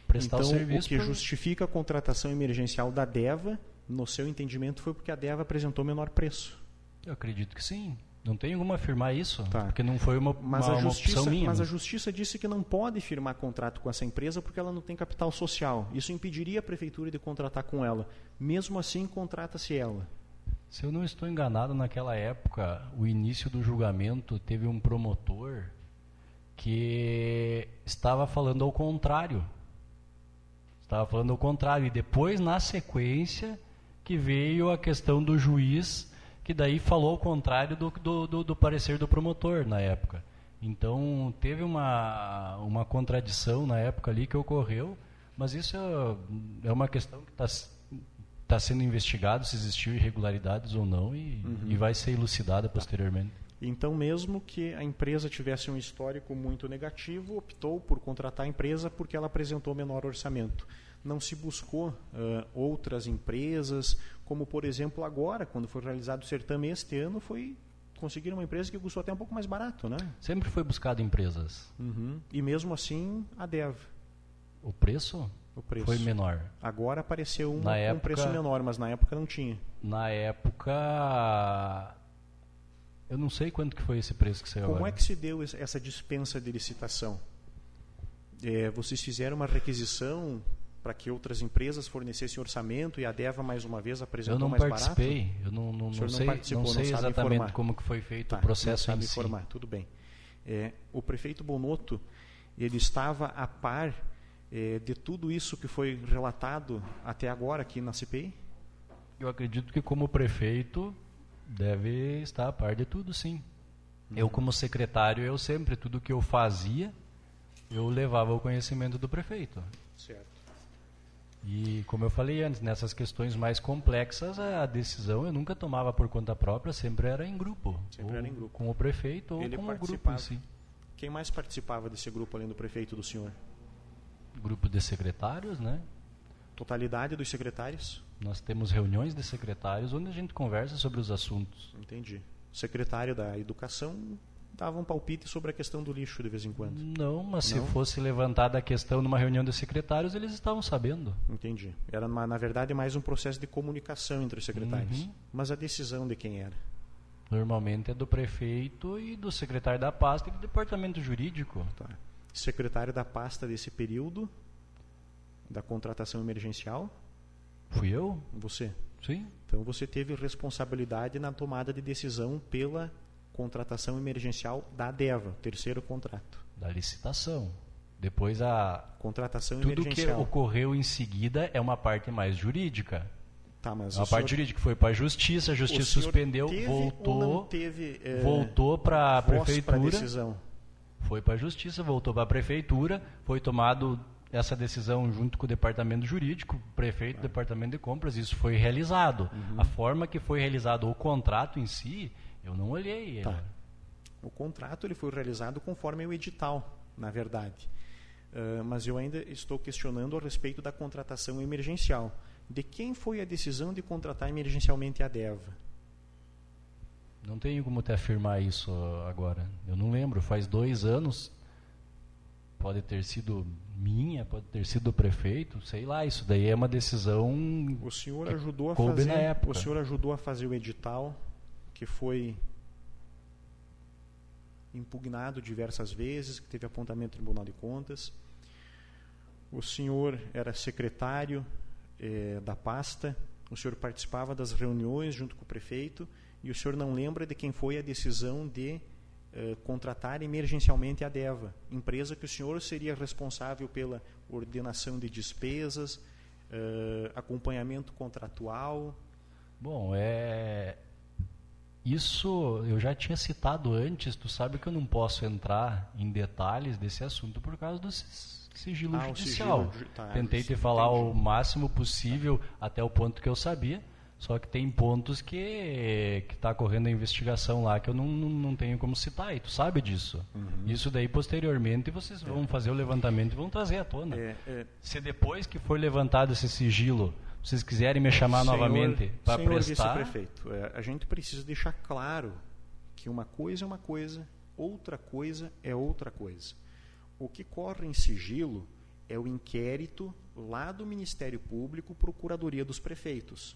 prestar então, o serviço. o que por- justifica a contratação emergencial da Deva, no seu entendimento, foi porque a Deva apresentou menor preço. Eu acredito que sim. Não tenho como afirmar isso, Tá. porque não foi uma, Mas, uma, a uma justiça, opção minha. mas a justiça disse que não pode firmar contrato com essa empresa porque ela não tem capital social. Isso impediria a prefeitura de contratar com ela. Mesmo assim, contrata-se ela. Se eu não estou enganado, naquela época, o início do julgamento teve um promotor que estava falando ao contrário. Estava falando ao contrário. E depois, na sequência, que veio a questão do juiz, que daí falou ao contrário do, do, do, do parecer do promotor na época. Então, teve uma, uma contradição na época ali que ocorreu, mas isso é, é uma questão que está está sendo investigado se existiu irregularidades ou não e, e vai ser elucidada posteriormente. Então, mesmo que a empresa tivesse um histórico muito negativo, optou por contratar a empresa porque ela apresentou menor orçamento. Não se buscou ah, outras empresas, como por exemplo agora, quando foi realizado o certame este ano, foi conseguir uma empresa que custou até um pouco mais barato, né? Sempre foi buscado empresas. E mesmo assim, a Dev, O preço, o preço. foi menor. Agora apareceu um, Na um época- preço menor, mas na época não tinha. Na época, eu não sei quanto que foi esse preço que saiu Como agora. é que se deu es- essa dispensa de licitação? É, vocês fizeram uma requisição para que outras empresas fornecessem orçamento e a Deva mais uma vez apresentou eu não mais participei, barato? eu não, não, O senhor não não sei, não não sei exatamente informar. como que foi feito Tá, o processo não sabe em si. informar, tudo bem. É, o prefeito Bonotto, ele estava a par é, de tudo isso que foi relatado até agora aqui na CPI? Eu acredito que como prefeito deve estar a par de tudo, sim. Uhum. Eu como secretário, eu sempre, tudo que eu fazia, eu levava ao conhecimento do prefeito. Certo. E como eu falei antes, nessas questões mais complexas, a decisão eu nunca tomava por conta própria, sempre era em grupo. Sempre era em grupo. Com o prefeito ou Ele com o grupo em si. Quem mais participava desse grupo além do prefeito do senhor? Grupo de secretários, né? Totalidade dos secretários? Nós temos reuniões de secretários onde a gente conversa sobre os assuntos. Entendi. Secretário da Educação dava um palpite sobre a questão do lixo de vez em quando. Não, mas se Não? fosse levantada a questão numa reunião de secretários, eles estavam sabendo. Entendi. Era, uma- na verdade, mais um processo de comunicação entre os secretários. Uhum. Mas a decisão de quem era? Normalmente é do prefeito e do secretário da pasta e do departamento jurídico. Tá. Secretário da pasta desse período da contratação emergencial? Fui eu? Você. Sim. Então você teve responsabilidade na tomada de decisão pela contratação emergencial da DEVA, terceiro contrato. Da licitação. Depois a Contratação tudo que emergencial. ocorreu em seguida é uma parte mais jurídica. Tá, mas É o parte senhor- jurídica foi para a justiça, a justiça suspendeu, voltou, teve, eh, voltou para a prefeitura, decisão. foi para a justiça, voltou para a prefeitura, foi tomado essa decisão junto com o departamento jurídico, prefeito, departamento de compras, isso foi realizado. Uhum. A forma que foi realizado o contrato em si, eu não olhei. Tá. O contrato ele foi realizado conforme o edital, na verdade. Ah, mas eu ainda estou questionando a respeito da contratação emergencial. De quem foi a decisão de contratar emergencialmente a DEVA? Não tenho como te afirmar isso agora. Eu não lembro, faz dois anos. Pode ter sido minha, pode ter sido do prefeito, sei lá. Isso daí é uma decisão. O senhor Que ajudou a fazer, na época. o senhor ajudou a fazer o edital que foi impugnado diversas vezes, que teve apontamento no Tribunal de Contas. O senhor era secretário eh, da pasta, o senhor participava das reuniões junto com o prefeito e o senhor não lembra de quem foi a decisão de eh, contratar emergencialmente a DEVA, empresa que o senhor seria responsável pela ordenação de despesas, eh, acompanhamento contratual. Bom, é. Isso eu já tinha citado antes. Tu sabe que eu não posso entrar em detalhes desse assunto por causa do si- sigilo Ah, judicial. sigilo tá, Tentei te falar entendi. o máximo possível até o ponto que eu sabia. Só que tem pontos que que está correndo a investigação lá que eu não, não, não tenho como citar. E tu sabe disso. Uhum. Isso daí posteriormente vocês vão fazer o levantamento e vão trazer à tona. É, é, Se depois que for levantado esse sigilo, vocês quiserem me chamar Senhor- novamente para senhor prestar, vice-prefeito, é, a gente precisa deixar claro que uma coisa é uma coisa, outra coisa é outra coisa. O que corre em sigilo é o inquérito lá do Ministério Público, Procuradoria dos Prefeitos.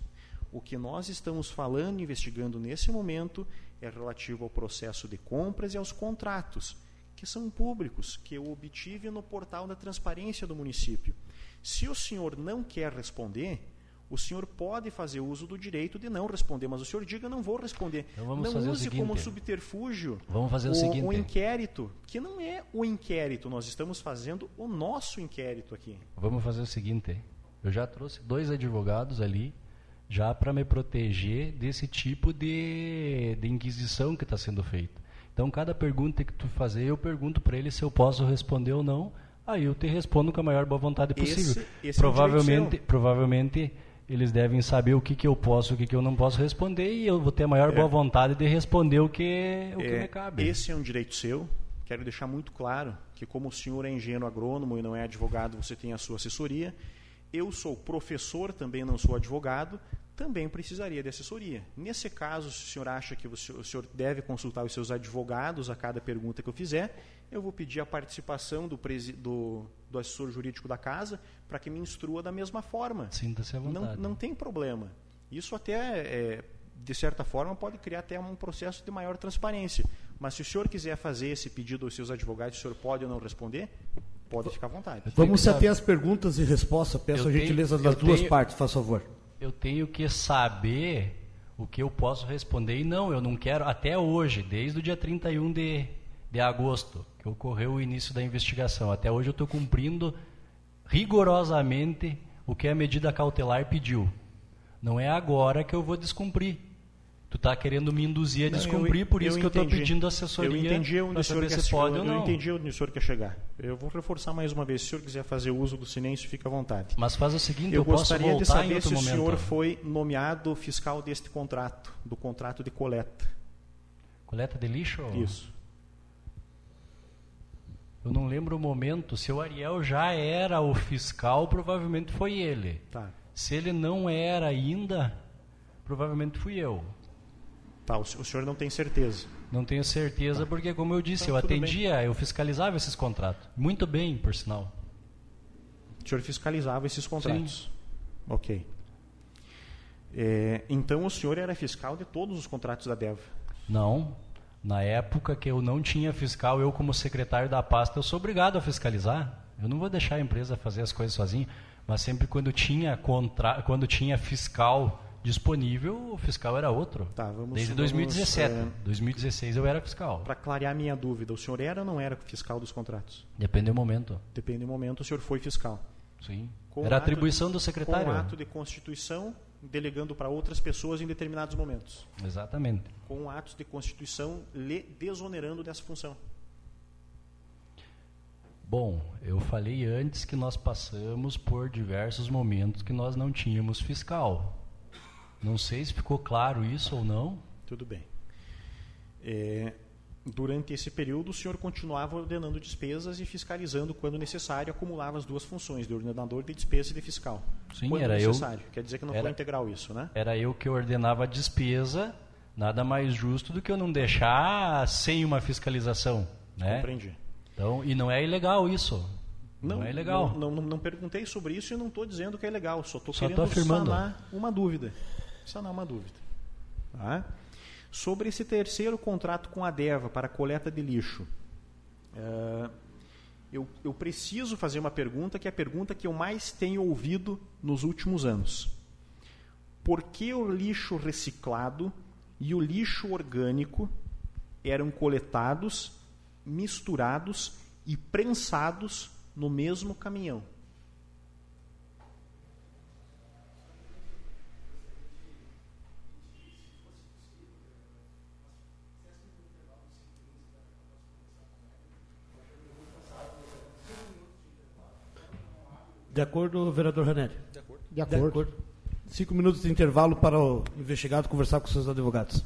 O que nós estamos falando investigando nesse momento é relativo ao processo de compras e aos contratos, que são públicos, que eu obtive no portal da transparência do município. Se o senhor não quer responder, o senhor pode fazer uso do direito de não responder, mas o senhor diga não vou responder. Então não use seguinte. como subterfúgio Vamos fazer o o, seguinte. o inquérito, que não é o inquérito, nós estamos fazendo o nosso inquérito aqui. Vamos fazer o seguinte. Eu já trouxe dois advogados ali, já para me proteger desse tipo de, de inquisição que está sendo feita. Então, cada pergunta que tu fazer, eu pergunto para ele se eu posso responder ou não. Aí eu te respondo com a maior boa vontade possível. Esse- esse é um provavelmente, direito provavelmente eles devem saber o que, que eu posso, o que, que eu não posso responder e eu vou ter a maior É. boa vontade de responder o que, o que É, me cabe. Esse é um direito seu. Quero deixar muito claro que, como o senhor é engenheiro agrônomo e não é advogado, você tem a sua assessoria. Eu sou professor, também não sou advogado, também precisaria de assessoria. Nesse caso, se o senhor acha que o senhor, o senhor deve consultar os seus advogados a cada pergunta que eu fizer, eu vou pedir a participação do, presi- do, do assessor jurídico da casa para que me instrua da mesma forma. Sinta-se à Não, vontade. não tem problema. Isso até, é, de certa forma, pode criar até um processo de maior transparência. Mas se o senhor quiser fazer esse pedido aos seus advogados, o senhor pode ou não responder? Pode ficar à vontade. Vamos se ater às perguntas e respostas. Peço Eu a gentileza tenho- das duas tenho- partes, faz favor. Eu tenho que saber o que eu posso responder e não, eu não quero, até hoje, desde o dia 31 de, de agosto, que ocorreu o início da investigação, até hoje eu estou cumprindo rigorosamente o que a medida cautelar pediu. Não é agora que eu vou descumprir. Tu está querendo me induzir a Não, descumprir, eu- por isso que eu estou entendi. pedindo assessoria Eu entendi onde o senhor quer se pode chegar. ou não. Eu entendi onde o senhor quer chegar. Eu vou reforçar mais uma vez. Se o senhor quiser fazer uso do silêncio, fica à vontade. Mas faz o seguinte, Eu eu, gostaria de saber se o momento. senhor foi nomeado fiscal deste contrato, do contrato de coleta. Coleta de lixo? Isso. Eu não lembro o momento. Se o Ariel já era o fiscal, provavelmente foi ele. Tá. Se ele não era ainda, provavelmente fui eu. Tá, o, o senhor não tem certeza. Não tenho certeza, porque, como eu disse, Então, eu tudo bem. atendia, eu fiscalizava esses contratos. Muito bem, por sinal. O senhor fiscalizava esses contratos. Ok. É, então o senhor era fiscal de todos os contratos da DEVA. Não. Na época que eu não tinha fiscal, eu, como secretário da pasta, eu sou obrigado a fiscalizar. Eu não vou deixar a empresa fazer as coisas sozinho, mas sempre quando tinha, contra... quando tinha fiscal disponível, o fiscal era outro. Tá, vamos- Desde vamos, 2017. é, 2016 eu era fiscal. Para clarear minha dúvida, o senhor era ou não era fiscal dos contratos? Depende do momento. Depende do momento, o senhor foi fiscal. Sim. Com Era atribuição do secretário. Com ato de constituição, delegando para outras pessoas em determinados momentos. Exatamente. Com atos de constituição lhe desonerando dessa função. Bom, eu falei antes que nós passamos por diversos momentos que nós não tínhamos fiscal. Não sei se ficou claro isso ou não. Tudo bem. É, durante esse período, o senhor continuava ordenando despesas e fiscalizando quando necessário, acumulava as duas funções, de ordenador de despesa e de fiscal. Sim, quando era eu- necessário. Quer dizer que não era- foi integral isso, né? Era eu que ordenava a despesa, nada mais justo do que eu não deixar sem uma fiscalização, né? Compreendi. Então, e não é ilegal isso. Não, é ilegal. Não, não, não perguntei sobre isso e não estou dizendo que é legal. Só estou querendo afirmando. sanar uma dúvida. Sanar uma dúvida. Tá? Sobre esse terceiro contrato com a DEVA para coleta de lixo. eh, eu, eu preciso fazer uma pergunta que é a pergunta que eu mais tenho ouvido nos últimos anos. Por que o lixo reciclado e o lixo orgânico eram coletados, misturados e prensados no mesmo caminhão? De acordo, vereador Ranelli? De acordo. Cinco minutos de intervalo para o investigado conversar com seus advogados.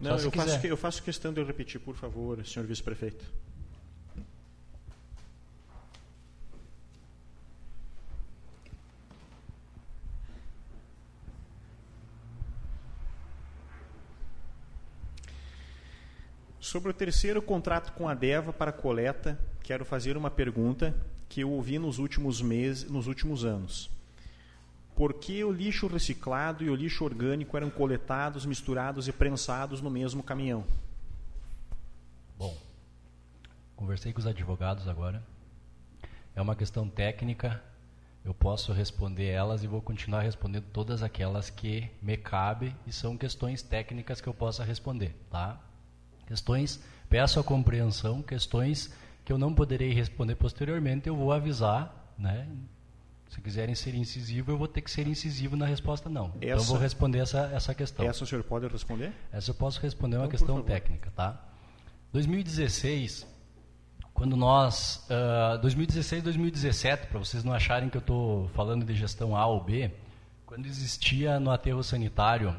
Não, eu faço, eu faço questão de eu repetir, por favor, senhor vice-prefeito. Sobre o terceiro contrato com a DEVA para coleta, quero fazer uma pergunta que eu ouvi nos últimos meses, nos últimos anos. Por que o lixo reciclado e o lixo orgânico eram coletados, misturados e prensados no mesmo caminhão? Bom, conversei com os advogados agora. É uma questão técnica. Eu posso responder elas e vou continuar respondendo todas aquelas que me cabem e são questões técnicas que eu possa responder, tá? Questões, peço a compreensão, questões que eu não poderei responder posteriormente, eu vou avisar, né? Se quiserem ser incisivo, eu vou ter que ser incisivo na resposta não. Então eu Essa- vou responder essa essa questão. Essa o senhor pode responder? Essa eu posso responder uma Então, questão técnica, tá? 2016, quando nós, ah, 2016, 2017, para vocês não acharem que eu estou falando de gestão A ou B, quando existia no aterro sanitário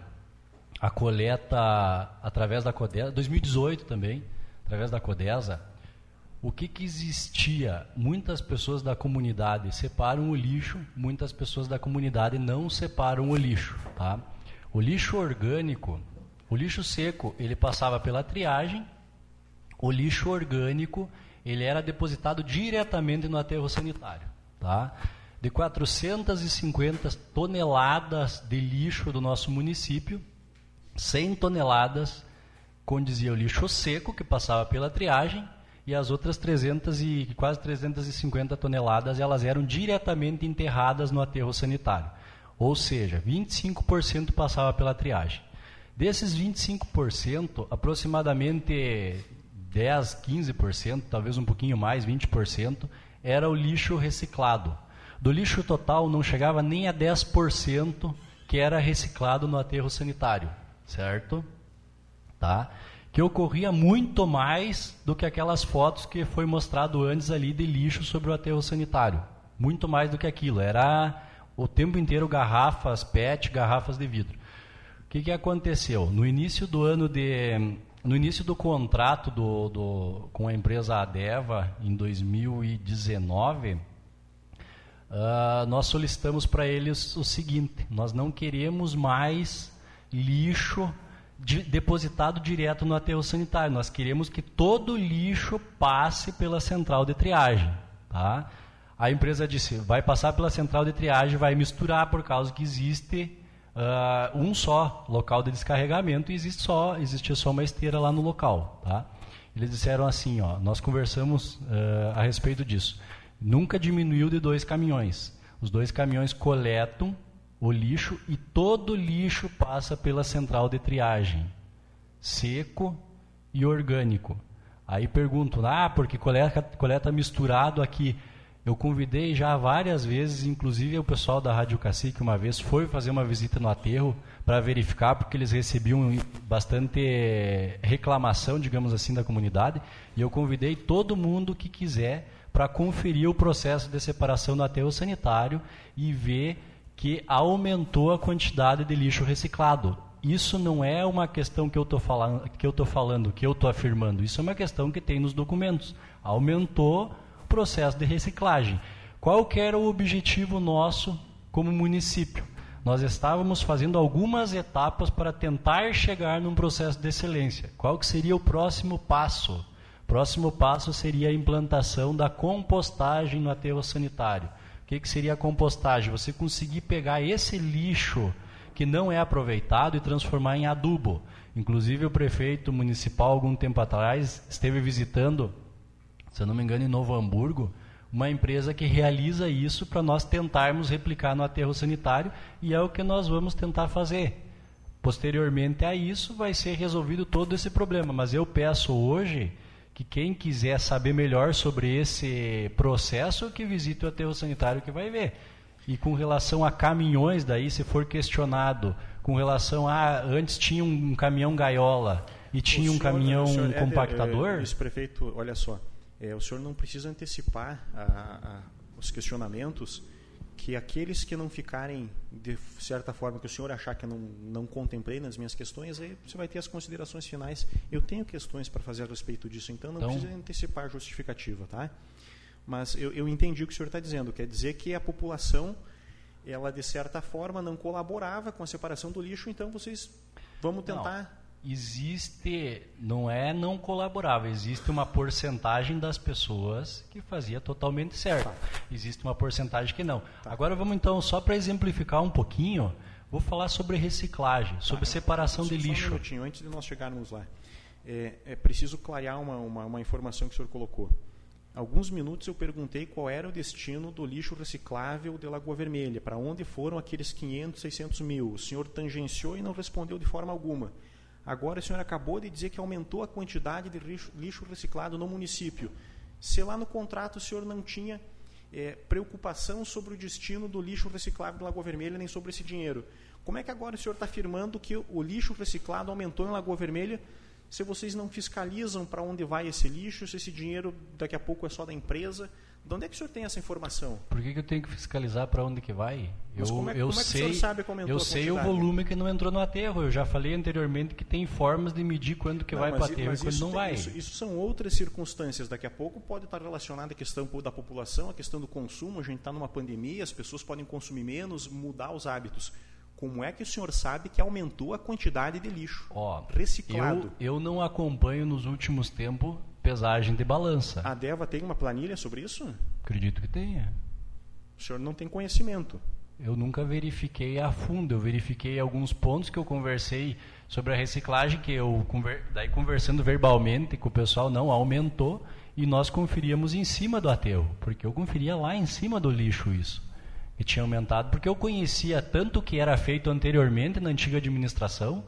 a coleta através da Codesa, 2018 também, através da Codesa, o que, que existia? Muitas pessoas da comunidade separam o lixo, muitas pessoas da comunidade não separam o lixo. Tá? O lixo orgânico, o lixo seco, ele passava pela triagem, o lixo orgânico, ele era depositado diretamente no aterro sanitário, tá? De 450 toneladas de lixo do nosso município, 100 toneladas condizia o lixo seco que passava pela triagem e as outras 300 e quase 350 toneladas elas eram diretamente enterradas no aterro sanitário. Ou seja, 25% passava pela triagem. Desses 25%, aproximadamente 10, 15%, talvez um pouquinho mais, 20%, era o lixo reciclado. Do lixo total não chegava nem a 10% que era reciclado no aterro sanitário, certo? Tá? Que ocorria muito mais do que aquelas fotos que foi mostrado antes ali de lixo sobre o aterro sanitário. Muito mais do que aquilo. Era o tempo inteiro garrafas PET, garrafas de vidro. O que, que aconteceu? No início do ano de. No início do contrato do, do com a empresa Adeva, em 2019, uh, ah, nós solicitamos para eles o seguinte: nós não queremos mais lixo depositado direto no aterro sanitário. Nós queremos que todo lixo passe pela central de triagem. Tá? A empresa disse, vai passar pela central de triagem, vai misturar por causa que existe uh, um só local de descarregamento e existe só, existe só uma esteira lá no local. Tá? Eles disseram assim, ó, nós conversamos uh, a respeito disso. Nunca diminuiu de dois caminhões. Os dois caminhões coletam o lixo e todo lixo passa pela central de triagem, seco e orgânico. Aí pergunto, ah, porque coleta, coleta misturado aqui. Eu convidei já várias vezes, inclusive o pessoal da Rádio Cacique uma vez foi fazer uma visita no aterro para verificar, porque eles recebiam bastante reclamação, digamos assim, da comunidade. E eu convidei todo mundo que quiser para conferir o processo de separação no aterro sanitário e ver que aumentou a quantidade de lixo reciclado. Isso não é uma questão que eu estou falando, que eu estou falando, que eu estou afirmando. Isso é uma questão que tem nos documentos. Aumentou o processo de reciclagem. Qual era o objetivo nosso como município? Nós estávamos fazendo algumas etapas para tentar chegar num processo de excelência. Qual que seria o próximo passo? O próximo passo seria a implantação da compostagem no aterro sanitário que, que seria a compostagem? Você conseguir pegar esse lixo que não é aproveitado e transformar em adubo. Inclusive o prefeito municipal, algum tempo atrás, esteve visitando, se eu não me engano, em Novo Hamburgo, uma empresa que realiza isso para nós tentarmos replicar no aterro sanitário e é o que nós vamos tentar fazer. Posteriormente a isso vai ser resolvido todo esse problema, mas eu peço hoje que quem quiser saber melhor sobre esse processo, que visite o aterro sanitário que vai ver. E com relação a caminhões, daí, se for questionado, com relação a antes tinha um caminhão gaiola e tinha senhor, um caminhão senhor, compactador. É, é, prefeito, olha só, é, o senhor não precisa antecipar a, a, os questionamentos que aqueles que não ficarem de certa forma que o senhor achar que eu não, não contemplei nas minhas questões, aí você vai ter as considerações finais. Eu tenho questões para fazer a respeito disso, então não então, precisa antecipar justificativa, tá? Mas eu, eu entendi o que o senhor está dizendo, quer dizer que a população, ela de certa forma não colaborava com a separação do lixo, então vocês vamos tentar existe, não é não colaborava, existe uma porcentagem das pessoas que fazia totalmente certo. Tá. Existe uma porcentagem que não. Tá. Agora vamos então, só para exemplificar um pouquinho, vou falar sobre reciclagem, tá. sobre separação de lixo. Só um minutinho, antes de nós chegarmos lá. É, é preciso clarear uma, uma, uma informação que o senhor colocou. Alguns minutos eu perguntei qual era o destino do lixo reciclável de Lagoa Vermelha, para onde foram aqueles 500, 600 mil. O senhor tangenciou e não respondeu de forma alguma. Agora o senhor acabou de dizer que aumentou a quantidade de lixo reciclado no município. Se lá no contrato o senhor não tinha é, preocupação sobre o destino do lixo reciclável de Lagoa Vermelha, nem sobre esse dinheiro. Como é que agora o senhor está afirmando que o lixo reciclado aumentou em Lagoa Vermelha se vocês não fiscalizam para onde vai esse lixo, se esse dinheiro daqui a pouco é só da empresa? De onde é que o senhor tem essa informação? Por que, que eu tenho que fiscalizar para onde que vai? Mas eu, como é, eu como sei, é que o senhor sabe aumentou Eu sei o volume que não entrou no aterro. Eu já falei anteriormente que tem formas de medir quando que não, vai para o aterro e quando não tem, vai. Isso, isso, são outras circunstâncias. Daqui a pouco pode estar relacionada a questão da população, a questão do consumo. A gente está numa pandemia, as pessoas podem consumir menos, mudar os hábitos. como é que o senhor sabe que aumentou a quantidade de lixo Ó, reciclado? Eu, eu não acompanho nos últimos tempos pesagem de balança. A DEVA tem uma planilha sobre isso? Acredito que tenha. O senhor não tem conhecimento. Eu nunca verifiquei a fundo. Eu verifiquei alguns pontos que eu conversei sobre a reciclagem, que eu daí conversando verbalmente com o pessoal não aumentou e nós conferíamos em cima do aterro, porque eu conferia lá em cima do lixo isso. E tinha aumentado, porque eu conhecia tanto o que era feito anteriormente na antiga administração,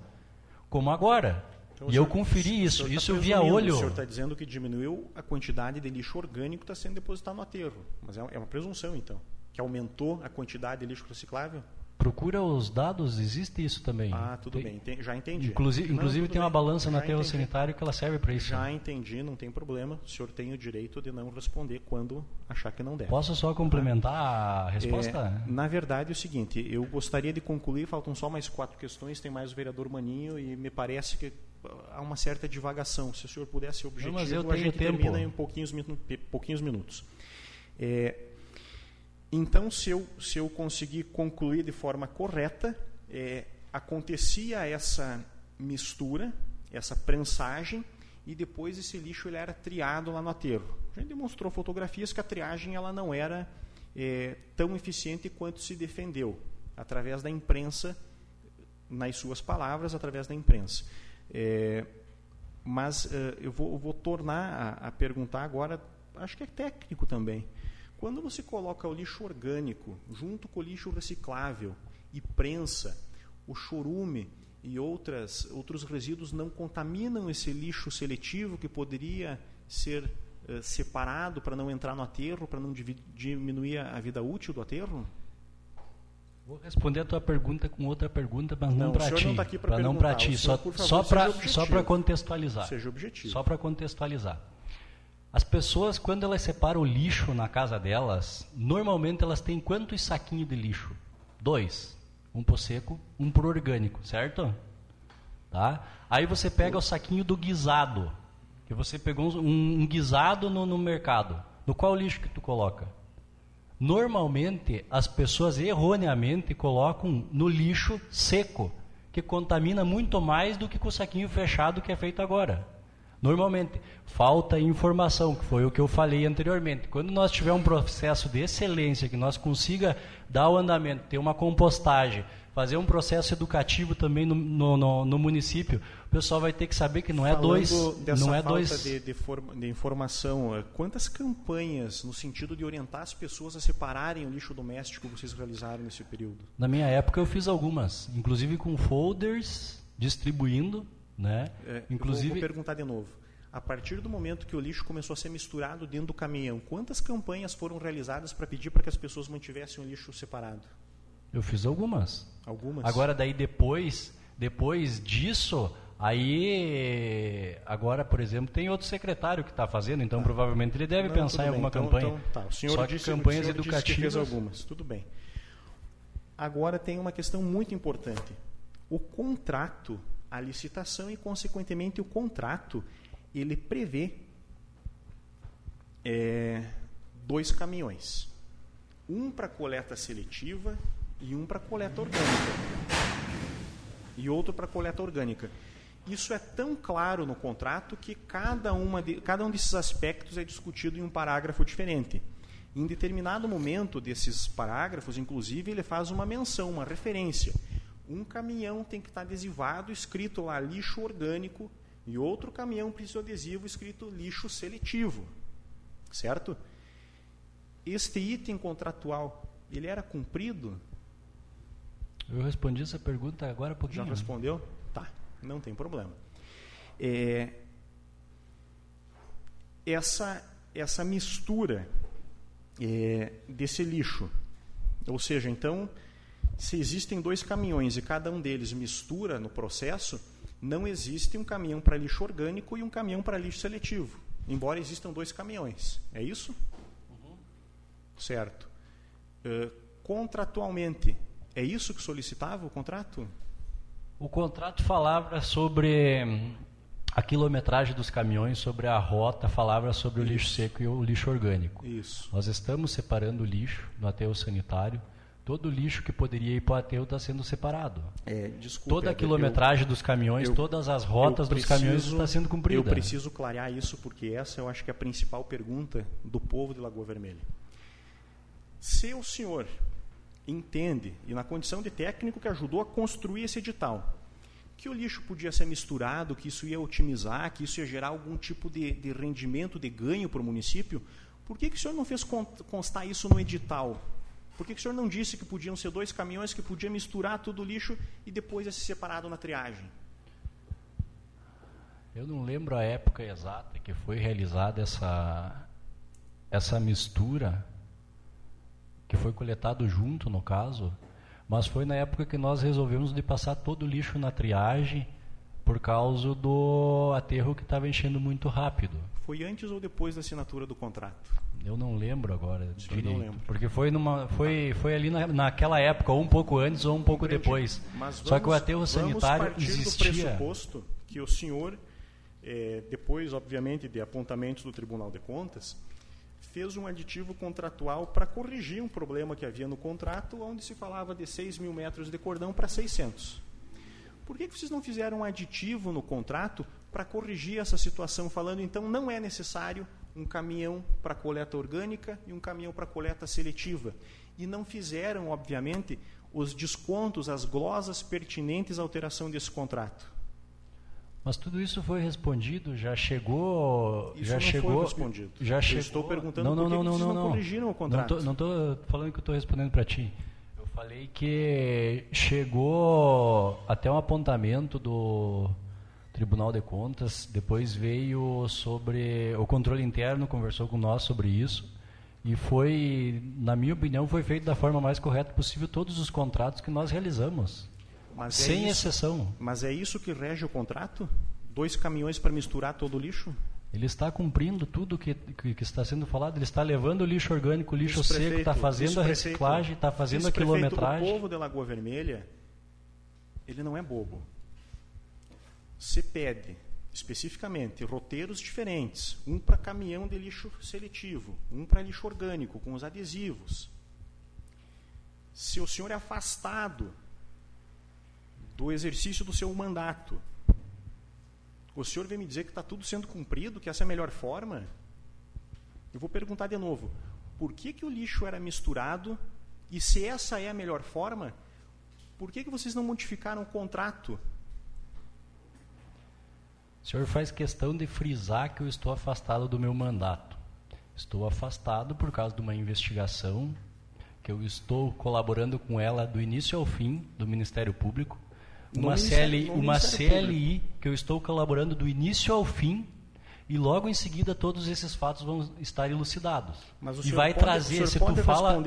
como agora. Então, e eu conferi isso, tá isso eu via presumindo, olho. O senhor está dizendo que diminuiu a quantidade de lixo orgânico que está sendo depositado no aterro. Mas é é uma presunção, então. Que aumentou a quantidade de lixo reciclável? Procura os dados, existe isso também. Ah, tudo Tem- bem, já entendi. Inclusive, Não, inclusive tem uma bem, balança aterro entendi. sanitário que ela serve para isso. Já entendi, não tem problema. O senhor tem o direito de não responder quando achar que não deve. Posso só complementar a resposta? É, na verdade, é o seguinte, eu gostaria de concluir, faltam só mais quatro questões, tem mais o vereador Maninho e me parece que há uma certa divagação. Se o senhor pudesse ser objetivo, mas eu a gente tempo. termina em pouquinhos, minu- pouquinhos minutos. É, então, se eu, se eu conseguir concluir de forma correta, é, acontecia essa mistura, essa prensagem, e depois esse lixo ele era triado lá no aterro. A gente demonstrou fotografias que a triagem ela não era é, tão eficiente quanto se defendeu, através da imprensa, nas suas palavras, através da imprensa. É, mas eh, eu, vou, eu vou tornar a, a perguntar agora, acho que é técnico também. Quando você coloca o lixo orgânico junto com o lixo reciclável e prensa, o chorume e outras, outros resíduos não contaminam esse lixo seletivo que poderia ser eh, separado para não entrar no aterro, para não diminuir a vida útil do aterro? Vou responder a tua pergunta com outra pergunta, mas não, Não, para ti. tá Pra não para ti, senhor, por só para só para contextualizar. Seja objetivo. Só para contextualizar. As pessoas, quando elas separam o lixo na casa delas, normalmente elas têm quantos saquinhos de lixo? Dois. Um pro seco, um pro orgânico, certo? Tá? Aí você pega o saquinho do guisado. Que você pegou um, um guisado no, no mercado. No qual lixo que tu coloca? Normalmente, as pessoas erroneamente colocam no lixo seco, que contamina muito mais do que com o saquinho fechado que é feito agora. Normalmente, falta informação, que foi o que eu falei anteriormente. Quando nós tiver um processo de excelência, que nós consiga dar o andamento, ter uma compostagem, fazer um processo educativo também no, no, no- no município, pessoal vai ter que saber que não é Falando dois, dessa não é falta dois. de, de, forma- de informação, eh, quantas campanhas no sentido de orientar as pessoas a separarem o lixo doméstico vocês realizaram nesse período? Na minha época eu fiz algumas, inclusive com folders distribuindo, né? É, eu vou- inclusive vou, perguntar de novo. A partir do momento que o lixo começou a ser misturado dentro do caminhão, quantas campanhas foram realizadas para pedir para que as pessoas mantivessem o lixo separado? eu fiz algumas. Algumas? Agora daí depois, depois disso, aí agora, por exemplo, tem outro secretário que está fazendo, então provavelmente ele deve Não, pensar em alguma Então- campanha. então, tá. O senhor Só disse, campanhas que fez educativas. algumas. Tudo bem. Agora tem uma questão muito importante. O contrato, a licitação e, consequentemente, o contrato, ele prevê é, dois caminhões. Um para coleta seletiva e um para coleta orgânica. E outro para coleta orgânica. Isso é tão claro no contrato que cada, uma de- cada um desses aspectos é discutido em um parágrafo diferente. Em determinado momento desses parágrafos, inclusive, ele faz uma menção, uma referência. Um caminhão tem que estar adesivado, escrito lá lixo orgânico, e outro caminhão precisa de adesivo escrito lixo seletivo. Certo? Este item contratual, ele era cumprido? Eu respondi essa pergunta agora há pouquinho. Já né? respondeu? Não tem problema. É, essa, essa mistura é, desse lixo, ou seja, então, se existem dois caminhões e cada um deles mistura no processo, não existe um caminhão para lixo orgânico e um caminhão para lixo seletivo, embora existam dois caminhões. É isso? Certo. Eh, contratualmente, é isso que solicitava o contrato? O contrato falava sobre a quilometragem dos caminhões, sobre a rota, falava sobre o lixo seco e o lixo orgânico. Isso. Nós estamos separando o lixo no aterro sanitário. Todo lixo que poderia ir para o aterro está sendo separado. É, desculpa, Toda a quilometragem eu, dos caminhões, eu, todas as rotas preciso, dos caminhões está sendo cumprida. Eu preciso clarear isso porque essa eu acho que é a principal pergunta do povo de Lagoa Vermelha. Se o senhor entende, e na condição de técnico que ajudou a construir esse edital, que o lixo podia ser misturado, que isso ia otimizar, que isso ia gerar algum tipo de, de rendimento, de ganho para o município, por que, que o senhor não fez constar isso no edital? Por que, que o senhor não disse que podiam ser dois caminhões que podiam misturar todo o lixo e depois ia ser separado na triagem? Eu não lembro a época exata que foi realizada essa, essa mistura, que foi coletado junto, no caso, mas foi na época que nós resolvemos de passar todo o lixo na triagem por causa do aterro que estava enchendo muito rápido. Foi antes ou depois da assinatura do contrato? Eu não lembro agora direito, não lembro. porque foi numa foi foi ali na, naquela época ou um pouco antes ou um pouco depois. Vamos, Só que o aterro sanitário vamos existia. do pressuposto que o senhor é, depois, obviamente, de apontamentos do Tribunal de Contas, fez um aditivo contratual para corrigir um problema que havia no contrato, onde se falava de 6 mil metros de cordão para 600. Por que, que vocês não fizeram um aditivo no contrato para corrigir essa situação, falando então não é necessário um caminhão para coleta orgânica e um caminhão para coleta seletiva. E não fizeram, obviamente, os descontos, as glosas pertinentes à alteração desse contrato. Mas tudo isso foi respondido, já chegou, isso já não chegou, foi respondido. Já Eu chegou. estou perguntando não, não, por que não, não, não, não, corrigiram o contrato. Não estou falando que eu estou respondendo para ti. Eu falei que chegou até um apontamento do Tribunal de Contas, depois veio sobre o controle interno, conversou com nós sobre isso, e foi, na minha opinião, foi feito da forma mais correta possível todos os contratos que nós realizamos, mas é sem é isso, exceção. Mas é isso que rege o contrato? Dois caminhões para misturar todo o lixo? Ele está cumprindo tudo que, que, que, está sendo falado, ele está levando o lixo orgânico, o lixo seco, está fazendo a reciclagem, está fazendo a quilometragem. O povo de Lagoa Vermelha, ele não é bobo se pede especificamente roteiros diferentes, um para caminhão de lixo seletivo, um para lixo orgânico, com os adesivos. Se o senhor é afastado do exercício do seu mandato, o senhor vem me dizer que está tudo sendo cumprido, que essa é a melhor forma? Eu vou perguntar de novo: por que, que o lixo era misturado? E se essa é a melhor forma, por que, que vocês não modificaram o contrato o senhor faz questão de frisar que eu estou afastado do meu mandato. Estou afastado por causa de uma investigação que eu estou colaborando com ela do início ao fim do Ministério Público. Uma, CLI, uma CLI que eu estou colaborando do início ao fim e logo em seguida todos esses fatos vão estar elucidados. e vai pode, trazer, se tu fala,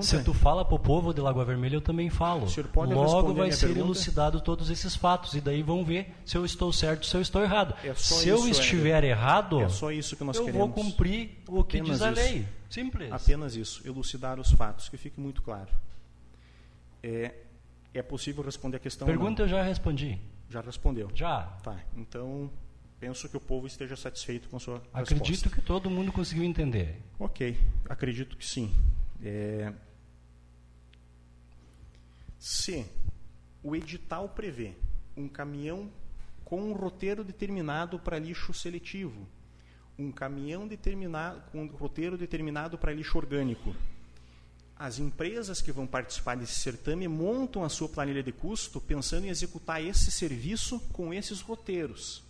se tu fala para o povo de Lagoa Vermelha, eu também falo. logo vai ser pergunta? elucidado todos esses fatos e daí vão ver se eu estou certo, se eu estou errado. É se eu estiver errado, é só isso que nós eu queremos. vou cumprir o que Apenas diz a lei. Isso. Simples. Apenas isso, elucidar os fatos, que fique muito claro. É, é possível responder a questão? Pergunta eu já respondi. Já respondeu? Já. Tá. Então, penso que o povo esteja satisfeito com a sua Acredito resposta. que todo mundo conseguiu entender. Ok, acredito que sim. É... Se o edital prevê um caminhão com um roteiro determinado para lixo seletivo, um caminhão determinado com um roteiro determinado para lixo orgânico, as empresas que vão participar desse certame montam a sua planilha de custo pensando em executar esse serviço com esses roteiros.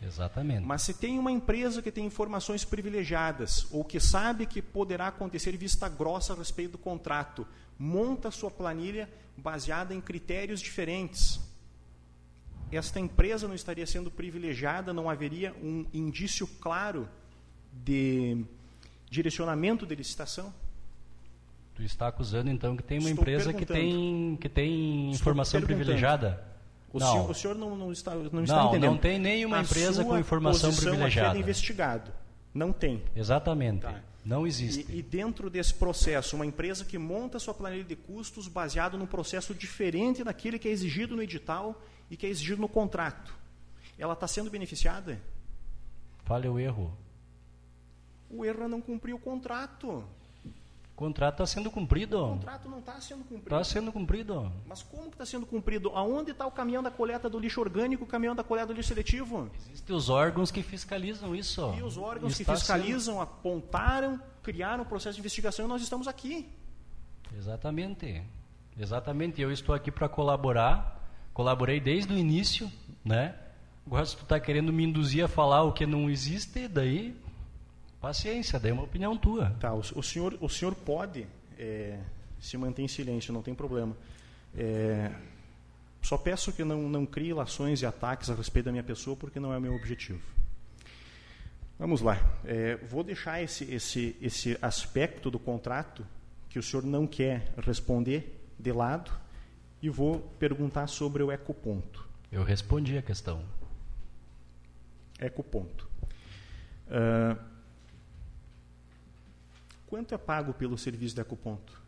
Exatamente. Mas se tem uma empresa que tem informações privilegiadas ou que sabe que poderá acontecer vista grossa a respeito do contrato, monta sua planilha baseada em critérios diferentes. Esta empresa não estaria sendo privilegiada, não haveria um indício claro de direcionamento de licitação? Tu está acusando então que tem uma Estou empresa que tem, que tem informação privilegiada? O não. senhor, o senhor não, não, está, não está não, entendendo. Não tem nenhuma a empresa com informação privilegiada. É investigado. Não tem. Exatamente. Tá. Não existe. E, e, dentro desse processo, uma empresa que monta sua planilha de custos baseado num processo diferente daquele que é exigido no edital e que é exigido no contrato, ela está sendo beneficiada? Fale o erro. O erro é não cumprir o contrato. Contrato está sendo cumprido. O contrato não está sendo cumprido. Está sendo cumprido. Mas como que está sendo cumprido? Aonde está o caminhão da coleta do lixo orgânico, o caminhão da coleta do lixo seletivo? Existem os órgãos que fiscalizam isso. E os órgãos que Está fiscalizam apontaram, criaram um processo de investigação e nós estamos aqui. sendo- Exatamente. Exatamente. Eu estou aqui para colaborar. Colaborei desde o início, né? Agora, se tu está querendo me induzir a falar o que não existe, daí paciência, daí é uma opinião tua. Tá, o, o senhor, o senhor pode é, se manter em silêncio, não tem problema. É, só peço que não, não crie lações e ataques a respeito da minha pessoa, porque não é o meu objetivo. Vamos lá. É, vou deixar esse, esse, esse aspecto do contrato que o senhor não quer responder de lado e vou perguntar sobre o ecoponto. Eu respondi a questão. Ecoponto. Ah, quanto é pago pelo serviço de ecoponto?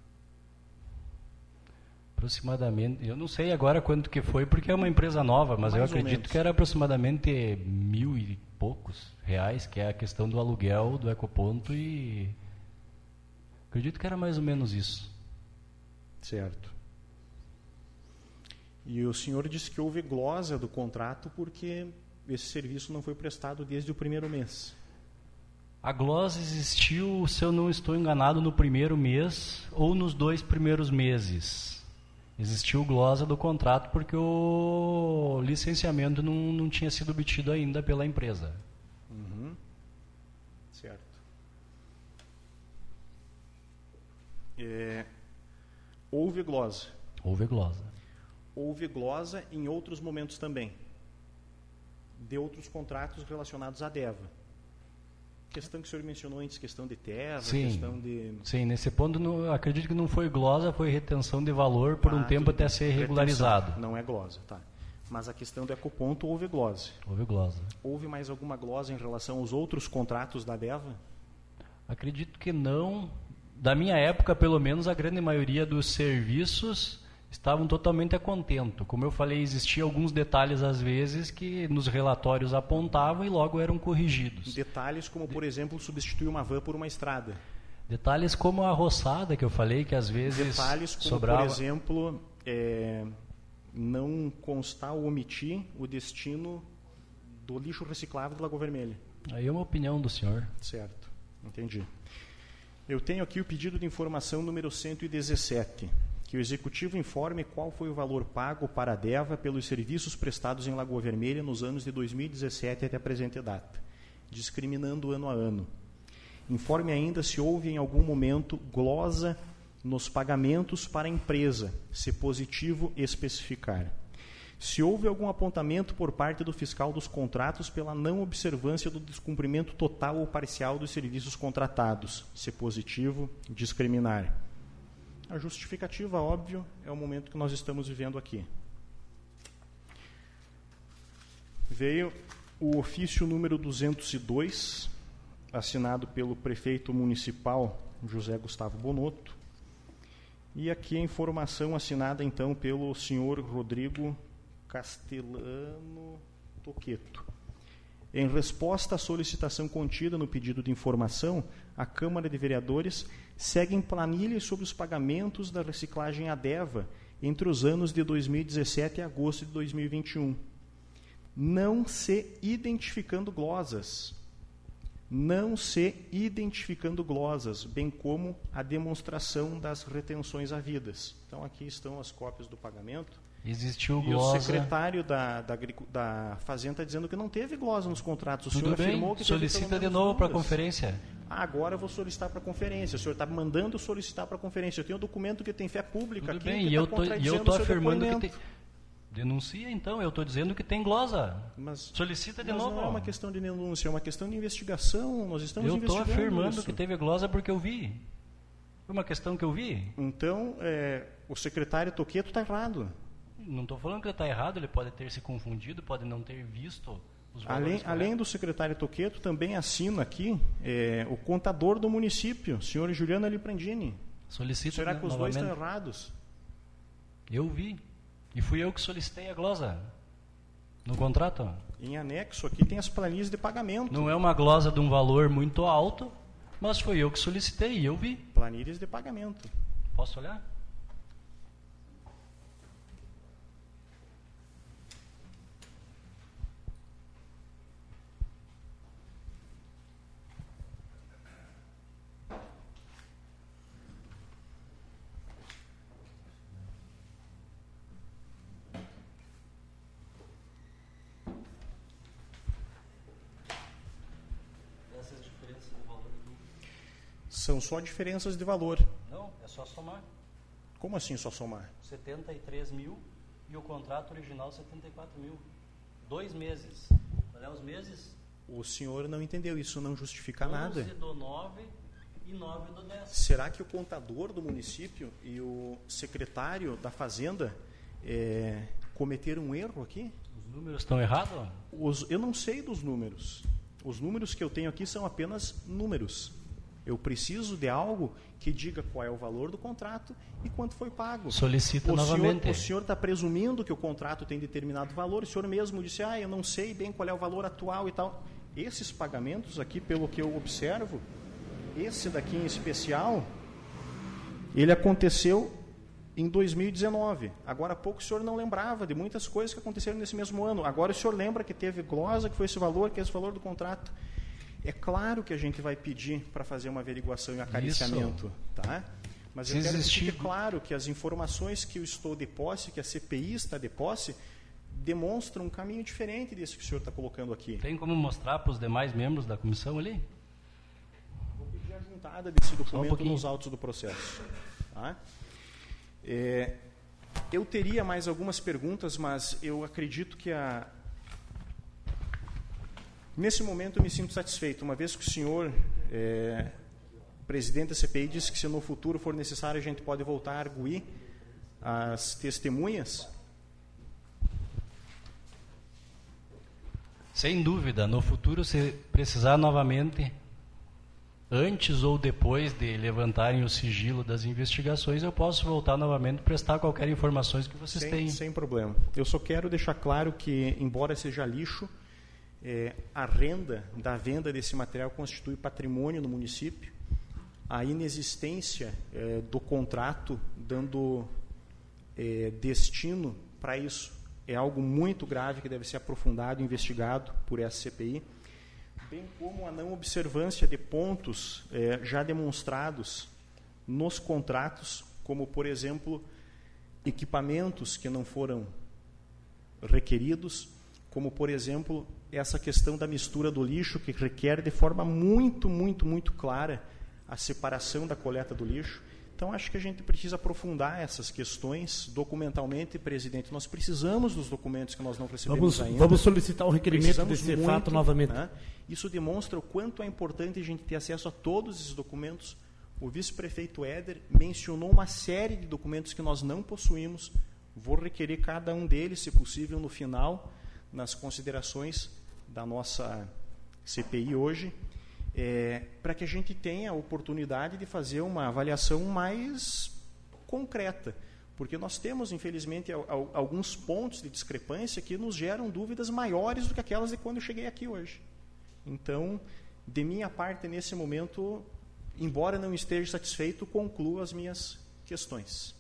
Aproximadamente, eu não sei agora quanto que foi, porque é uma empresa nova, mas eu Mais ou acredito que era aproximadamente mil e poucos reais, que é a questão do aluguel do ecoponto e acredito que era mais ou menos isso. Certo. E o senhor disse que houve glosa do contrato porque esse serviço não foi prestado desde o primeiro mês. A glosa existiu, se eu não estou enganado, no primeiro mês ou nos dois primeiros meses. Existiu glosa do contrato porque o licenciamento não, não tinha sido obtido ainda pela empresa. Certo. É, houve glosa. Houve glosa. Houve glosa em outros momentos também. De outros contratos relacionados à DEVA. Questão que o senhor mencionou antes, questão de terra, Sim. questão de. Sim, nesse ponto não, acredito que não foi glosa, foi retenção de valor por um Ah, tempo tudo até ser Retenção. regularizado. Não é glosa, tá. Mas a questão do ecoponto houve glosa. Houve glosa. Houve mais alguma glosa em relação aos outros contratos da DEVA? Acredito que não. Da minha época, pelo menos, a grande maioria dos serviços estavam totalmente a contento. Como eu falei, existiam alguns detalhes às vezes que nos relatórios apontavam e logo eram corrigidos. Detalhes como, por exemplo, substituir uma van por uma estrada. Detalhes como a roçada que eu falei, que às vezes Detalhes como, sobrava. por exemplo, é, não constar ou omitir o destino do lixo reciclável do Lagoa Vermelha. Aí é uma opinião do senhor. Certo, entendi. Eu tenho aqui o pedido de informação número 117, que o Executivo informe qual foi o valor pago para a DEVA pelos serviços prestados em Lagoa Vermelha nos anos de 2017 até a presente data, discriminando ano a ano. Informe ainda se houve em algum momento glosa nos pagamentos para a empresa, se positivo especificar. Se houve algum apontamento por parte do fiscal dos contratos pela não observância do descumprimento total ou parcial dos serviços contratados, se positivo, discriminar. A justificativa, óbvio, é o momento que nós estamos vivendo aqui. Veio o ofício número 202, assinado pelo prefeito municipal José Gustavo Bonotto, e aqui a informação assinada então pelo senhor Rodrigo Castelano Toqueto. Em resposta à solicitação contida no pedido de informação, a Câmara de Vereadores segue em planilhas sobre os pagamentos da reciclagem ADEVA entre os anos de 2017 e agosto de 2021. Não se identificando glosas. Não se identificando glosas, bem como a demonstração das retenções havidas. Então, aqui estão as cópias do pagamento. Existiu E o glosa. secretário da, da, da Fazenda está dizendo que não teve glosa nos contratos. O Tudo senhor bem, afirmou que solicita de novo para a conferência. Ah, agora eu vou solicitar para a conferência. O senhor está mandando solicitar para a conferência. Eu tenho um documento que tem fé pública Tudo aqui bem, e eu tá tô, e eu seu afirmando que tem. Denuncia então, eu estou dizendo que tem glosa. Mas, Solicita de mas novo. não é uma questão de denúncia, é uma questão de investigação. Nós estamos eu estou investigando afirmando isso. que teve glosa porque eu vi. Foi uma questão que eu vi. Então, é, o secretário Toqueto está errado. Não estou falando que ele está errado, ele pode ter se confundido, pode não ter visto Além, além do secretário Toqueto, também assina aqui é, o contador do município, o senhor Juliano Liprandini. Solicita Será que os dois novamente. estão errados? Eu vi. E fui eu que solicitei a glosa. No contrato. Em anexo aqui tem as planilhas de pagamento. Não é uma glosa de um valor muito alto, Mas foi eu que solicitei e eu vi. Planilhas de pagamento. Posso olhar? São só diferenças de valor. Não, é só somar. Como assim só somar? 73 mil e o contrato original 74 mil. Dois meses. Qual é os meses? O senhor não entendeu, isso não justifica 11 nada. do 9 e 9 do 10. Será que o contador do município e o secretário da Fazenda é, cometeram um erro aqui? Os números estão errados? Os, eu não sei dos números. Os números que eu tenho aqui são apenas números. Eu preciso de algo que diga qual é o valor do contrato e quanto foi pago. Solicita o novamente. Senhor, o senhor está presumindo que o contrato tem determinado valor. O senhor mesmo disse, ah, eu não sei bem qual é o valor atual e tal. Esses pagamentos aqui, pelo que eu observo, esse daqui em especial, ele aconteceu em 2019. Agora há pouco o senhor não lembrava de muitas coisas que aconteceram nesse mesmo ano. Agora o senhor lembra que teve glosa, que foi esse valor, que é esse valor do contrato. É claro que a gente vai pedir para fazer uma averiguação e acariciamento, tá? Mas Se eu quero existir- que fique claro que as informações que eu estou de posse, que a CPI está de posse, demonstram um caminho diferente desse que o senhor está colocando aqui. Tem como mostrar para os demais membros da comissão ali? Vou pedir a juntada desse documento pouquinho. nos autos do processo. tá? É, eu teria mais algumas perguntas, mas eu acredito que a. Nesse momento eu me sinto satisfeito, uma vez que o senhor, é, presidente da CPI, disse que se no futuro for necessário a gente pode voltar a arguir as testemunhas. Sem dúvida, no futuro, se precisar novamente, antes ou depois de levantarem o sigilo das investigações, eu posso voltar novamente e prestar qualquer informações que vocês Sem, têm. sem problema. Eu só quero deixar claro que, embora seja lixo, é, a renda da venda desse material constitui patrimônio no município. A inexistência é, do contrato dando é, destino para isso é algo muito grave que deve ser aprofundado investigado por essa CPI, bem como a não observância de pontos é, já demonstrados nos contratos, como, por exemplo, equipamentos que não foram requeridos, como, por exemplo, essa questão da mistura do lixo, que requer de forma muito, muito, muito clara a separação da coleta do lixo. Então, acho que a gente precisa aprofundar essas questões documentalmente, presidente. Nós precisamos dos documentos que nós não recebemos Vamos, ainda. vamos solicitar o requerimento Precisamos desse muito, fato novamente. né? Isso demonstra o quanto é importante a gente ter acesso a todos esses documentos. O vice-prefeito Éder mencionou uma série de documentos que nós não possuímos. Vou requerer cada um deles, se possível, no final, nas considerações da nossa CPI hoje, é, para que a gente tenha a oportunidade de fazer uma avaliação mais concreta. Porque nós temos, infelizmente, al- al- alguns pontos de discrepância que nos geram dúvidas maiores do que aquelas de quando eu cheguei aqui hoje. Então, de minha parte, nesse momento, embora não esteja satisfeito, concluo as minhas questões.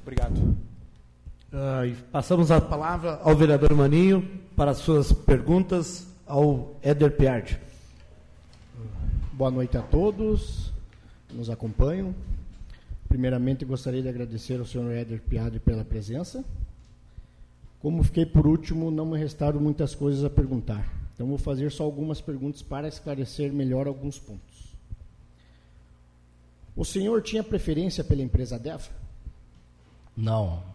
Obrigado. E passamos a palavra ao vereador Maninho para as suas perguntas ao Éder Piard. Boa noite a todos que nos acompanham. Primeiramente, gostaria de agradecer ao senhor Éder Piadre pela presença. Como fiquei por último, não me restaram muitas coisas a perguntar. Então, vou fazer só algumas perguntas para esclarecer melhor alguns pontos. O senhor tinha preferência pela empresa DEVA? Não.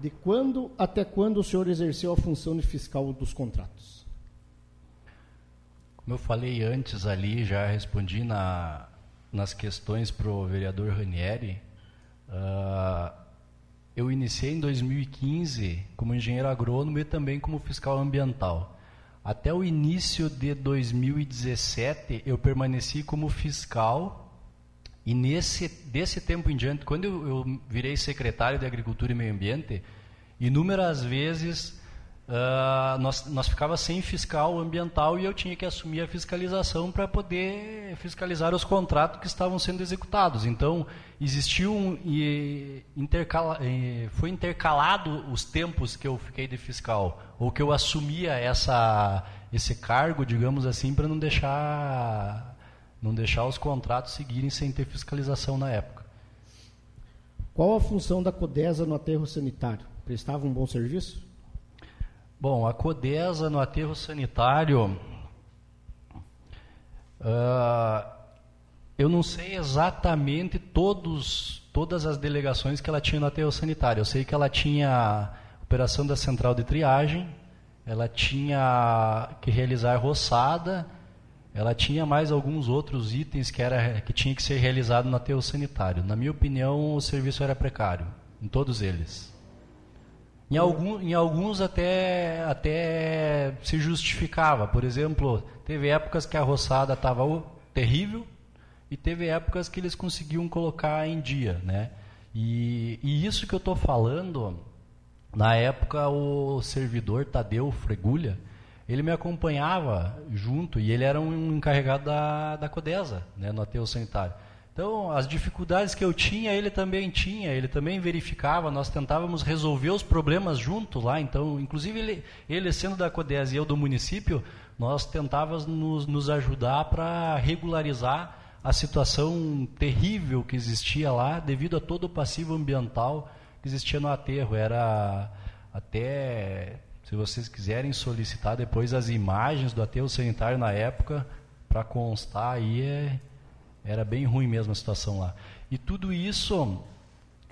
De quando até quando o senhor exerceu a função de fiscal dos contratos? Como eu falei antes ali, já respondi na, nas questões para o vereador Ranieri. ah, eu iniciei em 2015 como engenheiro agrônomo e também como fiscal ambiental. Até o início de 2017, eu permaneci como fiscal e nesse desse tempo em diante, quando eu, eu virei secretário de Agricultura e Meio Ambiente, inúmeras vezes uh, nós, nós ficava sem fiscal ambiental e eu tinha que assumir a fiscalização para poder fiscalizar os contratos que estavam sendo executados. Então, existiu um, e e foi intercalado os tempos que eu fiquei de fiscal, ou que eu assumia essa, esse cargo, digamos assim, para não deixar não deixar os contratos seguirem sem ter fiscalização na época. Qual a função da Codesa no aterro sanitário? Prestava um bom serviço? Bom, a Codesa no aterro sanitário, uh, eu não sei exatamente todos, todas as delegações que ela tinha no aterro sanitário. Eu sei que ela tinha operação da central de triagem, ela tinha que realizar roçada, ela tinha mais alguns outros itens que, era, que tinha que ser realizado no aterro sanitário. Na minha opinião, o serviço era precário, em todos eles. Em, algum, em alguns até, até se justificava. Por exemplo, teve épocas que a roçada estava terrível e teve épocas que eles conseguiam colocar em dia. Né? E, e isso que eu estou falando, na época o servidor Tadeu Fregulha, ele me acompanhava junto e ele era um encarregado da, da Codesa, né, no aterro sanitário. Então, as dificuldades que eu tinha, ele também tinha, ele também verificava, nós tentávamos resolver os problemas juntos lá. Então, inclusive, ele, ele sendo da CODES e eu do município, nós tentávamos nos, nos ajudar para regularizar a situação terrível que existia lá, devido a todo o passivo ambiental que existia no aterro. Era até, se vocês quiserem solicitar depois as imagens do aterro sanitário na época, para constar aí, é era bem ruim mesmo a situação lá. E tudo isso,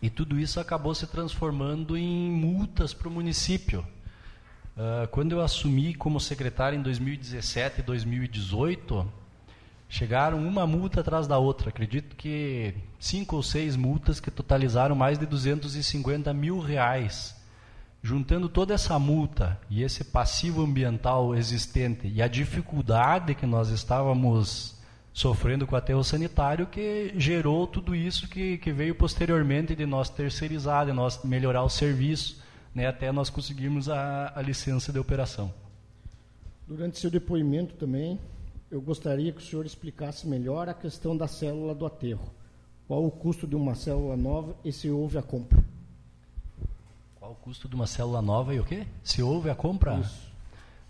e tudo isso acabou se transformando em multas para o município. Uh, quando eu assumi como secretário em 2017 e 2018, chegaram uma multa atrás da outra. Acredito que cinco ou seis multas que totalizaram mais de 250 mil reais. Juntando toda essa multa e esse passivo ambiental existente e a dificuldade que nós estávamos sofrendo com o aterro sanitário, que gerou tudo isso que, que veio posteriormente de nós terceirizar, de nós melhorar o serviço, né, até nós conseguirmos a, a licença de operação. Durante seu depoimento também, eu gostaria que o senhor explicasse melhor a questão da célula do aterro. Qual o custo de uma célula nova e se houve a compra? Qual o custo de uma célula nova e o quê? Se houve a compra? Isso.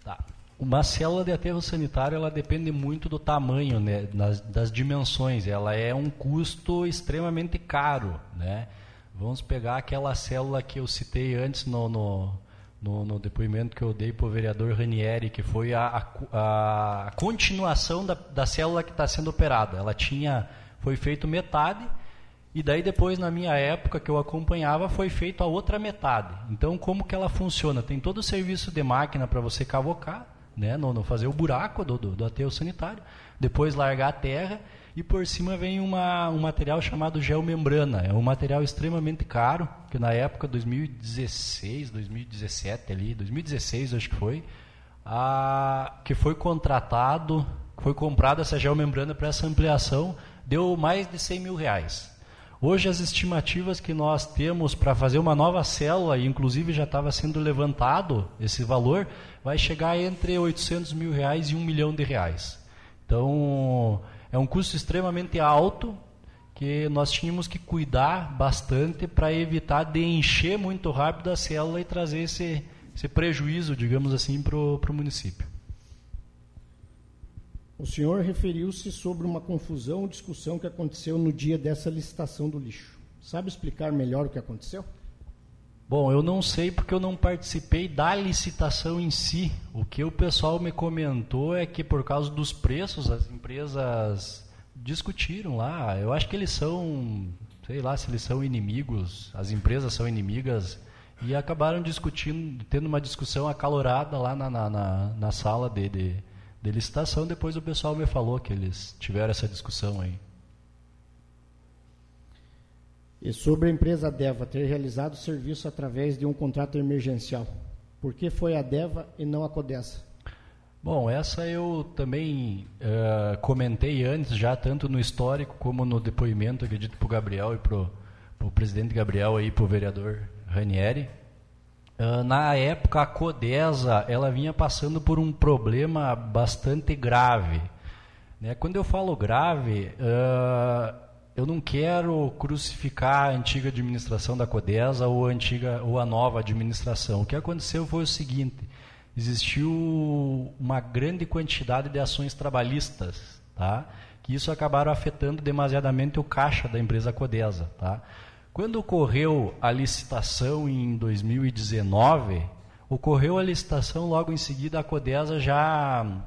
Tá. Uma célula de aterro sanitário ela depende muito do tamanho, né, das, das, dimensões. Ela é um custo extremamente caro, né? Vamos pegar aquela célula que eu citei antes no, no, no, no depoimento que eu dei para o vereador Ranieri, que foi a, a, a continuação da, da célula que está sendo operada. Ela tinha, foi feito metade e daí depois na minha época que eu acompanhava foi feito a outra metade. Então como que ela funciona? Tem todo o serviço de máquina para você cavocar né, no, no fazer o buraco do, do, do aterro sanitário, depois largar a terra e por cima vem uma, um material chamado geomembrana. É um material extremamente caro, que na época 2016, 2017 ali, 2016 acho que foi, a, que foi contratado, foi comprada essa geomembrana para essa ampliação, deu mais de 100 mil reais. Hoje as estimativas que nós temos para fazer uma nova célula, e inclusive já estava sendo levantado esse valor, vai chegar entre 800 mil reais e um milhão de reais. Então é um custo extremamente alto que nós tínhamos que cuidar bastante para evitar de encher muito rápido a célula e trazer esse, esse prejuízo, digamos assim, para o município. O senhor referiu-se sobre uma confusão ou discussão que aconteceu no dia dessa licitação do lixo. Sabe explicar melhor o que aconteceu? Bom, eu não sei porque eu não participei da licitação em si. O que o pessoal me comentou é que por causa dos preços as empresas discutiram lá. Eu acho que eles são, sei lá, se eles são inimigos, as empresas são inimigas e acabaram discutindo, tendo uma discussão acalorada lá na, na, na, na sala de, de de licitação, depois o pessoal me falou que eles tiveram essa discussão aí. E sobre a empresa Deva ter realizado o serviço através de um contrato emergencial, por que foi a Deva e não a Codessa? Bom, essa eu também uh, comentei antes, já tanto no histórico como no depoimento, acredito, para o Gabriel e para o presidente Gabriel e para o vereador Ranieri. Uh, na época, a Codesa ela vinha passando por um problema bastante grave. Né? Quando eu falo grave, uh, eu não quero crucificar a antiga administração da Codesa ou a, antiga, ou a nova administração. O que aconteceu foi o seguinte: existiu uma grande quantidade de ações trabalhistas, tá? que isso acabaram afetando demasiadamente o caixa da empresa Codesa. Tá? Quando ocorreu a licitação em 2019, ocorreu a licitação, logo em seguida a Codesa já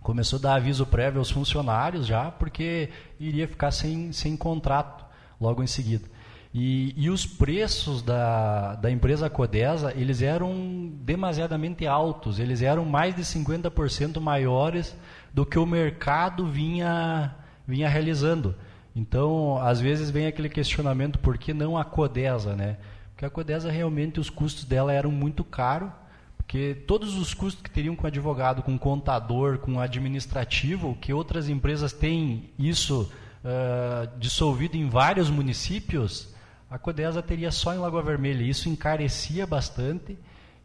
começou a dar aviso prévio aos funcionários já, porque iria ficar sem, sem contrato logo em seguida. E, e os preços da, da empresa Codesa, eles eram demasiadamente altos, eles eram mais de 50% maiores do que o mercado vinha, vinha realizando. Então, às vezes vem aquele questionamento, por que não a Codesa, né? Porque a Codesa realmente os custos dela eram muito caros, porque todos os custos que teriam com advogado, com contador, com administrativo, que outras empresas têm isso uh, dissolvido em vários municípios, a Codesa teria só em Lagoa Vermelha. Isso encarecia bastante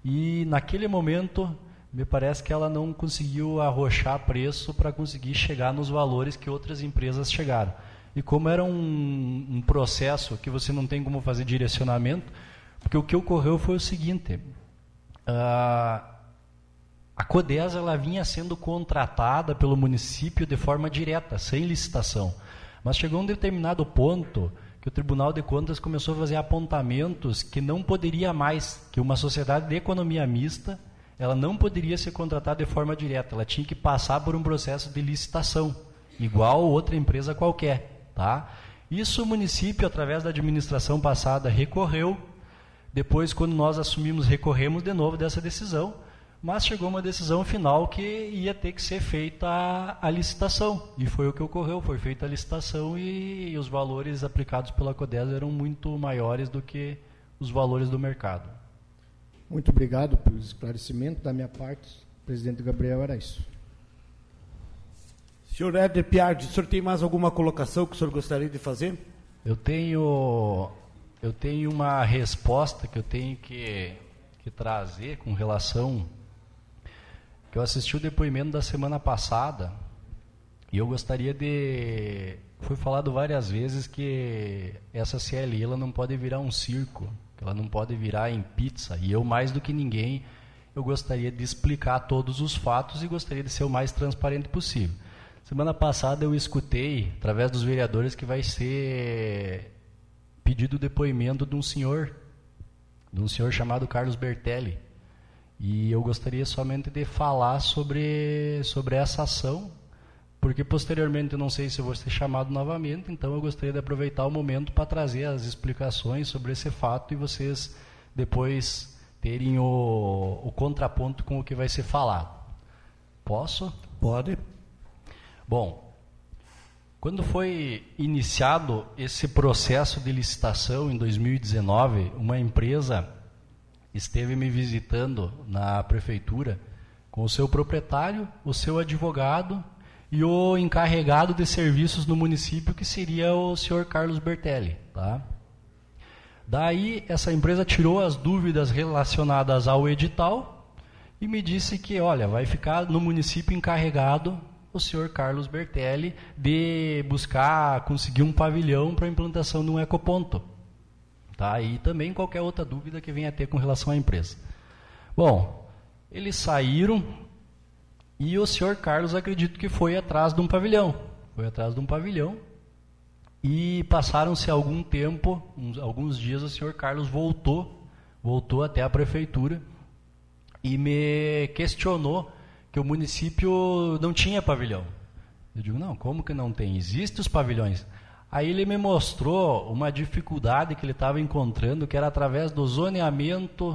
e naquele momento me parece que ela não conseguiu arrochar preço para conseguir chegar nos valores que outras empresas chegaram. E como era um, um, processo que você não tem como fazer direcionamento, porque o que ocorreu foi o seguinte: uh, a Codesa ela vinha sendo contratada pelo município de forma direta, sem licitação. Mas chegou um determinado ponto que o Tribunal de Contas começou a fazer apontamentos que não poderia mais, que uma sociedade de economia mista, ela não poderia ser contratada de forma direta, ela tinha que passar por um processo de licitação, igual outra empresa qualquer. Tá? Isso o município, através da administração passada, recorreu. Depois, quando nós assumimos, recorremos de novo dessa decisão. Mas chegou uma decisão final que ia ter que ser feita a, a licitação. E foi o que ocorreu. Foi feita a licitação e, e os valores aplicados pela CODES eram muito maiores do que os valores do mercado. Muito obrigado pelo esclarecimento. Da minha parte, presidente Gabriel, era isso. Senhor Éder Piardi, o senhor tem mais alguma colocação que o senhor gostaria de fazer? Eu tenho, eu tenho uma resposta que eu tenho que, que trazer com relação que eu assisti o depoimento da semana passada e eu gostaria de foi falado várias vezes que essa CLI ela não pode virar um circo, que ela não pode virar em pizza e eu mais do que ninguém eu gostaria de explicar todos os fatos e gostaria de ser o mais transparente possível. Semana passada eu escutei, através dos vereadores, que vai ser pedido o depoimento de um senhor, de um senhor chamado Carlos Bertelli. E eu gostaria somente de falar sobre, sobre essa ação, porque posteriormente eu não sei se vou ser chamado novamente, então eu gostaria de aproveitar o momento para trazer as explicações sobre esse fato e vocês depois terem o, o contraponto com o que vai ser falado. Posso? Pode. Bom, quando foi iniciado esse processo de licitação em 2019, uma empresa esteve me visitando na prefeitura com o seu proprietário, o seu advogado e o encarregado de serviços no município, que seria o senhor Carlos Bertelli. Tá? Daí, essa empresa tirou as dúvidas relacionadas ao edital e me disse que, olha, vai ficar no município encarregado o senhor Carlos Bertelli de buscar conseguir um pavilhão para a implantação de um ecoponto. Tá? E também qualquer outra dúvida que venha a ter com relação à empresa. Bom, eles saíram e o senhor Carlos acredito que foi atrás de um pavilhão. Foi atrás de um pavilhão e passaram-se algum tempo, uns, alguns dias, o senhor Carlos voltou, voltou até a prefeitura e me questionou que o município não tinha pavilhão. Eu digo, não, como que não tem? Existem os pavilhões. Aí ele me mostrou uma dificuldade que ele estava encontrando, que era através do zoneamento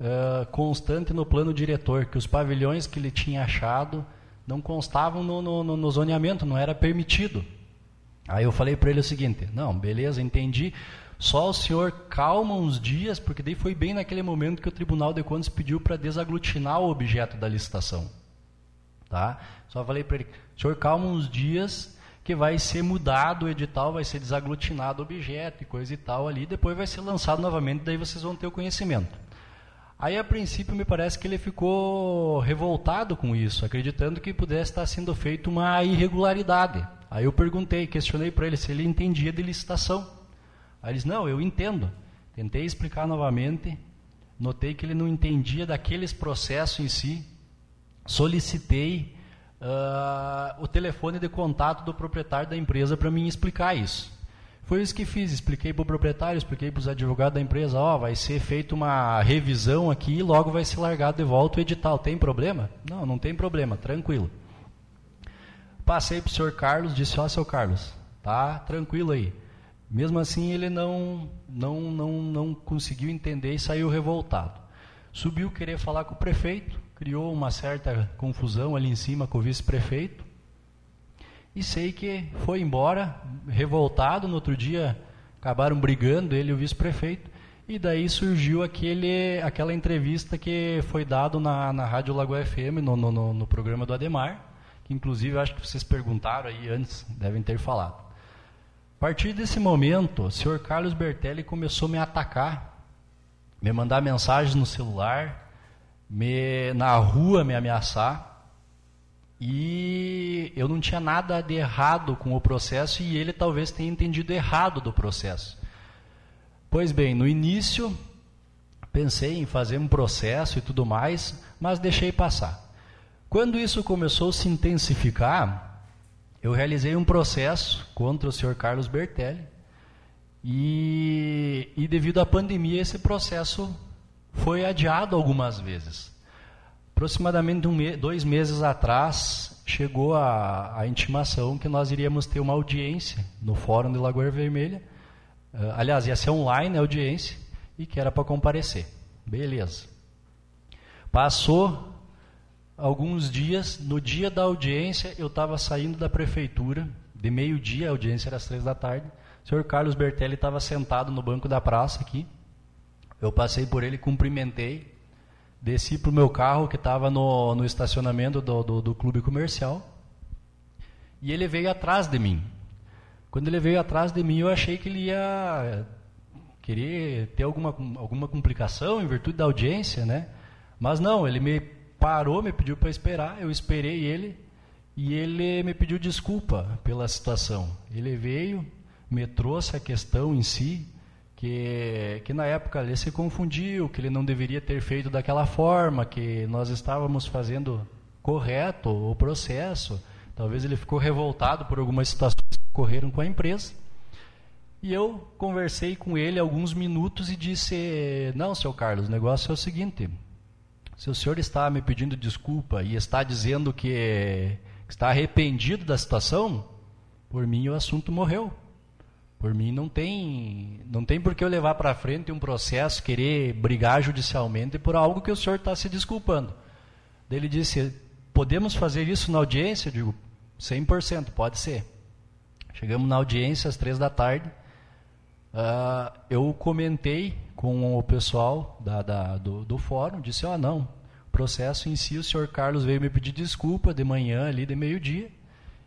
uh, constante no plano diretor, que os pavilhões que ele tinha achado não constavam no, no, no zoneamento, não era permitido. Aí eu falei para ele o seguinte: não, beleza, entendi. Só o senhor calma uns dias, porque daí foi bem naquele momento que o Tribunal de Contas pediu para desaglutinar o objeto da licitação. Tá? Só falei para ele, senhor calma uns dias que vai ser mudado o edital, vai ser desaglutinado o objeto e coisa e tal ali, depois vai ser lançado novamente, daí vocês vão ter o conhecimento. Aí, a princípio, me parece que ele ficou revoltado com isso, acreditando que pudesse estar sendo feita uma irregularidade. Aí eu perguntei, questionei para ele se ele entendia de licitação. Aí ele disse: Não, eu entendo. Tentei explicar novamente, notei que ele não entendia daqueles processos em si. Solicitei uh, o telefone de contato do proprietário da empresa para mim explicar isso. Foi isso que fiz, expliquei para o proprietário, expliquei para os advogados da empresa, ó, oh, vai ser feita uma revisão aqui e logo vai ser largado de volta o edital. Tem problema? Não, não tem problema, tranquilo. Passei para o senhor Carlos, disse, ó, oh, seu Carlos, tá tranquilo aí. Mesmo assim, ele não, não, não, não conseguiu entender e saiu revoltado. Subiu querer falar com o prefeito, criou uma certa confusão ali em cima com o vice-prefeito. E sei que foi embora, revoltado. No outro dia, acabaram brigando, ele e o vice-prefeito. E daí surgiu aquele, aquela entrevista que foi dado na, na Rádio Lago FM, no, no, no programa do Ademar, que inclusive acho que vocês perguntaram aí antes, devem ter falado. A partir desse momento, o senhor Carlos Bertelli começou a me atacar, me mandar mensagens no celular, me, na rua me ameaçar. E eu não tinha nada de errado com o processo e ele talvez tenha entendido errado do processo. Pois bem, no início pensei em fazer um processo e tudo mais, mas deixei passar. Quando isso começou a se intensificar, eu realizei um processo contra o senhor Carlos Bertelli e, e devido à pandemia esse processo foi adiado algumas vezes. Aproximadamente um me dois meses atrás, chegou a, a, intimação que nós iríamos ter uma audiência no Fórum de Lagoa Vermelha. Uh, aliás, ia ser online a audiência e que era para comparecer. Beleza. Passou alguns dias, no dia da audiência, eu estava saindo da prefeitura, de meio-dia, a audiência era às três da tarde. O senhor Carlos Bertelli estava sentado no banco da praça aqui, eu passei por ele, cumprimentei, desci para o meu carro que estava no, no estacionamento do, do, do clube comercial e ele veio atrás de mim. Quando ele veio atrás de mim, eu achei que ele ia querer ter alguma, alguma complicação em virtude da audiência, né? Mas não, ele me parou, me pediu para esperar, eu esperei ele e ele me pediu desculpa pela situação. Ele veio, me trouxe a questão em si, que, que na época ele se confundiu, que ele não deveria ter feito daquela forma, que nós estávamos fazendo correto o processo. Talvez ele ficou revoltado por algumas situações que ocorreram com a empresa. E eu conversei com ele alguns minutos e disse: Não, seu Carlos, o negócio é o seguinte. Se o senhor está me pedindo desculpa e está dizendo que, está arrependido da situação, por mim o assunto morreu. Por mim não tem, não tem por que eu levar para frente um processo, querer brigar judicialmente por algo que o senhor está se desculpando. Ele disse: podemos fazer isso na audiência? Eu digo: 100%, pode ser. Chegamos na audiência às três da tarde. Uh, eu comentei com o pessoal da, da, do, do fórum, disse: ó, oh, não, o processo em si, o senhor Carlos veio me pedir desculpa de manhã, ali de meio-dia,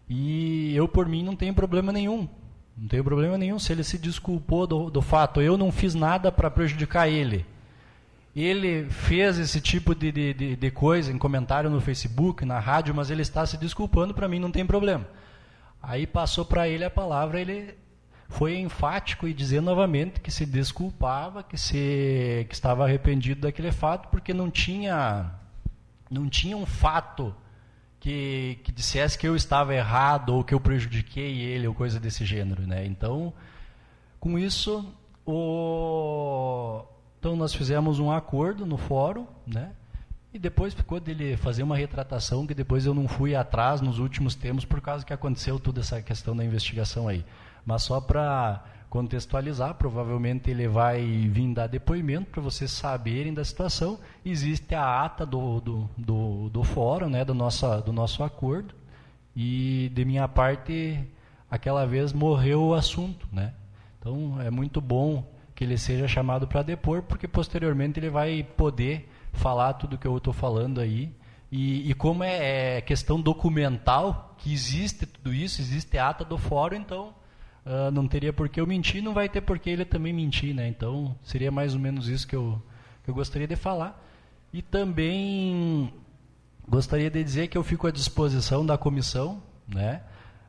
e eu, por mim, não tenho problema nenhum. Não tem problema nenhum se ele se desculpou do, do fato. Eu não fiz nada para prejudicar ele. Ele fez esse tipo de, de, de, coisa em comentário no Facebook, na rádio, mas ele está se desculpando, para mim não tem problema. Aí passou para ele a palavra, ele foi enfático e dizendo novamente que se desculpava, que se que estava arrependido daquele fato, porque não tinha não tinha um fato que, que dissesse que eu estava errado ou que eu prejudiquei ele ou coisa desse gênero, né? Então, com isso, o... então nós fizemos um acordo no fórum, né? E depois ficou dele fazer uma retratação que depois eu não fui atrás nos últimos tempos por causa que aconteceu toda essa questão da investigação aí. Mas só para contextualizar, provavelmente ele vai vir dar depoimento para vocês saberem da situação. Existe a ata do, do, do, do fórum, né, do, nosso, do nosso acordo, e de minha parte, aquela vez morreu o assunto. Né? Então é muito bom que ele seja chamado para depor, porque posteriormente ele vai poder falar tudo que eu estou falando aí. E, e como é, é questão documental, que existe tudo isso, existe a ata do fórum, então uh, não teria por que eu mentir, não vai ter por que ele também mentir, né? Então, seria mais ou menos isso que eu, que eu gostaria de falar. E também gostaria de dizer que eu fico à disposição da comissão, né?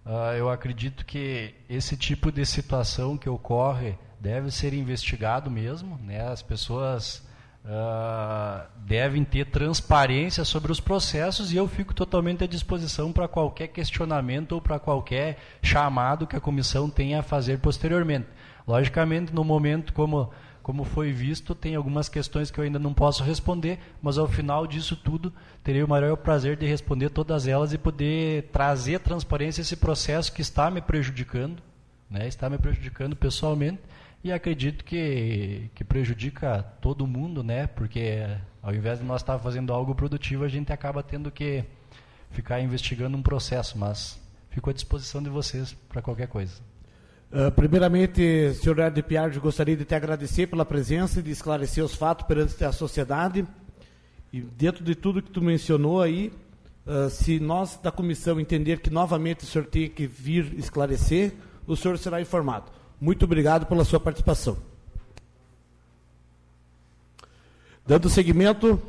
Uh, eu acredito que esse tipo de situação que ocorre deve ser investigado mesmo, né? As pessoas uh, devem ter transparência sobre os processos e eu fico totalmente à disposição para qualquer questionamento ou para qualquer chamado que a comissão tenha a fazer posteriormente. Logicamente, no momento como como foi visto, tem algumas questões que eu ainda não posso responder, mas ao final disso tudo, terei o maior prazer de responder todas elas e poder trazer transparência a esse processo que está me prejudicando, né? está me prejudicando pessoalmente, e acredito que, que prejudica todo mundo, né? Porque ao invés de nós estar fazendo algo produtivo, a gente acaba tendo que ficar investigando um processo, mas fico à disposição de vocês para qualquer coisa. Uh, primeiramente, senhor Ed Piardi, gostaria de te agradecer pela presença e de esclarecer os fatos perante a sociedade. E dentro de tudo que tu mencionou aí, uh, se nós da comissão entender que novamente o senhor tem que vir esclarecer, o senhor será informado. Muito obrigado pela sua participação. Dando seguimento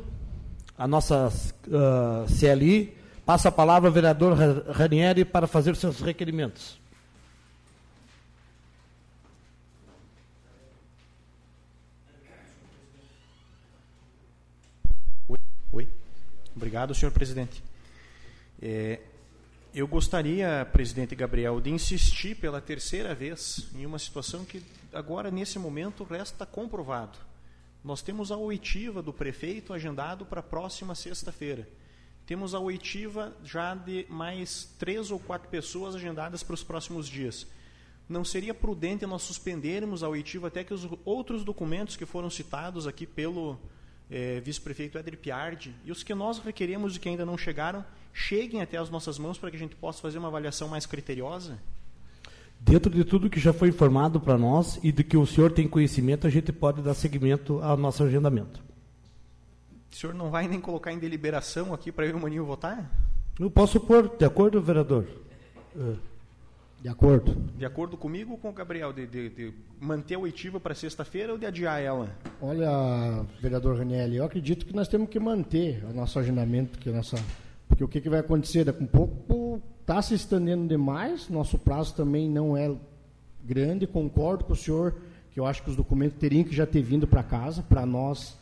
à nossa uh, CLI, passa a palavra ao vereador Ranieri para fazer seus requerimentos. Oi. Obrigado, senhor presidente. É, eu gostaria, presidente Gabriel, de insistir pela terceira vez em uma situação que agora, nesse momento, resta comprovado. Nós temos a oitiva do prefeito agendado para a próxima sexta-feira. Temos a oitiva já de mais três ou quatro pessoas agendadas para os próximos dias. Não seria prudente nós suspendermos a oitiva até que os outros documentos que foram citados aqui pelo é, vice-prefeito Edri Piardi, e os que nós requeremos e que ainda não chegaram, cheguem até as nossas mãos para que a gente possa fazer uma avaliação mais criteriosa? Dentro de tudo que já foi informado para nós e de que o senhor tem conhecimento, a gente pode dar seguimento ao nosso agendamento. O senhor não vai nem colocar em deliberação aqui para eu e o Maninho votar? Eu posso pôr, de acordo, vereador? Uh. De acordo. De acordo comigo ou com o Gabriel? De, de, de manter a oitiva para sexta-feira ou de adiar ela? Olha, vereador Ranelli, eu acredito que nós temos que manter o nosso agendamento, que nossa, porque o que, que vai acontecer daqui um pouco está se estendendo demais, nosso prazo também não é grande, concordo com o senhor que eu acho que os documentos teriam que já ter vindo para casa, para nós,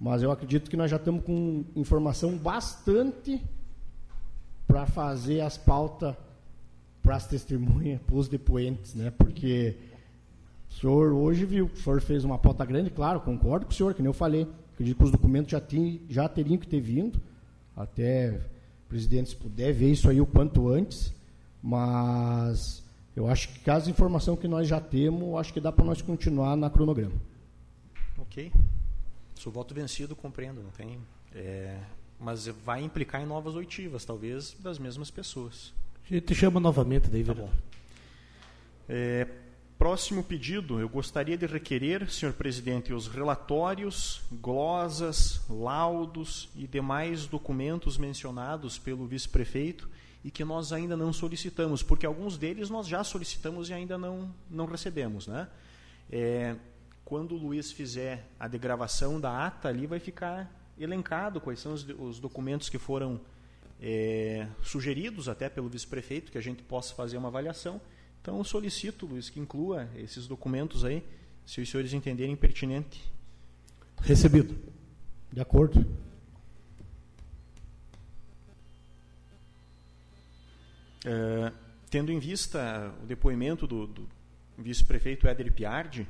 mas eu acredito que nós já estamos com informação bastante para fazer as pautas para as testemunhas, para os depoentes, né? Porque o senhor hoje viu, o senhor fez uma pauta grande, claro, concordo com o senhor, que nem eu falei, acredito que os documentos já, tinham, já teriam que ter vindo, até presidente, se puder ver isso aí o quanto antes, mas eu acho que caso informação que nós já temos, acho que dá para nós continuar na cronograma. Ok. Sou voto vencido, compreendo, não tem. É, mas vai implicar em novas oitivas, talvez das mesmas pessoas. A gente chama novamente daí, tá É, próximo pedido, eu gostaria de requerer, senhor presidente, os relatórios, glosas, laudos e demais documentos mencionados pelo vice-prefeito e que nós ainda não solicitamos, porque alguns deles nós já solicitamos e ainda não, não recebemos. Né? É, quando o Luiz fizer a degravação da ata, ali vai ficar elencado quais são os, os documentos que foram é, sugeridos até pelo vice-prefeito que a gente possa fazer uma avaliação. Então, eu solicito, Luiz, que inclua esses documentos aí, se os senhores entenderem pertinente. Recebido. De acordo. É, tendo em vista o depoimento do, do vice-prefeito Éder Piardi,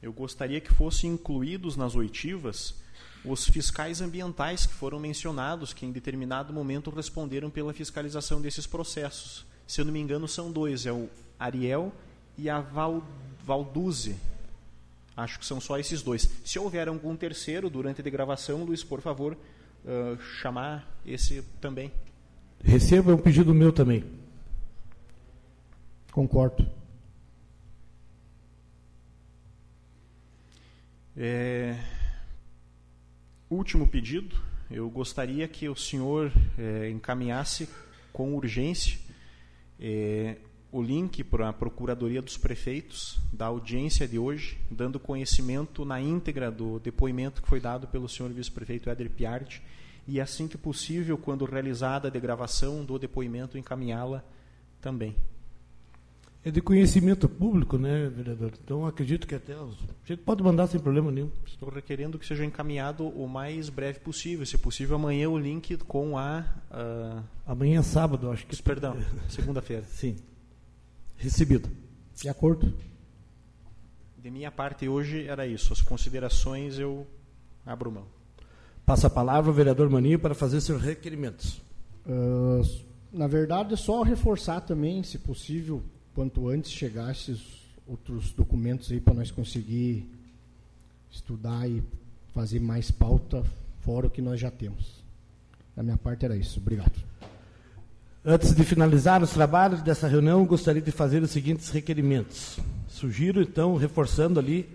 eu gostaria que fossem incluídos nas oitivas os fiscais ambientais que foram mencionados, que em determinado momento responderam pela fiscalização desses processos. Se eu não me engano, são dois: é o Ariel e a Val, Valduze. Acho que são só esses dois. Se houver algum terceiro durante a gravação, Luiz, por favor, uh, chamar esse também. Receba um pedido meu também. Concordo. É último pedido, eu gostaria que o senhor é, encaminhasse com urgência é, o link para a Procuradoria dos Prefeitos da audiência de hoje, dando conhecimento na íntegra do depoimento que foi dado pelo senhor vice-prefeito Éder Piarte, e assim que possível, quando realizada a degravação do depoimento, encaminhá-la também. É de conhecimento público, né, vereador? Então acredito que até os... a gente pode mandar sem problema nenhum. Estou requerendo que seja encaminhado o mais breve possível, se possível amanhã o link com a. Uh... Amanhã é sábado, acho que. Perdão, segunda-feira. Sim. Recebido. De acordo. De minha parte hoje era isso. As considerações eu abro mão. Passa a palavra ao vereador Maninho para fazer seus requerimentos. Uh, na verdade, é só reforçar também, se possível, quanto antes chegar esses outros documentos aí para nós conseguir estudar e fazer mais pauta fora o que nós já temos. Da minha parte era isso. Obrigado. Antes de finalizar os trabalhos dessa reunião, gostaria de fazer os seguintes requerimentos. Sugiro, então, reforçando ali,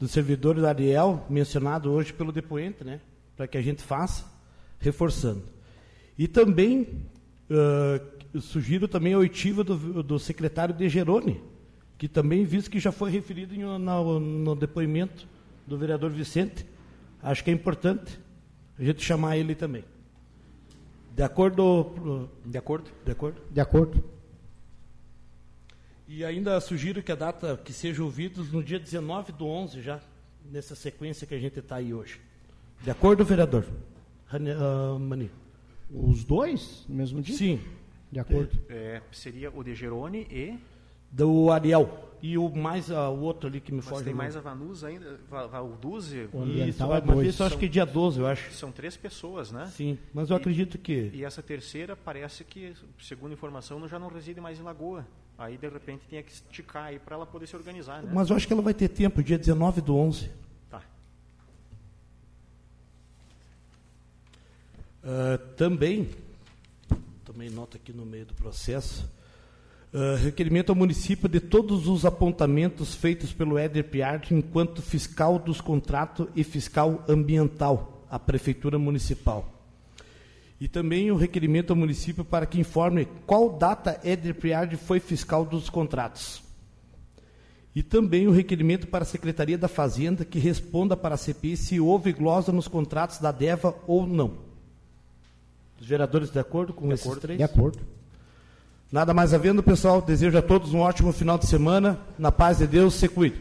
do servidor Ariel, mencionado hoje pelo depoente, né, para que a gente faça, reforçando. E também uh, sugiro também a oitiva do, do secretário de Gerone, que também, visto que já foi referido em, no, no depoimento do vereador Vicente, acho que é importante a gente chamar ele também. De acordo? De acordo. De acordo? De acordo. E ainda sugiro que a data que seja ouvidos no dia 19 do 11 já, nessa sequência que a gente está aí hoje. De acordo, vereador? Uh, Mani. Os dois no mesmo dia? Sim. De acordo. É, seria o de Gerone e do Ariel. E o mais uh, o outro ali que me mas foge. tem mais a Vanusa ainda, Valduze. O Isso, ambiental é mas dois. isso eu acho que é dia 12, eu acho. São três pessoas, né? Sim, mas eu acredito que. E essa terceira parece que, segundo informação, já não reside mais em Lagoa. Aí, de repente, tinha que esticar aí para ela poder se organizar, né? Mas eu acho que ela vai ter tempo, dia 19 do 11. Tá. Uh, também, tomei nota aqui no meio do processo, uh, requerimento ao município de todos os apontamentos feitos pelo Éder Piarte enquanto fiscal dos contratos e fiscal ambiental à Prefeitura Municipal. E também o requerimento ao município para que informe qual data Éder Piarte foi fiscal dos contratos. E também o requerimento para a Secretaria da Fazenda que responda para a CPI se houve glosa nos contratos da DEVA ou não. Os vereadores de acordo com De esses acordo. três? De acordo. Nada mais havendo, pessoal. Desejo a todos um ótimo final de semana. Na paz de Deus, se cuide.